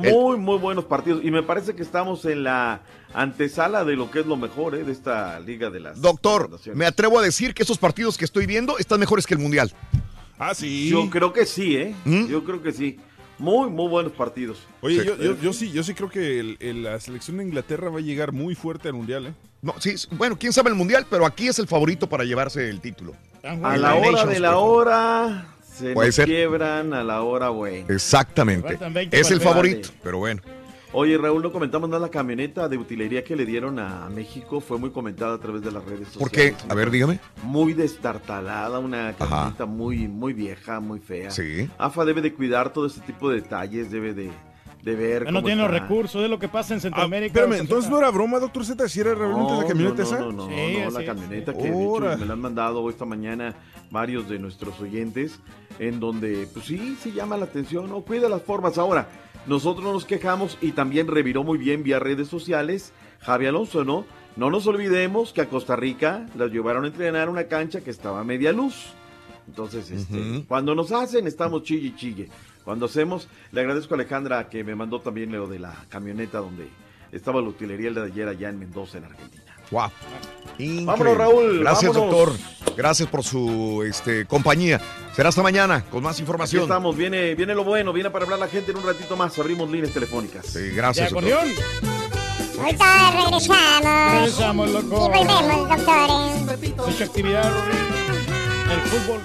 El- Muy, muy buenos partidos. Y me parece que estamos en la antesala de lo que es lo mejor, ¿eh? De esta Liga de las Doctor, me atrevo a decir que esos partidos que estoy viendo están mejores que el Mundial. Ah, sí. Yo creo que sí, ¿eh? ¿Mm? Yo creo que sí. Muy, muy buenos partidos. Oye, Sí. yo, yo, yo sí, yo sí creo que el- el- la selección de Inglaterra va a llegar muy fuerte al mundial, ¿eh? No, sí, bueno, quién sabe el Mundial, pero aquí es el favorito para llevarse el título. Están A la hora Nations, de la hora se nos quiebran a la hora buena. Exactamente. Faltan 20 Es el favorito, pero bueno. Oye, Raúl, no comentamos nada la camioneta de utilería que le dieron a México. Fue muy comentada a través de las redes sociales. ¿Por qué? A ver, dígame. Muy destartalada, una camioneta muy, muy vieja, muy fea. Sí. AFA debe de cuidar todo este tipo de detalles, debe de, de ver Ya no tiene los recursos, es lo que pasa en Ah, Centroamérica. espérame, Costa entonces no era broma, doctor Z, si era realmente No, la camioneta no, esa. No, no, no, Sí, no, así la es. camioneta que de hecho, Ora. me la han mandado esta mañana varios de nuestros oyentes, en donde, pues sí, sí llama la atención, no cuida las formas. Ahora, nosotros nos quejamos y también reviró muy bien vía redes sociales Javi Alonso, ¿no? No nos olvidemos que a Costa Rica las llevaron a entrenar a una cancha que estaba a media luz. Entonces, este, cuando nos hacen, estamos chille y chille. Cuando hacemos, le agradezco a Alejandra que me mandó también lo de la camioneta donde estaba la utilería el de ayer allá en Mendoza, en Argentina. Guau. Vámonos, Raúl. Gracias, vámonos. doctor. Gracias por su este, compañía. Será hasta mañana con más Aquí información. estamos, viene, viene lo bueno, viene para hablar la gente en un ratito más. Abrimos líneas telefónicas. Sí, gracias. Doctor. Ahorita regresamos. Regresamos, loco. Y volvemos, doctores. Mucha actividad, El fútbol.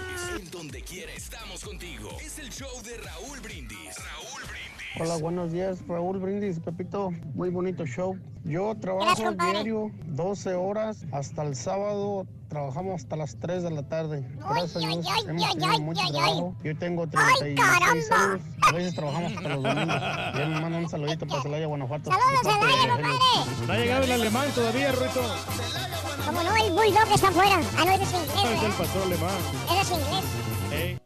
Hola, buenos días, Raúl Brindis, Pepito. Muy bonito show. Yo trabajo compadre. diario 12 horas hasta el sábado. Trabajamos hasta las 3 de la tarde. Gracias a Dios hemos tenido mucho trabajo. Yo tengo ¡Ay, 36 caramba! años. A veces trabajamos hasta los domingos. Ya me mandan un saludito para Celaya, Guanajuato. ¡Saludos, Celaya, Rogelio. No ha llegado el alemán todavía, Ruito. Como no, el bulldog está afuera. Ah, no, ese es inglés, Es el ¿verdad? pastor alemán. Ese es inglés.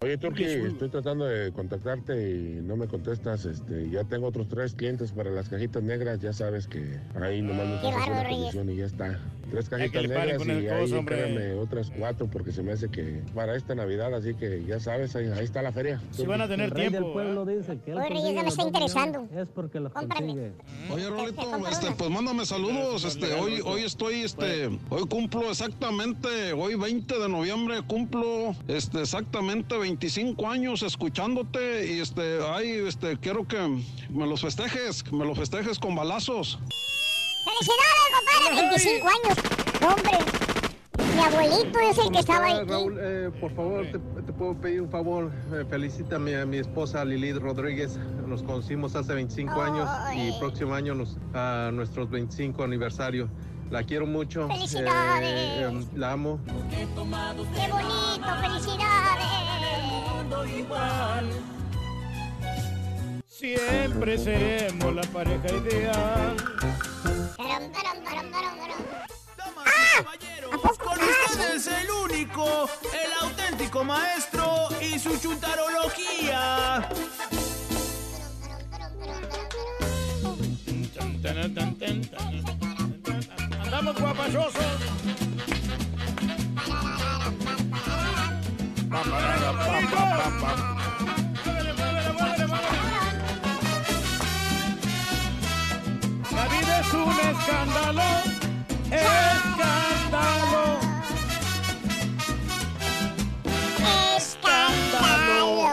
Oye, Turki, estoy tratando de contactarte y no me contestas. Este, ya tengo otros tres clientes para las cajitas negras. Ya sabes que ahí nomás me Qué pasas una comisión y ya está. Tres cajitas negras el y ahí coso, créame otras cuatro porque se me hace que para esta Navidad, así que ya sabes, ahí, ahí está la feria. Si van a tener El rey tiempo. del pueblo dice que Oye, Reyes, ya me está interesando. Es porque los consigue. Oye, Rolito, este, pues mándame saludos. Este, hoy, hoy estoy, este, hoy cumplo exactamente, hoy 20 de noviembre cumplo, este, exactamente 25 años escuchándote y este, ay, este, quiero que me los festejes, que me los festejes con balazos. ¡Felicidades, compadre! 25 años. Hombre. Mi abuelito es el que estaba estás, aquí. Raúl, eh, por favor, te, te puedo pedir un favor. Eh, felicítame a mi esposa Lilith Rodríguez. Nos conocimos hace 25 años y próximo año nos, a nuestros 25 aniversario. La quiero mucho. ¡Felicidades! Eh, la amo. ¡Qué bonito! ¡Felicidades! Siempre seremos la pareja ideal. Con ustedes el único, el auténtico maestro y su chuntarología. Andamos guapachosos. La vida es un escándalo. Escándalo. Escándalo.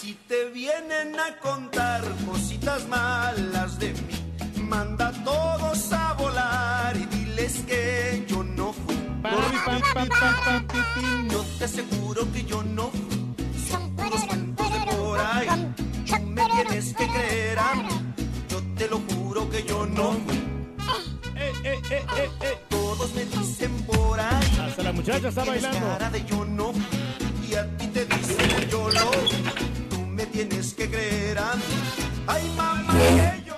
Si te vienen a contar cositas malas todos a volar y diles que yo no fui. Yo te aseguro que yo no fui. Son puros cuentos de por ahí. Tú me tienes que creer a mí. Yo te lo juro que yo no fui. Todos me dicen por ahí. Hasta la muchacha está bailando. cara de yo no fui. Y a ti te dicen que yo lo fui. Tú me tienes que creer a mí. Ay, mamá, que yo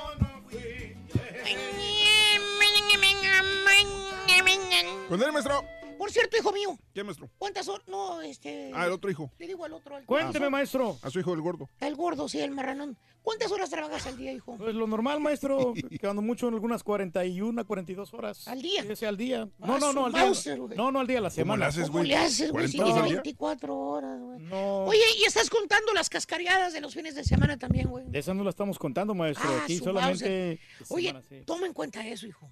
Con él, maestro. Por cierto, hijo mío, ¿Qué, maestro? ¿cuántas horas? No, este... Ah, el otro hijo. Le digo al otro. al- Cuénteme, maestro. A su hijo, el gordo. El gordo, sí, el marranón. ¿Cuántas horas trabajas al día, hijo? Pues lo normal, maestro, quedando mucho en algunas 41, 42 horas. ¿Al día? Ese al día. No, Ah, no, no, su al día. No, no, al día, a la ¿Cómo semana. le haces, ¿Cómo güey? le haces, güey? Si 40 dice al día. 24 horas, güey. No. Oye, y estás contando las cascareadas de los fines de semana también, güey. De esa no la estamos contando, maestro. Ah, Aquí solamente. Oye, semana, sí. toma en cuenta eso, hijo.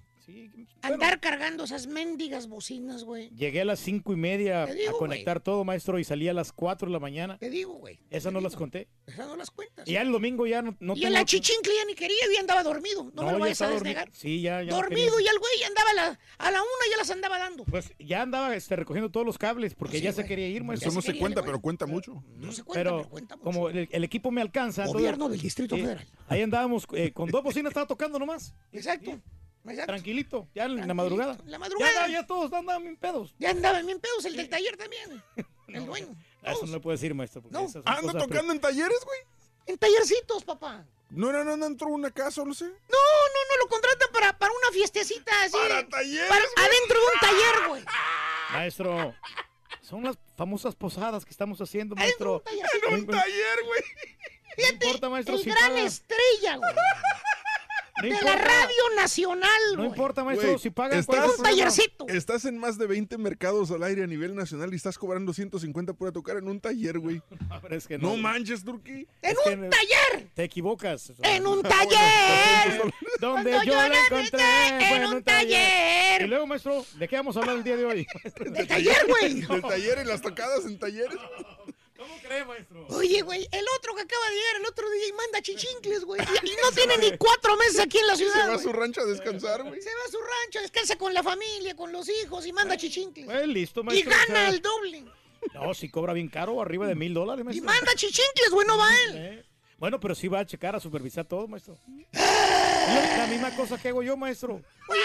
Andar cargando esas mendigas bocinas, güey. Llegué a las cinco y media digo, a conectar todo, maestro, y salí a las 4 de la mañana. Te digo, güey. Esas no las conté. Esas no las cuentas. Y ya el domingo ya no, no y tengo- en la chichincle ya ni quería, ya andaba dormido. No, me lo ya vayas a desnegar. Sí, ya, ya. no Dormido y el güey ya andaba a la, a la una ya las andaba dando. Pues ya andaba este, recogiendo todos los cables porque Sí, ya se quería ir, maestro. Eso no se cuenta, pero cuenta mucho. No se cuenta, pero, pero cuenta mucho. como el, el equipo me alcanza. Gobierno del Distrito Sí, Federal. Ahí andábamos eh, con dos bocinas, estaba tocando nomás. Exacto. Exacto. Tranquilito, ya en la madrugada. La madrugada. Ya, ya todos andaban bien pedos. Ya andaban bien pedos el del taller también. El dueño. Eso no le puedo decir, maestro. No. Ah, ¿Anda pre- tocando en talleres, güey? En tallercitos, papá. ¿No era no, no entró una casa no sé? No, no, no, lo contratan para, para una fiestecita así. Para talleres, para- adentro de un taller, güey. Maestro, son las famosas posadas que estamos haciendo, maestro. En un taller, güey. No importa, maestro, El si gran paga. estrella, güey. No de la. Radio Nacional, No importa, maestro, si pagan estás, un tallercito. estás en más de 20 mercados al aire a nivel nacional y estás cobrando 150 por tocar en un taller, güey. No, pero es que No no. manches, Turki. En un taller. Te equivocas. En un taller. Donde yo la encontré en un taller. Y luego, maestro, ¿de qué vamos a hablar el día de hoy? Del taller, güey. Del taller en las tocadas en talleres. ¿Cómo cree, maestro? Oye, güey, el otro que acaba de llegar, el otro día y manda chichincles, güey. Y, y no tiene ni cuatro meses aquí en la ciudad. Se va a su rancho a descansar, güey. Se va a su rancho, descansa con la familia, con los hijos y manda chichincles. Pues listo, Y maestro. gana o sea, el doble. No, si cobra bien caro, arriba de mil dólares, Y maestro. manda chichincles, güey, no va él. Eh, Bueno, pero sí va a checar, a supervisar todo, maestro. Es La misma cosa que hago yo, maestro. Oye,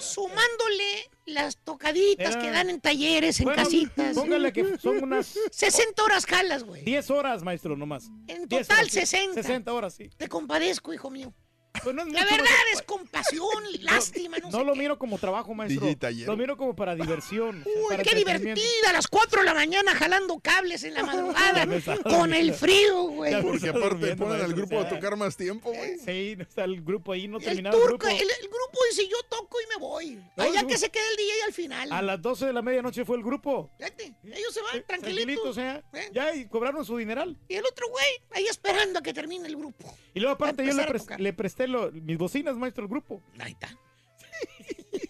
sumándole las tocaditas Era- que dan en talleres, en Bueno, casitas. Póngale que son unas 60 horas jalas, güey. 10 horas, maestro, nomás. En 10 total, horas, sí. 60. 60 horas, sí. Te compadezco, hijo mío. Pues no es La verdad maestro. es compasión, lástima, no, No sé lo qué. miro como trabajo, maestro. Lo miro como para diversión. o sea, Uy, para qué divertida, a las 4 de la mañana jalando cables en la madrugada con el frío, güey. Porque aparte ponen al grupo o a tocar más tiempo, güey. Sí, no está el grupo ahí, no El terminaba el turco, grupo. el, el grupo dice yo toco y me voy. No, Allá el que se quede el DJ al final. A las 12 de la medianoche fue el grupo. Fíjate, ellos se van Eh, tranquilitos. o sea, ¿eh? ya y cobraron su dineral. Y el otro güey ahí esperando a que termine el grupo. Y luego aparte yo le presté lo- mis bocinas, maestro, al grupo. Ahí está.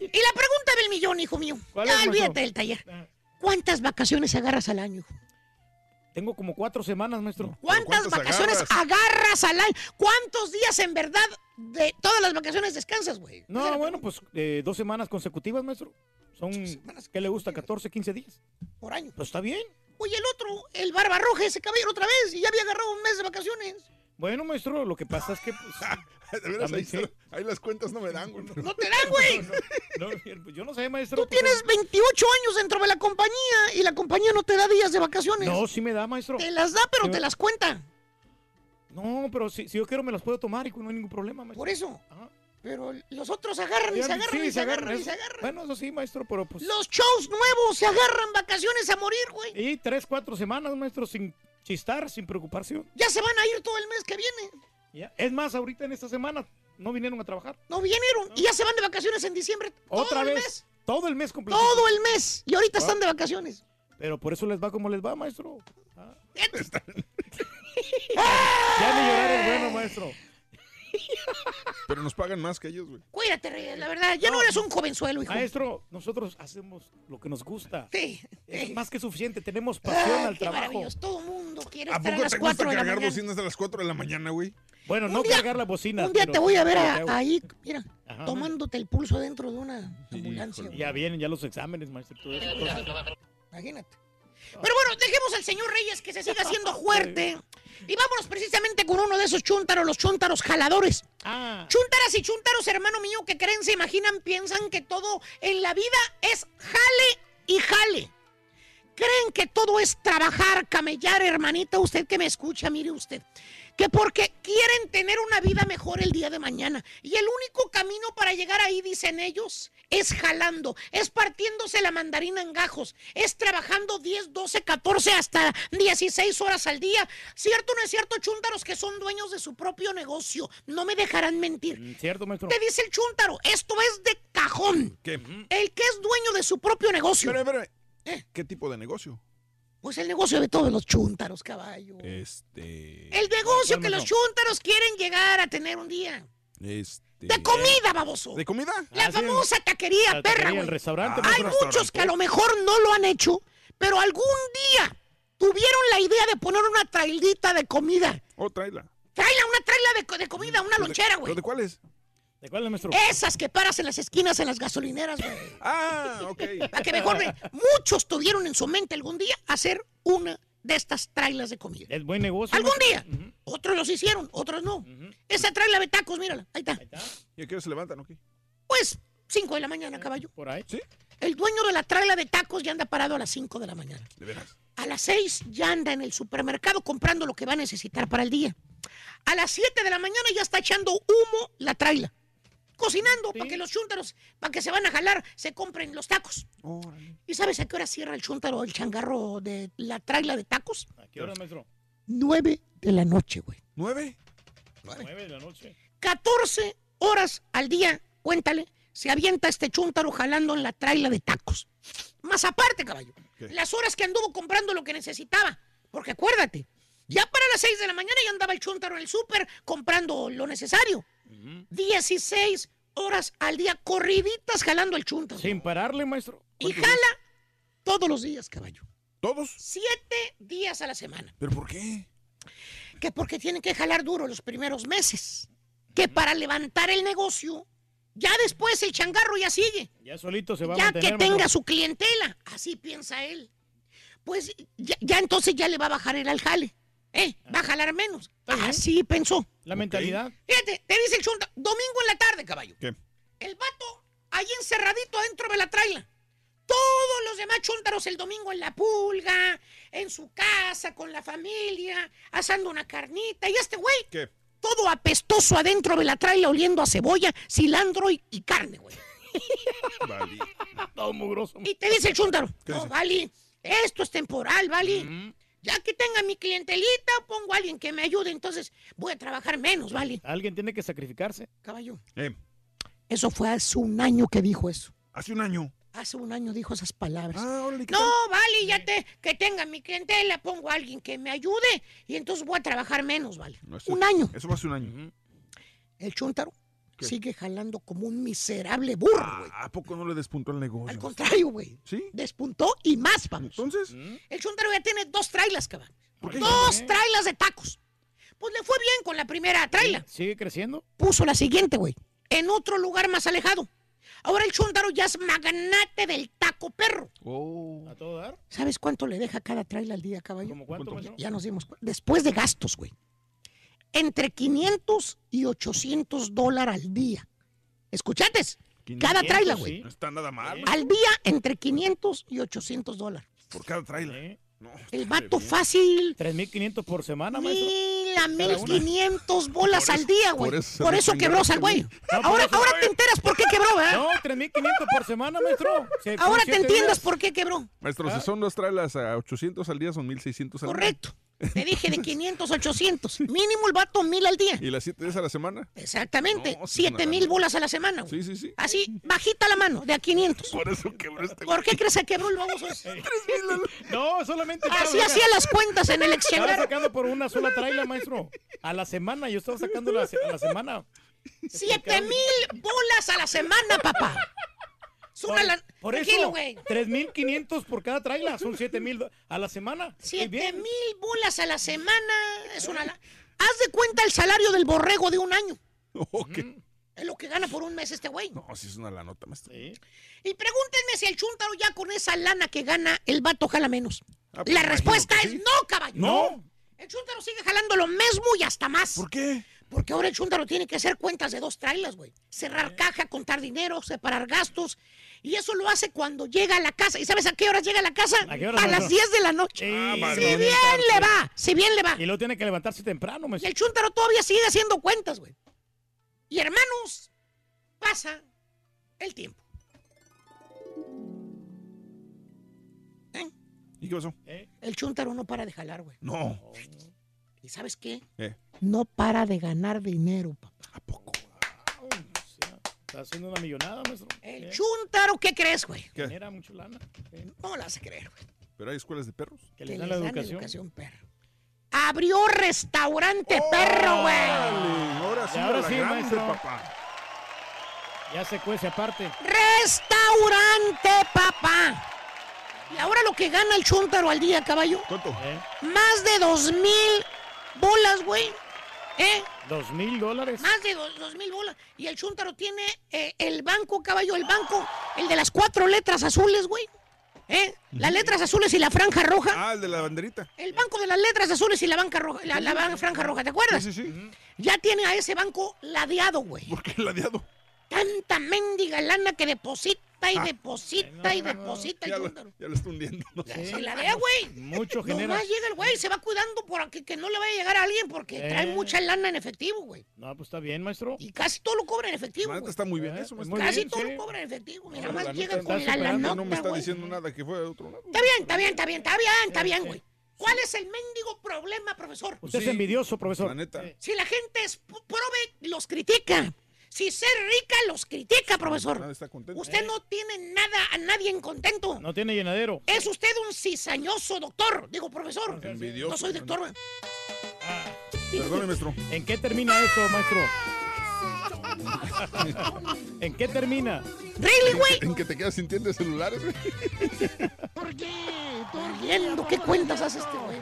Y la pregunta del millón, hijo mío. ¿Cuál ya es, maestro? olvídate del taller. Ah. ¿Cuántas vacaciones agarras al año? hijo? Tengo como cuatro semanas, maestro. ¿Cuántas vacaciones agarras? agarras al año? ¿Cuántos días en verdad de todas las vacaciones descansas, güey? No, la bueno, pues eh, dos semanas consecutivas, maestro. Son, semanas ¿qué le gusta? 14, 15 días. Por año. Pues está bien. Oye, el otro, el barba roja, ese caballero otra vez, y ya había agarrado un mes de vacaciones. Bueno, maestro, lo que pasa es que pues, De veras, ahí, sí. ahí las cuentas no me dan, güey. No te dan, güey. no, yo no sé, maestro. Tú pues, tienes 28 años dentro de la compañía y la compañía no te da días de vacaciones. No, sí me da, maestro. Te las da, pero Sí, te me- las cuenta. No, pero si, si yo quiero me las puedo tomar y no hay ningún problema, maestro. Por eso. Ajá. Pero los otros agarran y se agarran sí, y se agarran y se agarran. Bueno, eso sí, maestro, pero pues... Los shows nuevos se agarran vacaciones a morir, güey. Y tres, cuatro semanas, maestro, sin chistar, sin preocupación. Ya se van a ir todo el mes que viene. Ya. Es más, ahorita en esta semana no vinieron a trabajar. No vinieron y ya se van de vacaciones en diciembre. Otra todo el vez. mes. Todo el mes completo. Todo el mes. Y ahorita Ah. están de vacaciones. Pero por eso les va como les va, maestro. Ah. ¡Ah! Ya ni llorar es bueno, maestro. Pero nos pagan más que ellos, güey. Cuídate, Reyes, la verdad. Ya no eres un jovenzuelo, hijo. Maestro, nosotros hacemos lo que nos gusta. Sí. Es más que suficiente, tenemos pasión Ay, al qué trabajo. maravilloso. Todo mundo quiere ¿A estar a poco las te gusta 4 de la cargar mañana. bocinas a las 4 de la mañana, güey? Bueno, no día- cargar la bocina. Un día pero- te voy a ver a- ahí, mira, Ajá. tomándote el pulso dentro de una ambulancia. güey. Ya vienen ya los exámenes, maestro. todo eso. Imagínate. Pero bueno, dejemos al señor Reyes que se siga haciendo fuerte. Y vámonos precisamente con uno de esos chúntaros, los chúntaros jaladores. Ah, Chúntaras y chúntaros, hermano mío, que creen, se imaginan, piensan que todo en la vida es jale y jale. Creen que todo es trabajar, camellar, hermanita, usted que me escucha, mire usted. Que porque quieren tener una vida mejor el día de mañana. Y el único camino para llegar ahí, dicen ellos, es jalando, es partiéndose la mandarina en gajos, es trabajando 10, 12, 14, hasta 16 horas al día. ¿Cierto o no es cierto, chúntaros, que son dueños de su propio negocio? No me dejarán mentir. mm, cierto, maestro. Te dice el chúntaro, esto es de cajón. ¿Qué? El que es dueño de su propio negocio. Espera, espera. Eh. ¿Qué tipo de negocio? Pues el negocio de todos los chúntaros, caballo. Este. El negocio ¿Cuál, que los chúntaros quieren llegar a tener un día. Este. De comida, baboso. ¿De comida? La Ah, sí, famosa taquería, la perra, taquería, güey. el restaurante, Hay muchos que a lo mejor no lo han hecho, pero algún día tuvieron la idea de poner una trailita de comida. Oh, tráela. Tráela una traila de, de comida, una lonchera, ¿Pero güey. de cuáles? ¿De cuál es, maestro? Esas que paras en las esquinas en las gasolineras, güey. Ah, ok. Para que mejor, güey, muchos tuvieron en su mente algún día hacer una de estas trailas de comida. Es buen negocio. Algún día. Otros los hicieron, otros no. Esa traila de tacos, mírala, ahí está. Ahí está, ¿Y a qué hora se levantan, ok? Pues 5 de la mañana, caballo. por ahí. ¿Sí? El dueño de la traila de tacos ya anda parado a las 5 de la mañana. De veras. A las 6 ya anda en el supermercado comprando lo que va a necesitar para el día. A las 7 de la mañana ya está echando humo la traila. Cocinando para que los chúntaros, para que se van a jalar, se compren los tacos. Órale. ¿Y sabes a qué hora cierra el chúntaro, el changarro de la traila de tacos? ¿A qué hora, maestro? 9 de la noche, güey. ¿Nueve? Nueve de la noche. 14 horas al día, cuéntale, se avienta este chúntaro jalando en la traila de tacos. Más aparte, caballo, ¿Qué? las horas que anduvo comprando lo que necesitaba. Porque acuérdate, ya para las 6 de la mañana ya andaba el chúntaro en el súper comprando lo necesario. 16 horas al día corriditas jalando el chunta. Sin pararle, maestro. Y jala todos los días, caballo. ¿Todos? Siete días a la semana. ¿Pero por qué? Que porque tienen que jalar duro los primeros meses. Que para levantar el negocio, ya después el changarro ya sigue. Ya solito se va a ya mantener. que tenga maestro. su clientela. Así piensa él. Pues ya, ya entonces ya le va a bajar el al jale. ¿Eh? Va a jalar menos. Así pensó. La mentalidad. Fíjate, te dice el chunta, domingo en la tarde, caballo. ¿Qué? El vato ahí encerradito adentro de la traila. Todos los demás chúntaros el domingo en la pulga, en su casa, con la familia, asando una carnita. Y este güey, ¿Qué? todo apestoso adentro de la traila, oliendo a cebolla, cilantro y, y carne, güey. Vale. Todo mugroso. Y te dice el chúntaro, ¿Qué no, dice? Vali, esto es temporal, Vali. Ya que tenga mi clientelita, pongo a alguien que me ayude, entonces voy a trabajar menos, Vali. Alguien tiene que sacrificarse. Caballo. Eh, Eso fue hace un año que dijo eso. hace un año. Hace un año dijo esas palabras. Ah, órale, ¿qué no, tal? vale, ya te, que tenga mi clientela, pongo a alguien que me ayude y entonces voy a trabajar menos, vale. No, eso- un año. Eso fue hace un año. El chuntaro ¿Qué? sigue jalando como un miserable burro, güey. Ah, ¿A poco no le despuntó el negocio? Al contrario, güey. ¿Sí? Despuntó y más, vamos. Entonces, El chuntaro ya tiene dos trailas, cabrón. ¿Por qué? Dos ¿Eh? trailas de tacos. Pues le fue bien con la primera traila. ¿Sigue creciendo? Puso la siguiente, güey. En otro lugar más alejado. Ahora el chuntaro ya es magnate del taco perro. oh, ¿A todo dar? ¿Sabes cuánto le deja cada traila al día, caballo? ¿Cómo cuánto, maestro? Ya nos dimos cuenta. Después de gastos, güey. Entre 500 y 800 dólares al día. ¿Escuchaste? Cada 500, traila, sí. güey. no está nada mal. Al día, entre 500 y 800 dólares. Por cada trailer. ¿Eh? No, El vato bien. fácil. 3.500 por semana, maestro. Mil a Cada una. 1500 bolas Por al eso- día, por güey. eso se Por eso quebró al güey. No, por Ahora, eso, ahora güey. te enteras por qué quebró, ¿verdad? No, 3.500 por semana, maestro. Se- Ahora por te siete entiendes días. por qué quebró. Maestro, Ah. si son dos trailers a 800 al día, son 1600 al día. Correcto. Te dije de 500 a 800. Mínimo el vato mil al día. ¿Y las 7 días a la semana? Exactamente. No, sí es una 7 mil bolas a la semana. güey. Sí, sí, sí. Así, bajita la mano, de a 500. Por eso quebró este ¿Por qué crees que quebró el baboso? ese? No, solamente. Así estaba- hacía las cuentas en el Estaba exchangar. sacando por una sola traila, maestro. A la semana. Yo estaba sacando la, a la semana. 7 mil bolas a la semana, papá. Es una Por, lan- por Tranquilo, eso, güey. 3.500 por cada traila. Son 7.000 a la semana. Muy 7 bien. mil bolas a la semana. Es una. la- Haz de cuenta el salario del borrego de un año. Ok. Es lo que gana por un mes este güey. No, sí es una la nota, maestro. Sí. Y pregúntenme si el chuntaro ya con esa lana que gana, el vato jala menos. Ah, pues La respuesta es sí. no, caballo. No. El chuntaro sigue jalando lo mismo y hasta más. ¿Por qué? Porque ahora el chuntaro tiene que hacer cuentas de dos trailas, güey. Cerrar caja, contar dinero, separar gastos. Y eso lo hace cuando llega a la casa. ¿Y sabes a qué horas llega a la casa? ¿A qué horas, las maestro? 10 de la noche. Ah, si bien le va, si bien le va. Y luego tiene que levantarse temprano, Y maestro. el chuntaro todavía sigue haciendo cuentas, güey. Y hermanos, pasa el tiempo. ¿Eh? ¿Y qué pasó? El chuntaro no para de jalar, güey. No. ¿Y sabes qué? Eh, No para de ganar dinero, papá. ¿A poco? Está haciendo una millonada, maestro. El Eh, chuntaro, ¿qué crees, güey? ¿Qué? Genera mucho lana. Eh, No la vas a creer, güey. ¿Pero hay escuelas de perros? Que Que le les dan la educación. educación, perro. Abrió restaurante perro, güey. Ahora sí, ahora sí, grande, maestro. papá. Ya se cuece aparte. Restaurante, papá. Y ahora lo que gana el chuntaro al día, caballo. ¿Cuánto? ¿Eh? Más de dos mil bolas, güey. ¿Eh? ¿Dos mil dólares? Más de dos, dos mil bolas. Y el chuntaro tiene eh, el banco, caballo, el banco, el de las cuatro letras azules, güey. ¿Eh? Las letras azules y la franja roja. Ah, el de la banderita. El banco de las letras azules y la banca roja, la, la franja roja, ¿te acuerdas? Sí, sí, sí. Ya tiene a ese banco ladeado, güey. ¿Por qué ladeado? Tanta mendiga lana que deposita y deposita y deposita. el Ya lo, ya lo está hundiendo. ¿no? Se ladea, güey. Mucho genera. Nomás llega el güey, se va cuidando por aquí, que no le vaya a llegar a alguien porque Eh. trae mucha lana en efectivo, güey. No, pues está bien, maestro. Y casi todo lo cobra en efectivo, La neta está muy bien Eh, eso, pues maestro. Casi bien, todo sí. lo cobra en efectivo. Mira, Ahora, nomás la llega neta, con la lanota, no me está güey. diciendo nada que fue de otro lado. Está bien, está bien, está bien, está bien, está bien, güey. ¿Cuál es el mendigo problema, profesor? Usted es Sí. envidioso, profesor. La neta. Si la gente es pobre, los critica. Si ser rica, los critica, profesor. Nadie está contento. Usted no tiene nada, a nadie en contento. No tiene llenadero. Es usted un cizañoso doctor. Digo, profesor. Envidioso. No soy doctor. güey. Perdone, maestro. ¿En qué termina esto, maestro? ¿En qué termina? ¿Really, güey? En que te quedas sin tienda de celulares, güey. ¿Por qué? Viendo qué cuentas hace este güey.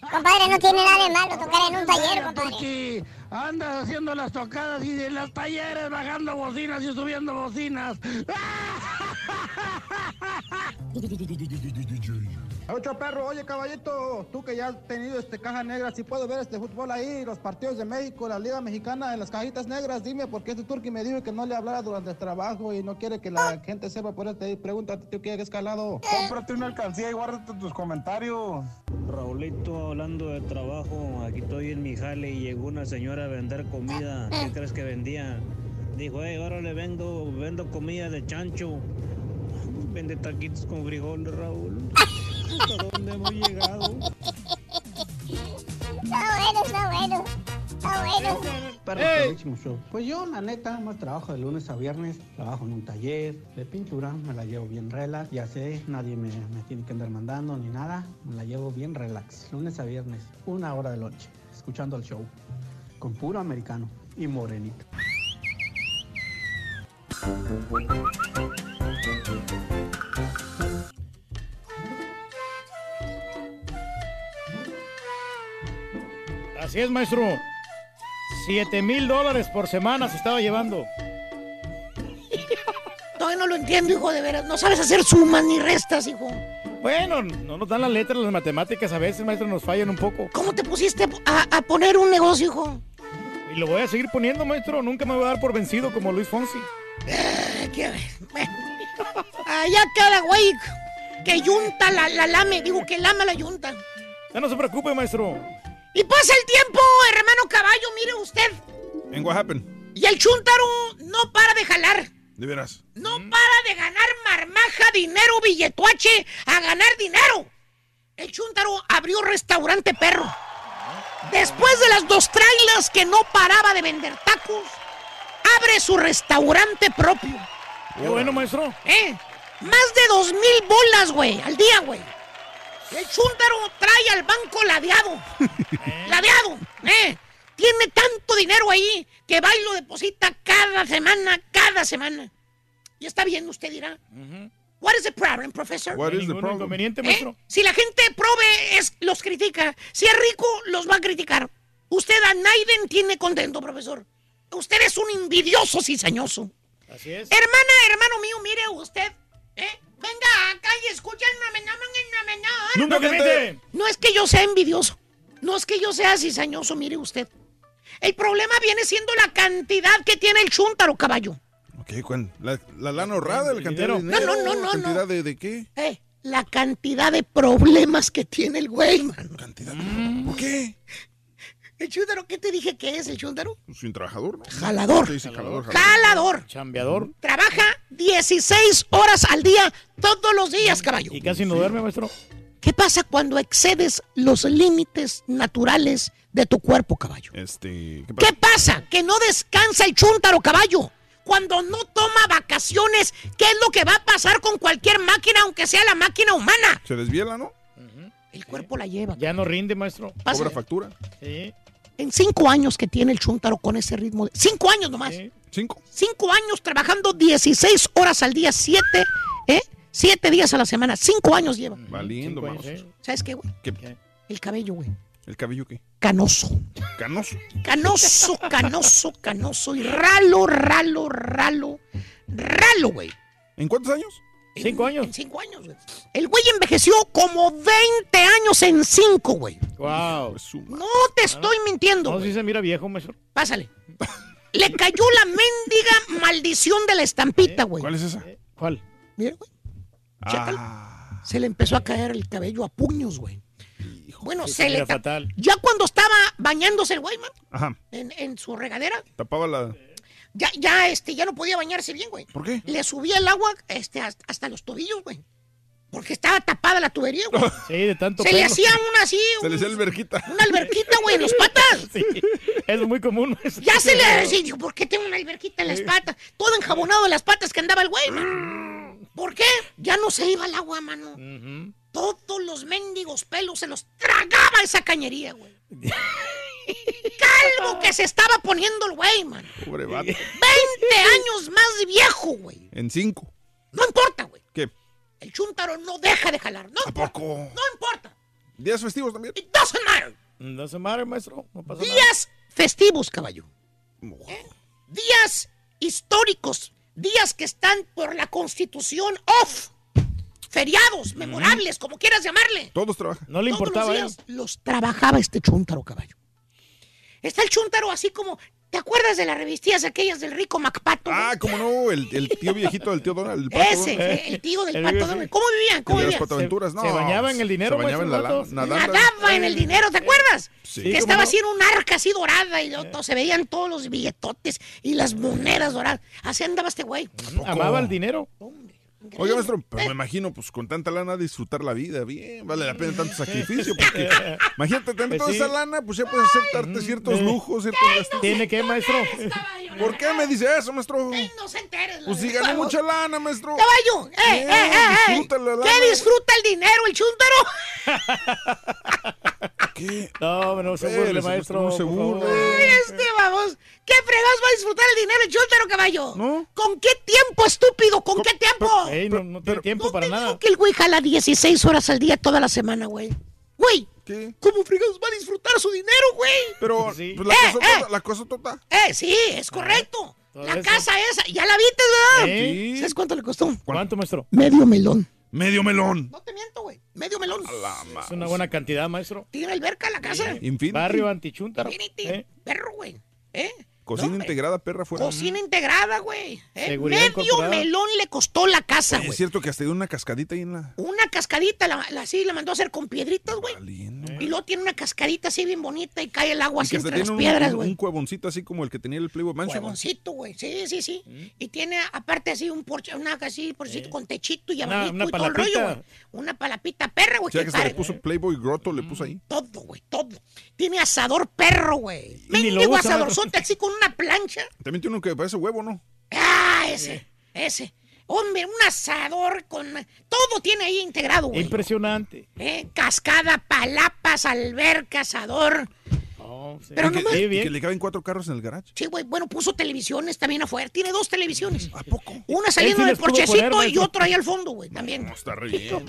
Compadre, no tiene nada de malo tocar en un taller, compadre. Porque andas haciendo las tocadas y en los talleres bajando bocinas y subiendo bocinas. Ocho perro, oye caballito, tú que ya has tenido este caja negra, si puedo ver este fútbol ahí, los partidos de México, la Liga Mexicana en las cajitas negras, dime, porque este turqui me dijo que no le hablara durante el trabajo y no quiere que la gente sepa, por eso te pregúntate tú qué es calado. Cómprate una alcancía y guárdate tus comentarios. Raulito, hablando de trabajo, aquí estoy en mi jale y llegó una señora a vender comida. ¿Qué crees que vendía? Dijo, hey, ahora le vendo, vendo comida de chancho. Vende taquitos con frijoles, Raúl. ¿Hasta dónde hemos llegado? Está bueno, está bueno. Está bueno. Perro, perrísimo show. Pues yo, la neta, más trabajo de lunes a viernes. Trabajo en un taller de pintura, me la llevo bien relax. Ya sé, nadie me, me tiene que andar mandando ni nada. Me la llevo bien relax. Lunes a viernes, una hora de noche, escuchando el show. Con puro americano y morenito. Así es, maestro. Siete mil dólares por semana se estaba llevando. Todavía no lo entiendo, hijo, de veras. No sabes hacer sumas ni restas, hijo. Bueno, no nos dan las letras, las matemáticas a veces, maestro, nos fallan un poco. ¿Cómo te pusiste a, a poner un negocio, hijo? Y lo voy a seguir poniendo, maestro. Nunca me voy a dar por vencido como Luis Fonsi. Eh, ¿qué? Allá cada güey que yunta la, la lame. Digo que lama la yunta. Ya no se preocupe, maestro. Y pasa el tiempo, hermano caballo, mire usted. ¿En what happened? Y el chúntaro no para de jalar. De veras. No para de ganar marmaja, dinero, billetuache, a ganar dinero. El chúntaro abrió restaurante perro. Después de las dos trailas que no paraba de vender tacos, abre su restaurante propio. Qué bueno, maestro. ¿Eh? Más de dos mil bolas, güey, al día, güey. El chúntaro trae al banco ladeado. ladeado, ¿eh? Tiene tanto dinero ahí que va y lo deposita cada semana, cada semana. Y está bien, usted dirá. What is the problem, professor? What is the problem? inconveniente, ¿Eh? Si la gente prove, es, los critica. Si es rico, los va a criticar. Usted a Naiden tiene contento, profesor. Usted es un envidioso cizañoso. Así es. Hermana, hermano mío, mire usted. ¿eh? Venga acá y escúchenme. Nunca gente. No es que yo sea envidioso. No es que yo sea cizañoso, mire usted. El problema viene siendo la cantidad que tiene el chúntaro, caballo. Ok, ¿cuán? ¿La, la lana ahorrada? ¿La cantidad de No, dinero? no, no, no, ¿Cantidad de, de qué? Eh, la cantidad de problemas que tiene el güey, mano. ¿Cantidad? ¿Por qué? ¿El chúntaro qué te dije que es el chúntaro? Sin trabajador, ¿no? Jalador. Sí, sí, jalador, jalador. Jalador. Chambeador. Trabaja 16 horas al día, todos los días, caballo. Y casi no duerme, maestro. ¿Qué pasa cuando excedes los límites naturales de tu cuerpo, caballo? Este, ¿qué ¿Qué pasa? Que no descansa el chúntaro, caballo. Cuando no toma vacaciones, ¿qué es lo que va a pasar con cualquier máquina, aunque sea la máquina humana? Se desviela, ¿no? El cuerpo la lleva. Ya no rinde, maestro. Pasa. Cobra factura. Sí. En cinco años que tiene el chúntaro con ese ritmo. De... Cinco años nomás. Cinco. Cinco años trabajando 16 horas al día, siete, ¿eh? Siete días a la semana. Cinco años lleva. Valiendo, Cinco manos. años, ¿Sabes qué, güey? ¿Qué? El cabello, güey. ¿El cabello qué? Canoso. Canoso. Canoso, canoso, canoso. Y ralo, ralo, ralo. Ralo, güey. ¿En cuántos años? Cinco años. En cinco años, güey. El güey envejeció como 20 años en cinco, güey. Wow. No te estoy mintiendo. No, si se mira viejo, maestro. Pásale. Le cayó la mendiga maldición de la estampita, güey. ¿Cuál es esa? ¿Cuál? Mira, güey. Chécalo. Ah, Se le empezó a caer el cabello a puños, güey. Bueno, Sí, se le... fatal. Ya cuando estaba bañándose el güey, man, Ajá. en, en su regadera, Tapaba la. Ya, ya, este, ya no podía bañarse bien, güey. ¿Por qué? Le subía el agua este, hasta, hasta los tobillos, güey. Porque estaba tapada la tubería, güey. Sí, de tanto Se le hacía una así, Se le un- hacía alberquita. una alberquita, güey, en las patas. Sí, es muy común. maestro. Ya se le decía, digo, ¿por qué tengo una alberquita en las patas? Todo enjabonado en las patas que andaba el güey, man. ¿Por qué? Ya no se iba el agua, mano. Todos los mendigos pelos se los tragaba esa cañería, güey. Calvo que se estaba poniendo el güey, man. Pobre vato. 20 años más de viejo, güey. En cinco. No importa, güey. ¿Qué? El chúntaro no deja de jalar. No ¿A importa. poco? No importa. ¿Días festivos también? It doesn't matter. No se madre, maestro. No pasa nada. Días festivos, caballo. ¿Eh? Días históricos. Días que están por la constitución off. Feriados, memorables, como quieras llamarle. Todos trabajan. No le Todos importaba los días los trabajaba este chúntaro, caballo. Está el chúntaro así como... ¿Te acuerdas de las revistillas aquellas del rico Macpato? Ah, cómo no, el, el tío viejito del tío Donald. El pato Ese, Donald. el tío del El pato. Donald. ¿Cómo vivían? ¿Cómo las vivían? no. se bañaba en el dinero, Se bañaba en la nadando. Nadaba en el dinero, ¿te acuerdas? Sí. que ¿cómo estaba así en un arca así dorada y luego se veían todos los billetotes y las monedas doradas. Así andaba este güey. Amaba el dinero. Oiga, maestro, pero me imagino, pues con tanta lana disfrutar la vida, bien, vale la pena tanto sacrificio, porque imagínate, tener Pues toda sí. esa lana, pues ya puedes aceptarte ciertos lujos, ciertos gastos. ¿Tiene que, maestro? ¿Por qué me dice eso, maestro? No se enteres. Pues si ganó mucha lana, maestro. Caballo, eh, eh, eh, eh. disfruta la lana. ¿Qué disfruta el dinero, el chúntaro? ¿Qué? No, no se burle, maestro. no se burle. Ay, este, vamos. ¿Qué fregados va a disfrutar el dinero, el chúntaro, caballo? ¿No? ¿Con qué tiempo, estúpido? ¿Con qué tiempo? Ey, no, no tiene tiempo para nada. Que el güey jala 16 horas al día toda la semana, güey. Güey, ¿Qué? ¿cómo fregados va a disfrutar su dinero, güey? Pero Sí. pues, la, Eh, cosa eh. tota, la cosa tota. Eh, sí, es correcto. Todo La eso. casa esa, ya la viste, ¿verdad? ¿Eh? ¿Sabes cuánto le costó? ¿Cuánto, maestro? Medio melón. Medio melón. No te miento, güey. Medio melón. Es una buena cantidad, maestro. Tiene alberca la casa. Infinity. Barrio Antichuntaro. Infinity. ¿Eh? Perro, güey. ¿Eh? Cocina No, integrada, perra fuera. Cocina integrada, güey. ¿eh? Medio incorporada. melón le costó la casa, Oye, güey. es cierto que hasta dio una cascadita ahí en la. Una cascadita, la, la- así la mandó a hacer con piedritas, güey. Valiendo. Y luego tiene una cascadita así bien bonita y cae el agua Y así entre las un, piedras, un- güey. un cuevoncito así como el que tenía el Playboy Mansion. ¿no? Huevoncito, güey. Sí, sí, sí. Y tiene aparte así un porche, una así, porchito con techito y Una- abanico una y todo el rollo, palapita. güey. Una palapita perra, güey. O sea que que se le puso Playboy Grotto, le puso ahí. Todo, güey, todo. Tiene asador perro, güey. Y ni lo Mendigo usa, asadorzote así con una plancha. También tiene uno que parece huevo, ¿no? Ah, ese, ese. Hombre, un asador con... Todo tiene ahí integrado, güey. Impresionante. Eh, Cascada, palapas, alberca, asador. Sí. Pero Y que, nomás- y que le caben cuatro carros en el garage. Sí, güey, bueno, puso televisiones también afuera. Tiene dos televisiones. ¿A poco? Una saliendo sí del porchecito poner, y otra ahí al fondo, güey, también. No, está re bien.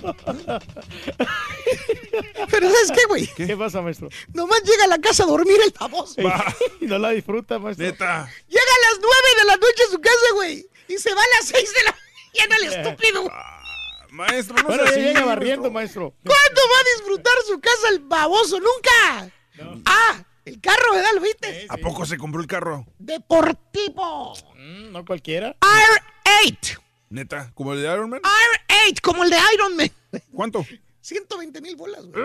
Pero ¿sabes qué, güey? ¿Qué pasa, maestro? Nomás llega a la casa a dormir el famoso. y no la disfruta, maestro. Neta. Llega a las nueve de la noche a su casa, güey. Y se va a las seis de la mañana el estúpido. Maestro, no Bueno, así, llega barriendo, maestro. maestro. ¿Cuándo va a disfrutar su casa el baboso? ¡Nunca! Ah, el carro, ¿verdad? ¿Lo viste? ¿A poco se compró el carro? Deportivo. Mm, no cualquiera. R8. Neta, como el de Iron Man. R8, como el de Iron Man. ¿Cuánto? 120 mil bolas, güey.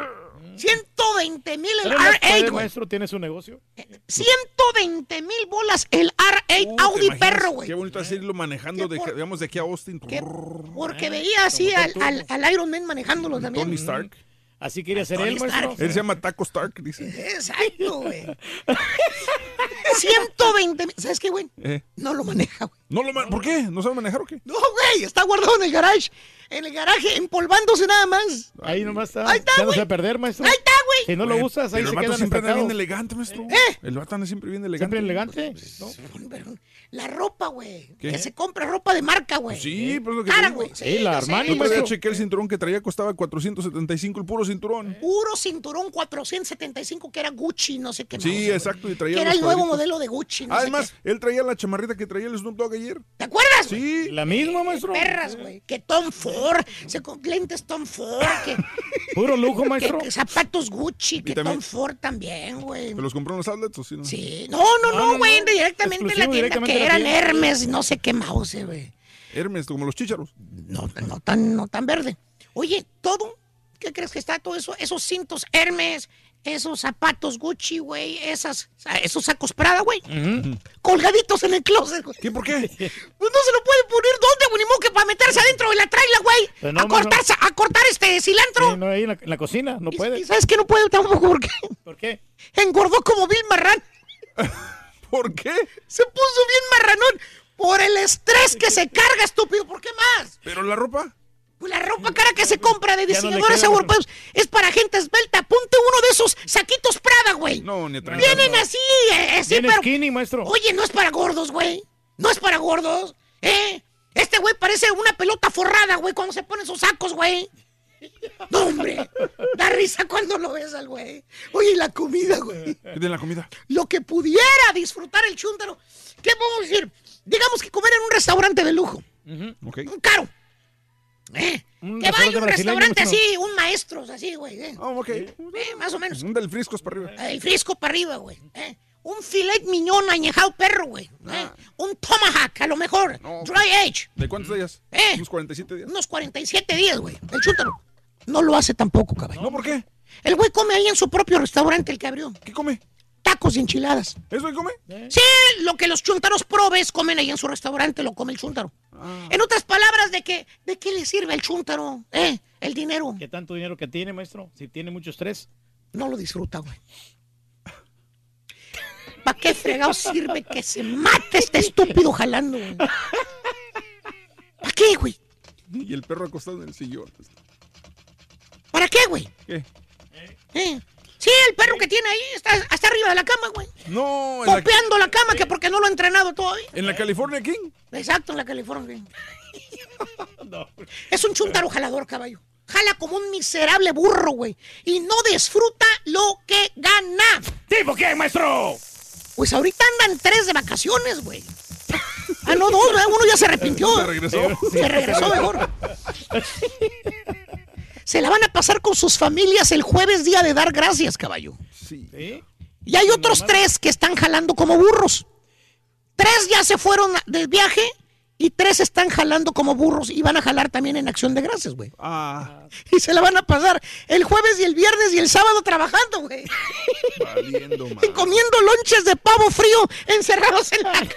120 mil el Pero no puede, R8, güey. maestro, tiene su negocio. 120 mil bolas el R8 Uh, ¿te Audi perro, güey. Qué bonito es irlo manejando, de, por- digamos, de aquí a Austin. Porque veía así al, al, al Iron Man manejándolo también. Tony Stark. Así quería ser él, maestro. Él se llama Taco Stark, dice. Exacto, güey. 120 mil. ¿Sabes qué, güey? Eh. No lo maneja, güey. No lo ¿Por qué? ¿No sabe manejar o qué? No, güey, está guardado en el garage. En el garaje, empolvándose nada más. Ahí nomás está. Ahí está, güey. a perder, maestro. Ahí está, güey. Si no lo usas, ahí pero se el vato siempre anda bien elegante, maestro. ¿Eh? El vato anda siempre bien elegante. Siempre elegante. ¿no? Pero la ropa, güey. Que se compra ropa de marca, güey. Sí, pues lo que Cara, güey. Sí, la Armani, Yo chequé el cinturón que traía, costaba 475 el puro cinturón. Puro cinturón 475 que era Gucci, no sé qué más. Sí, exacto, y traía Que era el nuevo modelo de Gucci. No Además, él traía la chamarrita que traía el Snoop Dogg ayer. ¿te acuerdas? Sí. La misma, maestro. Perras, güey. Que Tom Ford, se con lentes Tom Ford, que, Puro lujo, maestro. que zapatos Gucci, que también- Tom Ford también, güey. ¿Te los compró en los outlets o sí? No? Sí, no, no, No, no, no, directamente en la tienda directamente que eran tienda. Hermes, no sé qué mouse, güey. Hermes, como los chícharos. No, no tan, no tan verde. Oye, todo, ¿qué crees que está todo eso? Esos cintos Hermes, esos zapatos Gucci, güey, esas, esos sacos Prada, güey, colgaditos en el closet, güey. ¿Qué? ¿Por qué? Pues no se lo puede poner dónde, güey, ni modo que para meterse adentro de la traila, güey. No, a cortar, a cortar este cilantro. Sí, no, ahí en la, en la cocina, no Y- puede. ¿Y sabes que no puede tampoco? porque ¿Por qué? Engordó como Bill Marrán. ¿Por qué? Se puso bien marranón por el estrés que se carga, estúpido. ¿Por qué más? ¿Pero la ropa? Pues la ropa cara que se compra de no diseñadores queda, europeos es para gente esbelta. Ponte uno de esos saquitos Prada, güey. No, ni atrás. Vienen así, eh, sí, Bien pero... skinny, maestro. Oye, no es para gordos, güey. No es para gordos, ¿eh? Este güey parece una pelota forrada, güey, cuando se pone esos sacos, güey. No, hombre. Da risa cuando lo ves al güey. Oye, y la comida, güey. ¿Qué tiene la comida? Lo que pudiera disfrutar el chúntaro. ¿Qué podemos decir? Digamos que comer en un restaurante de lujo. Un caro. ¿Eh? Un que vaya un restaurante maestro. así, un maestro, así, güey. ¿eh? Ah, ok. Eh, más o menos. Un del friscos para arriba. El frisco para arriba, güey. ¿eh? Un filet miñón añejado perro, güey. ¿eh? Un tomahawk, a lo mejor. Dry age. ¿De cuántos días? ¿Eh? Unos 47 días. Unos 47 días, güey. El chúntaro. No lo hace tampoco, caballo. ¿No? ¿Por qué? El güey come ahí en su propio restaurante, el que abrió. ¿Qué come? Tacos y enchiladas. ¿Eso que come? Sí, lo que los chúntaros probes comen ahí en su restaurante lo come el chúntaro. En otras palabras, ¿de qué, ¿de qué le sirve el chúntaro? ¿Eh? El dinero. ¿Qué tanto dinero que tiene, maestro? Si tiene mucho estrés. No lo disfruta, güey. ¿Para qué fregado sirve que se mate este estúpido jalando, güey? ¿Para qué, güey? Y el perro acostado en el sillón. ¿Para qué, güey? ¿Qué? ¿Eh? Sí, el perro que tiene ahí está hasta arriba de la cama, güey. No, en la, Copiando la cama que porque no lo ha entrenado todavía. en la California King. Exacto, en la California. Es un chuntaro jalador, caballo. Jala como un miserable burro, güey. Y no disfruta lo que gana. ¿Tipo qué, maestro? Pues ahorita andan tres de vacaciones, güey. Ah, no, dos, ¿verdad? uno ya se arrepintió. Se regresó. Se regresó mejor. Se la van a pasar con sus familias el jueves, día de dar gracias, caballo. Sí. Y hay otros tres que están jalando como burros. Tres ya se fueron del viaje y tres están jalando como burros y van a jalar también en acción de gracias, güey. Ah, Y se la van a pasar el jueves y el viernes y el sábado trabajando, güey. valiendo. Y comiendo lonches de pavo frío encerrados en la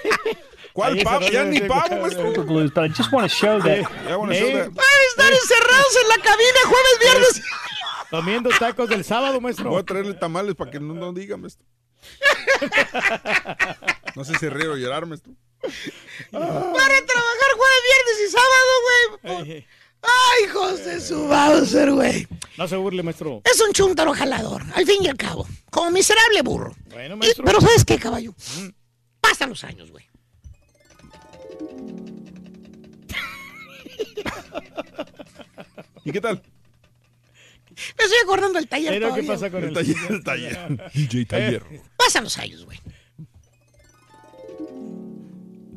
¿Cuál pavo? Ya ni pavo, maestro. But I just want to show that. Ya, bueno, show that. Van a estar encerrados en la cabina jueves, viernes. Comiendo tacos del sábado, maestro. Voy a traerle tamales para que no, no diga, maestro. No sé si reír o llorar, maestro. Van a trabajar jueves, viernes y sábado, güey. Ay, hijos de su Bowser, güey. No se burle, maestro. Es un chuntaro jalador, al fin y al cabo. Como miserable burro. Bueno, Y- maestro. pero ¿sabes qué, caballo? Pasan los años, güey. ¿Y qué tal? Me estoy acordando del taller Pero, ¿qué todavía, pasa con El el, taller, el taller. DJ Taller. Pasan los años, güey.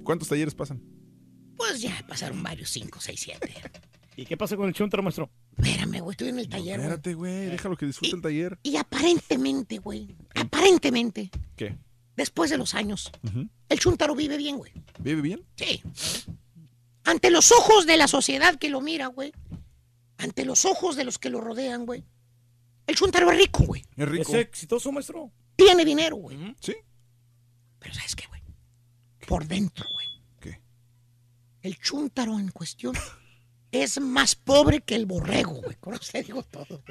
¿Cuántos talleres pasan? Pues ya pasaron varios, cinco, seis, siete. ¿Y qué pasa con el chuntaro, maestro? Espérame, güey, estoy en el taller, güey. Espérate, güey, déjalo que disfrute el taller. Y aparentemente, güey, aparentemente, ¿Qué? después de los años, el chuntaro vive bien, güey. ¿Vive bien? Sí. Ante los ojos de la sociedad que lo mira, güey. Ante los ojos de los que lo rodean, güey. El chuntaro es rico, güey. Es rico. ¿Es exitoso, maestro? Tiene dinero, güey. Sí. Pero ¿sabes qué? Por dentro, güey. ¿Qué? El chúntaro en cuestión es más pobre que el borrego, güey. Con eso te digo todo.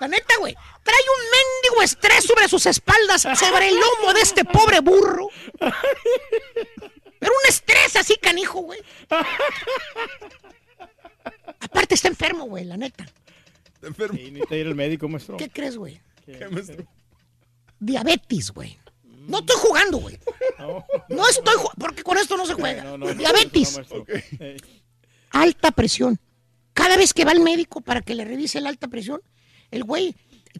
La neta, güey. Trae un mendigo estrés sobre sus espaldas, sobre el lomo de este pobre burro. Pero un estrés así, canijo, güey. Aparte está enfermo, güey, la neta. Está enfermo. Y necesita ir al médico, maestro. ¿Qué crees, güey? ¿Qué, maestro? Diabetes, güey. No estoy jugando, güey. No estoy jugando, porque con esto no se juega. No, no, Diabetes. Eh, alta presión. Cada vez que va al médico para que le revise la alta presión, el güey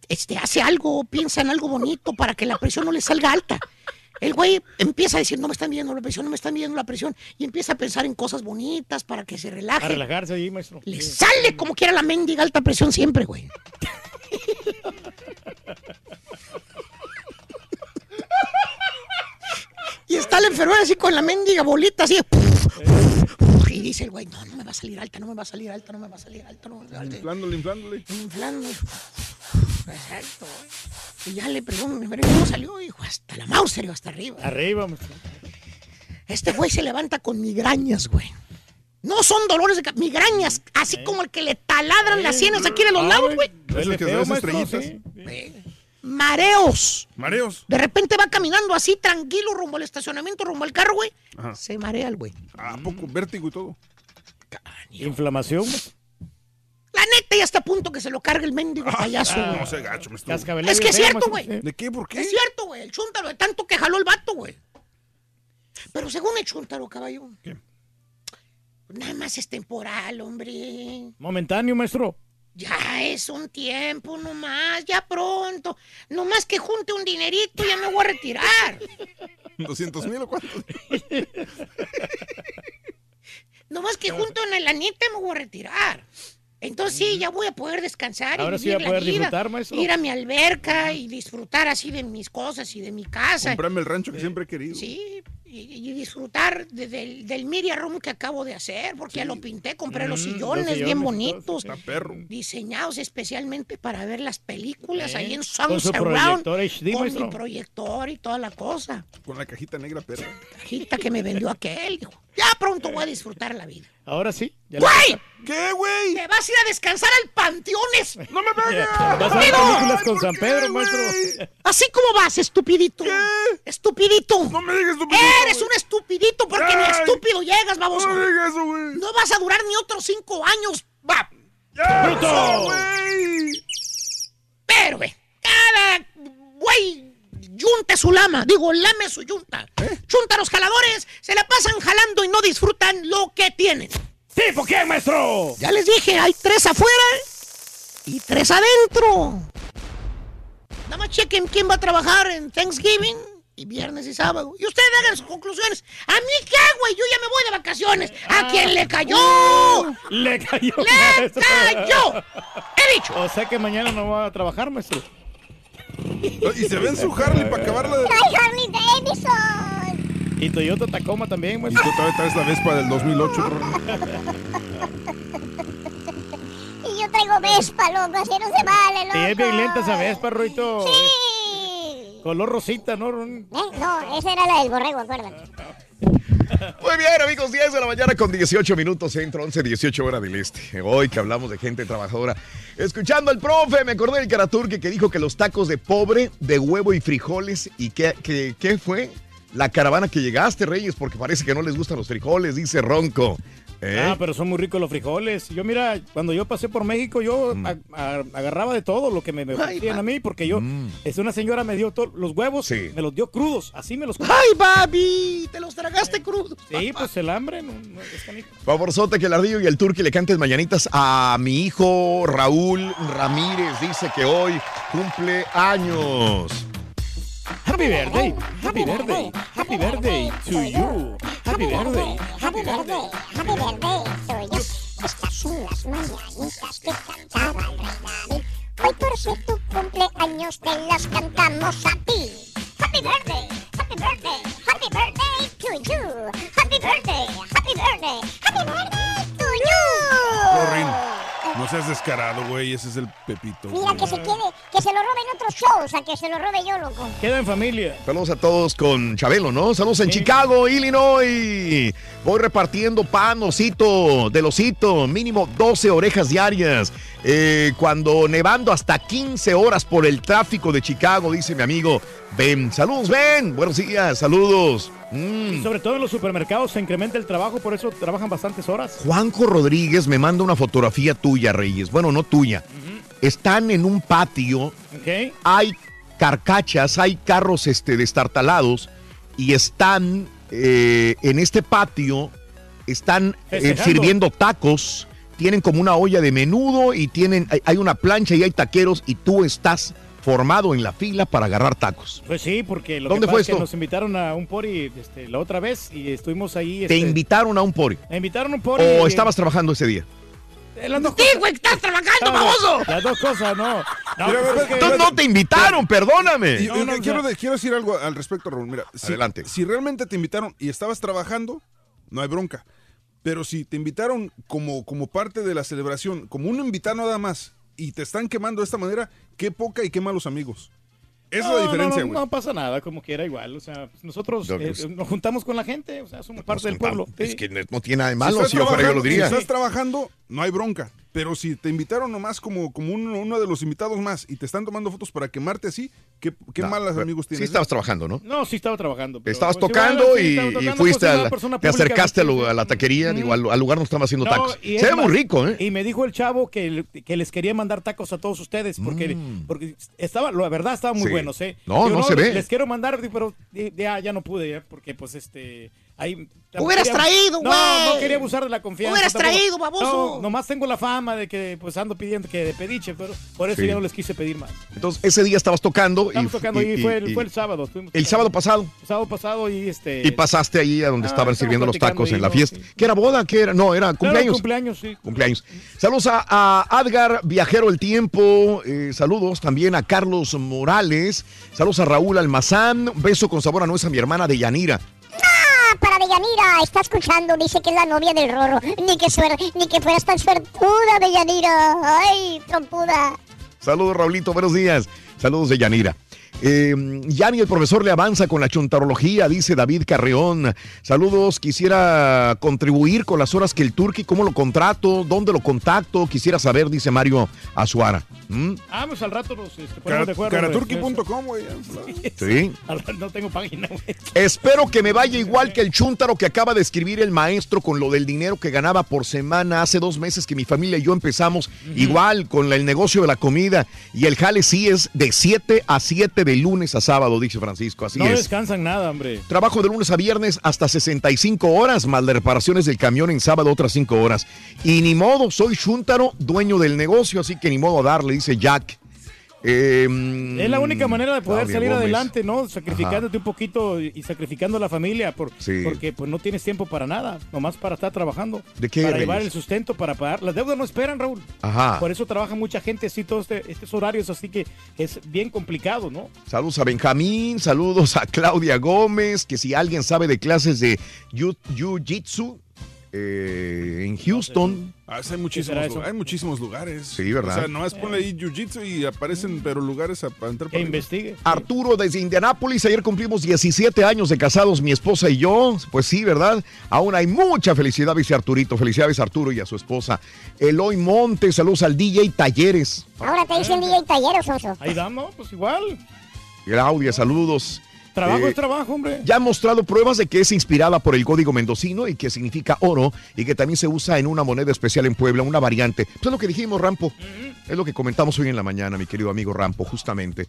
este, hace algo, piensa en algo bonito para que la presión no le salga alta. El güey empieza a decir, no me están viendo la presión, no me están viendo la presión, y empieza a pensar en cosas bonitas para que se A relaje. relajarse ahí, maestro. Le Sí. sale como quiera la mendiga alta presión siempre, güey. Y está la enfermera así con la mendiga bolita así. Y dice el güey, no, no me va a salir alta, no me va a salir alta, no me va a salir alta, no me va a salir alta. Inflándole, inflándole. Inflando. Exacto. Y ya le pregunto, pero ¿cómo salió? Dijo, hasta la Mauser, hasta arriba. Arriba. Este güey se levanta con migrañas, güey. No son dolores de migrañas, así como el que le taladran las sienes aquí de los Ah, lados, güey. Es el que feo, se maestro, estrellitas. sí. Eh, mareos. Mareos. De repente va caminando así tranquilo rumbo al estacionamiento, rumbo al carro, güey. Ajá. Se marea el güey. ¿A poco? Vértigo y todo. Inflamación. La neta ya está a punto que se lo cargue el mendigo payaso, Ah, no sé, gacho, me estuvo. Es que es cierto, güey. ¿De qué? ¿Por qué? Es cierto, güey. El chúntaro de tanto que jaló el vato, güey. Pero según el chúntaro, caballo. ¿Qué? Nada más es temporal, hombre. Momentáneo, maestro. Ya es un tiempo nomás, ya pronto. Nomás que junte un dinerito, ya me voy a retirar. ¿200 mil o cuánto? Nomás que junto en la anita me voy a retirar. Entonces sí, ya voy a poder descansar y sí vivir a poder la vida. disfrutar, maestro. Ir a mi alberca y disfrutar así de mis cosas y de mi casa. Comprarme el rancho que siempre he querido. Sí, y, y disfrutar de- del, del Miria Room que acabo de hacer, porque ya lo pinté, compré los Mm, los sillones bien sillones bonitos, Está perro. diseñados especialmente para ver las películas Eh, ahí en con Sound su Surround, con mi proyector y toda la cosa. Con la cajita negra perra. Cajita que me vendió aquel, dijo. Ya pronto voy a disfrutar la vida. Ahora sí. ya ¡Güey! ¿Qué, güey? ¡Te vas a ir a descansar al Panteones! ¡No me pegues! Vas a ver películas con San Pedro, maestro. Así como vas, estupidito. Estupidito. No me digas estupidito. Eres un estupidito porque ni estúpido llegas, baboso. No me digas eso, güey. No vas a durar ni otros cinco años. Va. ¡Ya! ¡Bruto! güey! Pero, güey, cada güey yunta su lama. Digo, lame su yunta. ¿Eh? Chunta a los jaladores, se la pasan jalando y no disfrutan lo que tienen. ¿Tipo quién, maestro? Ya les dije, hay tres afuera y tres adentro. Nada más chequen quién va a trabajar en Thanksgiving y viernes y sábado. Y ustedes hagan sus conclusiones. ¿A mí qué, güey? Yo ya me voy de vacaciones. ¿A quién le cayó? Le cayó. ¡Le maestro. cayó! He dicho. O sea que mañana no va a trabajar, maestro. Y se ve en su Harley para acabarla de... ¡Trae Harley Davidson! Y Toyota Tacoma también, Y maestro. tú todavía traes la Vespa del 2008. Y yo traigo Vespa, loco, así no se vale, loco. Y es bien lenta esa vez, perrito. Sí. Color rosita, ¿no? Ron? Eh, No, esa era la del borrego, acuérdate. Muy bien, amigos, 10 de la mañana con 18 minutos centro, 11, 18 horas del este. Hoy que hablamos de gente trabajadora. Escuchando al profe, me acordé del Caraturque que dijo que los tacos de pobre, de huevo y frijoles. ¿Y qué, qué, qué fue? La caravana que llegaste, Reyes, porque parece que no les gustan los frijoles, dice Ronco. ¿Eh? Ah, pero son muy ricos los frijoles. Yo, mira, cuando yo pasé por México, yo Mm. a- a- agarraba de todo lo que me, me ofrecían a mí, porque yo, es una señora me dio los huevos, Mm. Sí. me los dio crudos, así me los comí. ¡Ay, papi! Te los tragaste crudos. Sí, pues el hambre, no, no, es canijo. Favorzote que el ardillo y el turqui le canten mañanitas a mi hijo Raúl Ramírez. Dice que hoy cumple años. Happy birthday, happy birthday, happy birthday to you. Happy birthday, Happy birthday, happy birthday, soy yo. Estas son las mañanitas que cantaba el rey David. Hoy por ser tu cumpleaños te las cantamos a ti. Happy birthday, happy birthday, happy birthday to you. Happy birthday, happy birthday, happy birthday to you. No seas descarado, güey. Ese es el Pepito. Mira que se quede, que se lo roben otros shows, a que se lo robe yo, loco. Queda en familia. Saludos a todos con Chabelo, ¿no? Saludos en Chicago, Illinois. Voy repartiendo pan, osito, del osito, mínimo 12 orejas diarias. Eh, cuando nevando hasta 15 horas por el tráfico de Chicago, dice mi amigo Ben. Saludos, Ben. Buenos días, saludos. Mm. Y sobre todo en los supermercados se incrementa el trabajo, por eso trabajan bastantes horas. Juanjo Rodríguez me manda una fotografía tuya, Reyes. Bueno, no tuya. Están en un patio. ¿Ok? Hay carcachas, hay carros este, destartalados y están eh, en este patio, están eh, sirviendo tacos. Tienen como una olla de menudo y tienen, hay, hay una plancha y hay taqueros y tú estás formado en la fila para agarrar tacos. Pues sí, porque lo ¿Dónde que fue pasa es que esto? nos invitaron a un pori este, la otra vez y estuvimos ahí. Te este, invitaron a un pori. Me invitaron a un pori. ¿O y- estabas trabajando ese día? Eh, Las dos Sí, cosas. güey, estás trabajando, baboso. Las dos cosas, no. No, Mira, pues que- Entonces no te invitaron, perdóname. Y- No, y- no, quiero, o sea- de- quiero decir algo al respecto, Raúl. Mira, si, Adelante. si realmente te invitaron y estabas trabajando, no hay bronca. Pero si te invitaron como, como parte de la celebración, como un invitado nada más, y te están quemando de esta manera, qué poca y qué malos amigos. Esa No, es la diferencia, no, güey. no pasa nada, como quiera igual. O sea, pues nosotros No, eh, nos juntamos con la gente, o sea, somos parte del pueblo. Es Sí. que no tiene nada de malo, si yo fuera yo lo diría. Si estás trabajando, no hay bronca. Pero si te invitaron nomás como, como uno, uno de los invitados más y te están tomando fotos para quemarte así, ¿qué, qué No, malas amigos Sí tienes? estabas trabajando, ¿no? No, sí estaba trabajando. pero, Estabas pues, tocando y, fuiste pues, a la- te acercaste a, la taquería, digo, al, al lugar donde estaban haciendo No, tacos. y Se es ve muy rico, ¿eh? Y me dijo el chavo que, que les quería mandar tacos a todos ustedes porque, porque estaba, la verdad, estaba muy Mm. Sí. buenos, ¿eh? No, no se les, ve. Les quiero mandar, pero eh, ya, ya no pude, ¿eh? Porque, pues, este... Ahí, Hubieras quería- traído, No, güey. no quería abusar de la confianza. Hubieras tampoco. traído, baboso. No, nomás tengo la fama de que, pues, ando pidiendo que de pediche, pero por eso Sí. ya no les quise pedir más. Entonces, ese día estabas tocando. Estamos y, tocando y, y- fue, el- y- fue el sábado. estuvimos el sábado pasado. El sábado pasado y este... Y pasaste ahí a donde Ah, estaban sirviendo los tacos en la ¿no? fiesta. ¿Qué era boda? ¿Qué era? No, era cumpleaños. cumpleaños, sí. Cumpleaños. Saludos a, a Adgar, viajero el tiempo. eh, saludos también a Carlos Morales. Saludos a Raúl Almazán. Beso con sabor a nuez a mi hermana de Yanira. Para Deyanira, está escuchando, dice que es la novia del Rorro. Ni que, suer ni que fueras tan suertuda, Deyanira. Ay, trompuda. Saludos, Raulito. Buenos días. Saludos de Yanira. Eh, ya ni el profesor le avanza con la chuntarología, dice David Carreón. Saludos, quisiera contribuir con las horas que el Turqui, ¿cómo lo contrato? ¿Dónde lo contacto? Quisiera saber, dice Mario Azuara. ¿Mm? Ah, pues al rato nos este, ponemos de acuerdo. Caraturki.com, güey. Sí. No tengo página, güey. Espero que me vaya igual que el chuntaro que acaba de escribir el maestro con lo del dinero que ganaba por semana. Hace dos meses que mi familia y yo empezamos igual con el negocio de la comida. Y el jale sí es de 7 a 7 de lunes a sábado, dice Francisco. Así no es. descansan nada, hombre. Trabajo de lunes a viernes hasta 65 horas, más las reparaciones del camión en sábado otras 5 horas. Y ni modo, soy Chuntaro, dueño del negocio, así que ni modo a darle, dice Jack. Eh, Es la única manera de poder salir Gómez. adelante, ¿no? Sacrificándote un poquito y sacrificando a la familia, por, Sí. porque pues no tienes tiempo para nada, nomás para estar trabajando. ¿De qué, Para llevar el sustento, para pagar. Las deudas no esperan, Raúl. Ajá. Por eso trabaja mucha gente así, todos este- estos horarios, así que es bien complicado, ¿no? Saludos a Benjamín, saludos a Claudia Gómez, que si alguien sabe de clases de jiu- jiu-jitsu eh, en Houston. Ah, sí, hay muchísimos, hay lugares. Sí, ¿verdad? O sea, nomás ponle ahí jiu-jitsu y aparecen, pero lugares a- para entrar para arriba. investigue. Arturo desde Indianápolis, ayer cumplimos 17 años de casados, mi esposa y yo. Pues sí, ¿verdad? Aún hay mucha felicidad, dice Arturito. Felicidades a Arturo y a su esposa. Eloy Montes, saludos al DJ Talleres. Ahora te dicen DJ Talleros, Oso. Ahí damos, pues igual. Claudia, saludos. Trabajo Eh, es trabajo, hombre. Ya ha mostrado pruebas de que es inspirada por el código mendocino y que significa oro y que también se usa en una moneda especial en Puebla, una variante. Pues es lo que dijimos, Rampo. Es lo que comentamos hoy en la mañana, mi querido amigo Rampo, justamente.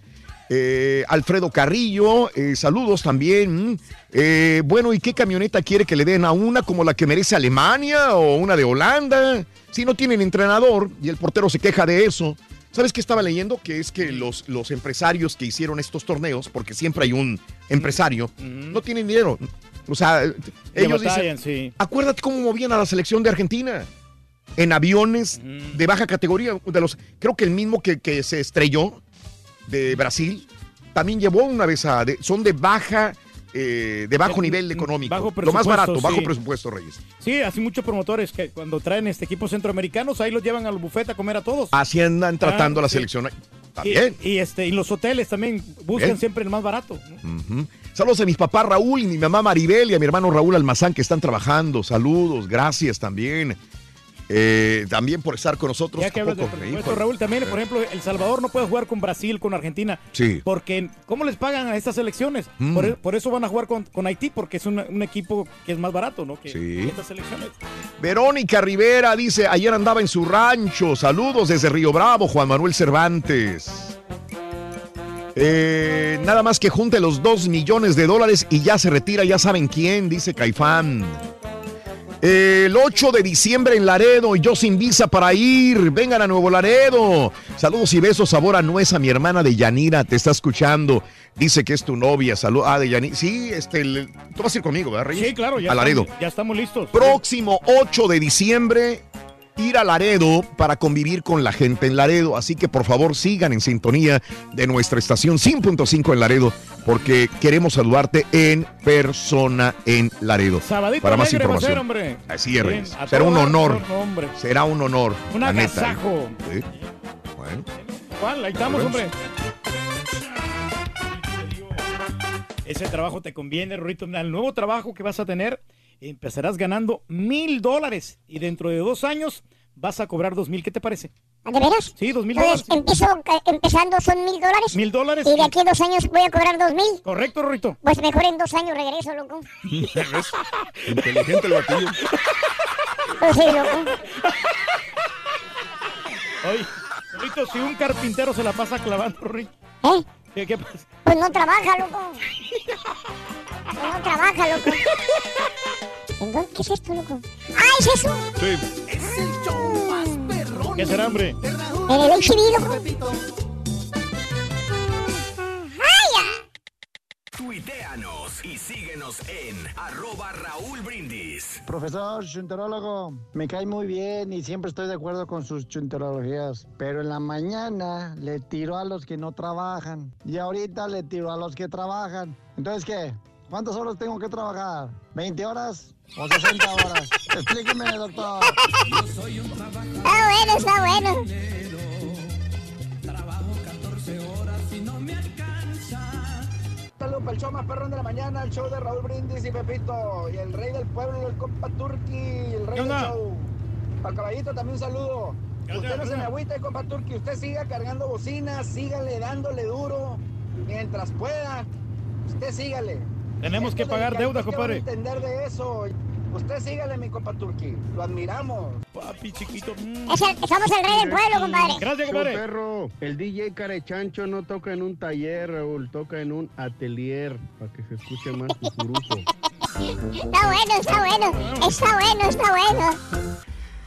Eh, Alfredo Carrillo, eh, saludos también. Eh, bueno, ¿y qué camioneta quiere que le den a una como la que merece Alemania o una de Holanda? Si no tienen entrenador y el portero se queja de eso. ¿Sabes qué estaba leyendo? Que es que los, los empresarios que hicieron estos torneos, porque siempre hay un empresario, no tienen dinero. O sea, Que ellos batallan, dicen, sí. acuérdate cómo movían a la selección de Argentina. En aviones de baja categoría, de los, creo que el mismo que, que se estrelló de Brasil, también llevó una vez a, de- son de baja, eh, de bajo nivel económico. bajo lo más barato, bajo presupuesto, Reyes. Sí, así muchos promotores que cuando traen este equipos centroamericanos, ahí los llevan al bufete a comer a todos. Así andan tratando Ah, la sí. selección. También. y, este, y los hoteles también buscan Bien. siempre el más barato. Saludos a mis papás Raúl y mi mamá Maribel y a mi hermano Raúl Almazán que están trabajando. Saludos, gracias también. Eh, también por estar con nosotros. Ya que ¿A hablas del poco? presupuesto, Híjole. Raúl, también, por ejemplo, El Salvador no puede jugar con Brasil, con Argentina. Sí. Porque, ¿cómo les pagan a estas selecciones? Mm. Por, por eso van a jugar con, con Haití, porque es un, un equipo que es más barato, ¿no? Que, Sí. estas selecciones. Verónica Rivera dice, ayer andaba en su rancho. Saludos desde Río Bravo, Juan Manuel Cervantes. Eh, nada más que junte los dos millones de dólares y ya se retira, ya saben quién, dice Caifán. El 8 de diciembre en Laredo y yo sin visa para ir. Vengan a Nuevo Laredo. Saludos y besos, sabor a nuez a mi hermana de Yanira. Te está escuchando. Dice que es tu novia. Salud. Ah, de Yanira. Sí, este. el- Tú vas a ir conmigo, ¿verdad, Reyes? Sí, claro, ya, A Laredo. Estamos, ya estamos listos. Próximo 8 de diciembre, ir a Laredo para convivir con la gente en Laredo. Así que por favor sigan en sintonía de nuestra estación 100.5 en Laredo, porque queremos saludarte en persona en Laredo. Sabadito para más información. ser, hombre. Así es, Bien, Será un honor. no, hombre. Será un honor. Un neta, ¿eh? agasajo. Sí. Bueno. ¿Cuál? Ahí estamos, hombre. Ese trabajo te conviene, Rorito. El nuevo trabajo que vas a tener, empezarás ganando mil dólares y dentro de dos años vas a cobrar dos mil. ¿Qué te parece? ¿De veras? Sí, dos mil dólares. empiezo, eh, empezando son mil dólares. Mil dólares. Y de aquí a dos años voy a cobrar dos mil. Correcto, Rorito. Pues mejor en dos años regreso, loco. Inteligente el batillo. Pues sí, loco. Oye, Rorito, si un carpintero se la pasa clavando, Rorito. ¿Eh? ¿Qué, qué pasa? Pues no trabaja, loco. Pues no trabaja, loco. ¿En dónde? ¿Qué es esto, loco? ¡Ah, es eso! Sí. ¿Qué será, hombre? En el HB, loco. Tuiteanos y síguenos en arroba Raúl Brindis. Profesor chunterólogo, me cae muy bien y siempre estoy de acuerdo con sus chunterologías, pero en la mañana le tiro a los que no trabajan y ahorita le tiro a los que trabajan. Entonces, ¿qué? ¿Cuántas horas tengo que trabajar? ¿20 horas o 60 horas? Explíqueme, doctor. Está bueno, está bueno. Saludos para el show más perrón de la mañana, el show de Raúl Brindis y Pepito, y el rey del pueblo, el compa Turki, el rey ¿Qué del show. Para el caballito también un saludo. Usted no se me agüite, compa Turki, usted siga cargando bocinas, sígale dándole duro mientras pueda. Usted sígale. Tenemos que pagar deuda, dedicados, ¿qué van a compadre. entender de eso. Usted sígale, mi compa Turki. Lo admiramos. Papi chiquito. Es el- somos el rey del pueblo, compadre. Gracias, compadre. perro, el DJ Carechancho no toca en un taller, Raúl, toca en un atelier para que se escuche más cucuruzo. Está bueno, está bueno. Está bueno, está bueno.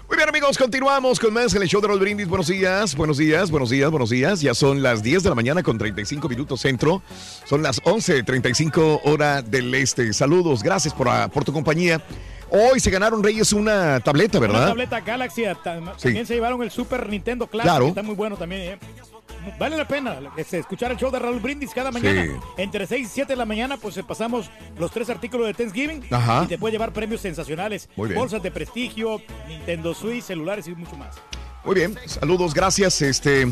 Muy bien, amigos, continuamos con más en el show de Raúl Brindis. Buenos días, buenos días, buenos días, buenos días. Ya son las 10 de la mañana con 35 minutos centro. Son las 11.35 hora del este. Saludos, gracias por, ah, por tu compañía. Hoy se ganaron Reyes una tableta, Una ¿verdad? tableta Galaxy. Sí. También se llevaron el Super Nintendo Classic. Claro. que Está muy bueno también. ¿eh? Vale la pena este, escuchar el show de Raúl Brindis cada mañana. Sí. Entre 6 y 7 de la mañana, pues pasamos los tres artículos de Thanksgiving. Ajá. Y te puede llevar premios sensacionales. Muy bien. Bolsas de prestigio, Nintendo Switch, celulares y mucho más. Muy bien, saludos, gracias este,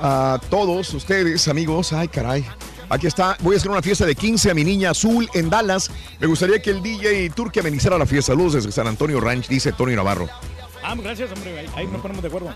a todos ustedes, amigos. Ay, caray. Aquí está, voy a hacer una fiesta de 15 a mi niña azul en Dallas. Me gustaría que el DJ Turque amenizara la fiesta. Saludos desde San Antonio Ranch, dice Tony Navarro. Ah, gracias, hombre. Ahí, ahí nos ponemos de acuerdo.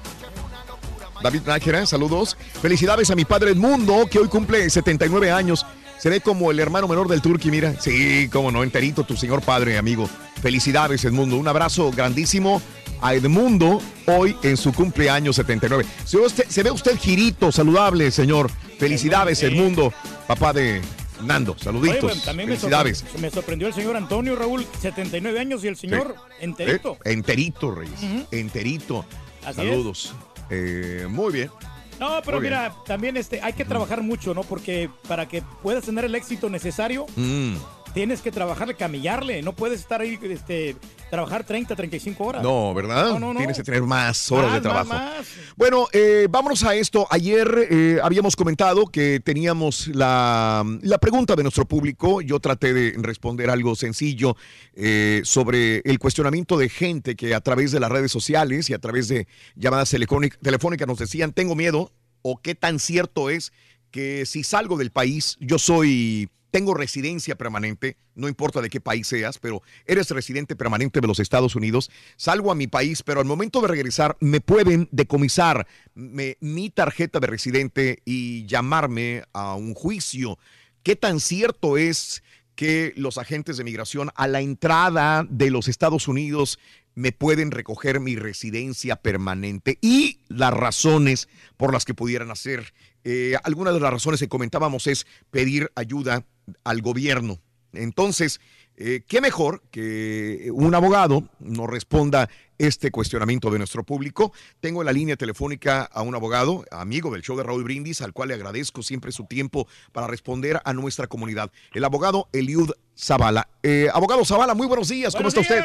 David Nájera, saludos. Felicidades a mi padre Edmundo, que hoy cumple 79 años. Se ve como el hermano menor del Turqui, mira. Sí, cómo no, enterito, tu señor padre, amigo. Felicidades, Edmundo. Un abrazo grandísimo a Edmundo hoy en su cumpleaños 79. Se ve usted, se ve usted girito, saludable, señor. Felicidades, Edmundo, papá de Nando. Oye, Saluditos. bueno, también me, Felicidades. me sorprendió el señor Antonio Raúl, 79 años, y el señor enterito. Eh, enterito, Reyes. Enterito. Así Saludos. Eh, muy bien. No, pero Muy bien. mira, también este, hay que trabajar mucho, ¿no? Porque para que puedas tener el éxito necesario, Mm. Tienes que trabajarle, camillarle. No puedes estar ahí, este, trabajar 30, 35 horas. No, ¿verdad? No, no, no. Tienes que tener más horas Más, de trabajo. más, más. Bueno, eh, vámonos a esto. Ayer eh, habíamos comentado que teníamos la, la pregunta de nuestro público. Yo traté de responder algo sencillo eh, sobre el cuestionamiento de gente que a través de las redes sociales y a través de llamadas telefónic- telefónicas nos decían, tengo miedo o qué tan cierto es que si salgo del país, yo soy, tengo residencia permanente, no importa de qué país seas, pero eres residente permanente de los Estados Unidos, salgo a mi país, pero al momento de regresar me pueden decomisar mi tarjeta de residente y llamarme a un juicio. ¿Qué tan cierto es que los agentes de migración a la entrada de los Estados Unidos me pueden recoger mi residencia permanente y las razones por las que pudieran hacer. Eh, algunas de las razones que comentábamos es pedir ayuda al gobierno. Entonces, eh, ¿qué mejor que un abogado nos responda este cuestionamiento de nuestro público? Tengo en la línea telefónica a un abogado, amigo del show de Raúl Brindis, al cual le agradezco siempre su tiempo para responder a nuestra comunidad. El abogado Eliud Zavala. Eh, abogado Zavala, muy buenos días. ¿Cómo está usted?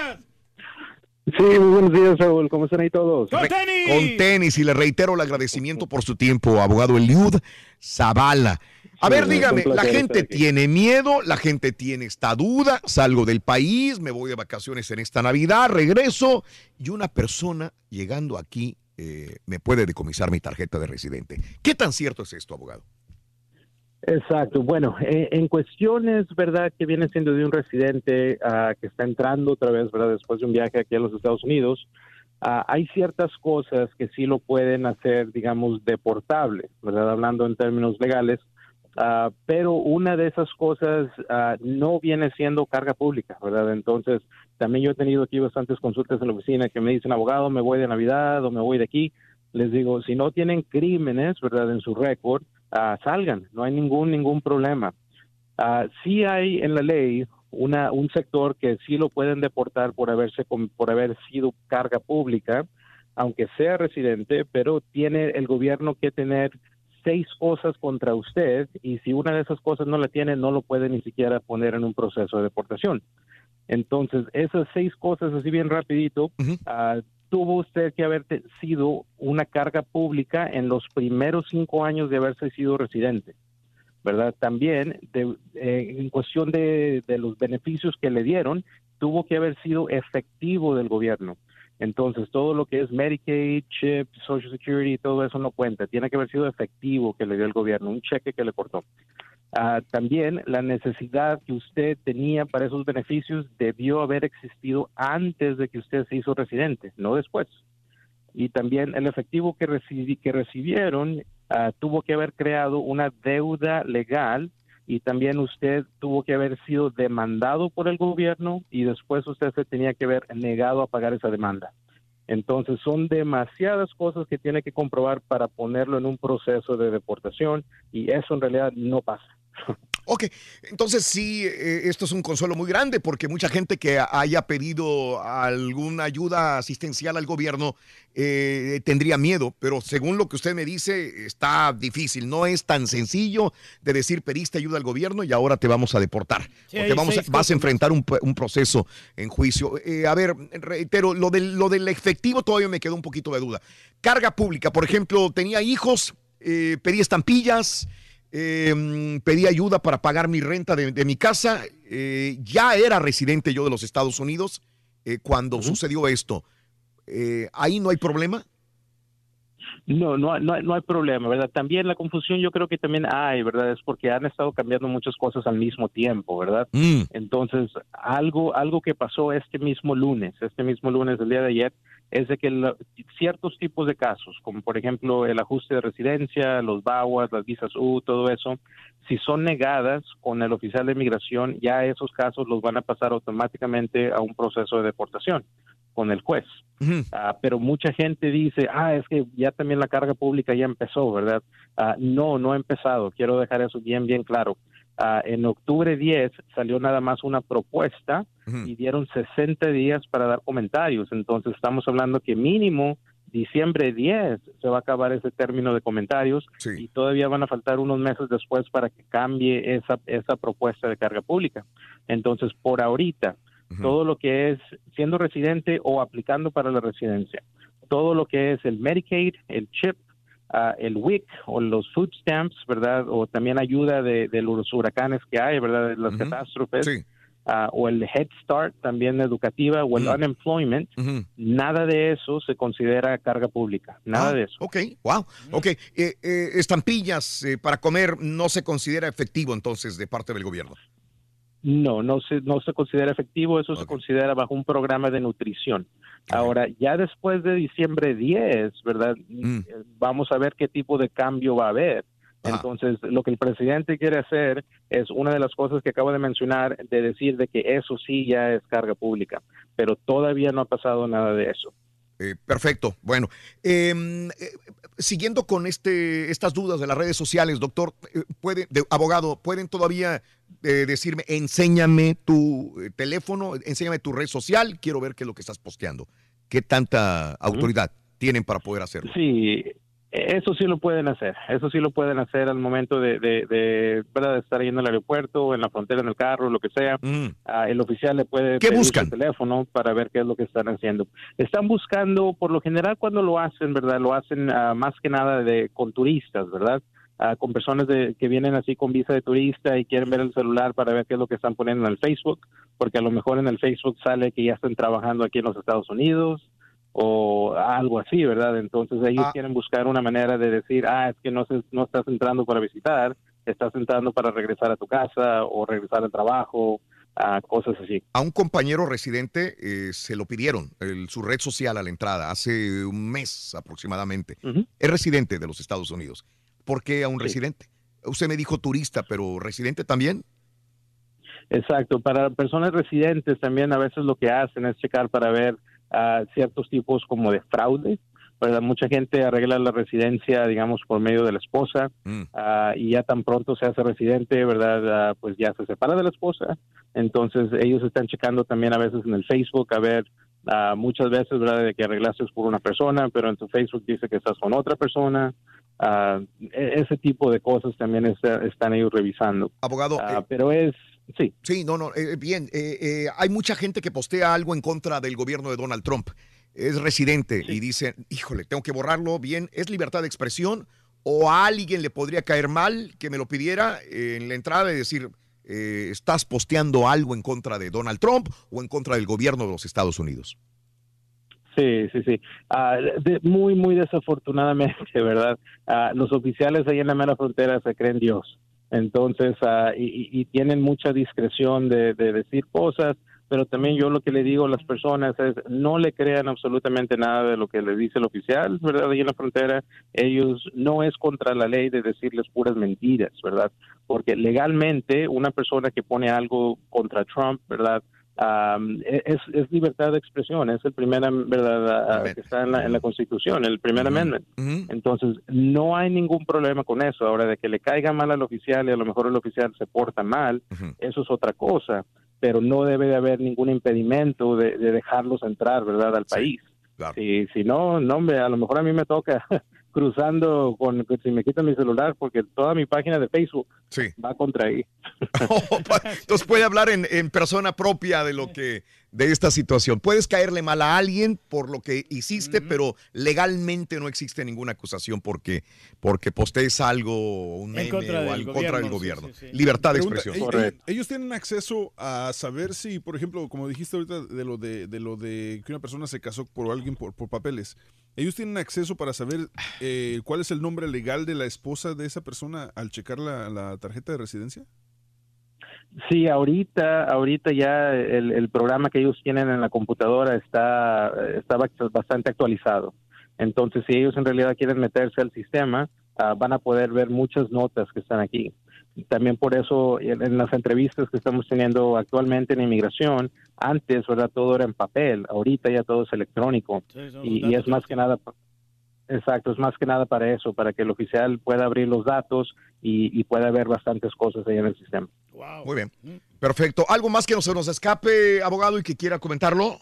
Sí, muy buenos días, Raúl. ¿Cómo están ahí todos? Re- Con tenis y le reitero el agradecimiento por su tiempo, abogado Eliud Zavala. A Sí, ver, dígame, la gente tiene miedo, la gente tiene esta duda, salgo del país, me voy de vacaciones en esta Navidad, regreso y una persona llegando aquí eh, me puede decomisar mi tarjeta de residente. ¿Qué tan cierto es esto, abogado? Exacto. Bueno, eh, en cuestiones, ¿verdad? Que viene siendo de un residente ah, que está entrando otra vez, ¿verdad? Después de un viaje aquí a los Estados Unidos. Ah, hay ciertas cosas que sí lo pueden hacer, digamos, deportable, ¿verdad? Hablando en términos legales, Ah, pero una de esas cosas no viene siendo carga pública, ¿verdad? Entonces, también yo he tenido aquí bastantes consultas en la oficina que me dicen, abogado, me voy de Navidad o me voy de aquí. Les digo, si no tienen crímenes, ¿verdad? En su récord, ah, salgan, no hay ningún, ningún problema. Ah, sí hay en la ley una, un sector que sí lo pueden deportar por haberse por haber sido carga pública, aunque sea residente, pero tiene el gobierno que tener seis cosas contra usted y si una de esas cosas no la tiene, no lo puede ni siquiera poner en un proceso de deportación. Entonces, esas seis cosas, así bien rapidito, ah, tuvo usted que haber sido una carga pública en los primeros cinco años de haberse sido residente. ¿verdad? También, de- eh, en cuestión de, de los beneficios que le dieron, tuvo que haber sido efectivo del gobierno. Entonces, todo lo que es Medicaid, CHIP, Social Security, todo eso no cuenta. Tiene que haber sido efectivo que le dio el gobierno, un cheque que le cortó. Ah, también la necesidad que usted tenía para esos beneficios debió haber existido antes de que usted se hizo residente, no después. Y también el efectivo que, recibi- que recibieron ah, tuvo que haber creado una deuda legal y también usted tuvo que haber sido demandado por el gobierno y después usted se tenía que haber negado a pagar esa demanda. Entonces son demasiadas cosas que tiene que comprobar para ponerlo en un proceso de deportación y eso en realidad no pasa. Ok, entonces sí, eh, esto es un consuelo muy grande porque mucha gente que haya pedido alguna ayuda asistencial al gobierno eh, tendría miedo, pero según lo que usted me dice, está difícil. No es tan sencillo de decir pediste ayuda al gobierno y ahora te vamos a deportar. Sí, porque vamos seis vas a enfrentar un, proceso en juicio. Eh, a ver, reitero, lo del, lo del efectivo todavía me quedó un poquito de duda. Carga pública, por ejemplo, tenía hijos, eh, pedí estampillas, eh, mm, pedí ayuda para pagar mi renta de, de mi casa. eh, ya era residente yo de los Estados Unidos eh, cuando sucedió esto. Eh, ¿Ahí no hay problema? No, no, no, hay- no hay problema, ¿verdad? También la confusión yo creo que también hay, ¿verdad? Es porque han estado cambiando muchas cosas al mismo tiempo, ¿verdad? Entonces, algo, algo que pasó este mismo lunes, este mismo lunes, el día de ayer, es de que la- ciertos tipos de casos, como por ejemplo el ajuste de residencia, los BAWAS, las visas U, todo eso, si son negadas con el oficial de migración, ya esos casos los van a pasar automáticamente a un proceso de deportación con el juez. Ah, pero mucha gente dice, ah, es que ya también la carga pública ya empezó, ¿verdad? Ah, no, no ha empezado. Quiero dejar eso bien, bien claro. Ah, en octubre 10 salió nada más una propuesta y dieron 60 días para dar comentarios. Entonces estamos hablando que mínimo diciembre 10 se va a acabar ese término de comentarios y todavía van a faltar unos meses después para que cambie esa, esa propuesta de carga pública. Entonces, por ahorita, todo lo que es siendo residente o aplicando para la residencia, todo lo que es el Medicaid, el CHIP, ah, el WIC o los food stamps, ¿verdad? O también ayuda de, de los huracanes que hay, ¿verdad? De las catástrofes. ah, o el Head Start, también educativa, o el unemployment, nada de eso se considera carga pública, nada Ah, de eso. Ok, wow. Ok, eh, eh, estampillas eh, para comer no se considera efectivo entonces de parte del gobierno. No, no se, no se considera efectivo, eso se considera bajo un programa de nutrición. Ahora, ya después de diciembre 10, ¿verdad? Mm. Eh, Vamos a ver qué tipo de cambio va a haber. Entonces, lo que el presidente quiere hacer es una de las cosas que acabo de mencionar, de decir de que eso sí ya es carga pública, pero todavía no ha pasado nada de eso. Eh, perfecto. Bueno, em, eh, siguiendo con este, estas dudas de las redes sociales, doctor, eh, puede, de- abogado, ¿pueden todavía eh, decirme, enséñame tu teléfono, enséñame tu red social, quiero ver qué es lo que estás posteando? ¿Qué tanta autoridad tienen para poder hacerlo? Sí, eso sí lo pueden hacer. Eso sí lo pueden hacer al momento de, de, de, ¿verdad? de estar yendo al aeropuerto, en la frontera, en el carro, lo que sea. Ah, el oficial le puede ¿Qué pedir buscan? su teléfono para ver qué es lo que están haciendo. Están buscando, por lo general, cuando lo hacen, ¿verdad? Lo hacen ah, más que nada de con turistas, ¿verdad? Ah, con personas de, que vienen así con visa de turista y quieren ver el celular para ver qué es lo que están poniendo en el Facebook, porque a lo mejor en el Facebook sale que ya están trabajando aquí en los Estados Unidos o algo así, ¿verdad? Entonces ellos quieren buscar una manera de decir, ah, es que no, se- no estás entrando para visitar, estás entrando para regresar a tu casa o regresar al trabajo ah, cosas así. A un compañero residente eh, se lo pidieron, el- su red social a la entrada, hace un mes aproximadamente. Es residente de los Estados Unidos. ¿Por qué a un residente? Usted me dijo turista, pero residente también. Exacto, para personas residentes también a veces lo que hacen es checar para ver ah, ciertos tipos como de fraude. ¿verdad? Mucha gente arregla la residencia, digamos, por medio de la esposa ah, y ya tan pronto se hace residente, ¿verdad? Ah, pues ya se separa de la esposa. Entonces ellos están checando también a veces en el Facebook a ver ah, muchas veces, ¿verdad? De que arreglaste por una persona, pero en tu Facebook dice que estás con otra persona. E- ese tipo de cosas también está- están ellos revisando. Abogado, Ah, pero es, sí. Sí, no, no, eh, bien. eh, eh, hay mucha gente que postea algo en contra del gobierno de Donald Trump. Es residente y dice, híjole, tengo que borrarlo bien. ¿Es libertad de expresión? ¿O a alguien le podría caer mal que me lo pidiera eh, en la entrada y decir, eh, estás posteando algo en contra de Donald Trump o en contra del gobierno de los Estados Unidos? Sí, sí, sí. Ah, de- muy, muy desafortunadamente, ¿verdad? Ah, los oficiales ahí en la mera frontera se creen Dios. Entonces, ah, y, tienen mucha discreción de, de decir cosas, pero también yo lo que le digo a las personas es no le crean absolutamente nada de lo que le dice el oficial, ¿verdad? Ahí en la frontera, ellos no es contra la ley de decirles puras mentiras, ¿verdad? Porque legalmente una persona que pone algo contra Trump, ¿verdad? Am, es, es libertad de expresión, es el primer, ¿verdad? Que está en la, en la Constitución, el primer amendment. Entonces, no hay ningún problema con eso. Ahora, de que le caiga mal al oficial y a lo mejor el oficial se porta mal, eso es otra cosa, pero no debe de haber ningún impedimento de, de dejarlos entrar, ¿verdad?, al país. Si, si no, no, hombre, a lo mejor a mí me toca cruzando con, si me quitan mi celular, porque toda mi página de Facebook va contra ahí. Entonces puede hablar en, en persona propia de lo que, de esta situación. Puedes caerle mal a alguien por lo que hiciste, pero legalmente no existe ninguna acusación porque, porque postees algo, un meme contra o del algo contra el gobierno, gobierno. sí, sí, sí. Libertad de Pregunta, expresión. ¿ellos- ellos, ellos tienen acceso a saber si, por ejemplo, como dijiste ahorita de lo de, de lo de que una persona se casó por alguien por, por papeles. Ellos tienen acceso para saber eh, cuál es el nombre legal de la esposa de esa persona al checar la, la tarjeta de residencia. Sí, ahorita, ahorita ya el, el programa que ellos tienen en la computadora está, está ba- bastante actualizado. Entonces, si ellos en realidad quieren meterse al sistema, ah, van a poder ver muchas notas que están aquí. También por eso, en, en las entrevistas que estamos teniendo actualmente en inmigración, antes, ¿verdad? Todo era en papel, ahorita ya todo es electrónico. Sí, y, es más que nada, exacto, es más que nada para eso, para que el oficial pueda abrir los datos y, y pueda ver bastantes cosas ahí en el sistema. Muy bien. Perfecto. ¿Algo más que no se nos escape, abogado, y que quiera comentarlo?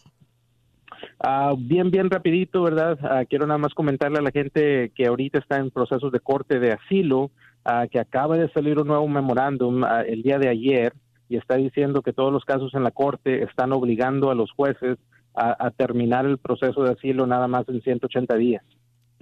Ah, bien, bien rapidito, ¿verdad? Ah, quiero nada más comentarle a la gente que ahorita está en procesos de corte de asilo, ah, que acaba de salir un nuevo memorándum el día de ayer y está diciendo que todos los casos en la corte están obligando a los jueces a, a terminar el proceso de asilo nada más en 180 días.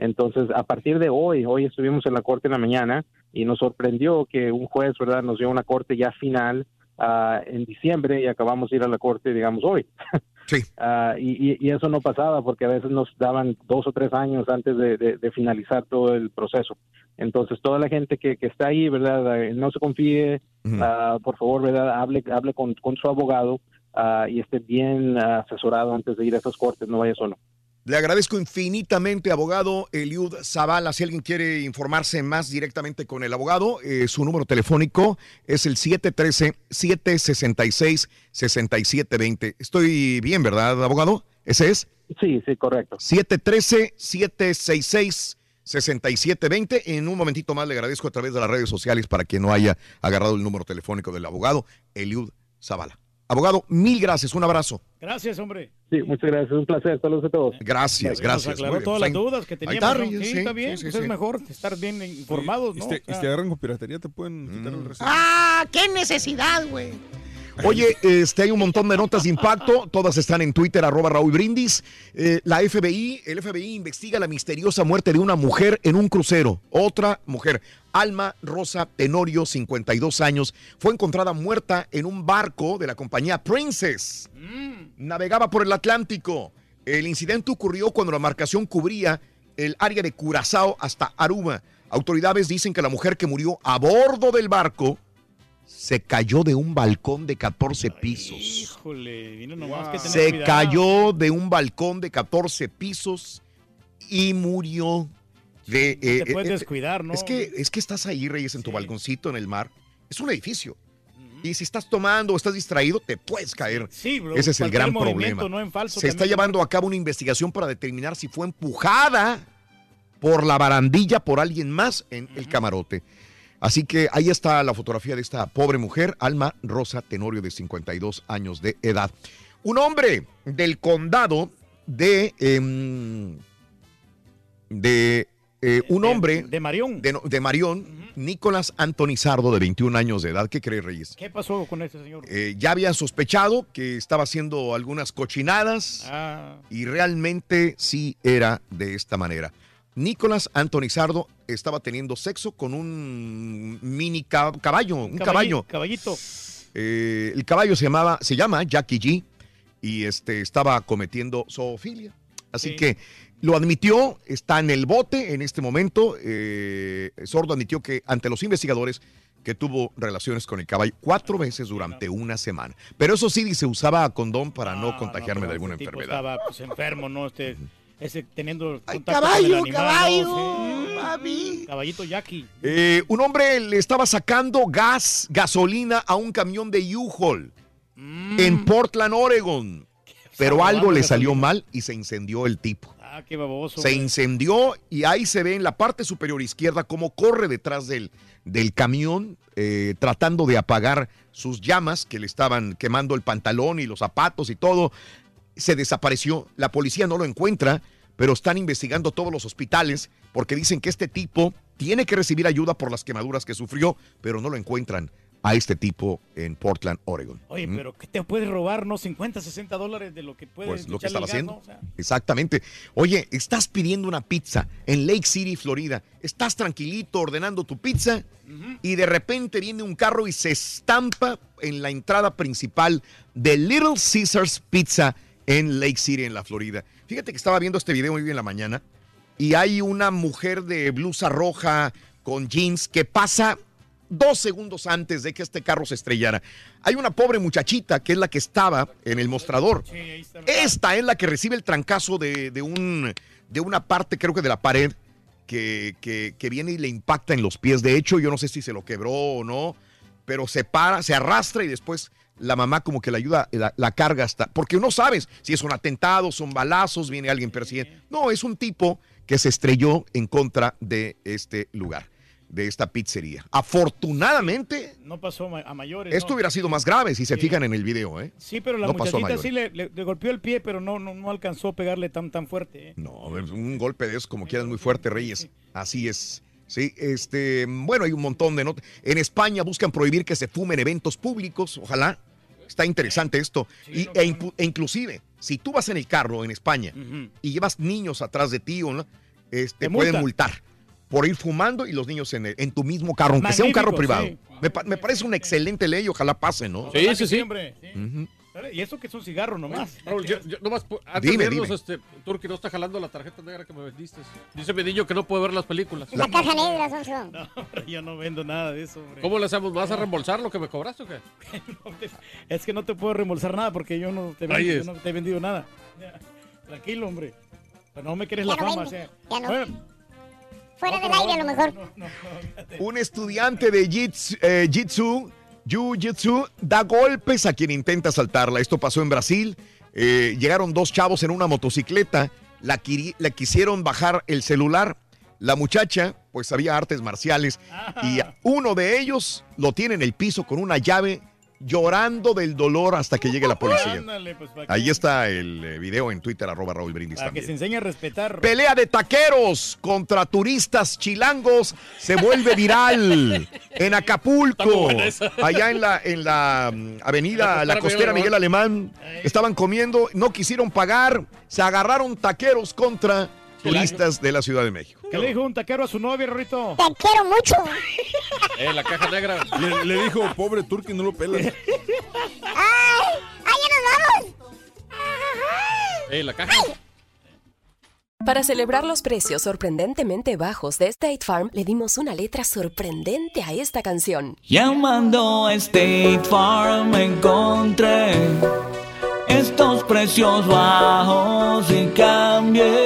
Entonces, a partir de hoy, hoy estuvimos en la corte en la mañana y nos sorprendió que un juez, ¿verdad?, nos dio una corte ya final ah, en diciembre y acabamos de ir a la corte, digamos, hoy. Ah, y, y- y eso no pasaba porque a veces nos daban dos o tres años antes de, de- de finalizar todo el proceso. Entonces, toda la gente que, que está ahí, ¿verdad? Eh, No se confíe, ah, por favor, ¿verdad? Hable, hable con, con su abogado ah, y esté bien ah, asesorado antes de ir a esas cortes, no vaya solo. Le agradezco infinitamente, abogado Eliud Zavala. Si alguien quiere informarse más directamente con el abogado, eh, su número telefónico es el 713-766-6720. Estoy bien, ¿verdad, abogado? ¿Ese es? Sí, sí, correcto. 713-766-6720. En un momentito más le agradezco a través de las redes sociales para que no haya agarrado el número telefónico del abogado Eliud Zavala. Abogado, mil gracias, un abrazo. Gracias, hombre. Sí, muchas gracias, un placer, saludos a todos. Gracias, Nos gracias. aclaró Muy bien, todas pues las dudas que teníamos. Reyes, Sí, sí, está bien. sí, pues sí, es mejor estar bien informados, Y ¿no? si, te, y O sea, si te agarran con piratería, te pueden quitar el recibo. ¡Ah! ¡Qué necesidad, güey! Oye, este, hay un montón de notas de impacto, todas están en Twitter, arroba Raúl Brindis. Eh, la FBI, el FBI investiga la misteriosa muerte de una mujer en un crucero. Otra mujer, Alma Rosa Tenorio, 52 años, fue encontrada muerta en un barco de la compañía Princess. Navegaba por el Atlántico. El incidente ocurrió cuando la embarcación cubría el área de Curazao hasta Aruba. Autoridades dicen que la mujer que murió a bordo del barco se cayó de un balcón de 14 pisos. Híjole, vino nomás que tener Se cuidado. cayó de un balcón de 14 pisos y murió. De, te eh, puedes eh, descuidar, ¿no? Es que, es que estás ahí, Reyes, en tu balconcito en el mar. Es un edificio. Y si estás tomando o estás distraído, te puedes caer. Sí, bro, Ese es el gran problema. no en falso, Se está llevando a cabo una investigación para determinar si fue empujada por la barandilla por alguien más en el camarote. Así que ahí está la fotografía de esta pobre mujer, Alma Rosa Tenorio, de 52 años de edad. Un hombre del condado de. em, de eh, un hombre. De Marión. De, de Marión, Nicolás Antonizardo, de 21 años de edad. ¿Qué cree, Reyes? ¿Qué pasó con este señor? Eh, ya habían sospechado que estaba haciendo algunas cochinadas Ah, y realmente sí era de esta manera. Nicolás Antonizardo estaba teniendo sexo con un mini ca- caballo, un caballo. Caballito. Eh, el caballo se llamaba, se llama Jackie G y este estaba cometiendo zoofilia. Así que lo admitió, está en el bote en este momento. eh, Sordo admitió que ante los investigadores que tuvo relaciones con el caballo cuatro veces durante una semana. Pero eso sí, dice, usaba condón para no contagiarme de alguna enfermedad. Estaba pues, enfermo, ¿no? Este, ese, teniendo contacto caballo, con el animal, caballo, ¿no? Sí. Caballito Jackie. Eh, un hombre le estaba sacando gas, gasolina a un camión de U-Haul en Portland, Oregon. Pero algo le salió mal y se incendió el tipo. Ah, qué baboso. Se güey. incendió y ahí se ve en la parte superior izquierda cómo corre detrás del, del camión eh, tratando de apagar sus llamas que le estaban quemando el pantalón y los zapatos y todo. Se desapareció, la policía no lo encuentra, pero están investigando todos los hospitales porque dicen que este tipo tiene que recibir ayuda por las quemaduras que sufrió, pero no lo encuentran a este tipo en Portland, Oregon. Oye, ¿Mm? pero ¿qué te puedes robar, no? 50, 60 dólares de lo que puedes Pues lo que haciendo. ¿no? O sea, Exactamente. Oye, estás pidiendo una pizza en Lake City, Florida. Estás tranquilito ordenando tu pizza y de repente viene un carro y se estampa en la entrada principal de Little Caesars Pizza en Lake City, en la Florida. Fíjate que estaba viendo este video hoy en la mañana y hay una mujer de blusa roja con jeans que pasa dos segundos antes de que este carro se estrellara. Hay una pobre muchachita que es la que estaba en el mostrador. Esta es la que recibe el trancazo de, de un, de una parte, creo que de la pared, que, que- que viene y le impacta en los pies. De hecho, yo no sé si se lo quebró o no, pero se para, se arrastra y después la mamá como que la ayuda, la, la carga hasta... Porque no sabes si es un atentado, son balazos, viene alguien persiguiendo. No, es un tipo que se estrelló en contra de este lugar, de esta pizzería. Afortunadamente, no pasó a mayores. esto ¿no? hubiera sido más grave si se fijan en el video, ¿eh? Sí, pero la No muchachita sí le, le- le golpeó el pie, pero no, no, no alcanzó a pegarle tan, tan fuerte. ¿eh? No, un golpe de eso como quieras muy fuerte, Reyes. Así es. Sí, este, bueno, hay un montón de notas. En España buscan prohibir que se fumen eventos públicos, ojalá. Está interesante esto. Y, e, e inclusive, si tú vas en el carro en España y llevas niños atrás de ti, no, este, Te pueden multar por ir fumando y los niños en, el- en tu mismo carro, aunque sea un carro privado. sí. Me, pa- me parece una excelente ley, ojalá pase, ¿no? ¿Verdad que siempre? Sí. Y eso que es un cigarro nomás. Raúl, yo, yo nomás, antes Dime, de irnos, dime. este, Turki no está jalando la tarjeta negra que me vendiste. Dice mi niño que no puede ver las películas. La caja negra, Sonso. No, hombre, yo no vendo nada de eso, hombre. ¿Cómo le hacemos? ¿Me vas a reembolsar lo que me cobraste o qué? Es que no te puedo reembolsar nada porque yo no te, vendo, yo no te he vendido nada. Tranquilo, hombre. Pero no me quieres Ya la no fama, vende, o sea. ya no. Bueno, Fuera no, del aire a lo mejor. no, no, no, Un estudiante de jits- eh, Jitsu, Jiu-Jitsu, da golpes a quien intenta asaltarla. Esto pasó en Brasil. Eh, llegaron dos chavos en una motocicleta. La, quiri- la quisieron bajar el celular. La muchacha, pues sabía artes marciales. Y uno de ellos lo tiene en el piso con una llave, llorando del dolor hasta que llegue la policía. Ándale, pues, que- Ahí está el eh, video en Twitter, arroba Raúl Brindis Para que también. se enseñe a respetar. Pelea de taqueros contra turistas chilangos se vuelve viral en Acapulco. Allá en la, en la mm, avenida, La costera Miguel Alemán, estaban comiendo, no quisieron pagar, se agarraron taqueros contra turistas de la Ciudad de México. ¿Qué le dijo un taquero a su novia, Rorrito? Te quiero mucho. Eh, la caja negra. Le, le dijo, pobre Turki, no lo pelas. ¡Ay! ¡Ay, ya nos vamos! Eh, la caja. Para celebrar los precios sorprendentemente bajos de State Farm, le dimos una letra sorprendente a esta canción. Llamando a State Farm encontré estos precios bajos y cambié.